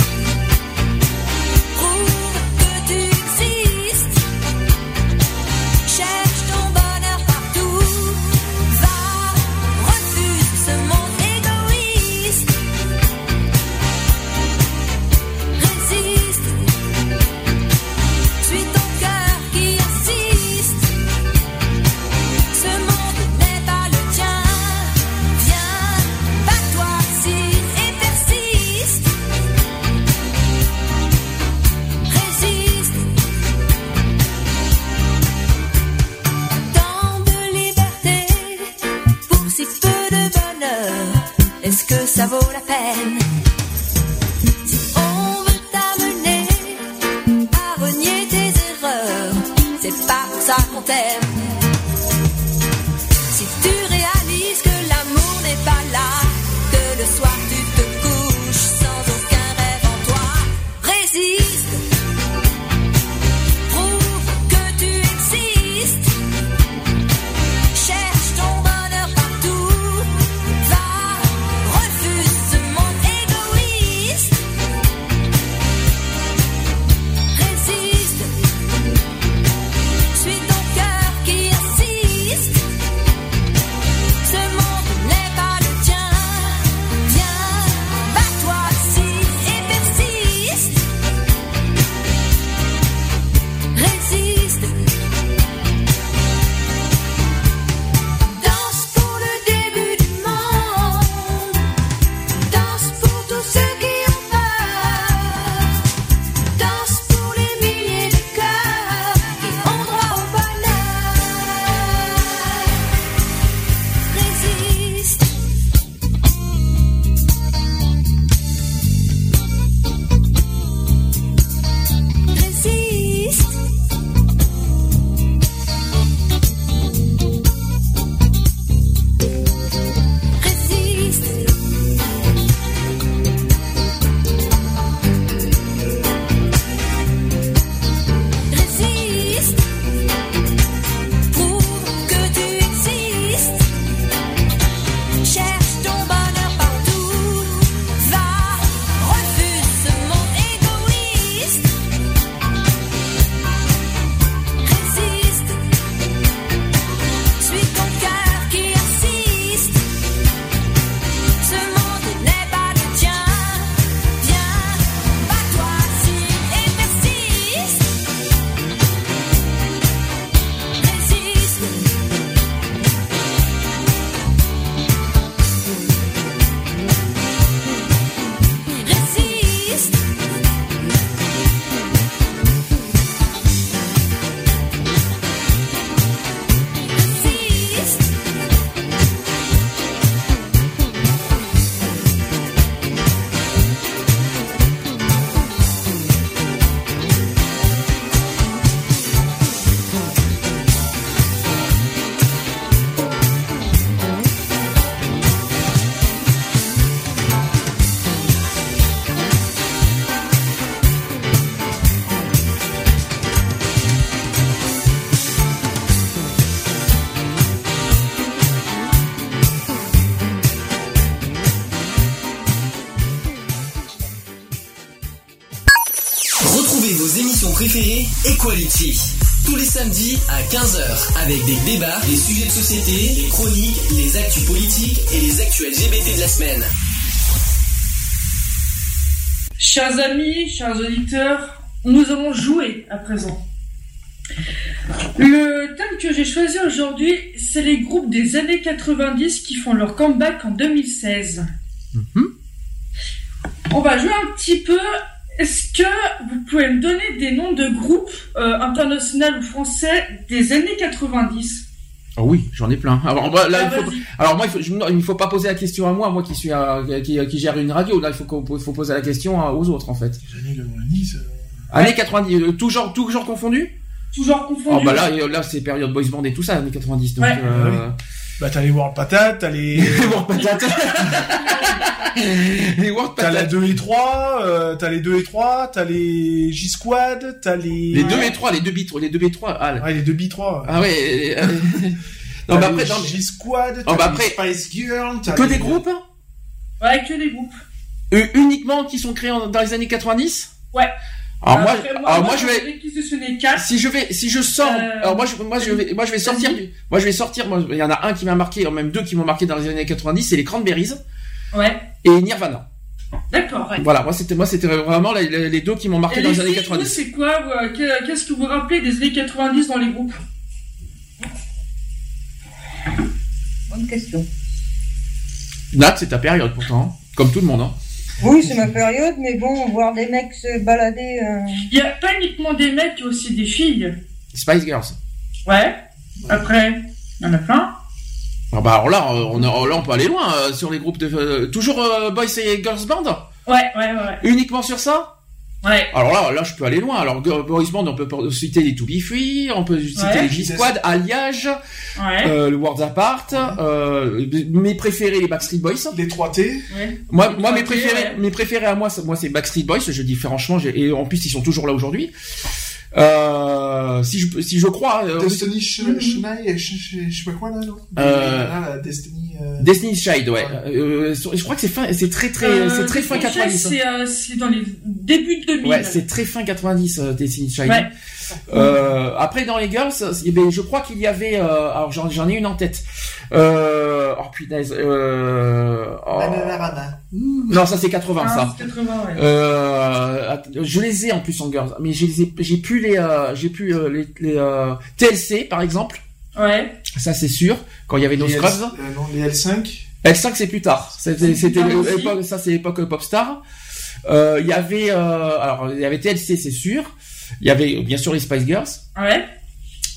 Equality. Tous les samedis à 15h avec des débats, des sujets de société, des chroniques, les actus politiques et les actus LGBT de la semaine. Chers amis, chers auditeurs, nous allons jouer à présent. Le thème que j'ai choisi aujourd'hui, c'est les groupes des années 90 qui font leur comeback en 2016. des noms de groupes euh, internationaux ou français des années 90. Oh ah oui, j'en ai plein. Alors, bah, là, il ah, faut... Alors moi, il faut, faut pas poser la question à moi, moi qui suis euh, euh, qui... gère une radio. Là, il faut, poser la question hein, aux autres en fait. Les années 90. Euh... Années 90, euh, tout genre, confondu. Tout genre confondu. Oh, ah, bah là, là, c'est période boys band et tout ça, années 90. Donc, ouais. Bah les World Patate, t'as les. Patate. les World T'as la Patate. 2 et 3, euh, t'as les 2 et 3, t'as les J-Squad, t'as les... Les 2 et 3, les 2 bits, les 2 b 3. Ah, Ouais, les 2 B3. ah ouais. euh, non, mais après, non, mais- J-Squad, Oh, t'as bah les après- Spice Girl, t'as que les- des groupes Ouais, que des groupes. euh, uniquement qui sont créés en- dans les années 90. Ouais. Alors moi, Après, alors moi je j'en ai vais. réquisitionné 4. Si je vais, si je sors, Euh, alors moi je, moi je vais, moi je vais sortir du, moi je vais sortir, moi il y en a un qui m'a marqué, ou même deux qui m'ont marqué dans les années 90, c'est les Cranberries Ouais. et Nirvana. D'accord. Voilà, moi c'était, moi c'était vraiment les, les- les deux qui m'ont marqué Et dans les les années filles, vous, 90. c'est quoi euh, que- Qu'est-ce que vous rappelez des années 90 dans les groupes? Bonne question. Nat, c'est ta période pourtant, hein. comme tout le monde. Hein. Oui, c'est ma période, mais bon, voir des mecs se balader. euh, Il y a pas uniquement des mecs, il y a aussi des filles. Spice Girls. Ouais. Après, il y en a plein. Ah bah alors là, euh, on, a- là on peut aller loin euh, sur les groupes de, euh, toujours euh, boys et girls band. Ouais, ouais, ouais. Uniquement sur ça? Ouais. Alors là, là, je peux aller loin. Alors, Boys Band, on peut citer les To Be Free, on peut citer Ouais. les G-Squad, Alliage, Ouais. euh, le Worlds Apart, euh, mes préférés, les Backstreet Boys. Les 3T. ouais. Moi, moi, mes préférés, ouais. mes préférés à moi, c'est- moi, c'est Backstreet Boys. Je dis franchement, j'ai- et en plus, ils sont toujours là aujourd'hui. Euh, si je, si je crois, euh, Destiny Sh- Shine, je je- je sais pas quoi, là, non? Euh, Là, Destiny... euh, Destiny's Child, ouais. Euh, je crois que c'est fin, c'est très, très, Euh, c'est très fin Destiny's 90. hein. C'est euh, c'est dans les débuts de 2000. Ouais, c'est très fin 90, euh, Destiny's Child. Ouais. Euh, après, dans les girls, eh ben, je crois qu'il y avait, euh, alors j'en, j'en ai une en tête. Euh, oh punaise, euh, oh. Rana. non, ça c'est 80, Ah, ça. c'est 80, ouais. Euh, att- je les ai en plus en girls, mais j'ai, les ai- j'ai plus les, euh, j'ai plus euh, les, les euh, TLC par exemple. Ouais. Ça c'est sûr. Quand il y avait nos Scrubs. euh, non, les L5. L5 c'est plus tard. C'était, C'est c'était plus tard aussi. l'époque, ça c'est l'époque Popstar. Euh, Il y avait, euh, alors il y avait TLC c'est sûr. Il y avait bien sûr les Spice Girls. Ouais.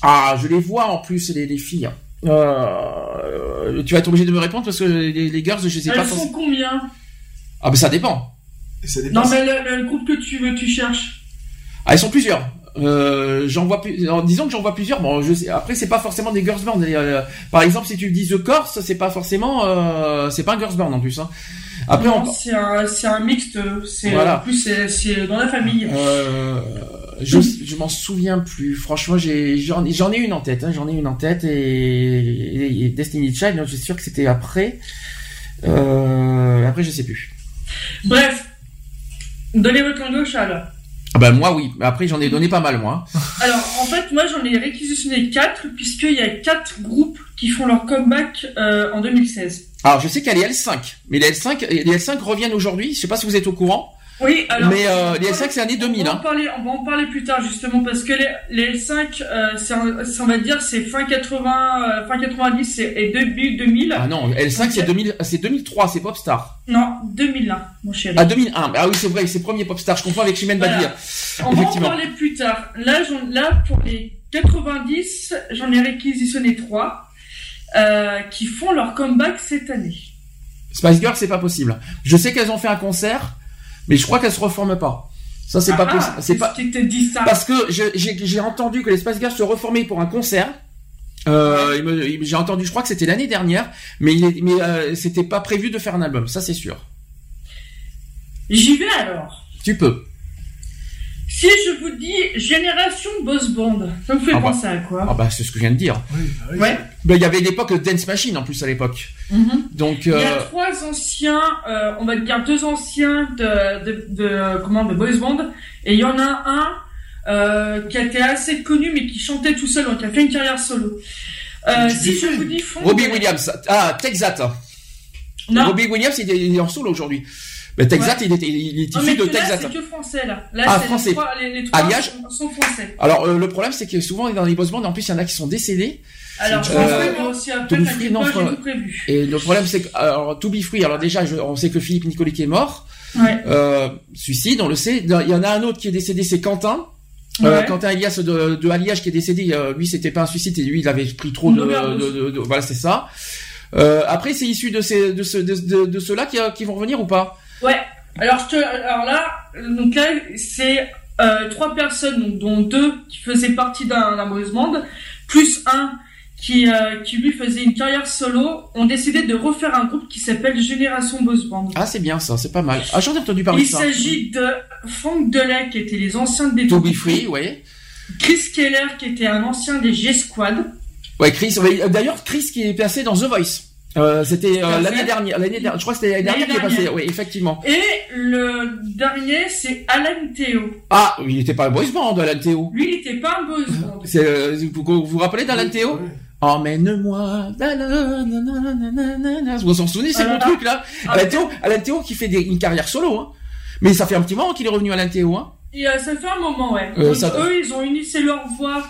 Ah, je les vois en plus les, les filles. Euh, tu vas être obligé de me répondre parce que les, les girls je sais pas. Elles sont combien Ah mais ça dépend. Ça dépend. Non, mais le, le groupe que tu veux, tu cherches. Ah, elles sont plusieurs. Euh, j'en vois plus. alors, disons que j'en vois plusieurs. Bon, je sais. Après, c'est pas forcément des girls band. Euh, par exemple, si tu dis The Corse, c'est pas forcément. Euh, c'est pas un girls band en plus. Hein. Après, on. c'est un, c'est un mixte. C'est Voilà. en plus c'est, dans la famille. Euh, je je m'en souviens plus. Franchement, j'ai j'en j'en ai une en tête. Hein, j'en ai une en tête et, et, et Destiny Child. Je suis sûr que c'était après. Euh, après, je sais plus. Bref, donnez votre langue au chat là. Ah bah moi oui. Après, j'en ai donné pas mal moi. Alors en fait, moi j'en ai réquisitionné 4 puisqu'il y a 4 groupes qui font leur comeback euh, en 2016. Alors, je sais qu'il y a les L5, mais les L5, les L5 reviennent aujourd'hui. Je sais pas si vous êtes au courant. Oui, alors. Mais, euh, les L5, c'est année 2000, On va, hein. en parler, on va en parler plus tard, justement, parce que les, les L5, euh, c'est, on va dire, c'est fin 80, euh, fin 90 c'est- et début 2000. Ah non, L5 c'est 2000, c'est 2003, c'est Popstar. Non, 2001, mon chéri. Ah 2001. Ah oui, c'est vrai, c'est premier Popstar. Je confonds avec Chimène Voilà. Badi. On va en parler plus tard. Là, là pour les 90, j'en ai réquisitionné 3 euh, qui font leur comeback cette année. Spice Girls, c'est pas possible. Je sais qu'elles ont fait un concert, mais je crois qu'elles se reforment pas. Ça, c'est pas Ah, possible. C'est pas qui te dit ça. parce que j'ai entendu que les Spice Girls se reformaient pour un concert. Euh, j'ai entendu, je crois que c'était l'année dernière, mais, il est- mais euh, c'était pas prévu de faire un album. Ça, c'est sûr. J'y vais alors. Tu peux. Si je vous dis Génération Boss Band, ça vous fait Ah bah. penser à quoi Ah bah, c'est ce que je viens de dire. Ouais. Ben, il y avait l'époque Dance Machine en plus à l'époque. Mhm. Donc, Il y a euh, trois anciens, euh, on va dire deux anciens de, de, de, comment, de boys band, et il y en a un euh, qui a été assez connu mais qui chantait tout seul, donc qui a fait une carrière solo. Euh, si je vous dis fond, Robbie Williams. Ah, Texat. Non. Robbie Williams, il est en solo aujourd'hui. Ben, Texat, Ouais. il est, il est issu mais de Texat. c'est que français là. Là, Ah, français. Les trois, les, les trois Alliage sont, français. Alors, euh, le problème, c'est que souvent, dans les boss bands, en plus, il y en a qui sont décédés. Alors, Euh, je pense aussi après, To Be Free, non, pas, prévu. Et le problème, c'est que, alors, To Be Free, alors déjà, je- on sait que Philippe Nicolic est mort. Ouais. Euh, suicide, on le sait. Il y en a un autre qui est décédé, c'est Quentin. Euh, Ouais. Quentin Elias de, de Alliage qui est décédé, euh, lui c'était pas un suicide et lui il avait pris trop de, de- de- de- voilà c'est ça. Euh, après c'est issu de ces de ce de, de, de ceux-là qui, euh, qui vont revenir ou pas? Ouais. Alors, je te, alors là, donc là, c'est euh, trois personnes, donc, dont deux qui faisaient partie d'un boys band, plus un qui, euh, qui lui faisait une carrière solo, ont décidé de refaire un groupe qui s'appelle Génération Boys Band. Ah c'est bien ça, c'est pas mal. Ah j'en ai entendu parler Il ça. s'agit de Frank Delay, qui était les anciens des To Be Free, ouais. Chris Keller, qui était un ancien des G-Squad. Ouais Chris, euh, d'ailleurs Chris qui est passé dans The Voice. Euh, c'était euh, l'année dernière, l'année dernière, je crois que c'était l'année dernière qu'il est passé, dernière. oui effectivement. Et le dernier, c'est Alan Theo. Ah, il était pas un boys band Alan Théo. Lui, il était pas un boys band. C'est, euh, vous, vous vous rappelez d'Alan Théo Emmène-moi. na, na, na, na, na, na, na, na. Vous vous en souvenez, c'est Ah mon truc là. Ah, Alan Théo, Alan Théo qui fait des- une carrière solo, hein. Mais ça fait un petit moment qu'il est revenu Alan Théo, hein. Et, euh, ça fait un moment, ouais. Euh, Donc, ça- Eux, ils ont unissé leur voix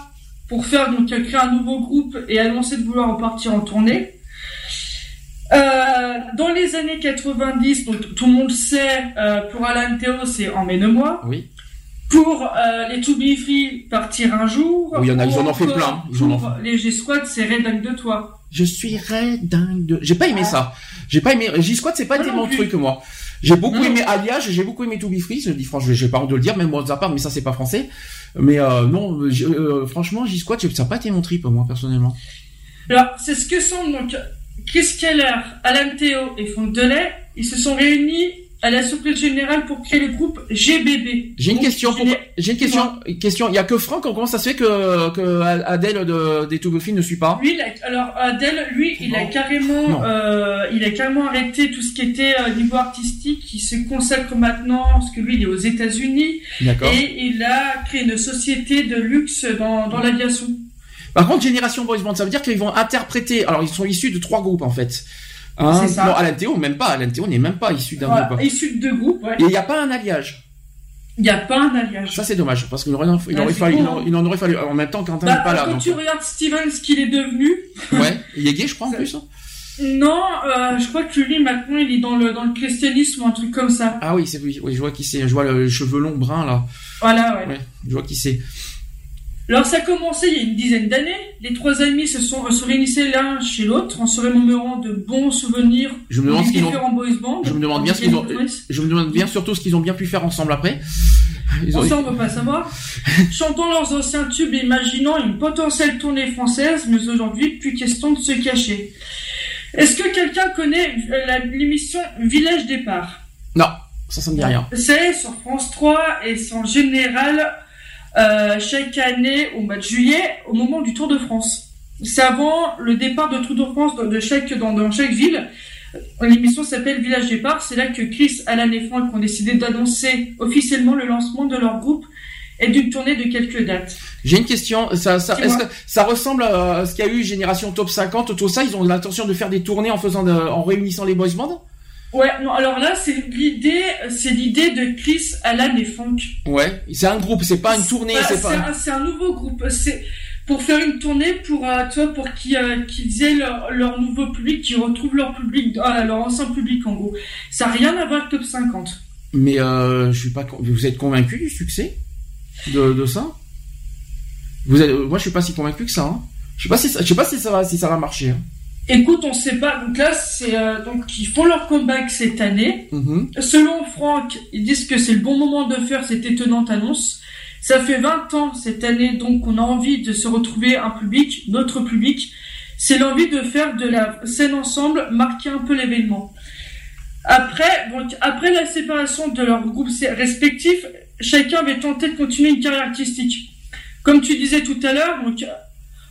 pour faire donc créer un nouveau groupe et annoncer de vouloir repartir en tournée. Euh, dans les années 90, donc tout le monde sait, euh, pour Alan Théo, c'est Emmène-moi. Oui. Pour euh, les To Be Free, Partir un jour. Oui, il y en a- ils en ont fait plein, ils en ont pour les G-Squad, c'est Red de toi. Je suis red dingue de. J'ai pas aimé ça. J'ai pas aimé. J-Squad, c'est pas été mon truc, moi. J'ai beaucoup Non. aimé Alliage, j'ai beaucoup aimé To Be Free, je dis franchement, j'ai pas honte de le dire, même moi, part, mais ça, c'est pas français. Mais euh, non, euh, franchement, J-Squad, j'ai- ça a pas été mon trip, moi, personnellement. Alors, c'est ce que sont donc Chris Keller, Alan Theo et Frank Delay. Ils se sont réunis à la surprise générale pour créer le groupe GBB. J'ai une question géné- j'ai une question, une question. Il y a que Franck, comment ça se fait que, que Adèle de, des ne suit pas? Lui, il a- alors Adèle, lui, il a carrément, euh, il a carrément arrêté tout ce qui était euh, niveau artistique. Il se consacre maintenant, parce que lui, il est aux États-Unis, D'accord. et il a créé une société de luxe dans, dans l'aviation. Par contre, Génération Boys Band, ça veut dire qu'ils vont interpréter. Alors, ils sont issus de trois groupes en fait. Hein? C'est ça. Non, Alan Théo, même pas. Alan Théo n'est même pas issu d'un Voilà, groupe. issu de deux groupes. ouais. Et il n'y a pas un alliage. Il n'y a pas un alliage. Ça, c'est dommage, parce qu'il aurait, il aurait fallu, hein. il en aurait fallu. En même temps, Quentin Bah, n'est pas là. quand donc- tu regardes Steven, ce qu'il est devenu, Ouais. Il est gay, je crois, en plus. hein. Non, euh, je crois que lui maintenant il est dans le dans le christianisme ou un truc comme ça. Ah oui, c'est oui, oui, je vois qui c'est. Je vois le cheveux longs brun là. Voilà, ouais. Ouais, je vois qui c'est. Alors ça a commencé il y a une dizaine d'années. Les trois amis se sont, se réunissaient l'un chez l'autre en se remémorant de bons souvenirs Je me demande des qu'ils ont- différents boys bands. Je me demande bien ce qu'ils ont. Je me demande bien surtout ce qu'ils ont bien pu faire ensemble après. Ils ont- Ça, on veut pas savoir. Chantant leurs anciens tubes et imaginant une potentielle tournée française, mais aujourd'hui, plus question de se cacher. Est-ce que quelqu'un connaît euh, l'émission Village Départ? Non, ça, ça me dit rien. C'est sur France 3 et en général euh, chaque année au mois de juillet, au moment du Tour de France. C'est avant le départ de Tour de France de, de chaque, dans, dans chaque ville. L'émission s'appelle Village Départ. C'est là que Chris, Alan et Frank ont décidé d'annoncer officiellement le lancement de leur groupe et d'une tournée de quelques dates. J'ai une question. Ça, est-ce que ça ressemble à ce qu'il y a eu Génération Top 50, tout ça Ils ont l'intention de faire des tournées en faisant, de- en réunissant les boys bands Ouais, non, alors là, c'est l'idée, c'est l'idée de Chris, Alan et Frank. Ouais. C'est un groupe, c'est pas une tournée, c'est pas. un, c'est un nouveau groupe. C'est pour faire une tournée pour euh, tu vois, pour qu'ils euh, qu'ils aient leur, leur nouveau public, qu'ils retrouvent leur public, ah, leur ancien public en gros. Ça n'a rien à voir avec Top 50. Mais euh, je suis pas. Vous êtes convaincu du succès de, de ça? Vous êtes... Moi, je suis pas si convaincu que ça. Hein. Je sais pas si ça... je sais pas si ça va si ça va marcher. hein. Écoute, on sait pas. Donc là, c'est euh, donc ils font leur comeback cette année. Mhm. Selon Franck, ils disent que c'est le bon moment de faire cette étonnante annonce. Ça fait 20 ans cette année donc qu'on a envie de se retrouver un public, notre public. C'est l'envie de faire de la scène ensemble, marquer un peu l'événement. Après, donc, après la séparation de leurs groupes respectifs, chacun avait tenté de continuer une carrière artistique. Comme tu disais tout à l'heure, donc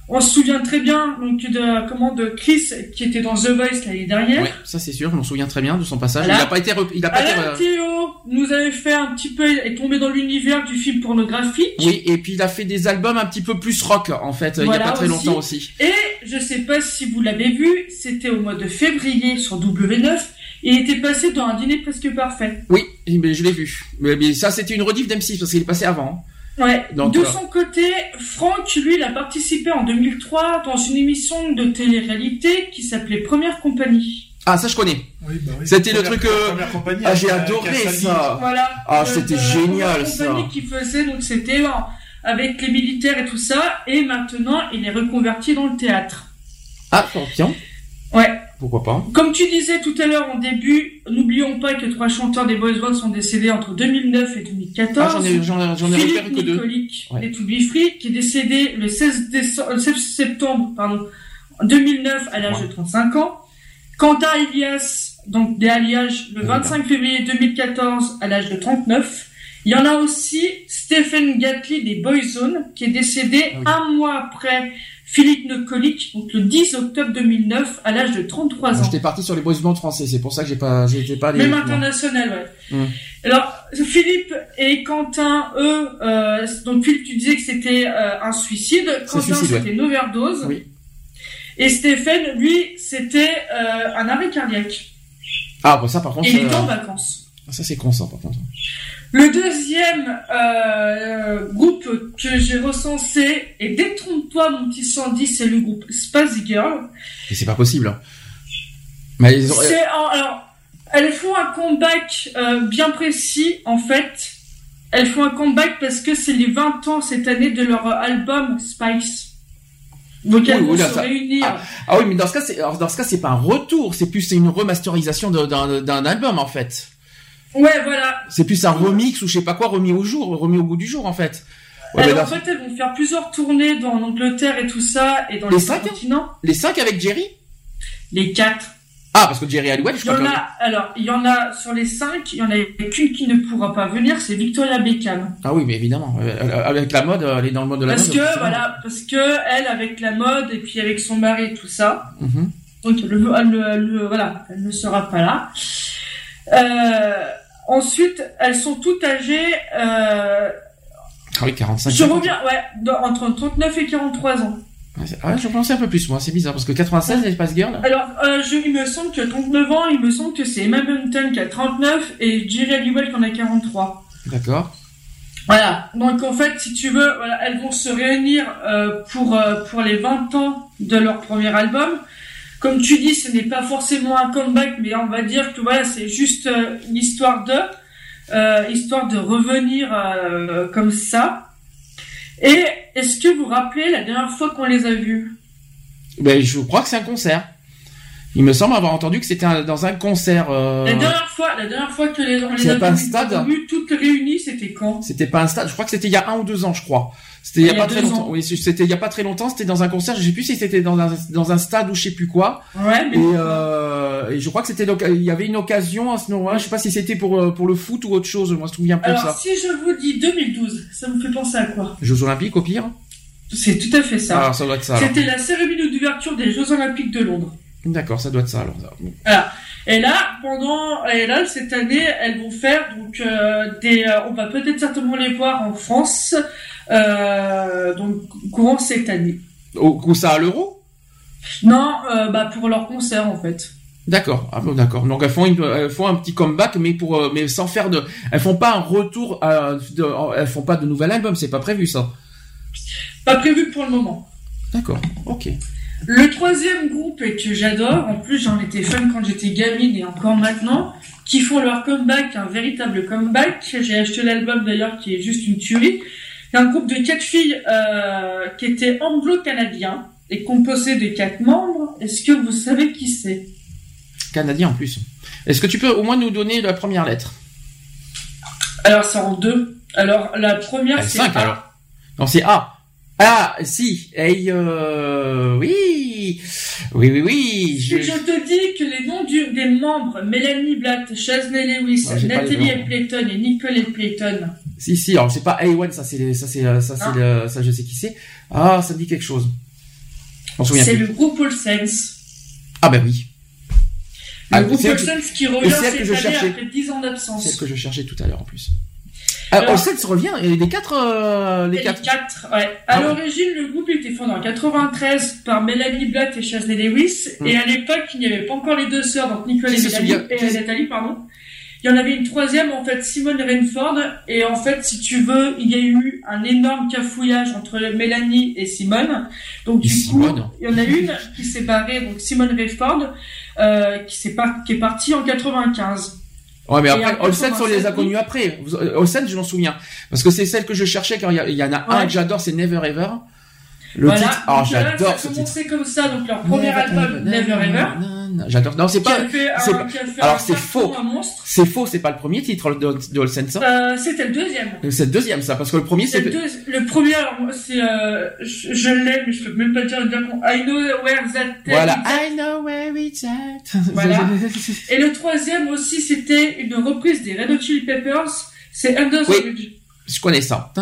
on se souvient très bien donc de comment de Chris qui était dans The Voice l'année dernière. Ouais, ça c'est sûr, je m'en souviens très bien de son passage. Voilà. Il a pas été, il a pas été. Alain euh, Théo nous avait fait un petit peu, est tombé dans l'univers du film pornographique. Oui, et puis il a fait des albums un petit peu plus rock en fait, il y Voilà a pas très aussi. longtemps aussi. Et je sais pas si vous l'avez vu, c'était au mois de février sur W9. Il était passé dans un dîner presque parfait. Oui, mais je l'ai vu. Mais, mais ça c'était une rediff d'M6 parce qu'il est passé avant. Ouais. Donc, de euh, son côté, Franck, lui, il a participé en 2003 dans une émission de télé-réalité qui s'appelait Première Compagnie. Ah ça je connais. Oui, bah oui. C'était le truc. euh, première compagnie Ah j'ai euh, adoré ça. Voilà. Ah Euh, c'était génial Première ça. Compagnie qui faisait, donc c'était un, avec les militaires et tout ça, et maintenant il est reconverti dans le théâtre. Ah, tiens. Ouais. Pourquoi pas Comme tu disais tout à l'heure en début, n'oublions pas que trois chanteurs des Boys Band sont décédés entre 2009 et 2014. Ah, j'en ai- j'en ai- j'en ai Philippe repéré que deux. Ouais. des To Be Free, qui est décédé le 16, décembre, le 16 septembre pardon, 2009 à l'âge de 35 ans. Quentin Elias, donc des Alliages, le 25 février 2014 à l'âge de 39. Il y en a aussi Stephen Gatly des Boyzone, qui est décédé un mois après Philippe Nicolic, donc le 10 octobre 2009 à l'âge de 33 ans. J'étais parti sur les boys bands français, c'est pour ça que j'ai pas, j'étais pas les. Même international, ouais. Hum. Alors, Philippe et Quentin, eux, euh, donc Philippe, tu disais que c'était euh, un suicide. Quentin, ouais. c'était une overdose. Oui. Et Stéphane, lui, c'était euh, un arrêt cardiaque. Ah, bon, ça par contre. Et il était en vacances. Ça c'est con ça par contre. Le deuxième euh, groupe que j'ai recensé, et détrompe-toi mon petit Sandy, c'est le groupe Spice Girl. Mais c'est pas possible. hein. Mais ils ont- C'est en- alors, elles font un comeback euh, bien précis en fait. Elles font un comeback parce que c'est les 20 ans cette année de leur album Spice. Donc elles Oui, vont oui, se ça- réunir. Ah oui, mais dans ce cas, c'est alors, dans ce cas, c'est pas un retour, c'est plus c'est une remasterisation d'un album en fait. Ouais, voilà. C'est plus un remix ou je sais pas quoi remis au jour, remis au bout du jour en fait. Ouais, Elles, mais en fait, elles vont faire plusieurs tournées dans l'Angleterre et tout ça, et dans Les les, cinq continents. Les cinq avec Jerry? Les quatre. Ah, parce que Jerry Halliwell, je Il y crois en que. a, alors, il y en a sur les cinq, il y en a qu'une qui ne pourra pas venir, c'est Victoria Beckham. Ah oui, mais évidemment, euh, avec la mode, elle est dans le mode de la Parce mode. que, forcément. voilà, parce que elle, avec la mode, et puis avec son mari et tout ça, Mhm. donc elle, voilà, elle ne sera pas là. Euh, ensuite, elles sont toutes âgées, euh, Ah oui, 45. je reviens, ouais, entre 39 et 43 ans. Ouais, c'est- Ah, je pensais un peu plus, moi, c'est bizarre, parce que 96, les Spice Girls. Alors, euh, je, il me semble que 39 ans, il me semble que c'est Emma Bunton qui a 39 et Jerry Halliwell qui en a 43. D'accord. Voilà. Donc en fait, si tu veux, voilà, elles vont se réunir euh, pour euh, pour les 20 ans de leur premier album. Comme tu dis, ce n'est pas forcément un comeback, mais on va dire que voilà, c'est juste euh, une histoire de euh, histoire de revenir euh, comme ça. Et est-ce que vous vous rappelez la dernière fois qu'on les a vus? Ben, je crois que c'est un concert. Il me semble avoir entendu que c'était dans un concert. euh, La dernière fois, la dernière fois que les, les pas un stade vus toutes réunies, c'était quand? C'était pas un stade. Je crois que c'était il y a un ou deux ans, je crois. C'était il y a Il y a pas très longtemps. Oui, c'était il y a pas très longtemps. C'était dans un concert. Je sais plus si c'était dans un dans un stade ou je sais plus quoi. Ouais, mais Et, euh, et je crois que c'était il y avait une occasion à ce moment-là. Je sais pas si c'était pour euh, pour le foot ou autre chose. Moi, je me souviens plus de Alors, ça. si je vous dis 2012, ça vous fait penser à quoi? Jeux Olympiques au pire? C'est tout à fait ça. Alors ça doit être ça. alors. C'était la cérémonie d'ouverture des Jeux Olympiques de Londres. D'accord, ça doit être ça. Alors. Voilà. Et là, pendant, et là, cette année, elles vont faire donc euh, des, euh, on va peut-être certainement les voir en France, euh, donc courant cette année. Au ça à l'euro? Non, bah pour leur concert en fait. D'accord, ah bon, d'accord. Donc elles font, une- elles font un petit comeback, mais pour, mais sans faire de, elles font pas un retour, euh, de, elles font pas de nouvel album, c'est pas prévu ça? Pas prévu pour le moment. D'accord, ok. Le troisième groupe et que j'adore, en plus j'en étais fan quand j'étais gamine et encore maintenant, qui font leur comeback, un véritable comeback. J'ai acheté l'album d'ailleurs qui est juste une tuerie. C'est un groupe de quatre filles euh, qui était anglo-canadien et composé de quatre membres. Est-ce que vous savez qui c'est? Canadien en plus. Est-ce que tu peux au moins nous donner la première lettre? Alors c'est en deux. Alors la première c'est cinq A. alors. Non, c'est A. Ah, si. Hey, euh, oui. Oui, oui, oui. Je... je te dis que les noms du- des membres, Mélanie Blatt, Chasney Lewis, Nathalie. Playton et Nicole Playton, Si, si. Alors, c'est pas A1, ça, c'est, ça, c'est, ça, c'est, le- ça, je sais qui c'est. Ah, ça me dit quelque chose. On se souvient c'est le groupe All Sense. Ah, bah oui. Le Ah, groupe c'est All Sense qui revient c'est cette année cherchais. après 10 ans C'est d'absence. ce que je cherchais tout à l'heure en plus. Ah, Alors- Olsen revient et les quatre, euh, les Et quatre. Les quatre, ouais. À Ah ouais. l'origine, le groupe était fondé en 93 par Mélanie Blatt et Chasney Lewis. Mm. Et à l'époque, il n'y avait pas encore les deux sœurs, donc Nicole et Mélanie, et Nathalie, pardon. Il y en avait une troisième, en fait, Simone Rainford. Et en fait, si tu veux, il y a eu un énorme cafouillage entre Mélanie et Simone. Donc du coup, Simone. il y en a une qui s'est barrée, donc Simone Rainford, euh, qui, s'est par- qui est partie en 95. Ouais, mais après, Olsen, on les a connus après. Olsen, je m'en souviens. Parce que c'est celle que je cherchais quand il y, en a un que j'adore, c'est Never Ever. Le voilà. titre, oh, Donc là, j'adore Ça ce titre. commencé comme ça, donc leur premier album, Never Ever. J'adore. Non, c'est pas. Alors c'est faux. C'est faux. C'est pas le premier titre de, de Olsen, ça. Euh, C'était le deuxième. C'est le deuxième, ça, parce que le premier, C'est le, deux- le premier, alors moi, c'est, euh, je, je l'ai, mais je peux même pas dire le dire. I know where that Voilà. I know where it's at. Voilà. Et le troisième aussi, c'était une reprise des Red Hot Chili Peppers. C'est Under the Oui. Bridge. Je connais ça.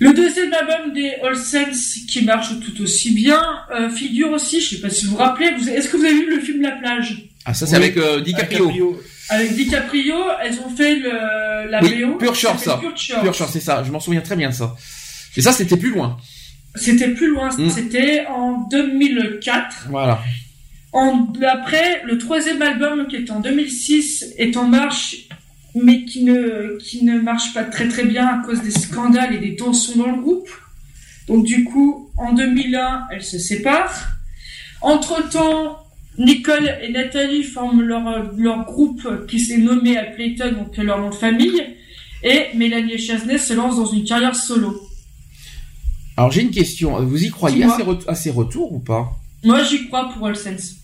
Le deuxième album des All Saints, qui marche tout aussi bien, euh, figure aussi, je sais pas si vous vous rappelez, vous- est-ce que vous avez vu le film La Plage? Ah, ça, c'est avec euh, DiCaprio. Avec DiCaprio, elles ont fait le, la Oui, BO. Pure Shore, ça. Pure Shore. Pure Shore, c'est ça. Je m'en souviens très bien de ça. Et ça, c'était plus loin. C'était plus loin, Mm. c'était en 2004. Voilà. En, après, le troisième album qui est en 2006 est en marche, mais qui ne, qui ne marche pas très très bien à cause des scandales et des tensions dans le groupe. Donc du coup, en 2001, elles se séparent. Entre-temps, Nicole et Nathalie forment leur, leur groupe qui s'est nommé à Playton, donc leur nom de famille. Et Mélanie et Chasney se lancent dans une carrière solo. Alors, j'ai une question. Vous y croyez à ces, à ces retours ou pas? Moi, j'y crois pour All Sense.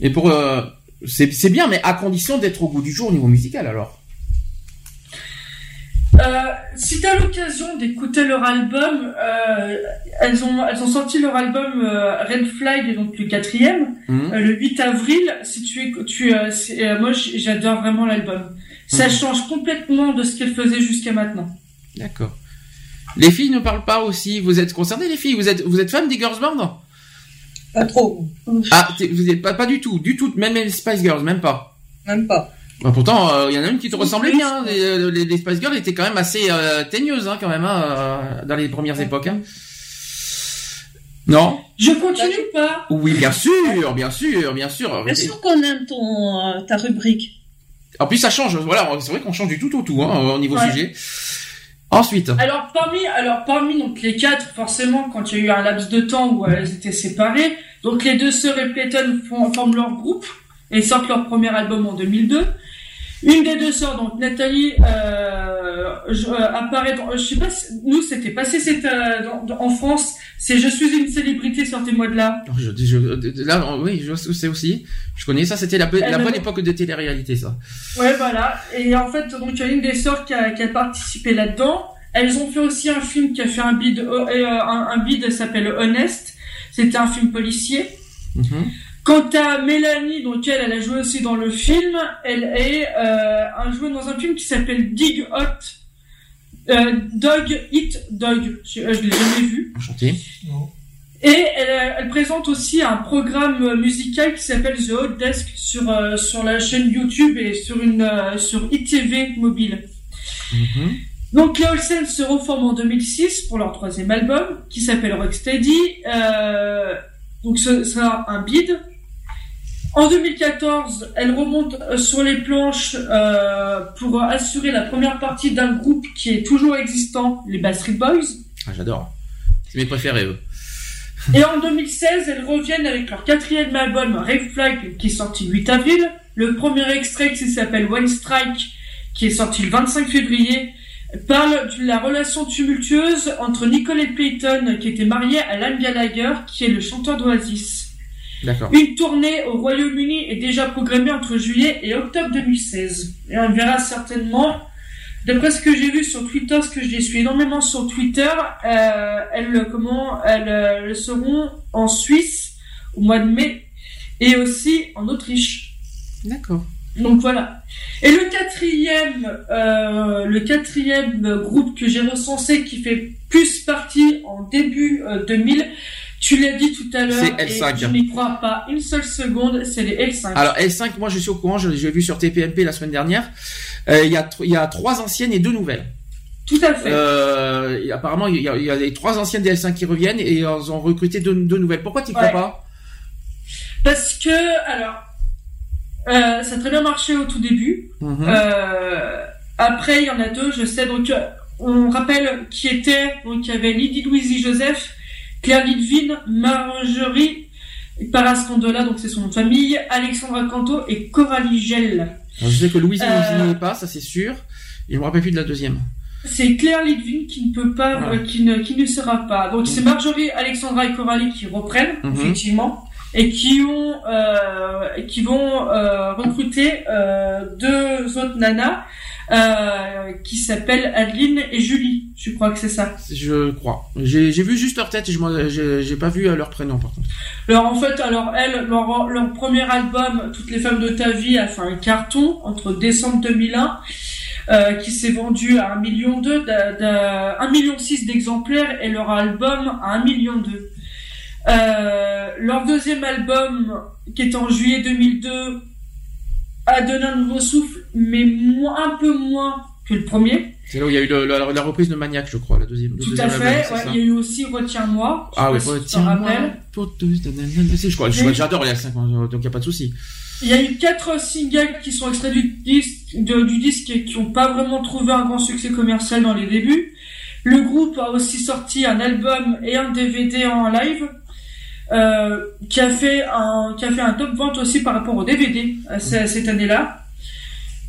Et pour. euh, c'est bien, mais à condition d'être au goût du jour au niveau musical, alors. Euh, si t'as l'occasion d'écouter leur album, euh, elles ont elles ont sorti leur album euh, Red Flag, donc le quatrième, euh, le 8 avril. Si tu tu euh, euh, moi j'adore vraiment l'album. Ça Mhm. change complètement de ce qu'elles faisaient jusqu'à maintenant. D'accord. Les filles ne parlent pas aussi. Vous êtes concernées, les filles? Vous êtes, vous êtes des Girls Band? Pas trop. Ah, vous êtes pas, pas du tout, du tout. Même les Spice Girls, même pas. Même pas. Bah, pourtant, euh, il y en a une qui te ressemblait bien. hein. Les, les- les Spice Girls étaient quand même assez euh, teigneuses, hein, quand même, hein, euh, dans les premières époques. hein. Non? Je continue pas. Oui, bien sûr, bien sûr, bien sûr. Bien sûr qu'on aime ton, euh, ta rubrique. En plus, ça change. Voilà, c'est vrai qu'on change du tout au tout hein, au niveau Ouais. sujet. Ensuite. Alors parmi, alors parmi donc les quatre, forcément, quand il y a eu un laps de temps où elles étaient séparées, donc les deux sœurs et Playton forment leur groupe et sortent leur premier album en 2002. Une des deux sœurs, donc Nathalie, euh, je- euh, apparaît dans, je sais pas, si- nous c'était passé cette, euh, dans- en France, c'est Je suis une célébrité, sortez-moi de là. Je, je- là, oui, je sais aussi. Je connais ça. C'était la, bonne époque de télé-réalité, ça. Ouais, voilà. Et en fait, donc, il y a une des sœurs qui a, qui a participé là-dedans. Elles ont fait aussi un film qui a fait un bid, euh, euh, un, un bid s'appelle Honest. C'était un film policier. Mhm. Quant à Mélanie, donc elle, elle a joué aussi dans le film. Elle est euh, un joué dans un film qui s'appelle Dig Hot. Euh, Dog Eat Dog. Je, euh, je l'ai jamais vu. Enchanté. Et elle, euh, elle présente aussi un programme euh, musical qui s'appelle The Hot Desk sur euh, sur la chaîne YouTube et sur une euh, sur ITV mobile. Mhm. Donc les Olsen se reforment en 2006 pour leur troisième album qui s'appelle Rocksteady. Euh, donc ce sera un bid. En 2014, elle remonte euh, sur les planches euh, pour assurer la première partie d'un groupe qui est toujours existant, les Backstreet Boys. Ah, j'adore. C'est mes préférés, eux. Et en 2016, elles reviennent avec leur quatrième album Red Flag qui est sorti le 8 avril. Le premier extrait qui s'appelle One Strike qui est sorti le 25 février parle de la relation tumultueuse entre Nicole Playton qui était mariée à Liam Gallagher qui est le chanteur d'Oasis. Une tournée au Royaume-Uni est déjà programmée entre juillet et octobre 2016. Et on verra certainement, d'après ce que j'ai vu sur Twitter, ce que je les suis énormément sur Twitter, euh, elles, comment, elles, euh, elles seront en Suisse au mois de mai et aussi en Autriche. D'accord. Donc voilà. Et le quatrième, euh, le quatrième groupe que j'ai recensé qui fait plus partie en début euh, 2000, tu l'as dit tout à l'heure, C'est et L5. je n'y crois pas une seule seconde, c'est les L5. Alors L5, moi je suis au courant, je l'ai vu sur TPMP la semaine dernière. Euh, Il y, a, y trois anciennes et deux nouvelles. Tout à fait. Euh, et apparemment, il y, a, il y a les trois anciennes des L5 qui reviennent et ils ont recruté deux, deux nouvelles. Pourquoi tu crois Ouais. pas? Parce que, alors, euh, ça a très bien marché au tout début. Mhm. Euh, après, il y en a deux, je sais. Donc, on rappelle qui était. Donc, il y avait Lydie Louisie Joseph, Claire Litvin, Marjorie Parascondola, donc c'est son nom de famille, Alexandra Canto et Coralie Gel. Alors, je sais que Louise Euh, n'y est pas, ça c'est sûr. Et je me rappelle plus de la deuxième. C'est Claire Lidvin qui ne peut pas, Voilà. euh, qui ne, qui ne sera pas. Donc c'est Marjorie, Alexandra et Coralie qui reprennent Mhm. effectivement et qui ont, euh, qui vont euh, recruter deux autres nanas euh, qui s'appellent Adeline et Julie. Je crois que c'est ça. Je crois. J'ai vu juste leur tête et je j'ai j'ai pas vu euh, leur prénom par contre. Alors en fait, alors elles, leur, leur premier album, Toutes les femmes de ta vie, a fait un carton entre décembre 2001, euh, qui s'est vendu à 1 million deux, d'a- d'a- 1 million six d'exemplaires, et leur album à 1 million. Euh, leur deuxième album, qui est en juillet 2002, a donné un nouveau souffle, mais moins, un peu moins que le premier. C'est là où il y a eu le- la, la reprise de Maniac, je crois, la deuxième. Tout deuxième à fait. ouais, il y a eu aussi Retiens-moi. Ah oui, retiens-moi. Je crois, j'adore les cinq, donc il n'y a pas de souci. Il y a eu quatre singles qui sont extraits du disque, de- du disque et qui n'ont pas vraiment trouvé un grand succès commercial dans les débuts. Le groupe a aussi sorti un album et un DVD en live, euh, qui a fait un, qui a fait un top vente aussi par rapport au DVD à ce- cette année-là.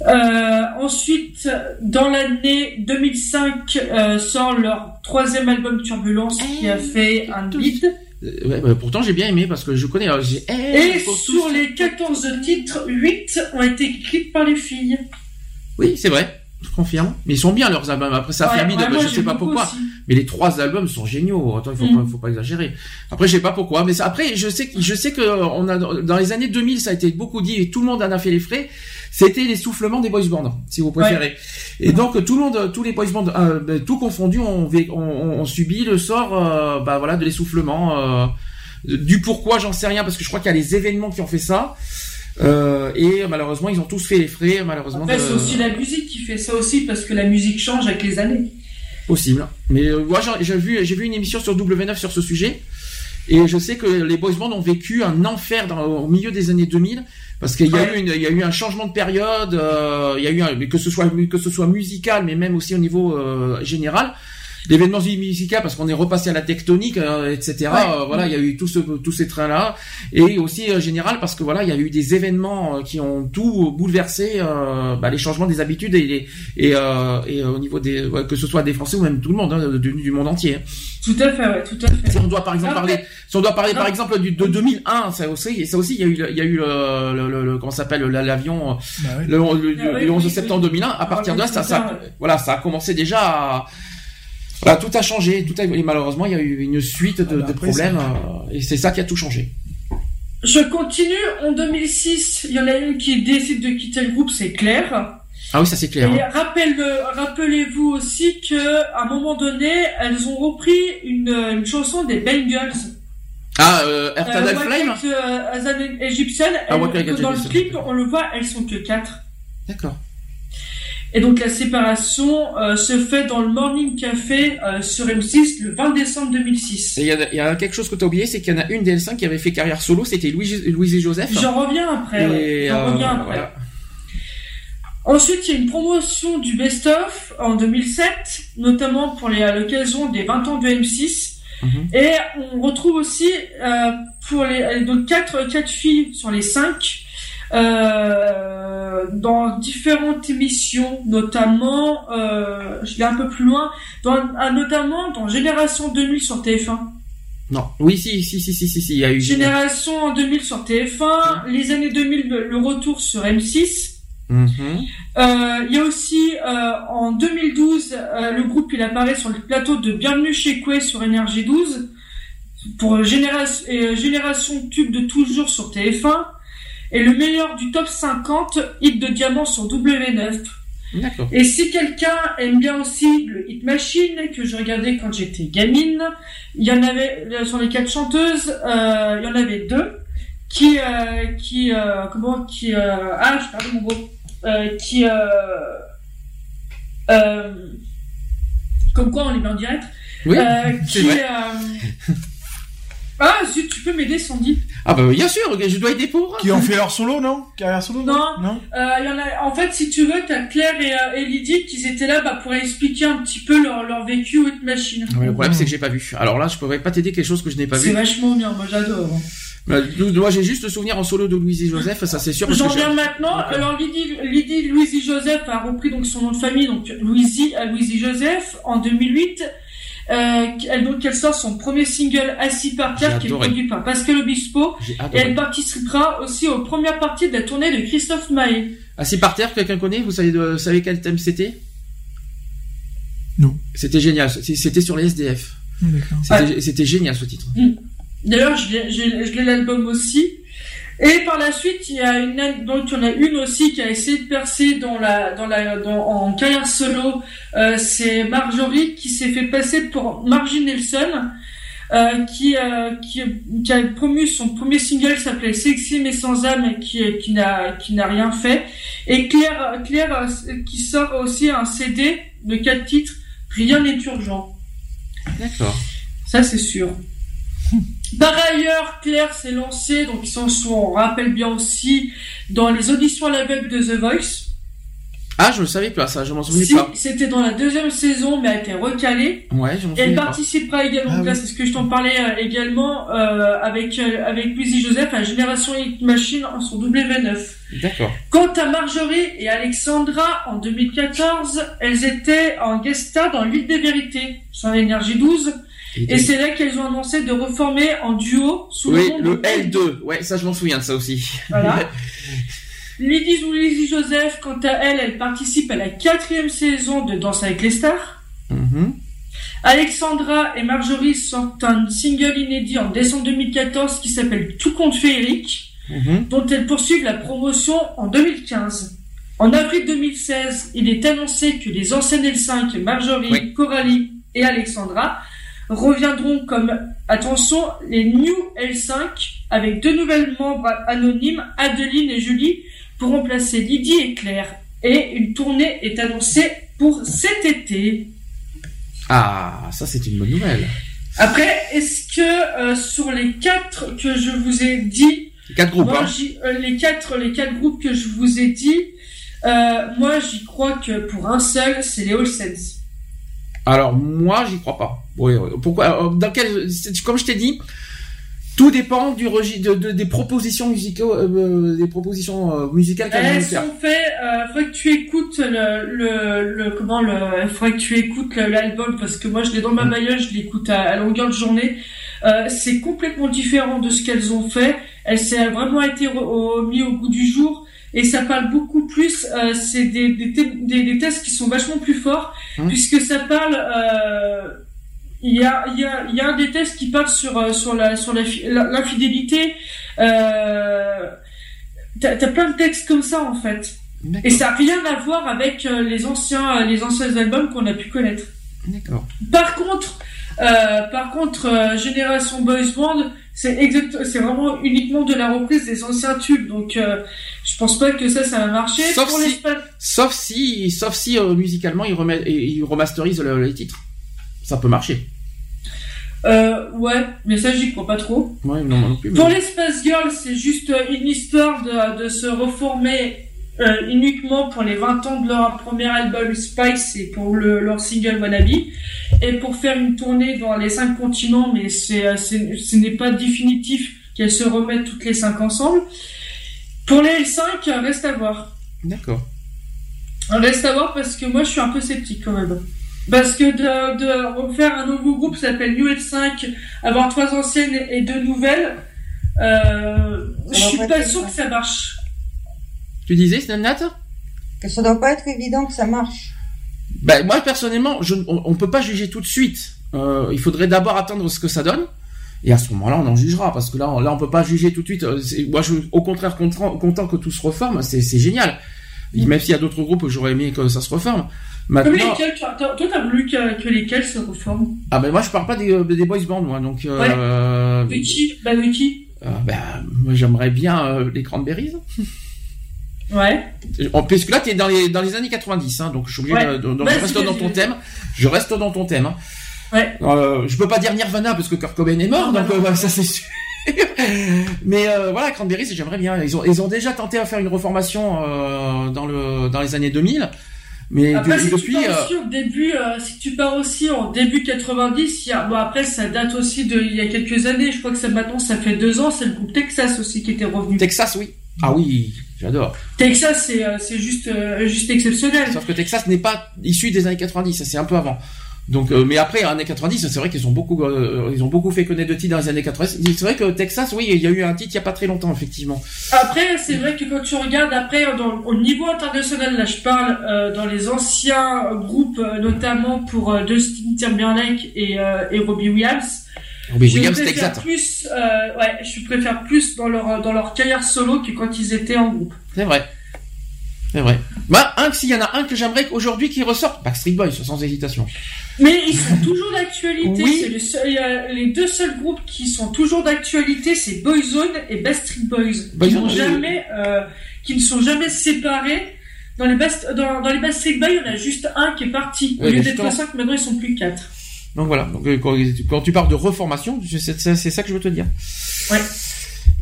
Euh, ensuite, dans l'année 2005, euh, sort leur troisième album Turbulence qui a fait un hit. Euh, ouais, bah, pourtant, j'ai bien aimé parce que je connais. euh, j'ai- Et sur tous- les 14 titres, 8 ont été écrits par les filles. Oui, c'est vrai. Je confirme. Mais ils sont bien leurs albums. Après, ça Ouais, de, ouais, je sais pas pourquoi. aussi. Mais les trois albums sont géniaux. Attends, il faut, Mm. pas, faut pas exagérer. Après, je sais pas pourquoi. Mais ça- après, je sais, que- je sais que on a dans les années 2000, ça a été beaucoup dit et tout le monde en a fait les frais. C'était l'essoufflement des boys bands, si vous préférez. Et donc tout le monde, tous les boys bands, euh, ben, tout confondu, ont, vé- ont, ont- ont subi le sort, euh, bah voilà, de l'essoufflement. euh, du pourquoi, j'en sais rien, parce que je crois qu'il y a les événements qui ont fait ça. Euh, et malheureusement, ils ont tous fait les frais, malheureusement. De- c'est aussi la musique qui fait ça aussi, parce que la musique change avec les années. Possible. Mais euh, moi, j'ai- vu, j'ai vu une émission sur W9 sur ce sujet, et je sais que les boys bands ont vécu un enfer dans, au milieu des années 2000 parce qu'il y a eu une, il y a eu un changement de période, euh, il y a eu un, que ce soit que ce soit musical, mais même aussi au niveau général. L'événement musical parce qu'on est repassé à la tectonique, euh, etc. Ouais. Euh, voilà, il y a eu tout ce, tous ces trains-là, et aussi euh, général parce que voilà, il y a eu des événements euh, qui ont tout bouleversé, euh, bah, les changements des habitudes et, les- et, euh, et euh, au niveau des, ouais, que ce soit des Français ou même tout le monde, hein, du, du monde entier. hein. Tout à fait, ouais, tout à fait. Si on doit par exemple Après- parler, si on doit parler par exemple du, de 2001, ça aussi, ça aussi, il y a eu, le- il y a eu le, le, le- le- comment ça s'appelle, la- l'avion, Bah le, le- Ah oui, le 11 oui, septembre oui. 2001. À partir de là, ça, ça, voilà, ça a commencé déjà à, voilà, tout a changé, tout a, et malheureusement, il y a eu une suite de, Ah bah de problèmes, euh, et c'est ça qui a tout changé. Je continue. En 2006, il y en a une qui décide de quitter le groupe, c'est Claire. Ah oui, ça c'est clair. Et hein. rappelle, rappelez-vous aussi que à un moment donné, elles ont repris une, une chanson des Bengals. Ah, euh, Earth and Euh, Flame. Euh, as an Egyptian. Ah, Elles- dans le clip, on le voit, elles sont que quatre. D'accord. Et donc la séparation euh, se fait dans le Morning Café euh, sur M6 le 20 décembre 2006. Et il y a, il y a quelque chose que tu as oublié, c'est qu'il y en a une des L5 qui avait fait carrière solo, c'était Louise, Louise et Joseph. J'en reviens après. ouais. Et, J'en euh, reviens après. voilà. Ensuite, il y a une promotion du Best of en 2007, notamment pour les, à l'occasion des 20 ans de M6. Mhm. Et on retrouve aussi pour les donc quatre quatre filles sur les cinq euh, dans différentes émissions, notamment euh, je vais un peu plus loin, dans, ah, notamment dans Génération 2000 sur TF1. Non, oui, si, si, si, si, si, si, il y a eu. Génération 2000 sur TF1, les années 2000 le retour sur M6. Mhm. Euh, Il y a aussi euh, en 2012 euh, le groupe il apparaît sur le plateau de Bienvenue chez Coué sur Énergie 12 pour génération, génération tube de toujours sur TF1 et le meilleur du top 50 hit de diamant sur W9. D'accord. Et si quelqu'un aime bien aussi le Hit Machine que je regardais quand j'étais gamine, il y en avait euh, sur les quatre chanteuses, euh, il y en avait deux qui euh, qui euh, comment qui ah je perds mon mot qui comme quoi on est bien en direct Oui, qui ah zut tu peux m'aider Sandy Ah bah bien sûr, je dois aider pour. Qui ont fait leur solo, non? Carrière solo, non Non? Non Euh, il y en a, en fait, si tu veux, t'as Claire et, euh, et Lydie qui étaient là bah, pour expliquer un petit peu leur, leur vécu Hit Machine. Le problème c'est que j'ai pas vu. Alors là, je pourrais pas t'aider quelque chose que je n'ai pas C'est vu. vachement bien, moi j'adore. Bah, Moi, j'ai juste le souvenir en solo de Louise et Joseph, ça c'est sûr. J'en viens maintenant. Alors Lydie, Lydie Louisie Joseph a repris donc son nom de famille, donc Louisie à Louisie Joseph en 2008. Euh, elle, donc elle sort son premier single Assis par terre qui est produit par Pascal Obispo et elle participera aussi aux premières parties de la tournée de Christophe Maé. Assis par terre, quelqu'un connaît? Vous savez, vous savez quel thème c'était? Non. C'était génial. C'était sur les SDF. C'était génial ce titre. D'ailleurs, je l'ai- j'ai- je l'ai l'album aussi. Et par la suite, il y a une, il y en a une aussi qui a essayé de percer dans la, dans la, dans, en carrière solo. Euh, c'est Marjorie qui s'est fait passer pour Margie Nelson, euh, qui, euh, qui, qui a promu son premier single s'appelait Sexy mais sans âme qui, qui n'a, qui n'a rien fait. Et Claire, Claire, qui sort aussi un CD de quatre titres. Rien n'est urgent. D'accord. Ça, c'est sûr. Par ailleurs, Claire s'est lancée, donc ils s'en sont, on rappelle bien aussi, dans les auditions à l'aveugle de The Voice. Ah, je ne savais pas ça, je m'en souvenais Si, pas. c'était dans la deuxième saison, mais a été recalée. Ouais, je m'en Elle souvenais pas. participera également, Ah oui. c'est ce que je t'en parlais euh, également, euh, avec, euh, avec Louisie Joseph à Génération Hit Machine en son W9. D'accord. Quant à Marjorie et Alexandra, en 2014, elles étaient en guest star dans L'île des vérités, sur l'énergie 12. Et c'est là qu'elles ont annoncé de reformer en duo sous Oui, le nom le de L2. Ouais, ça je m'en souviens de ça aussi. Voilà. Ou Lizzie Joseph, quant à elle, elle participe à la quatrième saison de Danse avec les stars. Mhm. Alexandra et Marjorie sortent un single inédit en décembre 2014 qui s'appelle Tout compte féerique, Mhm. dont elles poursuivent la promotion en 2015. En avril 2016, il est annoncé que les anciennes L5, Marjorie, Oui. Coralie et Alexandra, reviendront comme, attention, les New L5 avec deux nouvelles membres anonymes, Adeline et Julie, pour remplacer Lydie et Claire. Et une tournée est annoncée pour cet été. Ah, ça c'est une bonne nouvelle. Après, est-ce que euh, sur les quatre que je vous ai dit, Quatre groupes, moi, hein. euh, les quatre, les quatre groupes que je vous ai dit, euh, moi j'y crois que pour un seul, c'est les All Saints. Alors moi, j'y crois pas. Oui, pourquoi euh, Dans quel Comme je t'ai dit, tout dépend du registre de, de- des propositions musicales, euh, des propositions euh, musicales qu'elles vont Elles sont faites. Euh, faudrait que tu écoutes le, le, le comment le. Faudrait que tu écoutes l'album parce que moi je l'ai dans ma bagnole, je l'écoute à, à longueur de journée. Euh, c'est complètement différent de ce qu'elles ont fait. Elle s'est vraiment été au- mis au goût du jour et ça parle beaucoup plus. Euh, c'est des, des, des, des tests qui sont vachement plus forts Hum. puisque ça parle. Euh, il y a, il y, a, il y a un des tests qui parle sur, euh, sur la sur l'infidélité. Euh, T'as plein de textes comme ça en fait. Et ça n'a rien à voir avec euh, les anciens les anciens albums qu'on a pu connaître. D'accord. Par contre, euh, par contre, euh, Génération Boys Band, c'est exact, c'est vraiment uniquement de la reprise des anciens tubes. Donc, euh, je pense pas que ça, ça va marcher. Sauf Pour si- Sauf si, sauf si musicalement ils, remettent, ils remasterisent le- les titres. Ça peut marcher. Euh, ouais, mais ça, j'y crois pas trop. Ouais, non, non plus. mais- Pour les Space Girls, c'est juste euh, une histoire de, de se reformer euh, uniquement pour les 20 ans de leur premier album Spice et pour le, leur single Wannabe et pour faire une tournée dans les cinq continents, mais c'est, euh, c'est- ce n'est pas définitif qu'elles se remettent toutes les cinq ensemble. Pour les L5, euh, reste à voir. D'accord. Reste à voir parce que moi je suis un peu sceptique quand même. Parce que de, de refaire un nouveau groupe qui s'appelle New L5, avoir trois anciennes et deux nouvelles, euh, je suis pas sûr ça. que ça marche. Tu disais, Snapnat Que ça doit pas être évident que ça marche. Ben, moi personnellement, je, on, on peut pas juger tout de suite. Euh, il faudrait d'abord attendre ce que ça donne. Et à ce moment-là, on en jugera parce que là, on, là, on peut pas juger tout de suite. Euh, Moi, je, au contraire, content, content que tout se reforme. C'est, génial. Et Même s'il y a d'autres groupes, j'aurais aimé que ça se reforme. Maintenant, lesquels, toi, t'as voulu que, que lesquels se reforment ah ben moi, je parle pas des, euh, des boys bands, moi. Donc, euh, De qui Bah de qui euh, ben, moi, j'aimerais bien euh, les Cranberries. Ouais. En- Puisque là, tu es dans les, dans les années 90, hein, donc je suis obligé Ouais. de, de- donc Vas-y, je reste dans ton thème. Je reste dans ton thème. Hein. Ouais. Euh, je peux pas dire Nirvana parce que Kurt Cobain est mort, Non, donc non, non. ouais, ça c'est sûr. Mais euh, voilà, Cranberries, j'aimerais bien. Ils ont, ils ont déjà tenté à faire une reformation euh, dans le dans les années 2000. Mais Après, de- si tu pars euh, aussi au début, euh, si tu pars aussi en début 90, il y a, bon après ça date aussi de il y a quelques années. Je crois que ça maintenant ça fait deux ans. C'est le groupe Texas aussi qui était revenu. Texas, oui. Ah oui, j'adore. Texas, c'est euh, c'est juste juste exceptionnel. Sauf que Texas n'est pas issu des années 90, ça c'est un peu avant. Donc, euh, mais après, années 90, c'est vrai qu'ils ont beaucoup, euh, ils ont beaucoup fait connaître de titres dans les années 90. C'est vrai que Texas, oui, il y a eu un titre il y a pas très longtemps, effectivement. Après, c'est vrai que quand tu regardes après dans, au niveau international, là je parle euh, dans les anciens groupes, euh, notamment pour euh, Justin Timberlake et, euh, et Robbie Williams. Robbie je Williams, préfère plus, euh, ouais, je préfère plus dans leur dans leur carrière solo que quand ils étaient en groupe. C'est vrai. C'est vrai. Bah, un, s'il y en a un que j'aimerais aujourd'hui qui ressorte, Backstreet Boys, sans hésitation. Mais ils sont toujours d'actualité. Oui. Le les deux seuls groupes qui sont toujours d'actualité, c'est Boyzone et Backstreet Boys, qui n'ont oui. jamais, euh, qui ne sont jamais séparés. Dans les, Bast- dans, dans les Backstreet Boys, il y en a juste un qui est parti. Au Oui, lieu d'être cinq, maintenant ils sont plus quatre. Donc voilà. Donc, euh, quand, quand tu parles de reformation, c'est ça que je veux te dire. Ouais.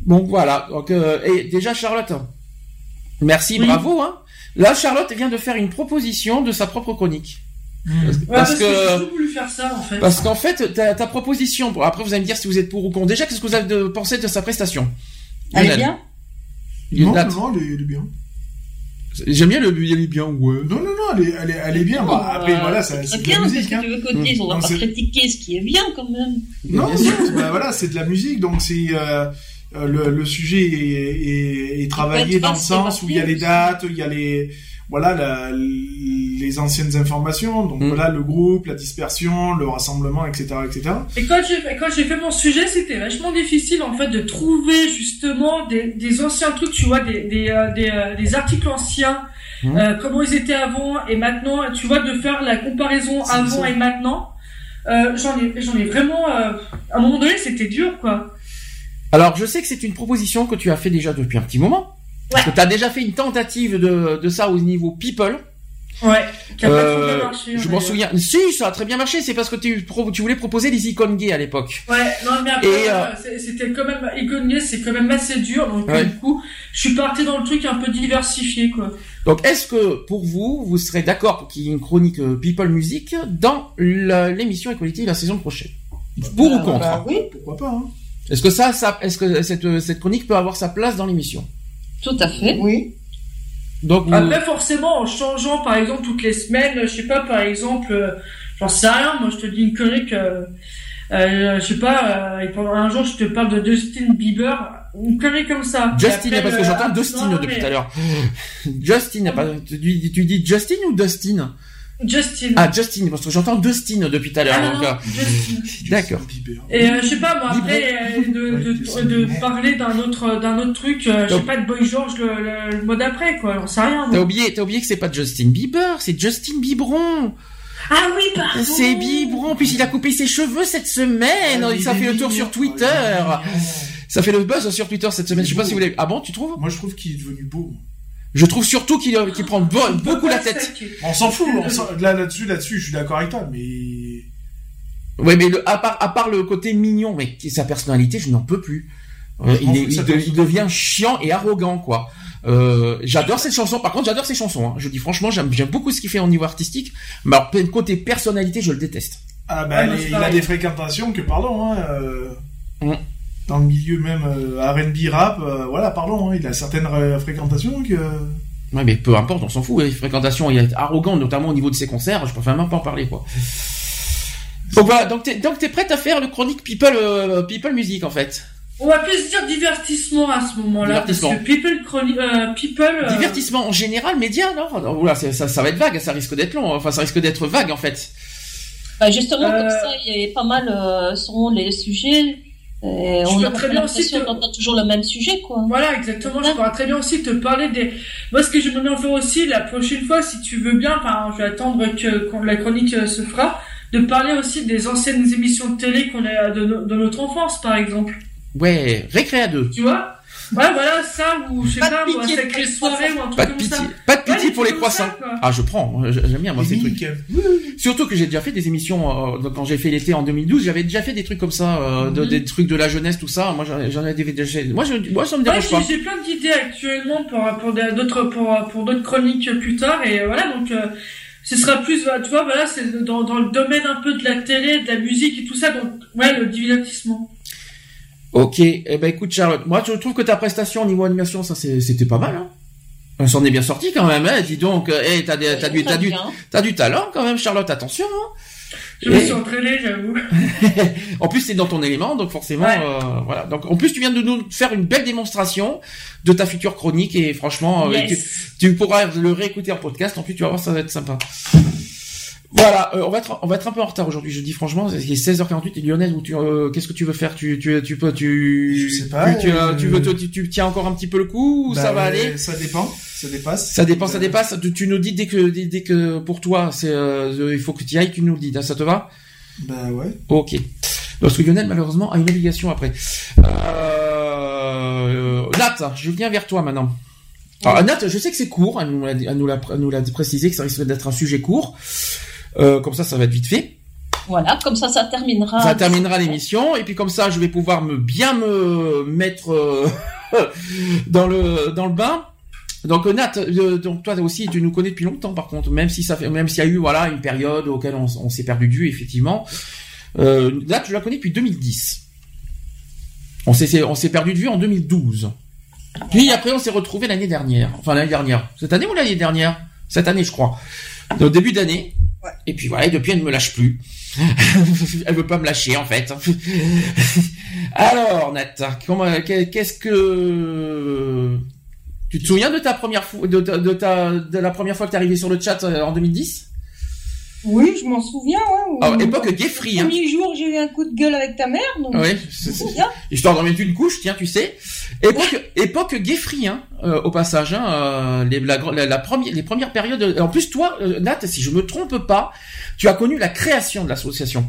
Donc voilà. Donc, euh, et déjà Charlotte, merci, Oui. bravo. Hein. Là, Charlotte vient de faire une proposition de sa propre chronique. Parce, Ouais, parce parce que, j'ai que toujours voulu faire ça en fait. parce qu'en fait, ta, ta proposition. après, vous allez me dire si vous êtes pour ou contre. Déjà, qu'est-ce que vous avez de, pensé de sa prestation? Elle est bien? Non, non, non, elle est, elle bien. J'aime bien le il est bien, ouais. Non, non, non, elle est, elle est, elle est bien. Bah, après, Euh, voilà, c'est de bien, la musique. qu'est-ce Hein. que tu veux On va Non, pas critiquer ce qui est bien quand même. Non, Bien non, bah, voilà, c'est de la musique, donc c'est euh, euh, le, le sujet est, est, est travaillé dans le sens où il y a les dates, il y a les voilà la- les anciennes informations, donc Mm. voilà le groupe, la dispersion, le rassemblement, etc., etc. Et quand j'ai fait, quand j'ai fait mon sujet, c'était vachement difficile en fait de trouver justement des, des anciens trucs, tu vois, des, des, euh, des, euh, des articles anciens, Mhm. euh, comment ils étaient avant et maintenant, tu vois, de faire la comparaison C'est avant ça. et maintenant. Euh, j'en ai, j'en ai vraiment, euh, à un moment donné, c'était dur, quoi. Alors, je sais que c'est une proposition que tu as fait déjà depuis un petit moment. Parce que tu as déjà fait une tentative de, de ça au niveau people. Ouais. Qui a pas Euh, bien marché, je on m'en souviens. Si, ça a très bien marché. C'est parce que tu, voulais proposer les icônes gays à l'époque. Ouais, non, mais après, euh, c'est- c'était quand même, Egonnier, c'est quand même assez dur, donc euh, Ouais. du coup, je suis parti dans le truc un peu diversifié, quoi. Donc, est-ce que pour vous, vous serez d'accord pour qu'il y ait une chronique euh, people music dans l'émission Equality la saison prochaine? Pour ou contre Bah oui. Pourquoi pas hein Est-ce que ça, ça est-ce que cette, euh, cette chronique peut avoir sa place dans l'émission? Tout à fait. Oui. Donc, vous- Après, forcément, en changeant, par exemple, toutes les semaines, je sais pas, par exemple, euh, j'en sais rien, moi, je te dis une connerie que, euh, je sais pas, euh, et pendant un jour, je te parle de Justin Bieber, une connerie comme ça. Justin, après, parce que euh, j'entends Dustin non, depuis mais- tout à l'heure. Justin, tu dis Justin ou Dustin? Justin. Ah, Justin, parce que j'entends Dustin depuis tout à l'heure. Ah, non, donc, non, Justin. D'accord. Et euh, je sais pas, moi, après, euh, de, de, de, parler d'un autre, d'un autre truc, euh, je sais pas, de Boy George le, le, le mois d'après, quoi, on sait rien. T'as oublié, t'as oublié que c'est pas Justin Bieber, c'est Justin Biberon. Ah oui, pardon. C'est Biberon. Puis il a coupé ses cheveux cette semaine. Ah, ça fait le tour sur Twitter. Ah. Ça fait le buzz sur Twitter cette semaine. Je sais pas si vous l'avez. Ah bon, tu trouves? Moi, je trouve qu'il est devenu beau. Je trouve surtout qu'il prend be- beaucoup la tête. On s'en fout. on là, là-dessus, là-dessus, je suis d'accord avec toi, mais Ouais, mais le, à part, à part le côté mignon, mais sa personnalité, je n'en peux plus. Euh, il, est- de- devient chiant et arrogant, quoi. Euh, j'adore cette chanson. Par contre, j'adore ses chansons. hein. Je dis franchement, j'aime, beaucoup ce qu'il fait au niveau artistique. Mais alors, côté personnalité, je le déteste. ah bah, il a des fréquentations que pardon. Hein, euh, Mm. Dans le milieu même euh, R&B rap, euh, voilà, pardon, hein, il a certaines fréquentations que. Ouais, mais peu importe, on s'en fout. Les fréquentations, il est arrogant, notamment au niveau de ses concerts. Je préfère même pas en parler, quoi. Donc voilà, donc t'es, donc t'es prête à faire le chronique People, euh, People Music, en fait? On va plus dire divertissement à ce moment-là. Parce que People, chroni- euh, people euh, Divertissement en général, média, non? non oula, ça, ça va être vague, ça risque d'être long. Enfin, ça risque d'être vague, en fait. Bah, justement, Euh, comme ça, il y a pas mal euh, selon les sujets. Et Je on a très bien aussi te- toujours le même sujet, quoi. Voilà, exactement. Je pourrais très bien aussi te parler des. Moi, ce que j'aimerais bien faire aussi la prochaine fois, si tu veux bien, enfin, je vais attendre que quand la chronique euh, se fera, de parler aussi des anciennes émissions de télé qu'on a de, no- de notre enfance, par exemple. Ouais, récré à deux. Tu vois? Ouais, voilà, ça, ou je sais Pas pas, ou un pitié sacré pour les soirée, ou un truc Pas de comme pitié, ça. pas de pitié Ouais, pour les ça, croissants. quoi. Ah, je prends, j'aime bien moi ces trucs. mimiques. Surtout que j'ai déjà fait des émissions euh, quand j'ai fait l'été en 2012, j'avais déjà fait des trucs comme ça, euh, de- Mhm. des trucs de la jeunesse, tout ça. Moi, j'en j'en ai déjà. Moi, je, moi, ça me Ouais, dérange pas. j'ai plein d'idées actuellement pour pour des- d'autres pour pour d'autres chroniques plus tard et voilà donc euh, ce sera plus, tu vois, voilà, c'est dans, dans le domaine un peu de la télé, de la musique et tout ça, donc ouais, le divertissement. Ok, eh ben écoute Charlotte, moi je trouve que ta prestation au niveau animation, ça c'est- c'était pas mal. Hein. On s'en est bien sorti quand même, hein. dis donc, euh, hey, t'as, du, t'as, du, t'as du talent quand même Charlotte, attention. Hein. Je me suis entraîné, j'avoue. en plus, c'est dans ton élément, donc forcément, Ouais. euh, voilà. Donc, en plus, tu viens de nous faire une belle démonstration de ta future chronique et franchement, euh, Yes. tu, tu pourras le réécouter en podcast. En plus, tu vas voir, ça va être sympa. Voilà, euh, on va être on va être un peu en retard aujourd'hui. Je dis franchement, il est 16h48 et Lionel, où tu euh, qu'est-ce que tu veux faire? Tu tu tu peux tu Je sais pas, tu, tu, euh, tu veux tu, tu tiens encore un petit peu le coup ou Bah, ça va aller? Ça dépend, ça dépasse. Ça dépend, ça Euh, dépasse. Tu, nous dis dès que dès, dès que pour toi, c'est euh, il faut que tu y ailles, tu nous le dis. Ça te va? Bah ouais. Ok. Parce que Lionel, malheureusement, a une obligation après. Euh... Nat, je viens vers toi maintenant. Alors, Nat, je sais que c'est court, elle nous l'a précisé que ça risque d'être un sujet court. Euh, comme ça, ça va être vite fait. Voilà, comme ça, ça terminera. Ça terminera l'émission et puis comme ça, je vais pouvoir me bien me mettre euh, dans le dans le bain. Donc euh, Nat, euh, donc toi aussi, tu nous connais depuis longtemps par contre, même si ça fait, même s'il y a eu voilà une période auquel on, on s'est perdu de vue effectivement. Euh, Nat, tu la connais depuis 2010. On s'est on s'est perdu de vue en 2012. Puis après, on s'est retrouvé l'année dernière. Enfin l'année dernière. Cette année ou l'année dernière? Cette année, je crois. Au début d'année. Et puis voilà, et depuis, elle ne me lâche plus. elle veut pas me lâcher en fait. Alors, Nat, qu'est-ce que tu te souviens de ta première fois, de, de ta, de la première fois que t'es arrivé sur le chat euh, en 2010 Oui, je m'en souviens, ouais. Ah, Au- époque free, hein. Premier jour, j'ai eu un coup de gueule avec ta mère, donc. Oui, je c'est- c'est- souviens. Histoire d'en mettre une couche, tiens, tu sais. Époque, époque gay free, hein, euh, au passage, hein, euh, les, la, la, la première, les premières périodes. En plus, toi, euh, Nat, si je me trompe pas, tu as connu la création de l'association.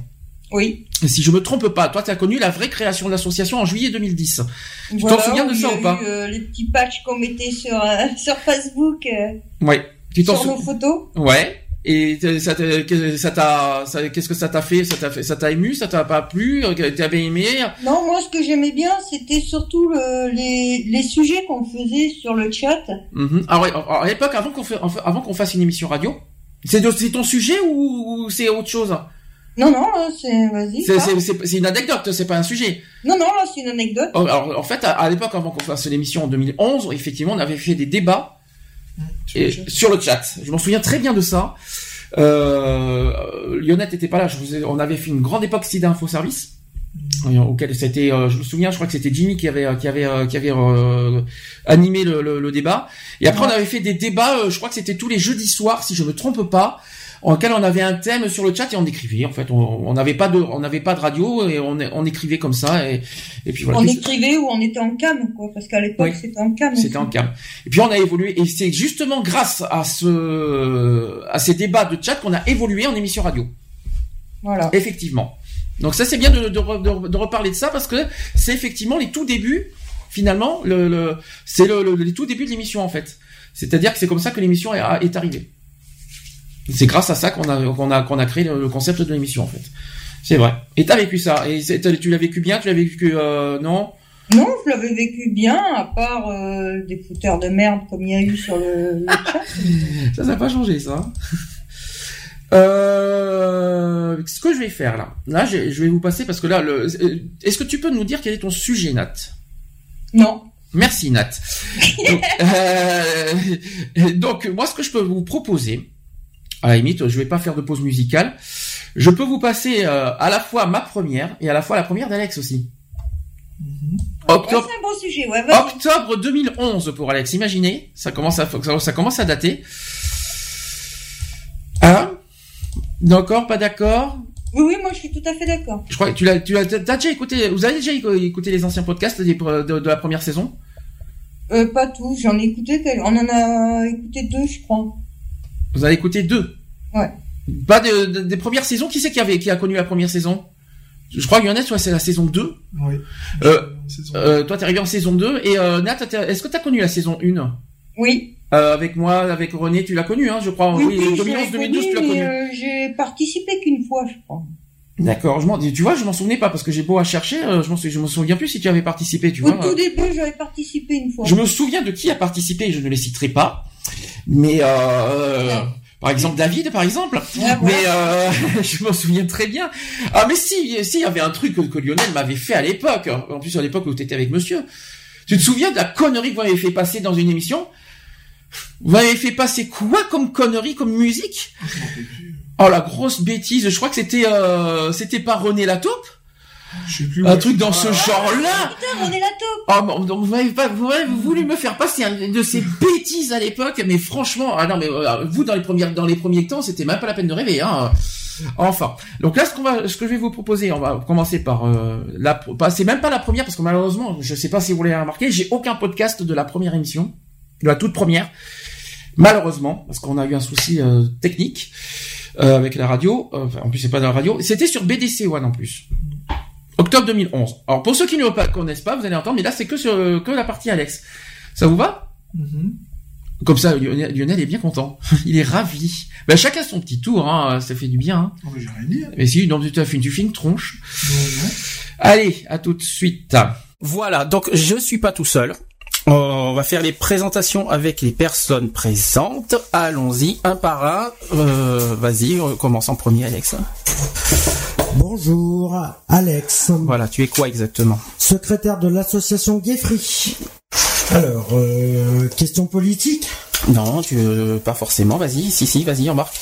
Oui. Si je me trompe pas, toi, tu as connu la vraie création de l'association en juillet 2010. Tu Voilà, t'en souviens de ça ou pas eu, euh, Les petits patchs qu'on mettait sur, euh, sur Facebook, euh, Ouais. Tu t'en sur nos sou- photos. Ouais. Et ça ça t'a, ça- qu'est-ce que ça t'a fait? Ça t'a fait, ça t'a ému? Ça t'a pas plu? T'avais aimé? Non, moi, ce que j'aimais bien, c'était surtout le, les, les sujets qu'on faisait sur le chat. Ah ouais. alors, À l'époque, avant qu'on avant qu'on fasse une émission radio, c'est ton sujet ou, ou c'est autre chose? Non, non, c'est, vas-y. C'est, une anecdote, c'est pas un sujet. Non, non, là, c'est une anecdote. Oh, Alors, en fait, à, à l'époque, avant qu'on fasse l'émission en 2011, effectivement, on avait fait des débats et- sur le chat. Je m'en souviens très bien de ça. Euh, Lionette était pas là. Je vous ai- on avait fait une grande époque sida info service. euh, auquel c'était, euh, je me souviens, je crois que c'était Jimmy qui avait, euh, qui avait, qui avait euh, animé le, le- le débat. Et après, on avait fait des débats. je crois que c'était tous les jeudis soirs, si je me trompe pas, en lequel on avait un thème sur le chat et on écrivait. En fait, on n'avait pas de, on n'avait pas de radio et on, on écrivait comme ça. Et, et puis voilà. on écrivait ou on était en cam, quoi, parce qu'à l'époque, Oui. c'était en cam. c'était en cam. Et puis on a évolué et c'est justement grâce à ce à ces débats de chat qu'on a évolué en émission radio. Voilà. Effectivement. Donc ça c'est bien de, de, re- de- de reparler de ça parce que c'est effectivement les tout débuts finalement le, le c'est le, le- les tout débuts de l'émission en fait. C'est-à-dire que c'est comme ça que l'émission est, est arrivée. C'est grâce à ça qu'on a qu'on a qu'on a créé le, concept de l'émission en fait. C'est vrai. Et t'as vécu ça et tu l'as vécu bien, tu l'as vécu euh, non? Non, je l'avais vécu bien, à part euh, des fouteurs de merde comme il y a eu sur le, le chat. Ça, ça n'a pas changé, ça. Euh, ce que je vais faire là, là, je, je vais vous passer parce que là, est-ce que tu peux nous dire quel est ton sujet, Nat? Non. Merci, Nat. donc, euh, donc, moi, ce que je peux vous proposer, à la limite, je vais pas faire de pause musicale. Je peux vous passer euh, à la fois ma première et à la fois la première d'Alex aussi. Ouais, Octobre, c'est un bon sujet, ouais. Octobre 2011 pour Alex. Imaginez, ça commence à ça, ça commence à dater. Hein? D'accord, pas d'accord? Oui, oui, moi je suis tout à fait d'accord. Je crois que tu l'as, tu t'as déjà écouté. Vous avez déjà éco- écouté les anciens podcasts de, de la première saison? Euh, pas tout, j'en ai écouté, on en a écouté deux, je crois. Vous avez écouté deux. Ouais. Pas de- de- des premières saisons. Qui c'est qui avait qui a connu la première saison? Je crois que Lionel, soit c'est la saison 2. Oui. Euh, Saison euh, toi, t'es arrivé en saison 2. Et euh, Nat, est-ce que t'as connu la saison 1 Oui. Euh, avec moi, avec René, tu l'as connu, hein, je crois. Oui, je l'ai 2011, 2012, tu l'as connu, euh, j'ai participé qu'une fois, je crois. D'accord, je m'en, tu vois, je m'en souvenais pas parce que j'ai beau à chercher, je m'en, je me souviens plus si tu avais participé, tu Au vois. tout début, j'avais participé une fois. Je me souviens de qui a participé, je ne les citerai pas, mais euh, Par exemple, David, par exemple. Mais euh, je m'en souviens très bien. Ah, mais si, si, il y avait un truc que, que Lionel m'avait fait à l'époque. En plus, à l'époque où tu étais avec monsieur. Tu te souviens de la connerie que vous m'avez fait passer dans une émission? Vous m'avez fait passer quoi comme connerie, comme musique? Oh, la grosse bêtise. Je crois que c'était euh, c'était pas René Lataupe un truc dans ce genre-là. Putain, on est la taupe. Oh, bon, donc vous m'avez pas, vous avez voulu me faire passer un de ces bêtises à l'époque, mais franchement, ah non, mais euh, vous dans les premières, dans les premiers temps, c'était même pas la peine de rêver, hein. Enfin, donc là, ce qu'on va, ce que je vais vous proposer, on va commencer par euh, la, pas- c'est même pas la première parce que malheureusement, je sais pas si vous l'avez remarqué, j'ai aucun podcast de la première émission, de la toute première, malheureusement, parce qu'on a eu un souci euh, technique euh, avec la radio. euh, Enfin, en plus, c'est pas dans la radio, c'était sur BDC One en plus. Octobre 2011. Alors pour ceux qui ne connaissent pas, vous allez entendre, mais là c'est que sur que la partie Alex. Ça vous va? Comme ça, Lionel, Lionel est bien content. Il est ravi. Ben, chacun son petit tour, hein, ça fait du bien. Hein. Oh, mais j'ai rien dit. Mais si, non, tu as fait, une tronche. Allez, à tout de suite. Voilà, donc je suis pas tout seul. Euh, On va faire les présentations avec les personnes présentes. Allons-y, un par un. Euh, Vas-y, euh, commence en premier, Alex. Bonjour, Alex. Voilà, tu es quoi exactement Secrétaire de l'association Guéfry. Alors, euh, question politique Non, tu euh, pas forcément. Vas-y, si si, vas-y, embarque.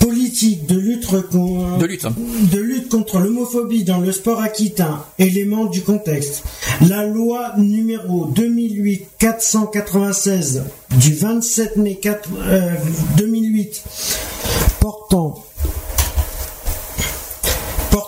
Politique de lutte, con- De lutte. de lutte contre l'homophobie dans le sport aquitain. Élément du contexte. La loi numéro 2008-496 du 27 mai 4, euh, 2008 portant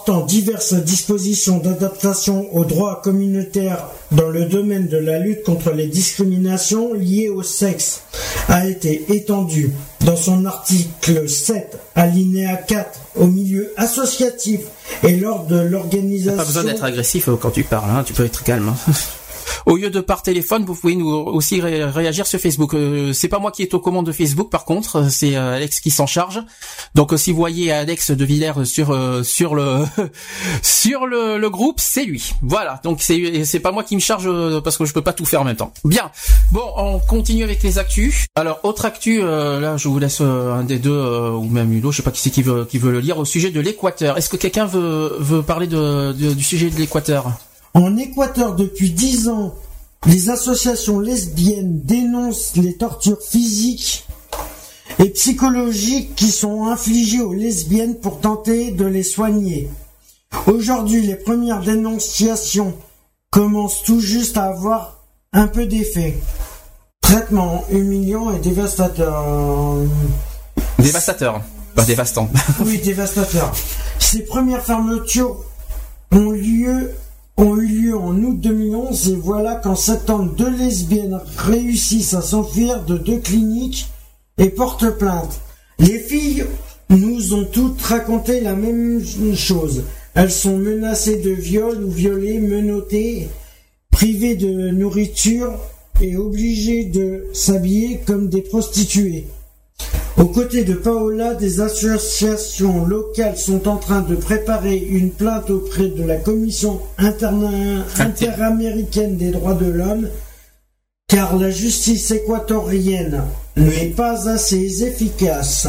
portant diverses dispositions d'adaptation au droit communautaire dans le domaine de la lutte contre les discriminations liées au sexe a été étendue dans son article 7 alinéa 4 au milieu associatif et lors de l'organisation Pas besoin d'être agressif euh, quand tu parles. Hein, tu peux être calme. hein. Au lieu de par téléphone, vous pouvez nous aussi ré- réagir sur Facebook. Euh, c'est pas moi qui est aux commandes de Facebook, par contre, euh, c'est euh, Alex qui s'en charge. Donc, euh, si vous voyez Alex de Villers sur euh, sur le sur le, le groupe, c'est lui. Voilà. Donc, c'est c'est pas moi qui me charge euh, parce que je peux pas tout faire en même temps. Bien. Bon, on continue avec les actus. Alors, autre actu, là, je vous laisse un des deux ou même autre, je sais pas qui c'est qui veut qui veut le lire au sujet de l'Équateur. Est-ce que quelqu'un veut veut parler de, de- du sujet de l'Équateur? En Équateur, depuis 10 ans, les associations lesbiennes dénoncent les tortures physiques et psychologiques qui sont infligées aux lesbiennes pour tenter de les soigner. Aujourd'hui, les premières dénonciations commencent tout juste à avoir un peu d'effet. Traitement humiliant et dévastateur. Dévastateur. Pas dévastant. Oui, dévastateur. Ces premières fermetures ont lieu ont eu lieu en août 2011 et voilà qu'en septembre, deux lesbiennes réussissent à s'enfuir de deux cliniques et portent plainte. Les filles nous ont toutes raconté la même chose. Elles sont menacées de viol ou violées, menottées, privées de nourriture et obligées de s'habiller comme des prostituées. Aux côtés de Paola, des associations locales sont en train de préparer une plainte auprès de la Commission interna- interaméricaine. des droits de l'homme, car la justice équatorienne n'est pas assez efficace.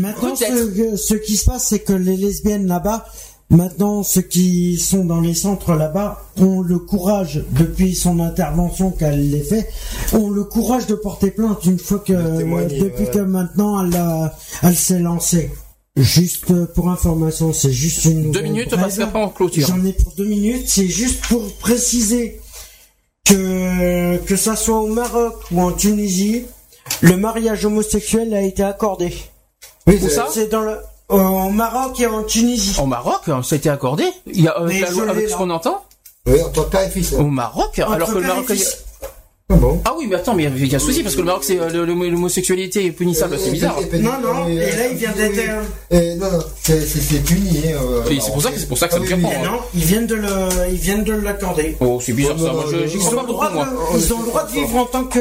Maintenant, ce, ce qui se passe, c'est que les lesbiennes là-bas, maintenant, ceux qui sont dans les centres là-bas, ont le courage, depuis son intervention qu'elle les fait, ont le courage de porter plainte une fois que, depuis ouais. que maintenant elle, a- elle s'est lancée. Juste pour information, c'est juste une Deux minutes brève. parce qu'après on clôture. J'en ai pour deux minutes. C'est juste pour préciser que que ça soit au Maroc ou en Tunisie, le mariage homosexuel a été accordé. Oui, Où ça C'est dans le au Maroc et en Tunisie. Au Maroc, ça a été accordé. Il y a avec, Mais la loi- avec ce qu'on entend. Oui, entre père et fils. Au Maroc, Entre alors que le père et Maroc. fils. Ah bon Ah oui, mais attends, mais il y a un souci parce que le Maroc, c'est euh, l'homosexualité est punissable, c'est bizarre. Et- et- Non, non, et là, il vient d'être- non, non, c'est puni. hein, euh, c'est pour ça que c'est pour ça que ça me Ah surprend. oui. hein. Non, ils viennent de le ils viennent de l'accorder. Oh, c'est bizarre ça. Non, Moi, non, je- non, j'y Ils crois ont pas le droit beaucoup, moi. de, ils ont le droit de vivre en tant que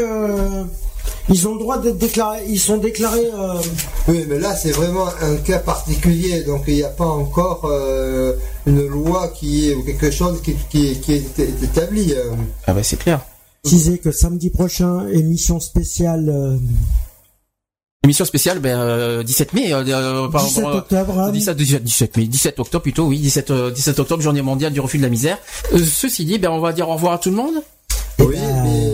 ils ont le droit d'être déclarés ils sont déclarés euh, Oui, mais là, c'est vraiment un cas particulier. Donc, il n'y a pas encore euh, une loi qui est ou quelque chose qui, qui, qui est établi. euh. Ah bah c'est clair. préciser que samedi prochain émission spéciale euh, Émission spéciale, ben, euh, 17 mai. euh, euh, par- 17 euh, octobre, hein. 17, 17, 17 mai, 17 octobre plutôt, oui, 17, euh, 17 octobre, journée mondiale du refus de la misère. Euh, ceci dit, ben, on va dire au revoir à tout le monde. Eh ben,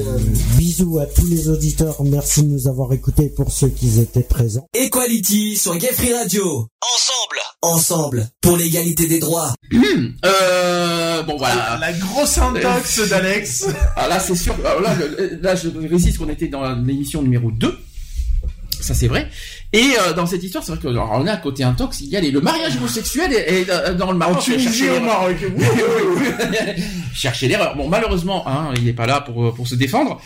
bisous à tous les auditeurs. Merci de nous avoir écoutés pour ceux qui étaient présents. Equality sur Gay Free Radio. Ensemble. Ensemble. Pour l'égalité des droits. Euh, bon voilà. La grosse intox d'Alex. Ah là c'est sûr. alors là, là je résiste qu'on était dans l'émission numéro 2. Ça c'est vrai. Et euh, dans cette histoire, c'est vrai que alors, on a à côté intox, il y a les- le mariage homosexuel et, et, euh, dans le Maroc. En Tunisie, au l'erreur. Maroc. Oui, oui, oui. chercher l'erreur. Bon malheureusement, hein, il n'est pas là pour pour se défendre.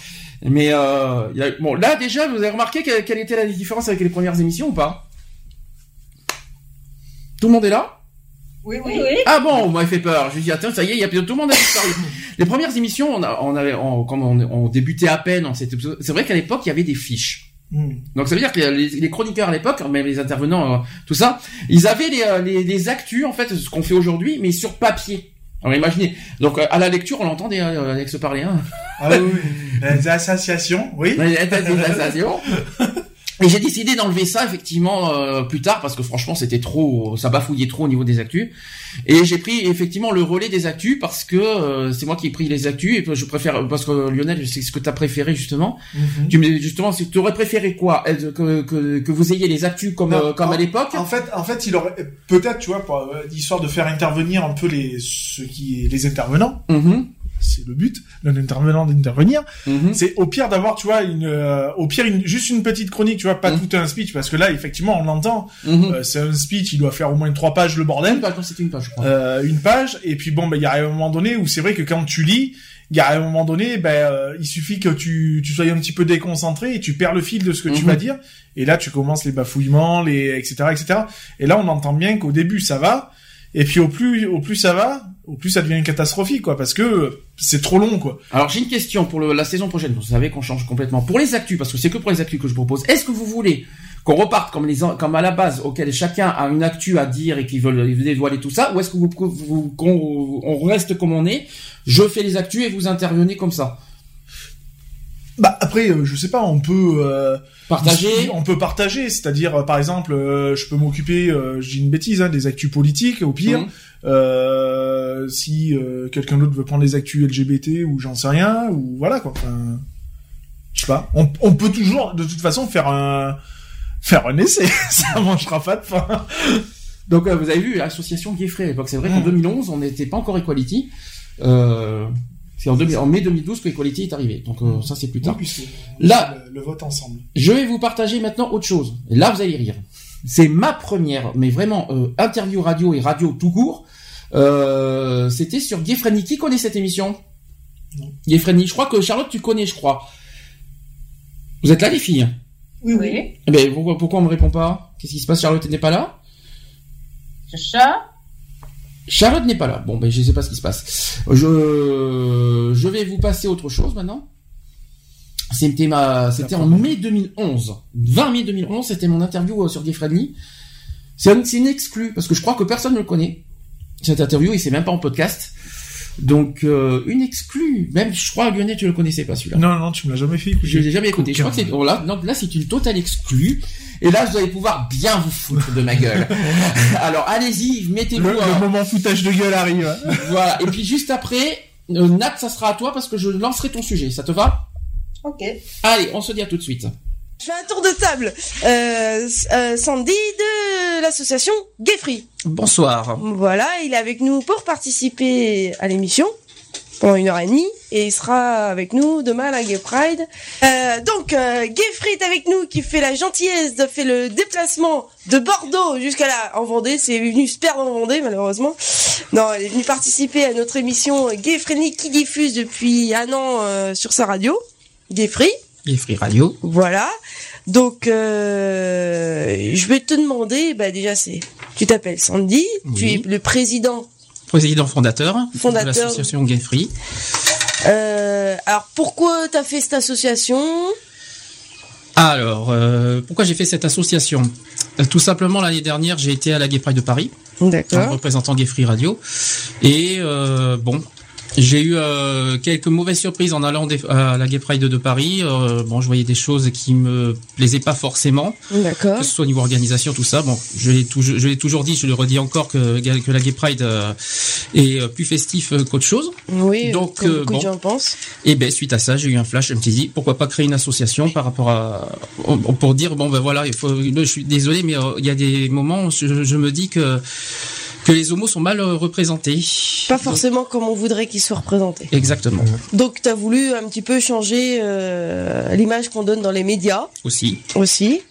Mais euh, il y a- bon là déjà, vous avez remarqué quelle, quelle était la différence avec les premières émissions ou pas? Tout le monde est là? Oui, oui. oui. ah bon, vous m'avez fait peur. Je me dis attends, ça y est, il y a tout le monde a disparu. Les premières émissions, on, a, on avait, on, comme on, on débutait à peine, c'est vrai qu'à l'époque il y avait des fiches. Hmm. Donc ça veut dire que les, les chroniqueurs à l'époque, même les intervenants, euh, tout ça, ils avaient les, euh, les, les actus en fait, ce qu'on fait aujourd'hui, mais sur papier. Alors imaginez. Donc euh, à la lecture, on l'entendait euh, Alex parler. Hein. Ah oui, oui. Les associations, oui. Les associations. Et j'ai décidé d'enlever ça effectivement euh, plus tard parce que franchement c'était trop, ça bafouillait trop au niveau des actus. Et j'ai pris effectivement le relais des actus parce que euh, c'est moi qui ai pris les actus et je préfère parce que Lionel, sais ce que t'as préféré justement. Mhm. Tu me justement, c'est- tu aurais préféré quoi? Que, que, que vous ayez les actus comme Non, euh, comme à l'époque? En fait, en fait, il aurait peut-être, tu vois, pour, euh, histoire de faire intervenir un peu les ceux qui les intervenants. Mhm. C'est le but d'un intervenant d'intervenir. C'est au pire d'avoir, tu vois, une, euh, au pire une, juste une petite chronique, tu vois, pas tout un speech, parce que là, effectivement, on l'entend. Euh, c'est un speech, il doit faire au moins trois pages le bordel. Une page, c'était une page, je crois. Euh, une page, et puis bon, ben, il y a un moment donné où c'est vrai que quand tu lis, il y a un moment donné, ben, euh, il suffit que tu, tu sois un petit peu déconcentré et tu perds le fil de ce que tu Mhm. vas dire. Et là, tu commences les bafouillements, les, etc., etc. Et là, on entend bien qu'au début, ça va. Et puis, au plus, au plus ça va, au plus ça devient une catastrophique, quoi, parce que c'est trop long, quoi. Alors j'ai une question pour le- la saison prochaine. Vous savez qu'on change complètement pour les actus parce que c'est que pour les actus que je propose. Est-ce que vous voulez qu'on reparte comme les comme à la base auquel chacun a une actu à dire et qu'ils veulent ils veulent dévoiler tout ça ou est-ce que vous, vous- qu'on on reste comme on est Je fais les actus et vous intervenez comme ça? Bah après, euh, je sais pas, on peut euh, Partager. On peut partager, c'est-à-dire euh, par exemple, euh, je peux m'occuper, euh, j'ai une bêtise, hein, des actus politiques au pire. Mhm. Euh, si euh, quelqu'un d'autre veut prendre les actus LGBT ou j'en sais rien, ou voilà quoi. Enfin, je sais pas. On, on peut toujours, de toute façon, faire un faire un essai. Ça mangera pas de faim. Donc vous avez vu l'association Guéfré à l'époque. C'est vrai qu'en Mm. 2011 on n'était pas encore Equality. Euh, c'est en, 2000 en mai 2012 que Equality est arrivé. Donc euh, ça c'est plus tard. Oui, Là, le, le vote ensemble. Je vais vous partager maintenant autre chose. Et là, vous allez rire. C'est ma première, mais vraiment euh, interview radio et radio tout court. Euh, C'était sur Frenny. Qui connaît cette émission? Frenny. Je crois que Charlotte, tu connais, je crois. Vous êtes là, les filles? Oui, oui. Eh ben, pourquoi, pourquoi on me répond pas? Qu'est-ce qui se passe? Charlotte n'est pas là? Chacha Charlotte n'est pas là. Bon, ben, je sais pas ce qui se passe. Je, je vais vous passer autre chose maintenant. C'était ma, c'était en mai 2011. 20 mai 2011, c'était mon interview euh, sur Gay. C'est un- c'est une exclue, parce que je crois que personne ne le connaît. Cette interview, il c'est même pas en podcast. Donc, euh, une exclue. Même, je crois, Lionel, tu le connaissais pas celui-là. Non, non, tu me l'as jamais fait écouter. Je l'ai jamais écouté. Je crois que c'est, oh, là, donc là, c'est une totale exclue. Et là, vous allez pouvoir bien vous foutre de ma gueule. Alors, allez-y, mettez-vous. Le, un- le moment foutage de gueule arrive. voilà. Et puis juste après, euh, Nat, ça sera à toi parce que je lancerai ton sujet. Ça te va? Ok. Allez, on se dit à tout de suite. Je fais un tour de table. Euh, euh, Sandy de l'association Gay Free. Bonsoir. Voilà, il est avec nous pour participer à l'émission pendant une heure et demie et il sera avec nous demain à la Gay Pride. Euh, donc euh, Gay Free est avec nous qui fait la gentillesse de faire le déplacement de Bordeaux jusqu'à là en Vendée. C'est venu se perdre en Vendée malheureusement. Non, elle est venue participer à notre émission Gay Friendly qui diffuse depuis un an euh, sur sa radio Gay Free Radio. Voilà. Donc, euh, je vais te demander, bah déjà c'est, tu t'appelles Sandy, tu es le président. Président fondateur, Fondateur. de l'association Gay Free. Euh, alors pourquoi t'as fait cette association? Alors, euh, pourquoi j'ai fait cette association? Tout simplement, l'année dernière, j'ai été à la Gay Pride de Paris. D'accord. En représentant Gay Free Radio. Et bon, J'ai eu euh, quelques mauvaises surprises en allant à la Gay Pride de Paris. Euh, bon, je voyais des choses qui me plaisaient pas forcément. D'accord. Que ce soit au niveau organisation, tout ça. Bon, je l'ai toujours, je l'ai toujours dit, je le redis encore que, que la Gay Pride euh, est euh, plus festif euh, qu'autre chose. Oui, Donc, comme beaucoup bon. de gens pensent. Et ben suite à ça, j'ai eu un flash. Je me suis dit pourquoi pas créer une association par rapport à pour dire bon ben voilà, il faut. Je suis désolé, mais il y a des moments où je, je me dis que que les homos sont mal euh, représentés. Pas forcément comme on voudrait qu'ils soient représentés. Exactement. Donc tu as voulu un petit peu changer euh, l'image qu'on donne dans les médias Aussi. aussi.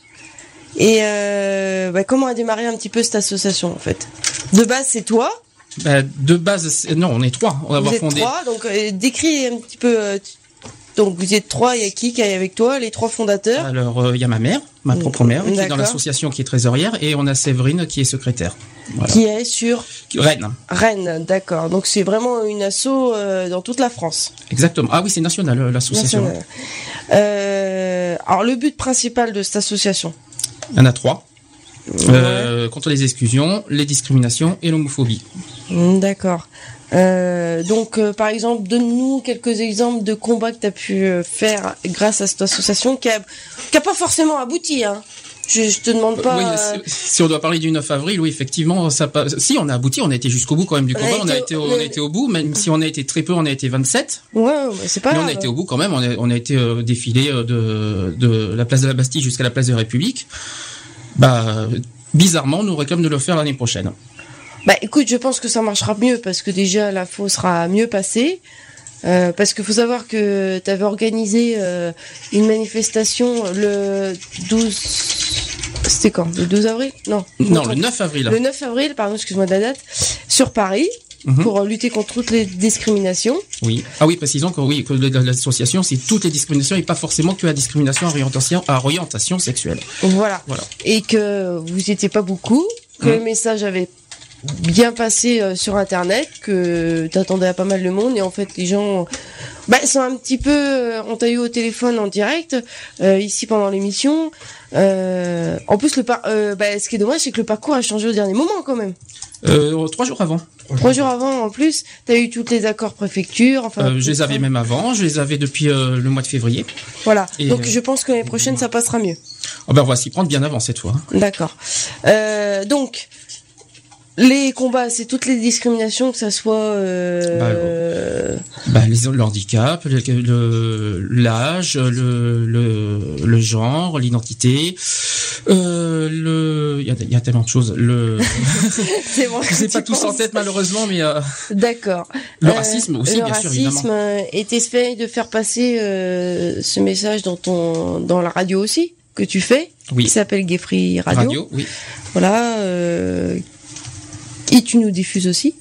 Et euh, bah, comment a démarré un petit peu cette association en fait? De base c'est toi, Ben, de base, c'est- non, on est trois. On va vous avoir êtes fondé. trois, donc euh, décris un petit peu. euh, tu- donc vous êtes trois, il y a qui qui est avec toi, les trois fondateurs Alors, euh, il y a ma mère, ma propre mère, qui est dans l'association qui est trésorière, et on a Séverine qui est secrétaire. Voilà. qui est sur Rennes. Rennes, d'accord. Donc c'est vraiment une asso euh, dans toute la France. Exactement. Ah oui, c'est national, euh, l'association. Euh, alors le but principal de cette association Il y en a trois. Contre les exclusions, les discriminations et l'homophobie. D'accord. Euh, donc, euh, par exemple, donne-nous quelques exemples de combats que tu as pu euh, faire grâce à cette association qui a, qui a pas forcément abouti. Hein. Je, je te demande pas. Oui, euh, si, si on doit parler du 9 avril, oui, effectivement, ça. Si, on a abouti, on a été jusqu'au bout quand même du On a combat, on a été au- au, on a été au bout, même si on a été très peu, on a été 27. Ouais, c'est pas mais on a été au bout quand même, on a, on a été défilé de, de la place de la Bastille jusqu'à la place de la République. Bah, bizarrement, on nous réclame de le faire l'année prochaine. Bah écoute, je pense que ça marchera mieux parce que déjà la faux sera mieux passée. Euh, parce qu'il faut savoir que tu avais organisé euh, une manifestation le 12... C'était quand? Le 12 avril? Non. Non, le 9 avril. Le 9 avril, pardon, excuse-moi de la date, sur Paris, Mhm. pour lutter contre toutes les discriminations. Oui. Ah oui, précisons que oui, que l'association, c'est toutes les discriminations et pas forcément que la discrimination à orientation, à orientation sexuelle. Voilà. Voilà. Et que vous étiez pas beaucoup, que Mhm. le message avait bien passé euh, sur internet, que t'attendais à pas mal de monde et en fait les gens bah, sont un petit peu euh, on t'a eu au téléphone en direct euh, ici pendant l'émission. Euh, en plus le par- euh, bah, ce qui est dommage c'est que le parcours a changé au dernier moment quand même. Trois jours avant. Trois jours avant en plus, t'as eu tous les accords préfecture, enfin Euh, je les avais même avant, je les avais depuis euh, le mois de février. voilà. Et, Donc euh, je pense que l'année prochaine ça passera mieux. Oh ben on va s'y prendre bien avant cette fois. D'accord. Euh, donc, les combats, c'est toutes les discriminations, que ça soit... euh, Bah, les, le handicap, le- le- l'âge, le, le, le genre, l'identité, euh, le, il y a, il y a tellement de choses. Le, c'est bon. je sais pas tous en tête malheureusement, mais euh, D'accord. Le Euh, racisme aussi, le bien sûr, racisme, évidemment. euh, et t'essayes de faire passer euh, ce message dans ton dans la radio aussi que tu fais, Oui. qui s'appelle Gay Free Radio. radio, oui, Voilà. Euh, et tu nous diffuses aussi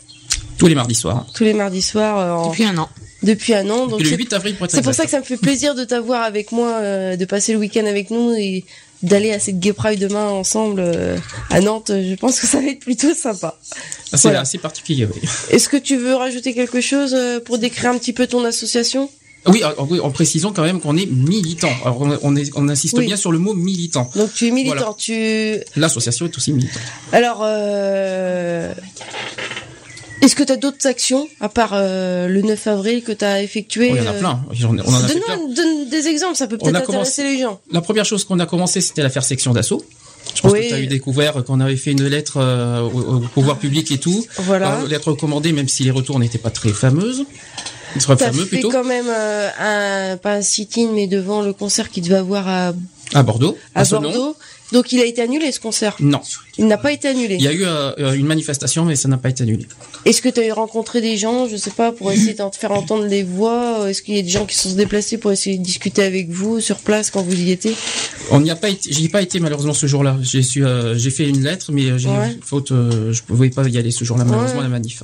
tous les mardis soirs. tous les mardis soirs. euh, en- Depuis un an. Depuis un an. Donc le c'est- 8 avril C'est pour ça que ça me fait plaisir de t'avoir avec moi, euh, de passer le week-end avec nous et d'aller à cette Gay Pride demain ensemble euh, à Nantes. Je pense que ça va être plutôt sympa. Ah, c'est Voilà. assez particulier. Oui. Est-ce que tu veux rajouter quelque chose pour décrire un petit peu ton association? Oui, alors, oui, en précisant quand même qu'on est militant. Alors on, on, est- on insiste Oui. bien sur le mot militant. Donc tu es militant. Voilà. Tu L'association est aussi militante. alors euh... est-ce que tu as d'autres actions à part euh, le 9 avril que tu as effectué Oh, il y en a euh, plein. On en a fait plein. Donne des exemples, ça peut peut-être intéresser commencé- les gens. La première chose qu'on a commencé, c'était l'affaire section d'assaut. Je pense Oui. que tu as eu découvert qu'on avait fait une lettre euh, au, au pouvoir public et tout. Voilà. Lettre recommandée, même si les retours n'étaient pas très fameuses. T'as fait plutôt. quand même euh, un pas un sit-in mais devant le concert qu'il devait avoir à À Bordeaux. à. Bordeaux. Donc il a été annulé ce concert? Non. Il n'a pas été annulé. Il y a eu euh, une manifestation, mais ça n'a pas été annulé. Est-ce que tu as eu rencontré des gens, je sais pas, pour essayer de faire entendre les voix? Est-ce qu'il y a des gens qui se sont déplacés pour essayer de discuter avec vous sur place quand vous y étiez? On n'y a pas été, j'y ai pas été malheureusement ce jour-là. J'ai su, euh, j'ai fait une lettre, mais j'ai Ouais. faute, euh, je pouvais pas y aller ce jour-là malheureusement Ouais. à la manif.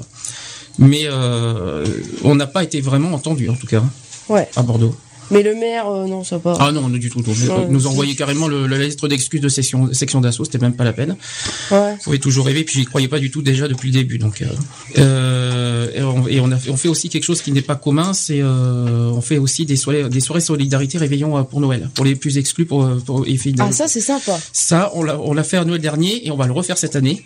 Mais euh, on n'a pas été vraiment entendu en tout cas Ouais. à Bordeaux. Mais le maire, euh, non, ça va. Ah non, du tout. non. Ouais, nous c'est- envoyait carrément le, la lettre d'excuse de section, section d'assaut, c'était même pas la peine. Ouais. On pouvait toujours rêver, puis j'y croyais pas du tout déjà depuis le début. Donc, euh, euh, et on, et on a fait, on fait aussi quelque chose qui n'est pas commun, c'est on fait aussi des soirées, des soirées solidarité réveillon euh, pour Noël, pour les plus exclus pour, pour filles Ah ça c'est sympa. ça, on l'a fait à Noël dernier et on va le refaire cette année.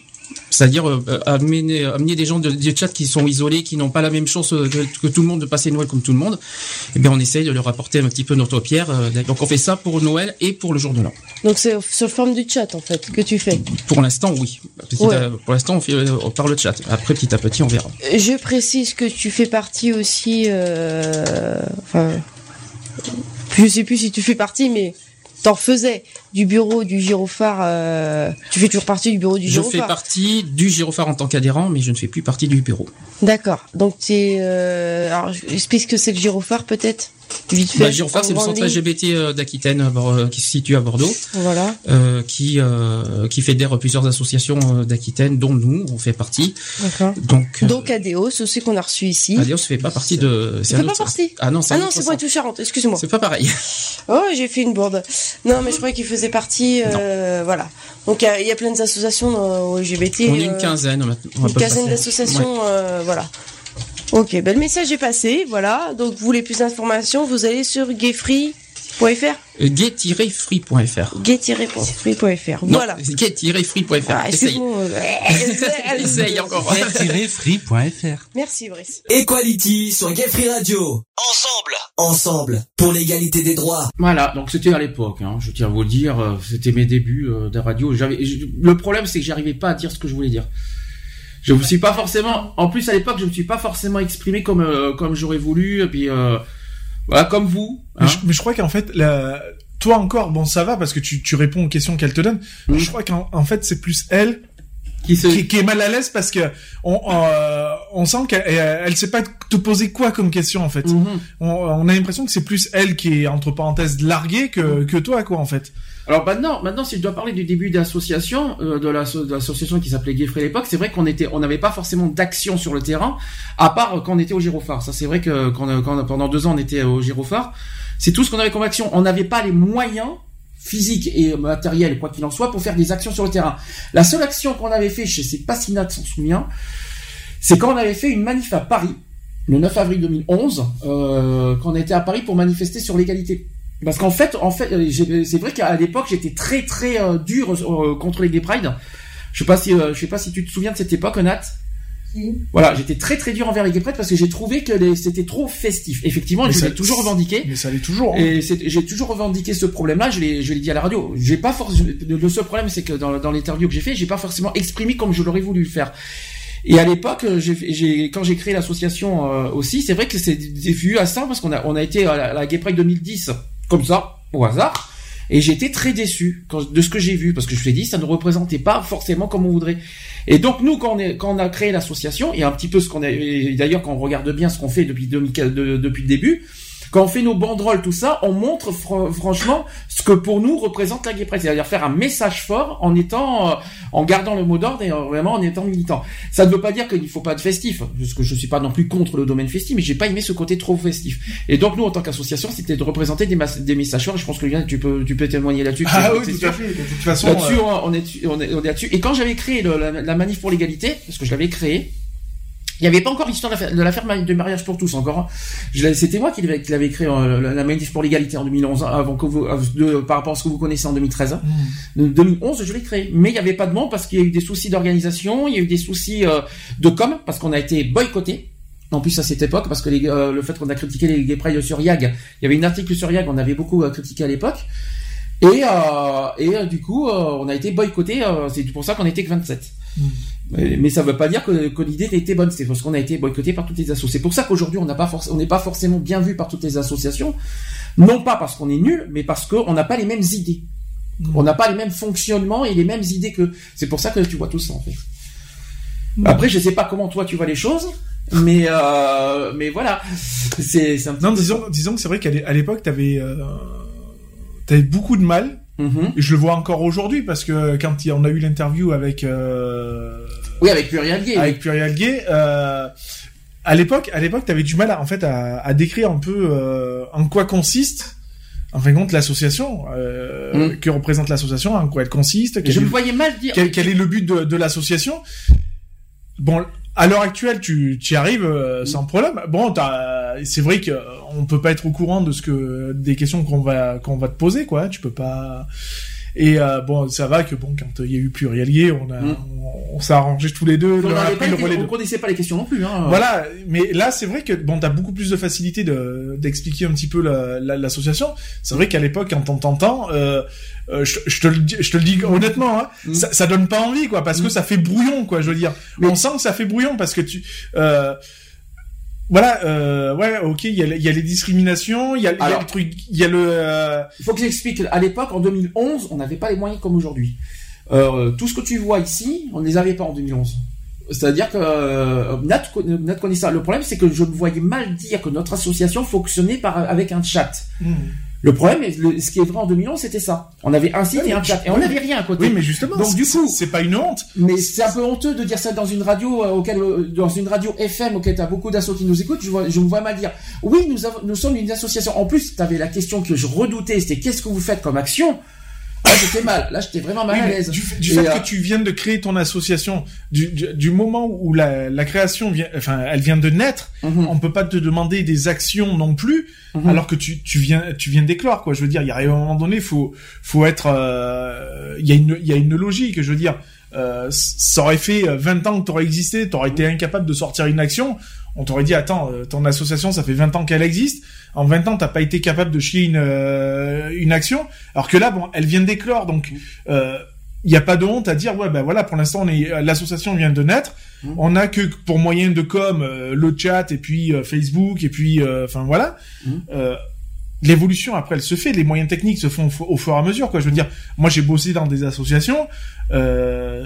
C'est-à-dire euh, amener, amener des gens de, du chat qui sont isolés, qui n'ont pas la même chance euh, que, que tout le monde de passer Noël comme tout le monde. Eh bien, on essaye de leur apporter un petit peu notre pierre. euh, donc, on fait ça pour Noël et pour le jour de l'an. Donc c'est sur forme du chat en fait que tu fais? Pour l'instant, oui. Petit Ouais. à- pour l'instant, on fait euh, par le chat. Après, petit à petit, on verra. Je précise que tu fais partie aussi. Euh, enfin, je sais plus si tu fais partie, mais t'en faisais du bureau du gyrophare. euh, tu fais toujours partie du bureau du Je gyrophare. fais partie du gyrophare en tant qu'adhérent, mais je ne fais plus partie du bureau. D'accord. Donc tu es. Euh, alors, je- explique ce que c'est le gyrophare peut-être? Vite fait. Bah, gyrophare, c'est le centre ligne. LGBT euh, d'Aquitaine euh, qui se situe à Bordeaux. Voilà. euh, qui qui fédère plusieurs associations d'Aquitaine, dont nous, on fait partie. D'accord. Donc, Donc Adéos aussi qu'on a reçu ici. Adios fait pas partie de. C'est un pas partie. Ah non, c'est Ah centre. Poitou Charentes. Excuse-moi. C'est pas pareil. Oh, j'ai fait une bourde. Non, mais je croyais qu'il faisait partie. euh, voilà. Donc il y a- il y, a plein d'associations au LGBT. On est une euh, quinzaine on va Une quinzaine passer. d'associations, Ouais. voilà. Ok, ben le message est passé, voilà. Donc vous voulez plus d'informations, vous allez sur gayfree.fr Euh, Gay-free.fr. gay-free.fr. Non, Voilà. c'est Gay-free.fr. Ah, Essaye. encore. free.fr. Merci Brice. Equality sur Gay Free Radio. Ensemble. Ensemble. Pour l'égalité des droits. Voilà, donc c'était à l'époque, hein, je tiens à vous le dire, euh, c'était mes débuts euh, de radio. J'avais, le problème c'est que j'arrivais pas à dire ce que je voulais dire. Je me suis pas forcément, en plus à l'époque je me suis pas forcément exprimé comme euh, comme j'aurais voulu, et puis euh, voilà comme vous. Mais, hein. je, mais je crois qu'en fait, la... toi encore, bon, ça va parce que tu, tu réponds aux questions qu'elle te donne. Je crois qu'en en fait, c'est plus elle qui, qui, est mal à l'aise parce que on, euh, on sent qu'elle elle, sait pas te poser quoi comme question en fait. on, on a l'impression que c'est plus elle qui est entre parenthèses larguée que, que toi quoi en fait. Alors maintenant, maintenant, si je dois parler du début d'association, euh, de l'asso- de l'association qui s'appelait Gay Free à l'époque, c'est vrai qu'on était, on n'avait pas forcément d'action sur le terrain, à part quand on était au gyrophare. Ça, c'est vrai que quand, pendant deux ans on était au gyrophare, c'est tout ce qu'on avait comme action. On n'avait pas les moyens physiques et matériels, quoi qu'il en soit, pour faire des actions sur le terrain. La seule action qu'on avait fait, je sais pas si Nat s'en souvient, c'est quand on avait fait une manif à Paris, le 9 avril 2011, euh, quand on était à Paris pour manifester sur l'égalité. Parce qu'en fait, en fait, euh, c'est vrai qu'à l'époque, j'étais très très euh, dur euh, contre les gay pride. Je sais pas si, euh, je sais pas si tu te souviens de cette époque, Nat. Voilà, j'étais très très dur envers les gay pride parce que j'ai trouvé que les- c'était trop festif. Effectivement, Mais je l'ai toujours revendiqué. Mais ça l'est toujours. hein. Et j'ai toujours revendiqué ce problème-là. Je l'ai, je l'ai dit à la radio. J'ai pas forcément. Le seul problème, c'est que dans, dans l'interview que j'ai fait, j'ai pas forcément exprimé comme je l'aurais voulu le faire. Et à l'époque, j'ai, j'ai- quand j'ai créé l'association euh, aussi, c'est vrai que c'est c'est vu à ça parce qu'on a, on a été à la, à la Gay Pride 2010 comme ça, au hasard. Et été très déçu de ce que j'ai vu parce que je me suis dit ça ne représentait pas forcément comme on voudrait. Et donc nous quand on, a créé l'association et un petit peu ce qu'on a d'ailleurs quand on regarde bien ce qu'on fait depuis 2015 de- depuis le début, quand on fait nos banderoles tout ça, on montre fr- franchement ce que pour nous représente la Gay Pride, c'est-à-dire faire un message fort en étant euh, en gardant le mot d'ordre et euh, vraiment en étant militant. Ça ne veut pas dire qu'il ne faut pas de festif, parce que je suis pas non plus contre le domaine festif, mais j'ai pas aimé ce côté trop festif. Et donc nous en tant qu'association, c'était de représenter des, messages forts. Je pense que tu peux tu peux témoigner là-dessus. Ah oui, tout à fait. De toute façon, Là-dessus, euh, on est, on est, on est là-dessus. Et quand j'avais créé le- la, la manif pour l'égalité, parce que je l'avais créé, il n'y avait pas encore l'histoire de la, fa- de mariage pour tous encore. hein. C'était moi qui l'avais, qui l'avais créé euh, la, manif pour l'égalité en 2011, hein, avant que vous, de- par rapport à ce que vous connaissez en 2013. hein. Hmm. En 2011, je l'ai créé, mais il n'y avait pas de monde parce qu'il y a eu des soucis d'organisation, il y a eu des soucis euh, de com parce qu'on a été boycotté. En plus à cette époque, parce que les, euh, le fait qu'on a critiqué les gay pride sur YAG, il y avait une article sur YAG, on avait beaucoup euh, critiqué à l'époque. Et, euh, et euh, du coup, euh, on a été boycotté. euh, c'est pour ça qu'on était que 27. Mais, mais ça veut pas dire que, que l'idée était bonne. C'est parce qu'on a été boycotté par toutes les associations. C'est pour ça qu'aujourd'hui, on pas n'est pas forcément bien vu par toutes les associations. Non pas parce qu'on est nul, mais parce qu'on n'a pas les mêmes idées. On n'a pas les mêmes fonctionnements et les mêmes idées que. C'est pour ça que tu vois tout ça en fait. Après, je sais pas comment toi tu vois les choses, mais euh, mais voilà. C'est c'est un petit Non, disons, disons que c'est vrai qu'à l'époque, t'avais, euh, t'avais beaucoup de mal. Et je le vois encore aujourd'hui parce que quand on a eu l'interview avec, euh, Oui, avec Pluriel Gay. avec Pluriel Gay, euh, à l'époque, à l'époque, t'avais du mal à, en fait à, à décrire un peu euh, en quoi consiste. En fin de compte, l'association, euh, Mm. que représente l'association, en quoi elle consiste, quel Je me voyais mal dire. quel, quel est le but de, de l'association Bon, à l'heure actuelle, tu y arrives euh, sans problème. Bon, c'est vrai que euh, on peut pas être au courant de ce que des questions qu'on va qu'on va te poser, quoi. Tu peux pas. Et euh, bon, ça va que bon, quand il y a eu Plurielier, on a, Mm. on, on s'est arrangé tous les deux. On de- connaissait pas les questions non plus. Hein. Voilà, mais là c'est vrai que bon, t'as beaucoup plus de facilité de d'expliquer un petit peu la- la- l'association. C'est vrai qu'à l'époque, quand on t'entend, euh, euh, je, je te le dis, je te le dis honnêtement, hein, Mm. ça, ça donne pas envie, quoi, parce que ça fait brouillon, quoi. Je veux dire, on sent que ça fait brouillon parce que tu, euh, voilà, euh, ouais, ok, il y, a les- il y a les discriminations, il y a, y le truc, il y a le, euh, Il faut que j'explique. À l'époque, en 2011, on n'avait pas les moyens comme aujourd'hui. Euh, tout ce que tu vois ici, on ne les avait pas en 2011. C'est-à-dire que euh, Nat, Nat connaît ça. Le problème, c'est que je me voyais mal dire que notre association fonctionnait par, avec un chat. Hmm. Le problème, et le- ce qui est vrai en 2011, c'était ça. On avait un site et un chat, et on n'avait rien à côté. Oui, mais justement, donc du c'est- coup, c'est pas une honte. Mais c'est un peu honteux de dire ça dans une radio euh, auquel, euh, dans une radio FM auquel t'as beaucoup d'assauts qui nous écoutent. Je, vois, je me vois mal dire. Oui, nous avons, nous sommes une association. En plus, t'avais la question que je redoutais, c'était qu'est-ce que vous faites comme action? Là, j'étais mal. Là, j'étais vraiment mal Oui, à l'aise. Du, fait euh, que tu viennes de créer ton association, du, du, du moment où la, la création vient, enfin, elle vient de naître, Mhm. on peut pas te demander des actions non plus, alors que tu, tu viens, tu viens d'éclore, quoi. Je veux dire, il y a un moment donné, faut, faut être, euh, il y a une, il y a une logique. Je veux dire, euh, ça aurait fait 20 ans que t'aurais existé, t'aurais été incapable de sortir une action. On t'aurait dit, attends, euh, ton association, ça fait 20 ans qu'elle existe. En 20 ans, t'as pas été capable de chier une, euh, une action. Alors que là, bon, elle vient d'éclore, donc, euh, il n'y a pas de honte à dire, ouais, ben voilà, pour l'instant, on est, l'association vient de naître. On a que pour moyen de com, euh, le chat, et puis euh, Facebook, et puis, euh, enfin, voilà. Euh, L'évolution après elle se fait, les moyens techniques se font au au fur et à mesure quoi. Je veux dire, moi j'ai bossé dans des associations, euh,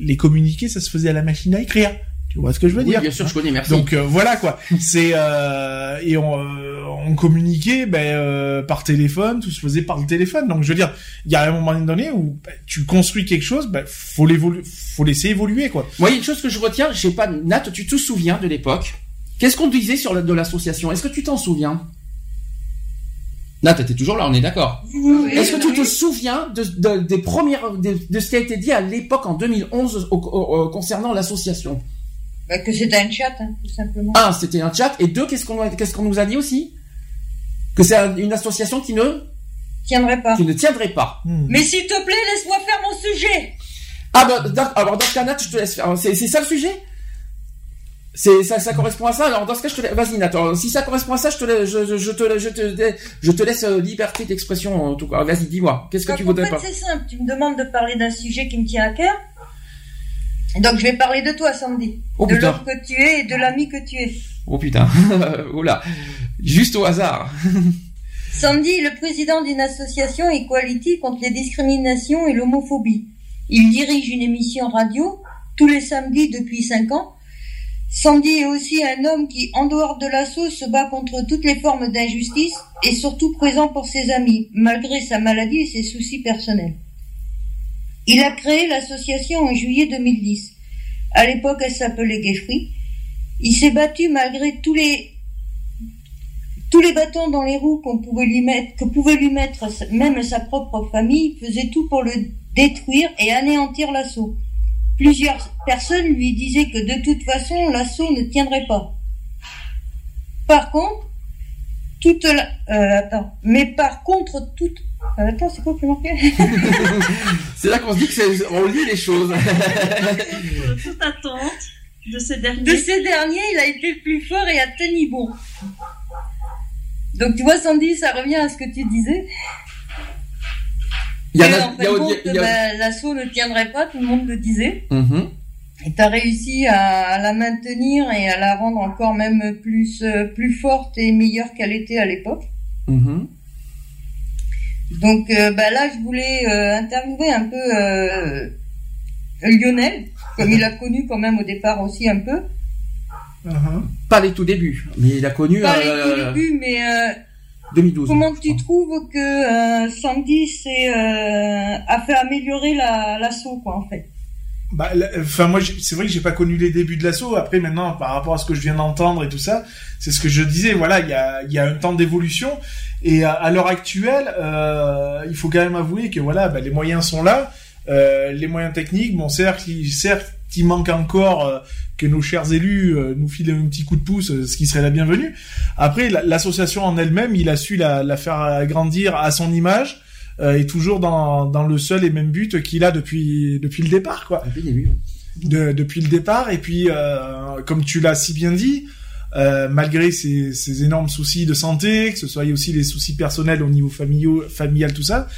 les communiqués ça se faisait à la machine à écrire. Tu vois ce que je veux Oui, dire bien sûr, je connais, merci. Donc euh, voilà quoi. C'est euh, et on, euh, on communiquait ben, euh, par téléphone, tout se faisait par le téléphone. Donc je veux dire, il y a un moment donné où ben, tu construis quelque chose, ben faut l'évoluer, faut laisser évoluer quoi. Moi, il y a une chose que je retiens, je sais pas, Nat, tu te souviens de l'époque? Qu'est-ce qu'on disait sur la, de l'association? Est-ce que tu t'en souviens? Nat, t'es toujours là, on est d'accord. Oui, Est-ce que tu oui. te souviens de, de- des premières, de, de ce qui a été dit à l'époque en 2011 au- au- au- concernant l'association? Bah, que c'était un chat, hein, tout simplement. Un, c'était un chat, et deux, qu'est-ce qu'on a- qu'est-ce qu'on nous a dit aussi? Que c'est un- une association qui ne tiendrait pas. Qui ne tiendrait pas. Mais s'il te plaît, laisse-moi faire mon sujet. Ah bah, alors dans ce cas, Nat, je te laisse faire. C'est c'est ça le sujet? C'est ça, ça correspond à ça? Alors dans ce cas, je te laisse. Vas-y, Nathan. Si ça correspond à ça, je te laisse, je, je, je te, je te, je te laisse euh, liberté d'expression en tout cas. Vas-y, dis-moi. Qu'est-ce que tu en voudrais fait, pas? c'est simple. Tu me demandes de parler d'un sujet qui me tient à cœur. Donc, je vais parler de toi, Sandy. Oh, de l'homme que tu es et de l'ami que tu es. Oh putain. Oula. Juste au hasard. Sandy est le président d'une association Equality contre les discriminations et l'homophobie. Il dirige une émission radio tous les samedis depuis 5 ans. Sandy est aussi un homme qui, en dehors de l'assaut, se bat contre toutes les formes d'injustice et surtout présent pour ses amis, malgré sa maladie et ses soucis personnels. Il a créé l'association en juillet 2010. À l'époque, elle s'appelait Free. Il s'est battu malgré tous les bâtons dans les roues qu'on pouvait lui mettre, que pouvait lui mettre même sa propre famille, faisait tout pour le détruire et anéantir l'assaut. Plusieurs personnes lui disaient que de toute façon l'assaut ne tiendrait pas. Par contre, toute euh, attends, mais par contre toute, attends, c'est quoi qui manquait C'est là qu'on se dit que c'est, on lit les choses. Toute attente de ces derniers. De ces derniers, il a été le plus fort et a tenu bon. Donc tu vois, Sandy, ça revient à ce que tu disais. Il y a- en il y a- fin de compte, il y a- bah, l'assaut ne tiendrait pas, tout le monde le disait. Mhm. Et t'as réussi à, à la maintenir et à la rendre encore même plus, euh, plus forte et meilleure qu'elle était à l'époque. Mhm. Donc euh, bah là, je voulais euh, interviewer un peu euh, Lionel, comme il a connu quand même au départ aussi un peu. Pas les tout débuts, mais il a connu Pas les euh, tout début, mais euh, 2012. comment tu trouves que euh, Sandy s'est, euh, a fait améliorer la- l'assaut, quoi, en fait? Bah, la- enfin moi, c'est vrai que j'ai pas connu les débuts de l'assaut. Après, maintenant, par rapport à ce que je viens d'entendre et tout ça, c'est ce que je disais. Voilà, il y a, il y a un temps d'évolution. Et à, à l'heure actuelle, euh, il faut quand même avouer que voilà, bah, les moyens sont là, euh, les moyens techniques. Bon, certes, il, certes, il manque encore euh, que nos chers élus nous filent un petit coup de pouce, ce qui serait la bienvenue. Après, la- l'association en elle-même, il a su la, la faire grandir à son image. et toujours dans, dans le seul et même but qu'il a depuis depuis le départ, quoi. De- depuis le départ, et puis comme tu l'as si bien dit. Euh, malgré ses, ses énormes soucis de santé, que ce soit aussi les soucis personnels au niveau familial, familial tout ça,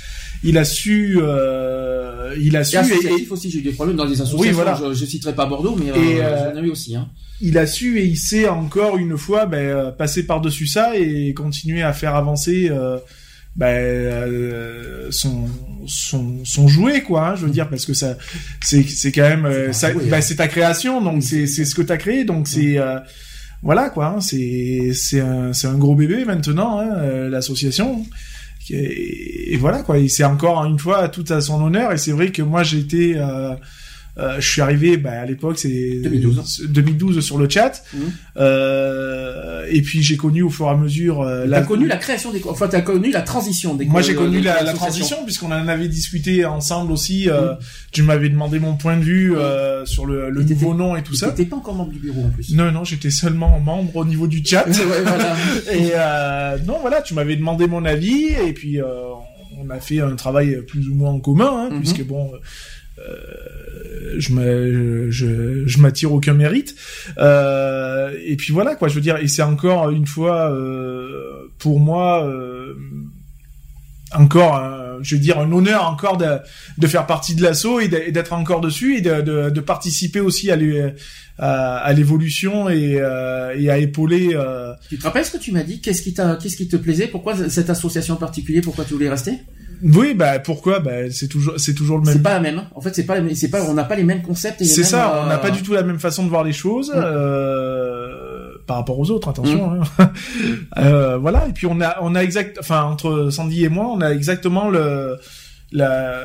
il a su, euh, il a su, Et et- aussi, j'ai eu des problèmes dans les associations. Oui, voilà. Je, je citerai pas Bordeaux, mais Et, euh, euh, j'en ai eu aussi. Hein. il a su et il sait encore une fois ben, euh, passer par-dessus ça et continuer à faire avancer ben, euh, son, son, son jouet, quoi, hein, je veux dire, parce que ça, c'est, c'est quand même, jouet, ben, hein. c'est ta création, donc c'est, c'est ce que t'as créé, donc c'est, euh, voilà, quoi, hein, c'est, c'est un, un gros bébé maintenant, hein, euh, l'association. Et, voilà, quoi, c'est encore une fois tout à son honneur, et c'est vrai que moi été, euh, euh, je suis arrivé, ben, à l'époque, c'est 2012. 2012 sur le chat. Euh, et puis j'ai connu au fur et à mesure. Euh, T'as connu la création des, enfin t'as connu la transition des. Moi j'ai connu la, la transition puisqu'on en avait discuté ensemble aussi. Euh, Tu m'avais demandé mon point de vue euh, sur le, le nouveau nom et tout ça. T'étais pas encore membre du bureau en plus. Non non, j'étais seulement membre au niveau du chat. Ouais, voilà. et euh, non voilà, tu m'avais demandé mon avis et puis euh, on a fait un travail plus ou moins en commun hein, Mhm. puisque bon. euh, je me- je, je m'attire aucun mérite Euh, et puis voilà quoi je veux dire et c'est encore une fois euh, pour moi euh, encore un- je veux dire un honneur encore de, de faire partie de l'assaut et d'être encore dessus et de, de, de participer aussi à l'é- à, à l'évolution et, euh, et à épauler euh, Tu te rappelles ce que tu m'as dit? Qu'est-ce qui t'a, qu'est-ce qui te plaisait? Pourquoi cette association en particulier Pourquoi tu voulais rester? Oui bah pourquoi? Bah c'est toujours c'est toujours le même C'est pas la même. hein. En fait, c'est pas, c'est pas, on n'a pas les mêmes concepts. C'est ça, on n'a euh, pas du tout la même façon de voir les choses euh, par rapport aux autres. Attention. Mm. hein. Euh, voilà. Et puis on a, on a exact, enfin entre Sandy et moi, on a exactement le, la,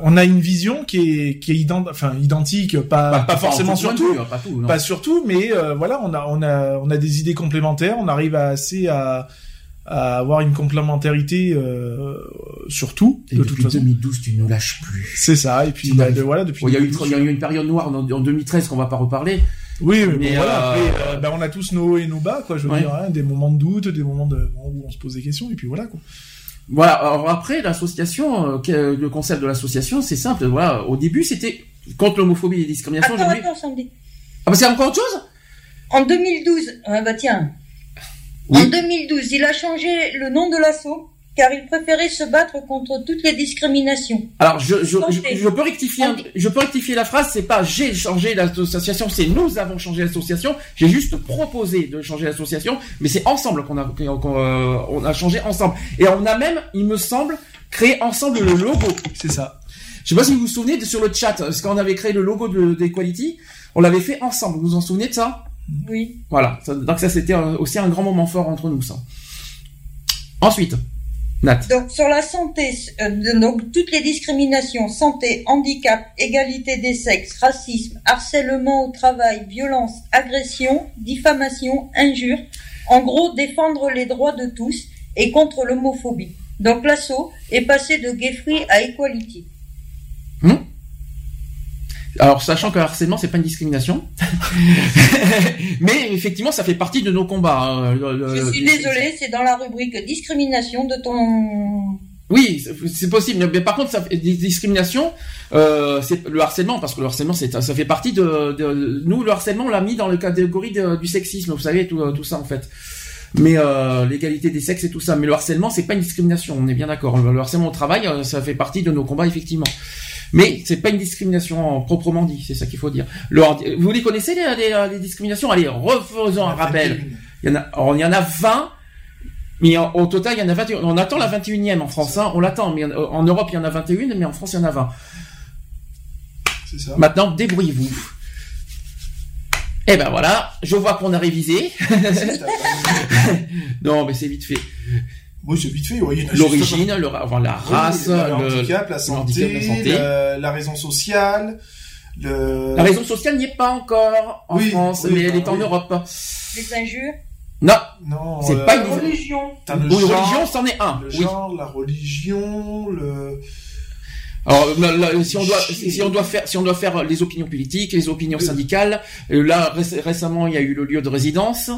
on a une vision qui est, qui est ident- enfin identique, pas, Pas- forcément sur tout, pas tout, pas sur tout, mais euh, voilà, on a, on a, on a des idées complémentaires. On arrive à assez à, à avoir une complémentarité euh, sur tout. Et de depuis toute façon. 2012, tu ne lâches plus. C'est ça. Et puis bah, de- voilà depuis. Il y a eu, 2012. il y a eu une période noire en, en 2013 qu'on va pas reparler. Oui, mais, Mais, bon, voilà, euh, après, euh, ben, on a tous nos hauts et nos bas, quoi, je veux Ouais. dire, hein, des moments de doute, des moments de, où on se pose des questions, et puis voilà, quoi. Voilà. Alors après, l'association, euh, le concept de l'association, c'est simple. Voilà. Au début, c'était contre l'homophobie et la discrimination. Attends, attends, Sandy. Ah bah c'est encore autre chose? En 2012, ah bah tiens. En 2012, il a changé le nom de l'assaut car il préférait se battre contre toutes les discriminations. Alors, je, je, Santé. je, je peux rectifier, un- je peux rectifier la phrase. C'est pas j'ai changé l'association, c'est nous avons changé l'association. J'ai juste proposé de changer l'association, mais c'est ensemble qu'on a, qu'on, euh, on a changé ensemble. Et on a même, il me semble, créé ensemble le logo. C'est ça. Je sais pas si vous vous souvenez de sur le chat, parce qu'on avait créé le logo de d'Equality, on l'avait fait ensemble. Vous vous en souvenez de ça? Oui. Voilà. Donc ça, c'était euh, aussi un grand moment fort entre nous, ça. Ensuite, Nat. Donc sur la santé, euh, donc toutes les discriminations, santé, handicap, égalité des sexes, racisme, harcèlement au travail, violence, agression, diffamation, injure, en gros défendre les droits de tous et contre l'homophobie. Donc l'assaut est passé de Gay Free à Equality. Alors, sachant que le harcèlement, c'est pas une discrimination. Mais effectivement, ça fait partie de nos combats. hein. Je suis désolée, c'est dans la rubrique discrimination de ton... Oui, c'est- possible. Mais par contre, ça, discriminations, euh, c'est le harcèlement, parce que le harcèlement, c'est, ça fait partie de, de- nous, le harcèlement, on l'a mis dans le catégorie de- du sexisme. Vous savez, tout, tout ça, en fait. Mais euh, l'égalité des sexes et tout ça. Mais le harcèlement, c'est pas une discrimination. On est bien d'accord. Le, le harcèlement au travail, euh, ça fait partie de nos combats, effectivement. Mais c'est pas une discrimination proprement dit, c'est ça qu'il faut dire. Le, vous les connaissez les, les- les discriminations? Allez, refaisons un rappel. Il y en a, y en a 20, mais en- au total il y en a 21. On attend la 21e en France, hein, on l'attend. Mais en, en Europe il y en a 21, mais en France il y en a 20. C'est ça. Maintenant débrouillez-vous. Eh ben voilà, je vois qu'on a révisé. non, mais c'est vite fait. Oui, c'est vite fait. ouais, L'origine, le enfin, la Oui, race, le, le- handicap, la santé, handicap, la santé. le- la raison sociale, le... La raison sociale n'y est pas encore en Oui, France, oui, mais elle est en oui. Europe. Les injures? Non, Non, c'est euh, pas une Religion. Le genre, religion, c'en est un. Le Oui. genre, la religion, le... Alors là, là, si on doit si on doit faire si on doit faire les opinions politiques, les opinions syndicales, euh, là réc- récemment il y a eu le lieu de résidence,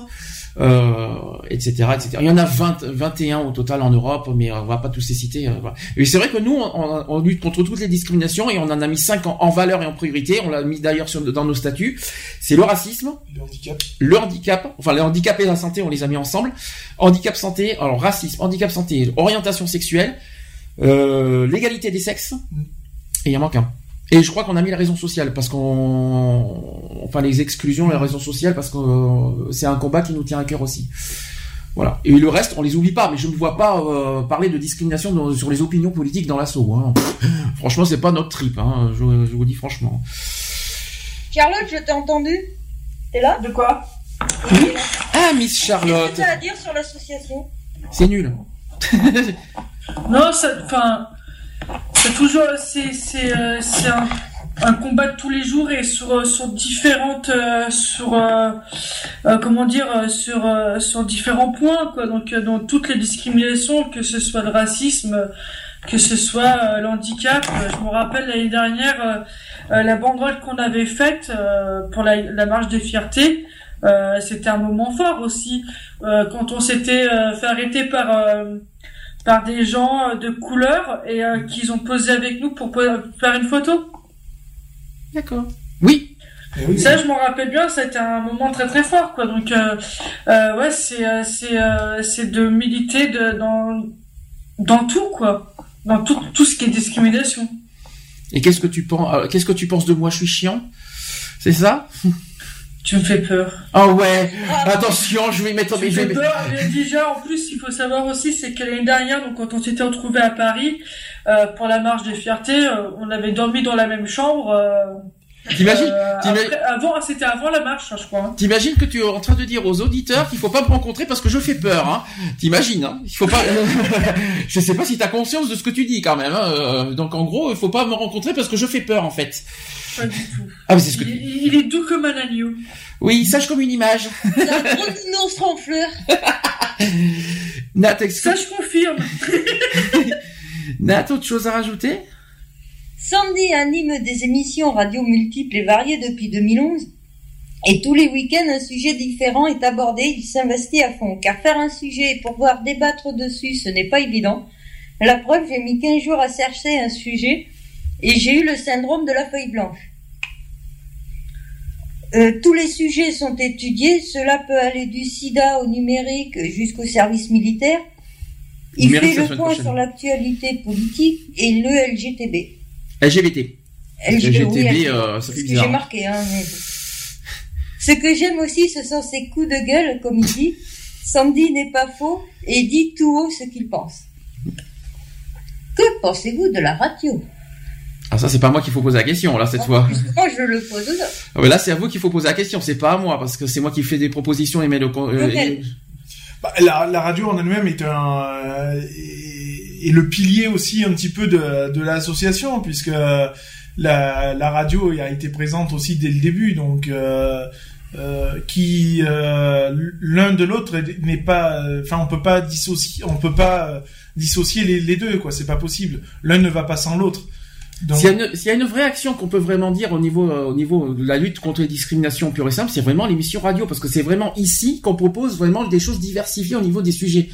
euh, etc., etc. Il y en a 20, 21 au total en Europe, mais on va pas tous les citer. euh, voilà. Et c'est vrai que nous on, on- on lutte contre toutes les discriminations et on en a mis 5 en, en valeur et en priorité. On l'a mis d'ailleurs sur- dans nos statuts. C'est le racisme, Le handicap. le handicap, enfin le handicap et la santé, on les a mis ensemble. Handicap santé, alors racisme, handicap santé, orientation sexuelle, euh, l'égalité des sexes, et il en manque un. Et je crois qu'on a mis la raison sociale parce qu'on, enfin les exclusions, la raison sociale parce que euh, c'est un combat qui nous tient à cœur aussi. Voilà. Et le reste, on les oublie pas, mais je ne vois pas euh, parler de discrimination dans- sur les opinions politiques dans l'assaut. Hein. Franchement, c'est pas notre trip. Hein. Je, je vous dis franchement. Charlotte, je t'ai entendu. T'es là? De quoi? Ah, Miss Qu'est-ce Charlotte, que t'as à dire sur l'association? C'est nul. Non, ça, enfin, c'est toujours, c'est, c'est, euh, c'est un, un combat de tous les jours et sur, euh, sur différentes, euh, sur, euh, comment dire, sur, sur différents points, quoi. Donc, dans toutes les discriminations, que ce soit le racisme, que ce soit l'handicap. je me rappelle l'année dernière, euh, la banderole qu'on avait faite euh, pour la, la marche des fiertés. C'était un moment fort aussi quand on s'était fait arrêter par par des gens euh, de couleur et euh, qu'ils ont posé avec nous pour po- faire une photo. D'accord. Oui. Ça, je m'en rappelle bien, ça a été un moment très très fort, quoi. Donc, euh, euh, ouais, c'est euh, c'est euh, c'est de militer de, dans dans tout, quoi, dans tout tout ce qui est discrimination. Et qu'est-ce que tu penses euh, Qu'est-ce que tu penses de moi? Je suis chiant? C'est ça? Tu me fais peur. Ah ouais. Attention, je vais mettre. Tu me je fais peur, mais déjà, en plus, il faut savoir aussi, c'est que l'année dernière, donc quand on s'était retrouvés à Paris euh, pour la marche des fiertés, euh, on avait dormi dans la même chambre. euh, T'imagines euh, avant, c'était avant la marche, hein, je crois. hein. T'imagines que tu es en train de dire aux auditeurs qu'il faut pas me rencontrer parce que je fais peur, hein T'imagines, hein Il faut pas. je sais pas si t'as conscience de ce que tu dis quand même. Hein euh, donc en gros, il faut pas me rencontrer parce que je fais peur en fait. Pas du tout. Ah mais c'est ce que. Il, il est doux comme un agneau. Oui, sage comme une image. C'est un gros dinosaure en fleurs. Nat, Ça, je confirme. Nat, autre chose à rajouter? Sandy anime des émissions radio multiples et variées depuis 2011. Et tous les week-ends, un sujet différent est abordé. Il s'investit à fond. Car faire un sujet et pouvoir débattre dessus, ce n'est pas évident. La preuve, j'ai mis 15 jours à chercher un sujet et j'ai eu le syndrome de la feuille blanche. Euh, tous les sujets sont étudiés. Cela peut aller du sida au numérique jusqu'au service militaire. Il fait le point prochaine. sur l'actualité politique et le LGTB. LGBT. LGTB, oui, euh, ça fait ce que bizarre. j'ai marqué. Hein, mais... Ce que j'aime aussi, ce sont ses coups de gueule, comme il dit. Sandy n'est pas faux et dit tout haut ce qu'il pense. Que pensez-vous de la radio? Ah ça c'est pas moi qu'il faut poser la question là cette fois. Moi, je le pose aux autres. Ah, mais là c'est à vous qu'il faut poser la question, c'est pas à moi parce que c'est moi qui fais des propositions et mets le. euh, et- Bah, la, la radio en elle-même est un euh, est le pilier aussi un petit peu de, de l'association puisque la, la radio a été présente aussi dès le début donc euh, euh, qui euh, l'un de l'autre n'est pas enfin on peut pas dissocier on peut pas euh, dissocier les, deux quoi c'est pas possible l'un ne va pas sans l'autre donc S'il y, a une- vraie action qu'on peut vraiment dire au niveau, euh, au niveau de la lutte contre les discriminations pure et simple, c'est vraiment l'émission radio, parce que c'est vraiment ici qu'on propose vraiment des choses diversifiées au niveau des sujets.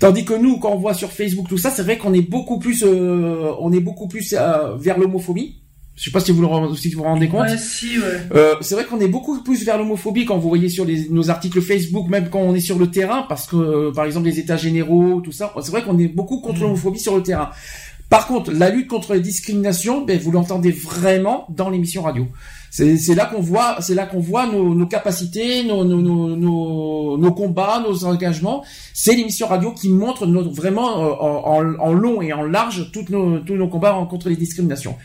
Tandis que nous, quand on voit sur Facebook tout ça, c'est vrai qu'on est beaucoup plus, euh, on est beaucoup plus euh, vers l'homophobie. Je sais pas si vous le re- si vous vous rendez compte. Ouais, si, ouais. Euh, c'est vrai qu'on est beaucoup plus vers l'homophobie quand vous voyez sur les, nos articles Facebook, même quand on est sur le terrain, parce que par exemple les états généraux, tout ça, c'est vrai qu'on est beaucoup contre l'homophobie sur le terrain. Par contre, la lutte contre les discriminations, ben, vous l'entendez vraiment dans l'émission radio. C'est là qu'on voit, c'est là qu'on voit nos, nos capacités, nos, nos, nos, combats, nos engagements. C'est l'émission radio qui montre notre, vraiment euh, en, en- en long et en large toutes nos, tous nos combats contre les discriminations.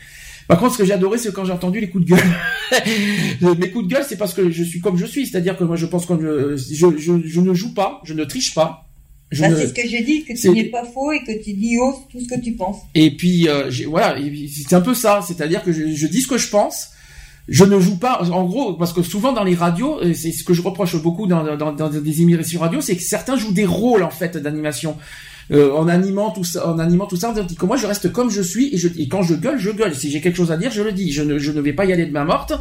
Par contre, ce que j'ai adoré, c'est quand j'ai entendu les coups de gueule. Mes coups de gueule, c'est parce que je suis comme je suis, c'est-à-dire que moi, je pense que je, je, je, je ne joue pas, je ne triche pas. Bah, ne- C'est ce que j'ai dit, que tu n'es pas faux et que tu dis haut tout ce que tu penses. et puis euh, voilà, c'est un peu ça, c'est-à-dire que je, je dis ce que je pense. Je ne joue pas, en gros, parce que souvent dans les radios, c'est ce que je reproche beaucoup dans, dans, dans des émissions radio, c'est que certains jouent des rôles en fait d'animation. euh, en animant tout ça, en animant tout ça, tandis que moi je reste comme je suis et, je, et quand je gueule, je gueule. Si j'ai quelque chose à dire, je le dis. Je ne, je ne vais pas y aller de main morte.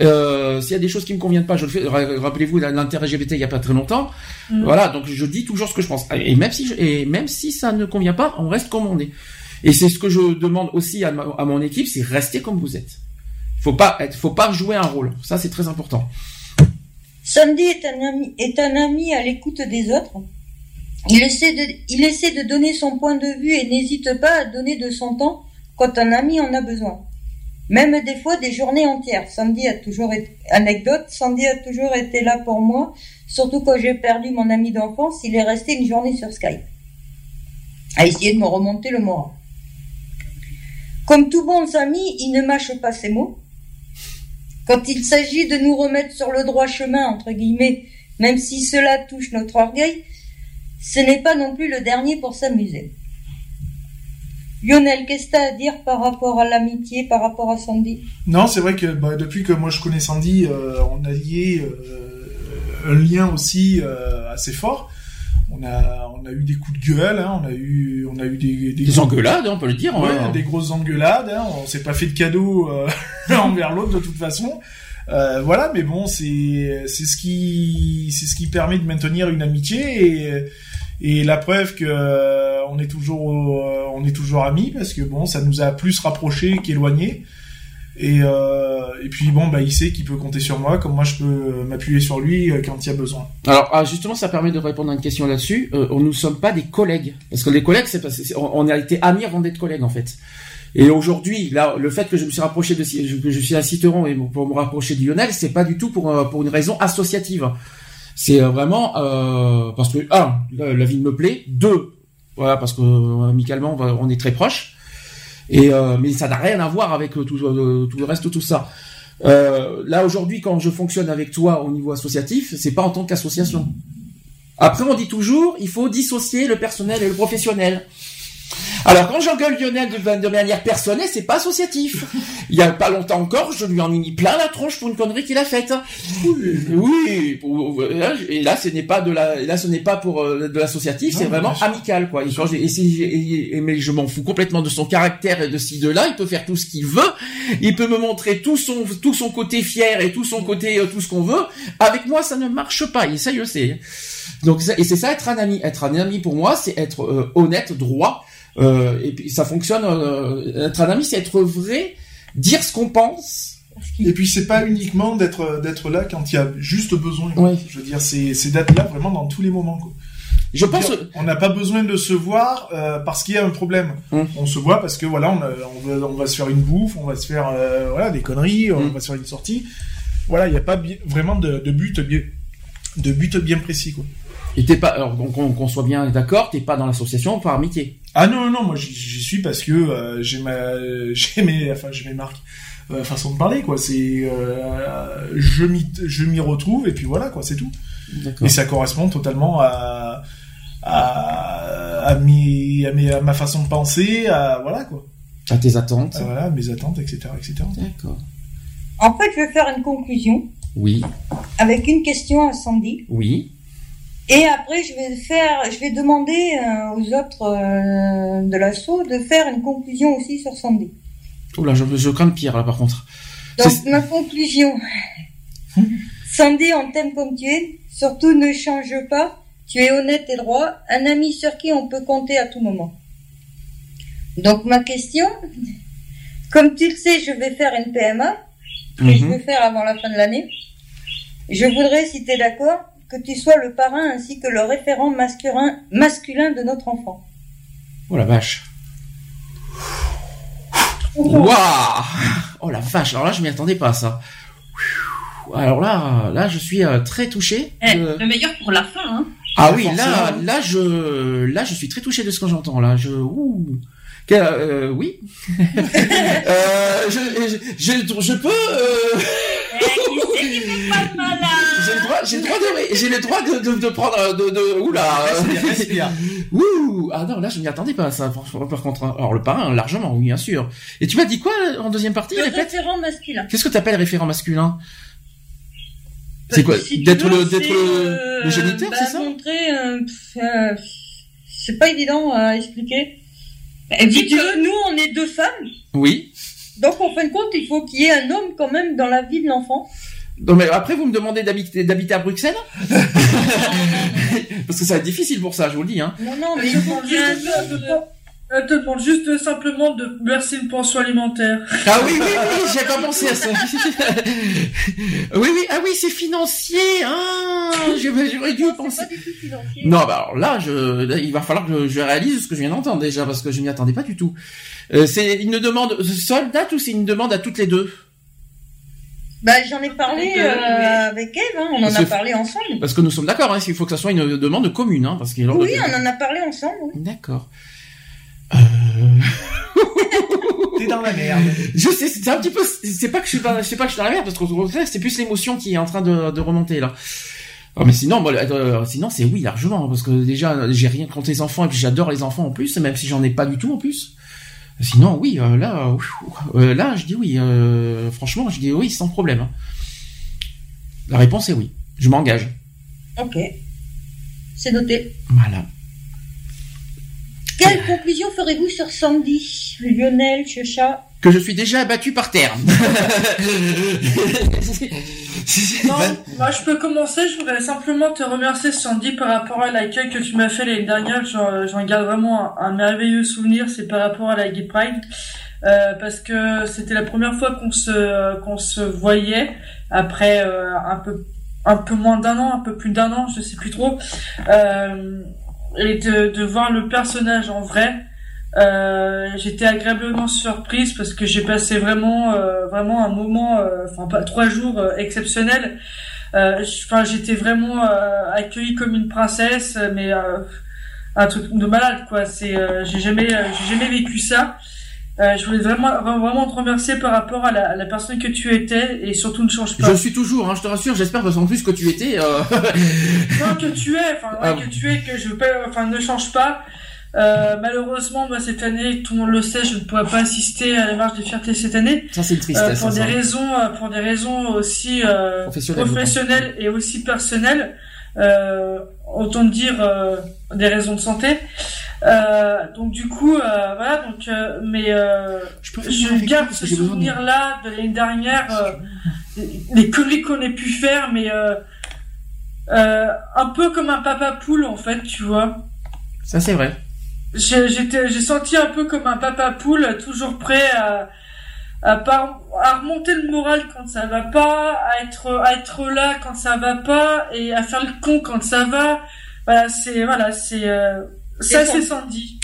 Euh, S'il y a des choses qui me conviennent pas, je le fais. Ra- Rappelez-vous l'intérêt LGBT il y a pas très longtemps. Mm. Voilà, donc je dis toujours ce que je pense. Et même si je- et même si ça ne convient pas, on reste comme on est. Et c'est ce que je demande aussi à, ma- à mon équipe, c'est rester comme vous êtes. Faut pas faut pas jouer un rôle. Ça c'est très important. Sandy est un ami, est un ami à l'écoute des autres. Il essaie, de, il essaie de donner son point de vue et n'hésite pas à donner de son temps quand un ami en a besoin. Même des fois des journées entières. Sandy a toujours été, anecdote, Sandy a toujours été là pour moi, surtout quand j'ai perdu mon ami d'enfance, il est resté une journée sur Skype. À essayer de me remonter le moral. Comme tout bon ami, il ne mâche pas ses mots. Quand il s'agit de nous remettre sur le droit chemin, entre guillemets, même si cela touche notre orgueil, ce n'est pas non plus le dernier pour s'amuser. Lionel, qu'est-ce que t'as à dire par rapport à l'amitié, par rapport à Sandy? Non, c'est vrai que bah, depuis que moi je connais Sandy, euh, on a lié euh, un lien aussi euh, assez fort. On a, on a eu des coups de gueule, hein, on a eu, on a eu des, Des engueulades, on peut le dire. Ouais, hein. des grosses engueulades. Hein, on s'est pas fait de cadeaux euh, envers l'autre de toute façon. Euh, voilà, mais bon, c'est c'est ce qui c'est ce qui permet de maintenir une amitié et et la preuve que euh, on est toujours euh, on est toujours amis parce que bon, ça nous a plus rapprochés qu'éloignés. Et euh, et puis bon, bah il sait qu'il peut compter sur moi, comme moi je peux m'appuyer sur lui euh, quand il y a besoin. Alors ah, justement, ça permet de répondre à une question là-dessus. Euh, on nous sommes pas des collègues parce que les collègues, c'est on on a été amis avant d'être collègues en fait. Et aujourd'hui, là, le fait que je me suis rapproché de que je suis un citeron et pour me rapprocher de Lionel, c'est pas du tout pour euh, pour une raison associative. C'est euh, vraiment euh, parce que un, la, la vie me plaît. Deux, voilà, parce que euh, amicalement, on est très proches. Et euh, mais ça n'a rien à voir avec euh, tout, euh, tout le reste, tout ça. Là aujourd'hui, quand je fonctionne avec toi au niveau associatif, c'est pas en tant qu'association. Après, on dit toujours, il faut dissocier le personnel et le professionnel. Alors, quand j'engueule Lionel de, de manière personnelle, c'est pas associatif. Il y a pas longtemps encore, je lui en ai mis plein la tronche pour une connerie qu'il a faite. Oui, pour- et là, ce n'est pas de la, là, ce n'est pas pour euh, de l'associatif, c'est vraiment amical, quoi. Et quand et et- et- mais je m'en fous complètement de son caractère et de ci, de là. Il peut faire tout ce qu'il veut. Il peut me montrer tout son, tout son côté fier et tout son côté, euh, tout ce qu'on veut. Avec moi, ça ne marche pas. Et ça, je sais. Donc, et c'est ça être un ami. Être un ami pour moi, c'est être euh, honnête, droit. Euh, et puis ça fonctionne. euh, être un ami, c'est être vrai, dire ce qu'on pense. Et puis c'est pas uniquement d'être d'être là quand il y a juste besoin. Je veux dire, c'est c'est d'être là vraiment dans tous les moments. Quoi. Je pense- dire, on n'a pas besoin de se voir euh, parce qu'il y a un problème. Hum. On se voit parce que voilà, on, a- on, va, on va se faire une bouffe, on va se faire euh, voilà des conneries, Hum. on va se faire une sortie. Voilà, il n'y a pas vraiment de, de but bien de but bien précis quoi. Et t'es pas, alors donc qu'on qu'on soit bien d'accord, t'es pas dans l'association par amitié. Ah non non, non moi j'y- j'y suis parce que euh, j'ai ma j'ai mes enfin j'ai mes marques euh, façon de parler quoi. C'est euh, je m'y je m'y retrouve et puis voilà quoi, c'est tout. D'accord. Et ça correspond totalement à à, à, mes, à, mes- à ma façon de penser, à voilà quoi. À tes attentes. À, voilà, mes attentes, etc., etc. D'accord. En fait, je vais faire une conclusion Oui, avec une question à Sandy. oui. Et après, je vais faire, je vais demander euh, aux autres euh, de l'assaut de faire une conclusion aussi sur Sandy. Oula, je, je crains le pire là par contre. Donc, ma conclusion. Sandy, on t'aime comme tu es. Surtout, ne change pas. Tu es honnête et droit. Un ami sur qui on peut compter à tout moment. Donc, ma question. Comme tu le sais, je vais faire une PMA. Que je Mhm. vais faire avant la fin de l'année. Je voudrais, si tu es d'accord, que tu sois le parrain ainsi que le référent masculin, masculin de notre enfant. Oh la vache. Waouh Oh la vache, alors là je m'y attendais pas à ça. Alors là, là je suis euh, très touché. Eh, de- Le meilleur pour la fin, hein. Ah oui, là, Forcément. là je, là je suis très touché de ce que j'entends là. Je, ouh. Euh, oui. euh, je, je, je, je peux. Euh... J'ai le j'ai le droit de, j'ai le droit de, de, de prendre, de, de, oula. Respire, respire. Ouh, ah non, là je m'y attendais pas ça. franchement, Par contre, hein. alors le parrain, largement, oui, bien sûr. Et tu m'as dit quoi en deuxième partie Le Répète. référent masculin. Qu'est-ce que t'appelles référent masculin C'est quoi Si D'être le, d'être le, euh, le géniteur, bah, c'est ça montrer, euh, euh, C'est pas évident à expliquer. Et tu veux, nous, on est deux femmes. Oui. Donc, en fin de compte, il faut qu'il y ait un homme quand même dans la vie de l'enfant. Non mais après vous me demandez d'habiter d'habiter à Bruxelles Parce que ça va être difficile pour ça, je vous le dis hein. Non, non, mais je demande juste, elle te demande juste simplement de verser une pension alimentaire. Ah oui oui oui, j'ai pas pensé à ça. oui oui, ah oui, c'est financier. Ah, j'aurais j'aurais dû penser. Non, bah alors là, je, là, il va falloir que je réalise ce que je viens d'entendre déjà parce que je m'y attendais pas du tout. Euh, c'est une demande seule date ou c'est une demande à toutes les deux? Bah, j'en ai parlé Avec, euh, euh, avec Eve, hein, on en a que- parlé ensemble. Parce que nous sommes d'accord, hein, il faut que ça soit une demande commune, hein, parce qu'il Oui, on en a parlé ensemble. oui. D'accord. T'es dans la merde. Je sais, c'est un petit peu, c'est pas que je suis pas, je sais pas que je suis dans la merde, parce qu'au contraire, c'est plus l'émotion qui est en train de, de remonter, là. Ah, mais sinon, euh, sinon, c'est oui, largement, parce que déjà, j'ai rien contre les enfants, et puis j'adore les enfants en plus, même si j'en ai pas du tout en plus. Sinon, oui, euh, là, euh, là, je dis oui, euh, franchement, je dis oui, sans problème. hein. La réponse est oui. Je m'engage. Ok. C'est noté. Voilà. Quelle conclusion ferez-vous sur Sandy, Lionel, Chacha Que je suis déjà abattu par terre. Non, moi je peux commencer, je voudrais simplement te remercier Sandy par rapport à l'accueil que tu m'as fait l'année dernière, j'en j'en garde vraiment un, un merveilleux souvenir, c'est par rapport à la Gay Pride, euh, parce que c'était la première fois qu'on se qu'on se voyait après euh, un peu un peu moins d'un an, un peu plus d'un an, je sais plus trop, euh, et de, de voir le personnage en vrai. Euh, j'étais agréablement surprise parce que j'ai passé vraiment euh, vraiment un moment euh, enfin pas trois jours exceptionnels. Enfin j'étais vraiment accueillie comme une princesse mais un truc de malade quoi. C'est j'ai jamais j'ai jamais vécu ça. Euh, je voulais vraiment vraiment te remercier par rapport à la, à la personne que tu étais et surtout ne change pas. Je suis toujours, hein, je te rassure, j'espère parce qu'en plus que tu étais. euh, non que tu es enfin ouais, Ah. que tu es que je veux pas enfin ne change pas euh, malheureusement moi cette année tout le monde le sait je ne pourrais pas assister à la marche des fiertés cette année Ça c'est une tristesse. Euh, pour ça, des ça. raisons euh, pour des raisons aussi euh, Professionnelles, je professionnelles et aussi personnelles euh, autant dire euh, des raisons de santé euh, donc du coup euh, voilà donc euh, mais euh, avec garde ce besoin de- l'année dernière euh, les conneries qu'on ait pu faire mais euh, euh, un peu comme un papa poule en fait tu vois Ça c'est vrai. J'ai j'étais- j'ai senti un peu comme un papa poule, toujours prêt à, à, par- à remonter le moral quand ça va pas, à être, à être là quand ça va pas, et à faire le con quand ça va. Voilà, c'est, voilà, c'est, euh, ça C'est. Sandy.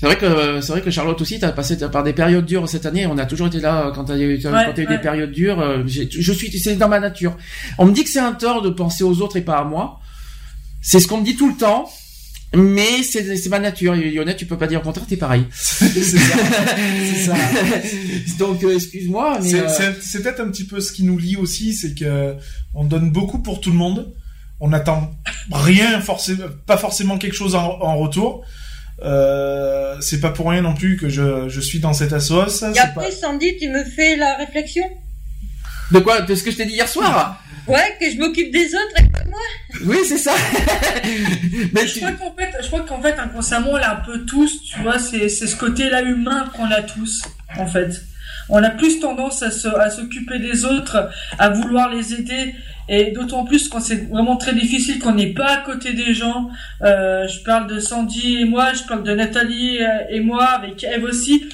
C'est vrai que c'est vrai que Charlotte aussi, t'as passé par des périodes dures cette année. On a toujours été là euh, quand t'as eu, quand Ouais, t'as eu ouais. des périodes dures. euh, Je suis, c'est dans ma nature. On me dit que c'est un tort de penser aux autres et pas à moi. C'est ce qu'on me dit tout le temps. Mais c'est c'est ma nature. Yonette, tu peux pas dire le contraire, t'es pareil. c'est ça. C'est ça. Donc euh, excuse-moi, mais C'est euh, c'est- c'est peut-être un petit peu ce qui nous lie aussi, c'est que on donne beaucoup pour tout le monde. On n'attend rien forcément, pas forcément quelque chose en, en retour. Euh, c'est pas pour rien non plus que je, je suis dans cette assoce. Et après, Sandy, tu me fais la réflexion? De quoi? De ce que je t'ai dit hier soir? Ouais, que je m'occupe des autres avec moi. Oui, c'est ça. Mais je crois qu'en fait, je crois qu'en fait, inconsciemment, on l'a un peu tous, tu vois, c'est, c'est ce côté-là humain qu'on a tous, en fait. On a plus tendance à se, à s'occuper des autres, à vouloir les aider, et d'autant plus quand c'est vraiment très difficile, qu'on n'est pas à côté des gens. Euh, je parle de Sandy et moi, je parle de Nathalie euh, et moi, avec Eve aussi.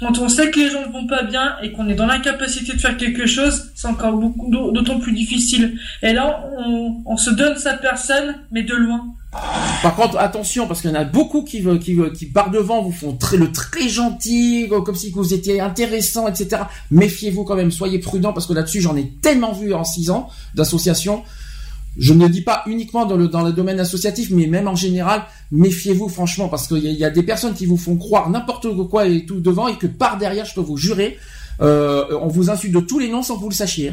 Quand on sait que les gens ne vont pas bien et qu'on est dans l'incapacité de faire quelque chose, c'est encore d'autant plus difficile. Et là, on, se donne sa personne, mais de loin. Par contre, attention, parce qu'il y en a beaucoup qui, qui, qui par devant vous font le très gentil, euh, comme si vous étiez intéressant, etc. Méfiez-vous quand même, soyez prudents, parce que là-dessus, j'en ai tellement vu en six ans d'association. Je ne dis pas uniquement dans le, dans le domaine associatif, mais même en général, méfiez-vous franchement, parce qu'il y, a- des personnes qui vous font croire n'importe quoi et tout devant, et que par derrière, je peux vous jurer, euh, on vous insulte de tous les noms sans que vous le sachiez.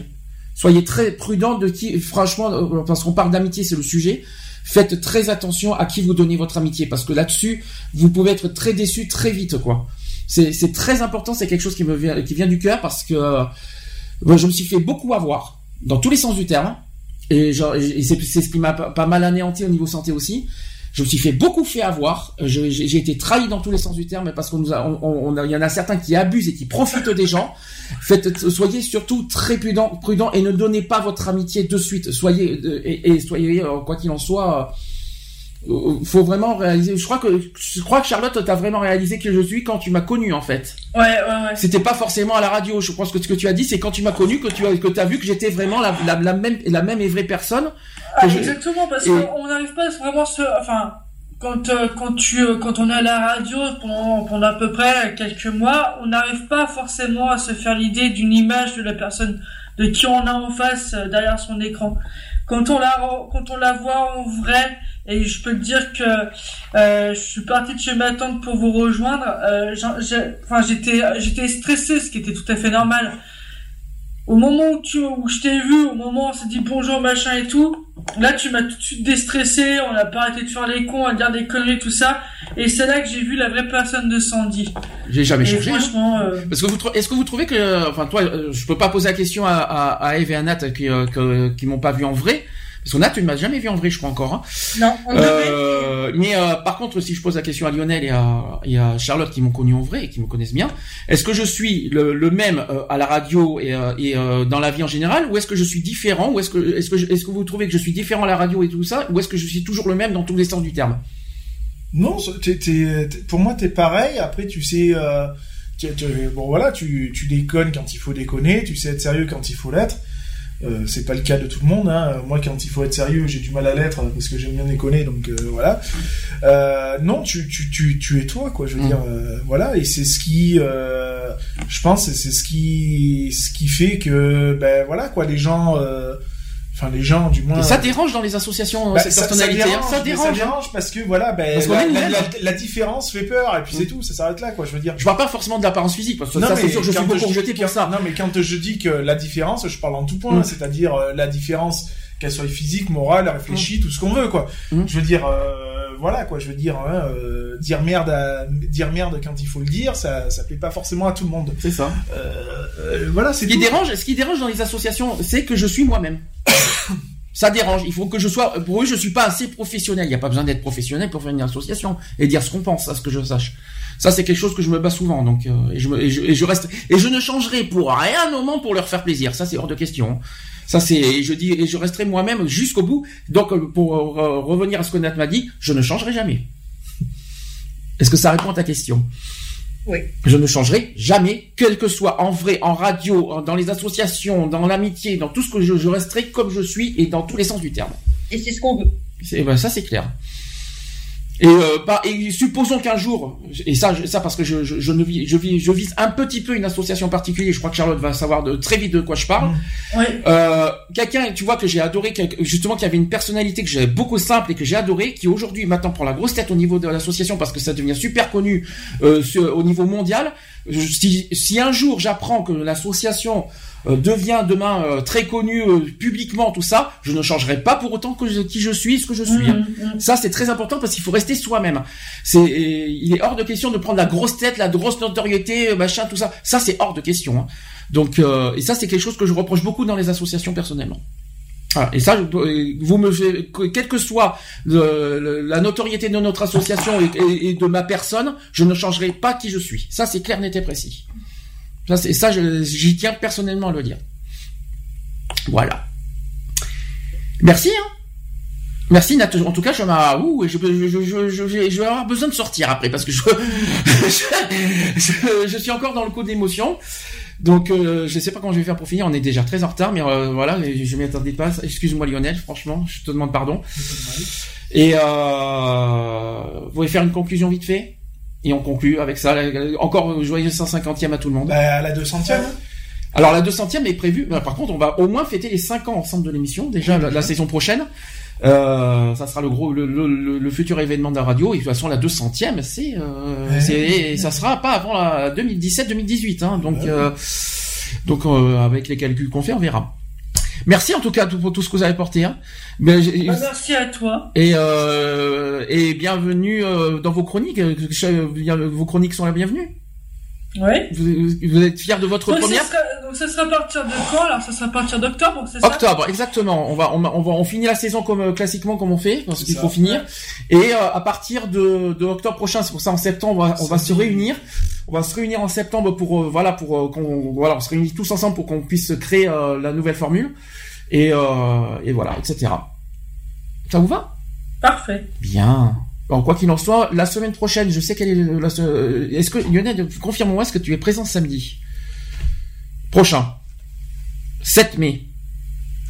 Soyez très prudents de qui, franchement, euh, parce qu'on parle d'amitié, c'est le sujet. Faites très attention à qui vous donnez votre amitié, parce que là-dessus, vous pouvez être très déçu très vite, quoi. C'est très important, c'est quelque chose qui me vient, qui vient du cœur, parce que euh, je me suis fait beaucoup avoir, dans tous les sens du terme, et, genre, c'est ce qui m'a pas mal anéanti au niveau santé aussi. Je me suis fait beaucoup fait avoir. Euh, J'ai été trahi dans tous les sens du terme parce qu'on nous on, il y en a certains qui abusent et qui profitent des gens. Faites, soyez surtout très prudent, prudent et ne donnez pas votre amitié de suite. Soyez euh, et, et soyez euh, quoi qu'il en soit. Euh, faut vraiment réaliser. Je crois que je crois que Charlotte, t'as vraiment réalisé que je suis quand tu m'as connu en fait. Ouais, ouais, ouais. C'était pas forcément à la radio. Je pense que ce que tu as dit, c'est quand tu m'as connu que tu as que as vu que j'étais vraiment la, la, la même la même et vraie personne. Ah, je- exactement, parce Et- qu'on n'arrive pas vraiment à se... Enfin, quand, euh, quand, tu, euh, quand on est à la radio pendant, pendant à peu près quelques mois, on n'arrive pas forcément à se faire l'idée d'une image de la personne de qui on a en face derrière son écran. Quand on la, quand on la voit en vrai, et je peux te dire que euh, je suis parti de chez ma tante pour vous rejoindre, euh, j'étais j'étais stressé, ce qui était tout à fait normal. Au moment où, tu, où je t'ai vu, au moment où on s'est dit bonjour, machin et tout, là tu m'as tout de suite déstressé, on n'a pas arrêté de faire les cons, à dire des conneries, tout ça. Et c'est là que j'ai vu la vraie personne de Sandy. J'ai jamais Et changé. hein. franchement, euh, Parce que vous, est-ce que vous trouvez que, enfin toi, euh, je peux pas poser la question à, à, à Eve et à Nat qui, euh, que- qui m'ont pas vu en vrai. Parce que Nat, tu ne m'as jamais vu en vrai, je crois encore. hein. Non, on Euh, mais euh, par contre, si je pose la question à Lionel et à, et à Charlotte qui m'ont connu en vrai et qui me connaissent bien, est-ce que je suis le, le même euh, à la radio et, euh, et euh, dans la vie en général, ou est-ce que je suis différent, ou est-ce que est-ce que je- est-ce que vous trouvez que je suis différent à la radio et tout ça, ou est-ce que je suis toujours le même dans tous les sens du terme? Non, c'est- t'es- t'es- t'es- pour moi, t'es pareil. Après, tu sais, euh, bon voilà, tu, tu déconnes quand il faut déconner, tu sais être sérieux quand il faut l'être. Euh, c'est pas le cas de tout le monde. Hein. Moi, quand il faut être sérieux, j'ai du mal à l'être parce que j'aime bien déconner, donc euh, voilà. Euh, non, tu, tu, tu, tu es toi, quoi. Je veux dire, euh, voilà, et c'est ce qui, euh, je pense, c'est ce qui, ce qui fait que, ben voilà, quoi, les gens, euh, enfin les gens, du moins. Et ça dérange dans les associations Bah, cette ça, personnalité. hein, ça dérange, ça dérange parce que voilà, ben, Parce la, différence fait peur et puis c'est tout, ça s'arrête là, quoi. Je veux dire. Je parle pas forcément de l'apparence physique, parce que Non, ça c'est mais sûr, je suis quand beaucoup je dis- rejeté pour ça. Non, mais quand je dis que la différence, je parle en tout point, Mm. c'est-à-dire euh, la différence, qu'elle soit physique, morale, réfléchie, tout ce qu'on veut, quoi. Mm. Je veux dire, euh, voilà, quoi. Je veux dire, hein, euh, dire merde, à, dire merde quand il faut le dire, ça, ça plaît pas forcément à tout le monde. C'est ça. Euh, voilà, c'est Ce qui tout. dérange, ce qui dérange dans les associations, c'est que je suis moi-même. Ça dérange. Il faut que je sois. Pour eux, je suis pas assez professionnel. Il n'y a pas besoin d'être professionnel pour faire une association et dire ce qu'on pense, à ce que je sache. Ça, c'est quelque chose que je me bats souvent. Donc, euh, et, je reste et je ne changerai pour rien au monde pour leur faire plaisir. Ça, c'est hors de question. Ça, c'est. Je dis et je resterai moi-même jusqu'au bout. Donc, euh, pour euh, revenir à ce que Nat m'a dit, je ne changerai jamais. Est-ce que ça répond à ta question? Oui. je ne changerai jamais, quel que soit en vrai, en radio, dans les associations, dans l'amitié, dans tout ce que je, je resterai comme je suis et dans tous les sens du terme. Et c'est ce qu'on veut. C'est, ben, ça c'est clair. Et, euh, pas- et supposons qu'un jour, et ça, ça parce que je, je, je ne vis, je, vis, je vise un petit peu une association particulière. Je crois que Charlotte va savoir de, très vite de quoi je parle. Euh, quelqu'un, tu vois que j'ai adoré, justement, qui avait une personnalité que j'avais beaucoup simple et que j'ai adoré, qui aujourd'hui maintenant prend la grosse tête au niveau de l'association parce que ça devient super connu euh, sur- au niveau mondial. Si, si un jour j'apprends que l'association devient demain euh, très connue euh, publiquement, tout ça, je ne changerai pas pour autant que je- qui je suis, ce que je suis. hein. Ça, c'est très important parce qu'il faut rester soi-même. C'est, il est hors de question de prendre la grosse tête, la grosse notoriété, euh, machin, tout ça. Ça, c'est hors de question. hein. Donc, euh, et ça, c'est quelque chose que je reproche beaucoup dans les associations personnellement. Voilà. Et ça, euh, vous me, faites- que- quelle que soit le- le- la notoriété de notre association et, et- et de ma personne, je ne changerai pas qui je suis. Ça, c'est clair, net et précis. Ça, c'est ça, j'y tiens personnellement à le dire. Voilà. Merci. Hein. Merci Nat. En tout cas, je ouh, je, je, je, je, vais avoir besoin de sortir après parce que je je, suis encore dans le coup d'émotion. Donc euh, je sais pas comment je vais faire pour finir. On est déjà très en retard, mais euh, voilà, je je m'y attendais pas. Excuse-moi Lionel, franchement, je te demande pardon. Et euh, vous voulez faire une conclusion vite fait? Et on conclut avec ça. Encore joyeux 150e à tout le monde. Bah, à la 200e. Alors la 200e est prévue. bah, par contre, on va au moins fêter les 5 ans ensemble de l'émission déjà la, la saison prochaine. Euh, ça sera le gros le, le, le- le futur événement de la radio et de toute façon la 200e c'est euh, Ouais. ça sera pas avant la 2017 2018 hein, donc euh, donc euh, avec les calculs qu'on fait on verra. Merci en tout cas pour tout ce que vous avez porté hein. Mais j'ai- Bah, merci à toi. et euh, et bienvenue euh, dans vos chroniques Euh, vos chroniques sont la bienvenue. Ouais. Vous, vous êtes fiers de votre Ouais, première ce serait- donc ça sera à partir de quand Alors? Ça sera à partir d'octobre, c'est ça? Octobre, exactement. On va, on, va, on va, on finit la saison comme euh, classiquement comme on fait, parce qu'il faut finir. Et euh, à partir de, de octobre prochain, c'est pour ça en septembre, on va, on va se réunir. On va se réunir en septembre pour, euh, voilà, pour euh, qu'on, voilà, on se réunit tous ensemble pour qu'on puisse créer euh, la nouvelle formule. Et, euh, et voilà, etc. Ça vous va? Parfait. Bien. Bon, quoi qu'il en soit, la semaine prochaine, je sais qu'elle est. la se- euh, Est-ce que Lionel, confirme-moi, est-ce que tu es présent samedi prochain, 7 mai.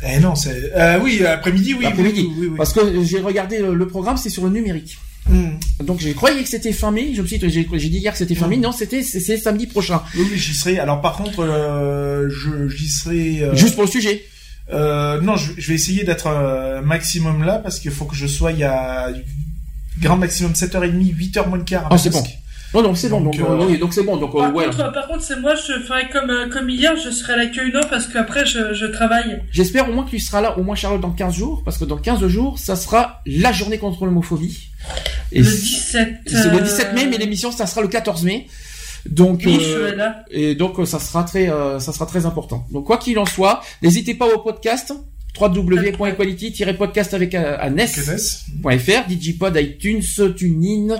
Eh non, c'est. Euh, oui, après-midi, oui. Après-midi. oui, oui, oui. Parce que j'ai regardé le, le programme, c'est sur le numérique. Hmm. Donc j'ai croyé que c'était fin mai. Je me suis, dit- j'ai dit hier que c'était fin mai. Non, c'était c'est samedi prochain. Oui, oui, j'y serai. Alors par contre, euh, je j'y serai. euh, Juste pour le sujet. Non, je, je vais essayer d'être maximum là parce qu'il faut que je sois a grand maximum 7h30, 8h moins le quart. Ah, c'est bon. Non, donc c'est bon. Donc, Donc, euh, euh, oui, donc c'est bon. Donc euh, Par, ouais. contre, par contre, c'est moi, je ferai comme, comme hier, je serai à l'accueil non parce qu'après je, je travaille. J'espère au moins que tu seras là, au moins Charlotte, dans 15 jours, parce que dans 15 jours, ça sera la journée contre l'homophobie. Et Le c'est- 17. C'est le euh, 17 mai, mais l'émission, ça sera le 14 mai. Donc, Oui, euh, je serai là. et donc, ça sera très, euh, ça sera très important. Donc, quoi qu'il en soit, n'hésitez pas au podcast www.equality-podcast avec euh, un s.fr, Digipod, iTunes, TuneIn,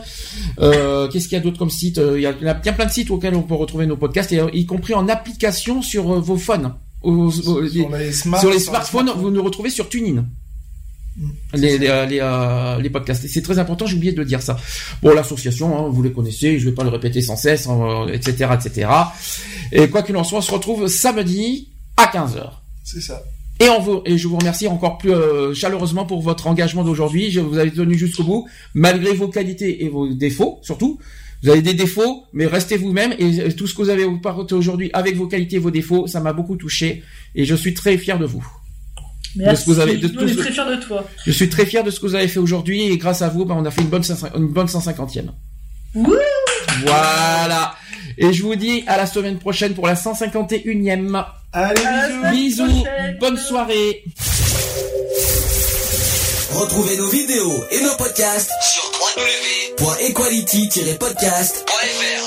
euh, qu'est-ce qu'il y a d'autre comme site Euh, Il y a, bien plein de sites auxquels on peut retrouver nos podcasts, et, euh, y compris en application sur euh, vos phones. Aux- Sur les smart- sur les sur les smartphones, vous nous retrouvez sur TuneIn. Les, les, euh, les, euh, les podcasts. C'est très important, j'ai oublié de dire ça. Bon, l'association, hein, vous les connaissez, je vais pas le répéter sans cesse, hein, etc., etc. Et quoi qu'il en soit, on se retrouve samedi à 15h. C'est ça. Et, on vous, et je vous remercie encore plus euh, chaleureusement pour votre engagement d'aujourd'hui. Je vous avez tenu jusqu'au bout, malgré vos qualités et vos défauts, surtout. Vous avez des défauts, mais restez vous-même et euh, tout ce que vous avez apporté aujourd'hui avec vos qualités et vos défauts, ça m'a beaucoup touché et je suis très fier de vous. Merci. De ce que vous avez, de Nous, tout on est ce- très fiers de toi. Je suis très fier de ce que vous avez fait aujourd'hui et grâce à vous, ben, on a fait une bonne, 500 une bonne 150e. Voilà. Et je vous dis à la semaine prochaine pour la 151e. Allez, bisous. Bisous. Bonne soirée. Retrouvez nos vidéos et nos podcasts sur www.equality-podcast.fr.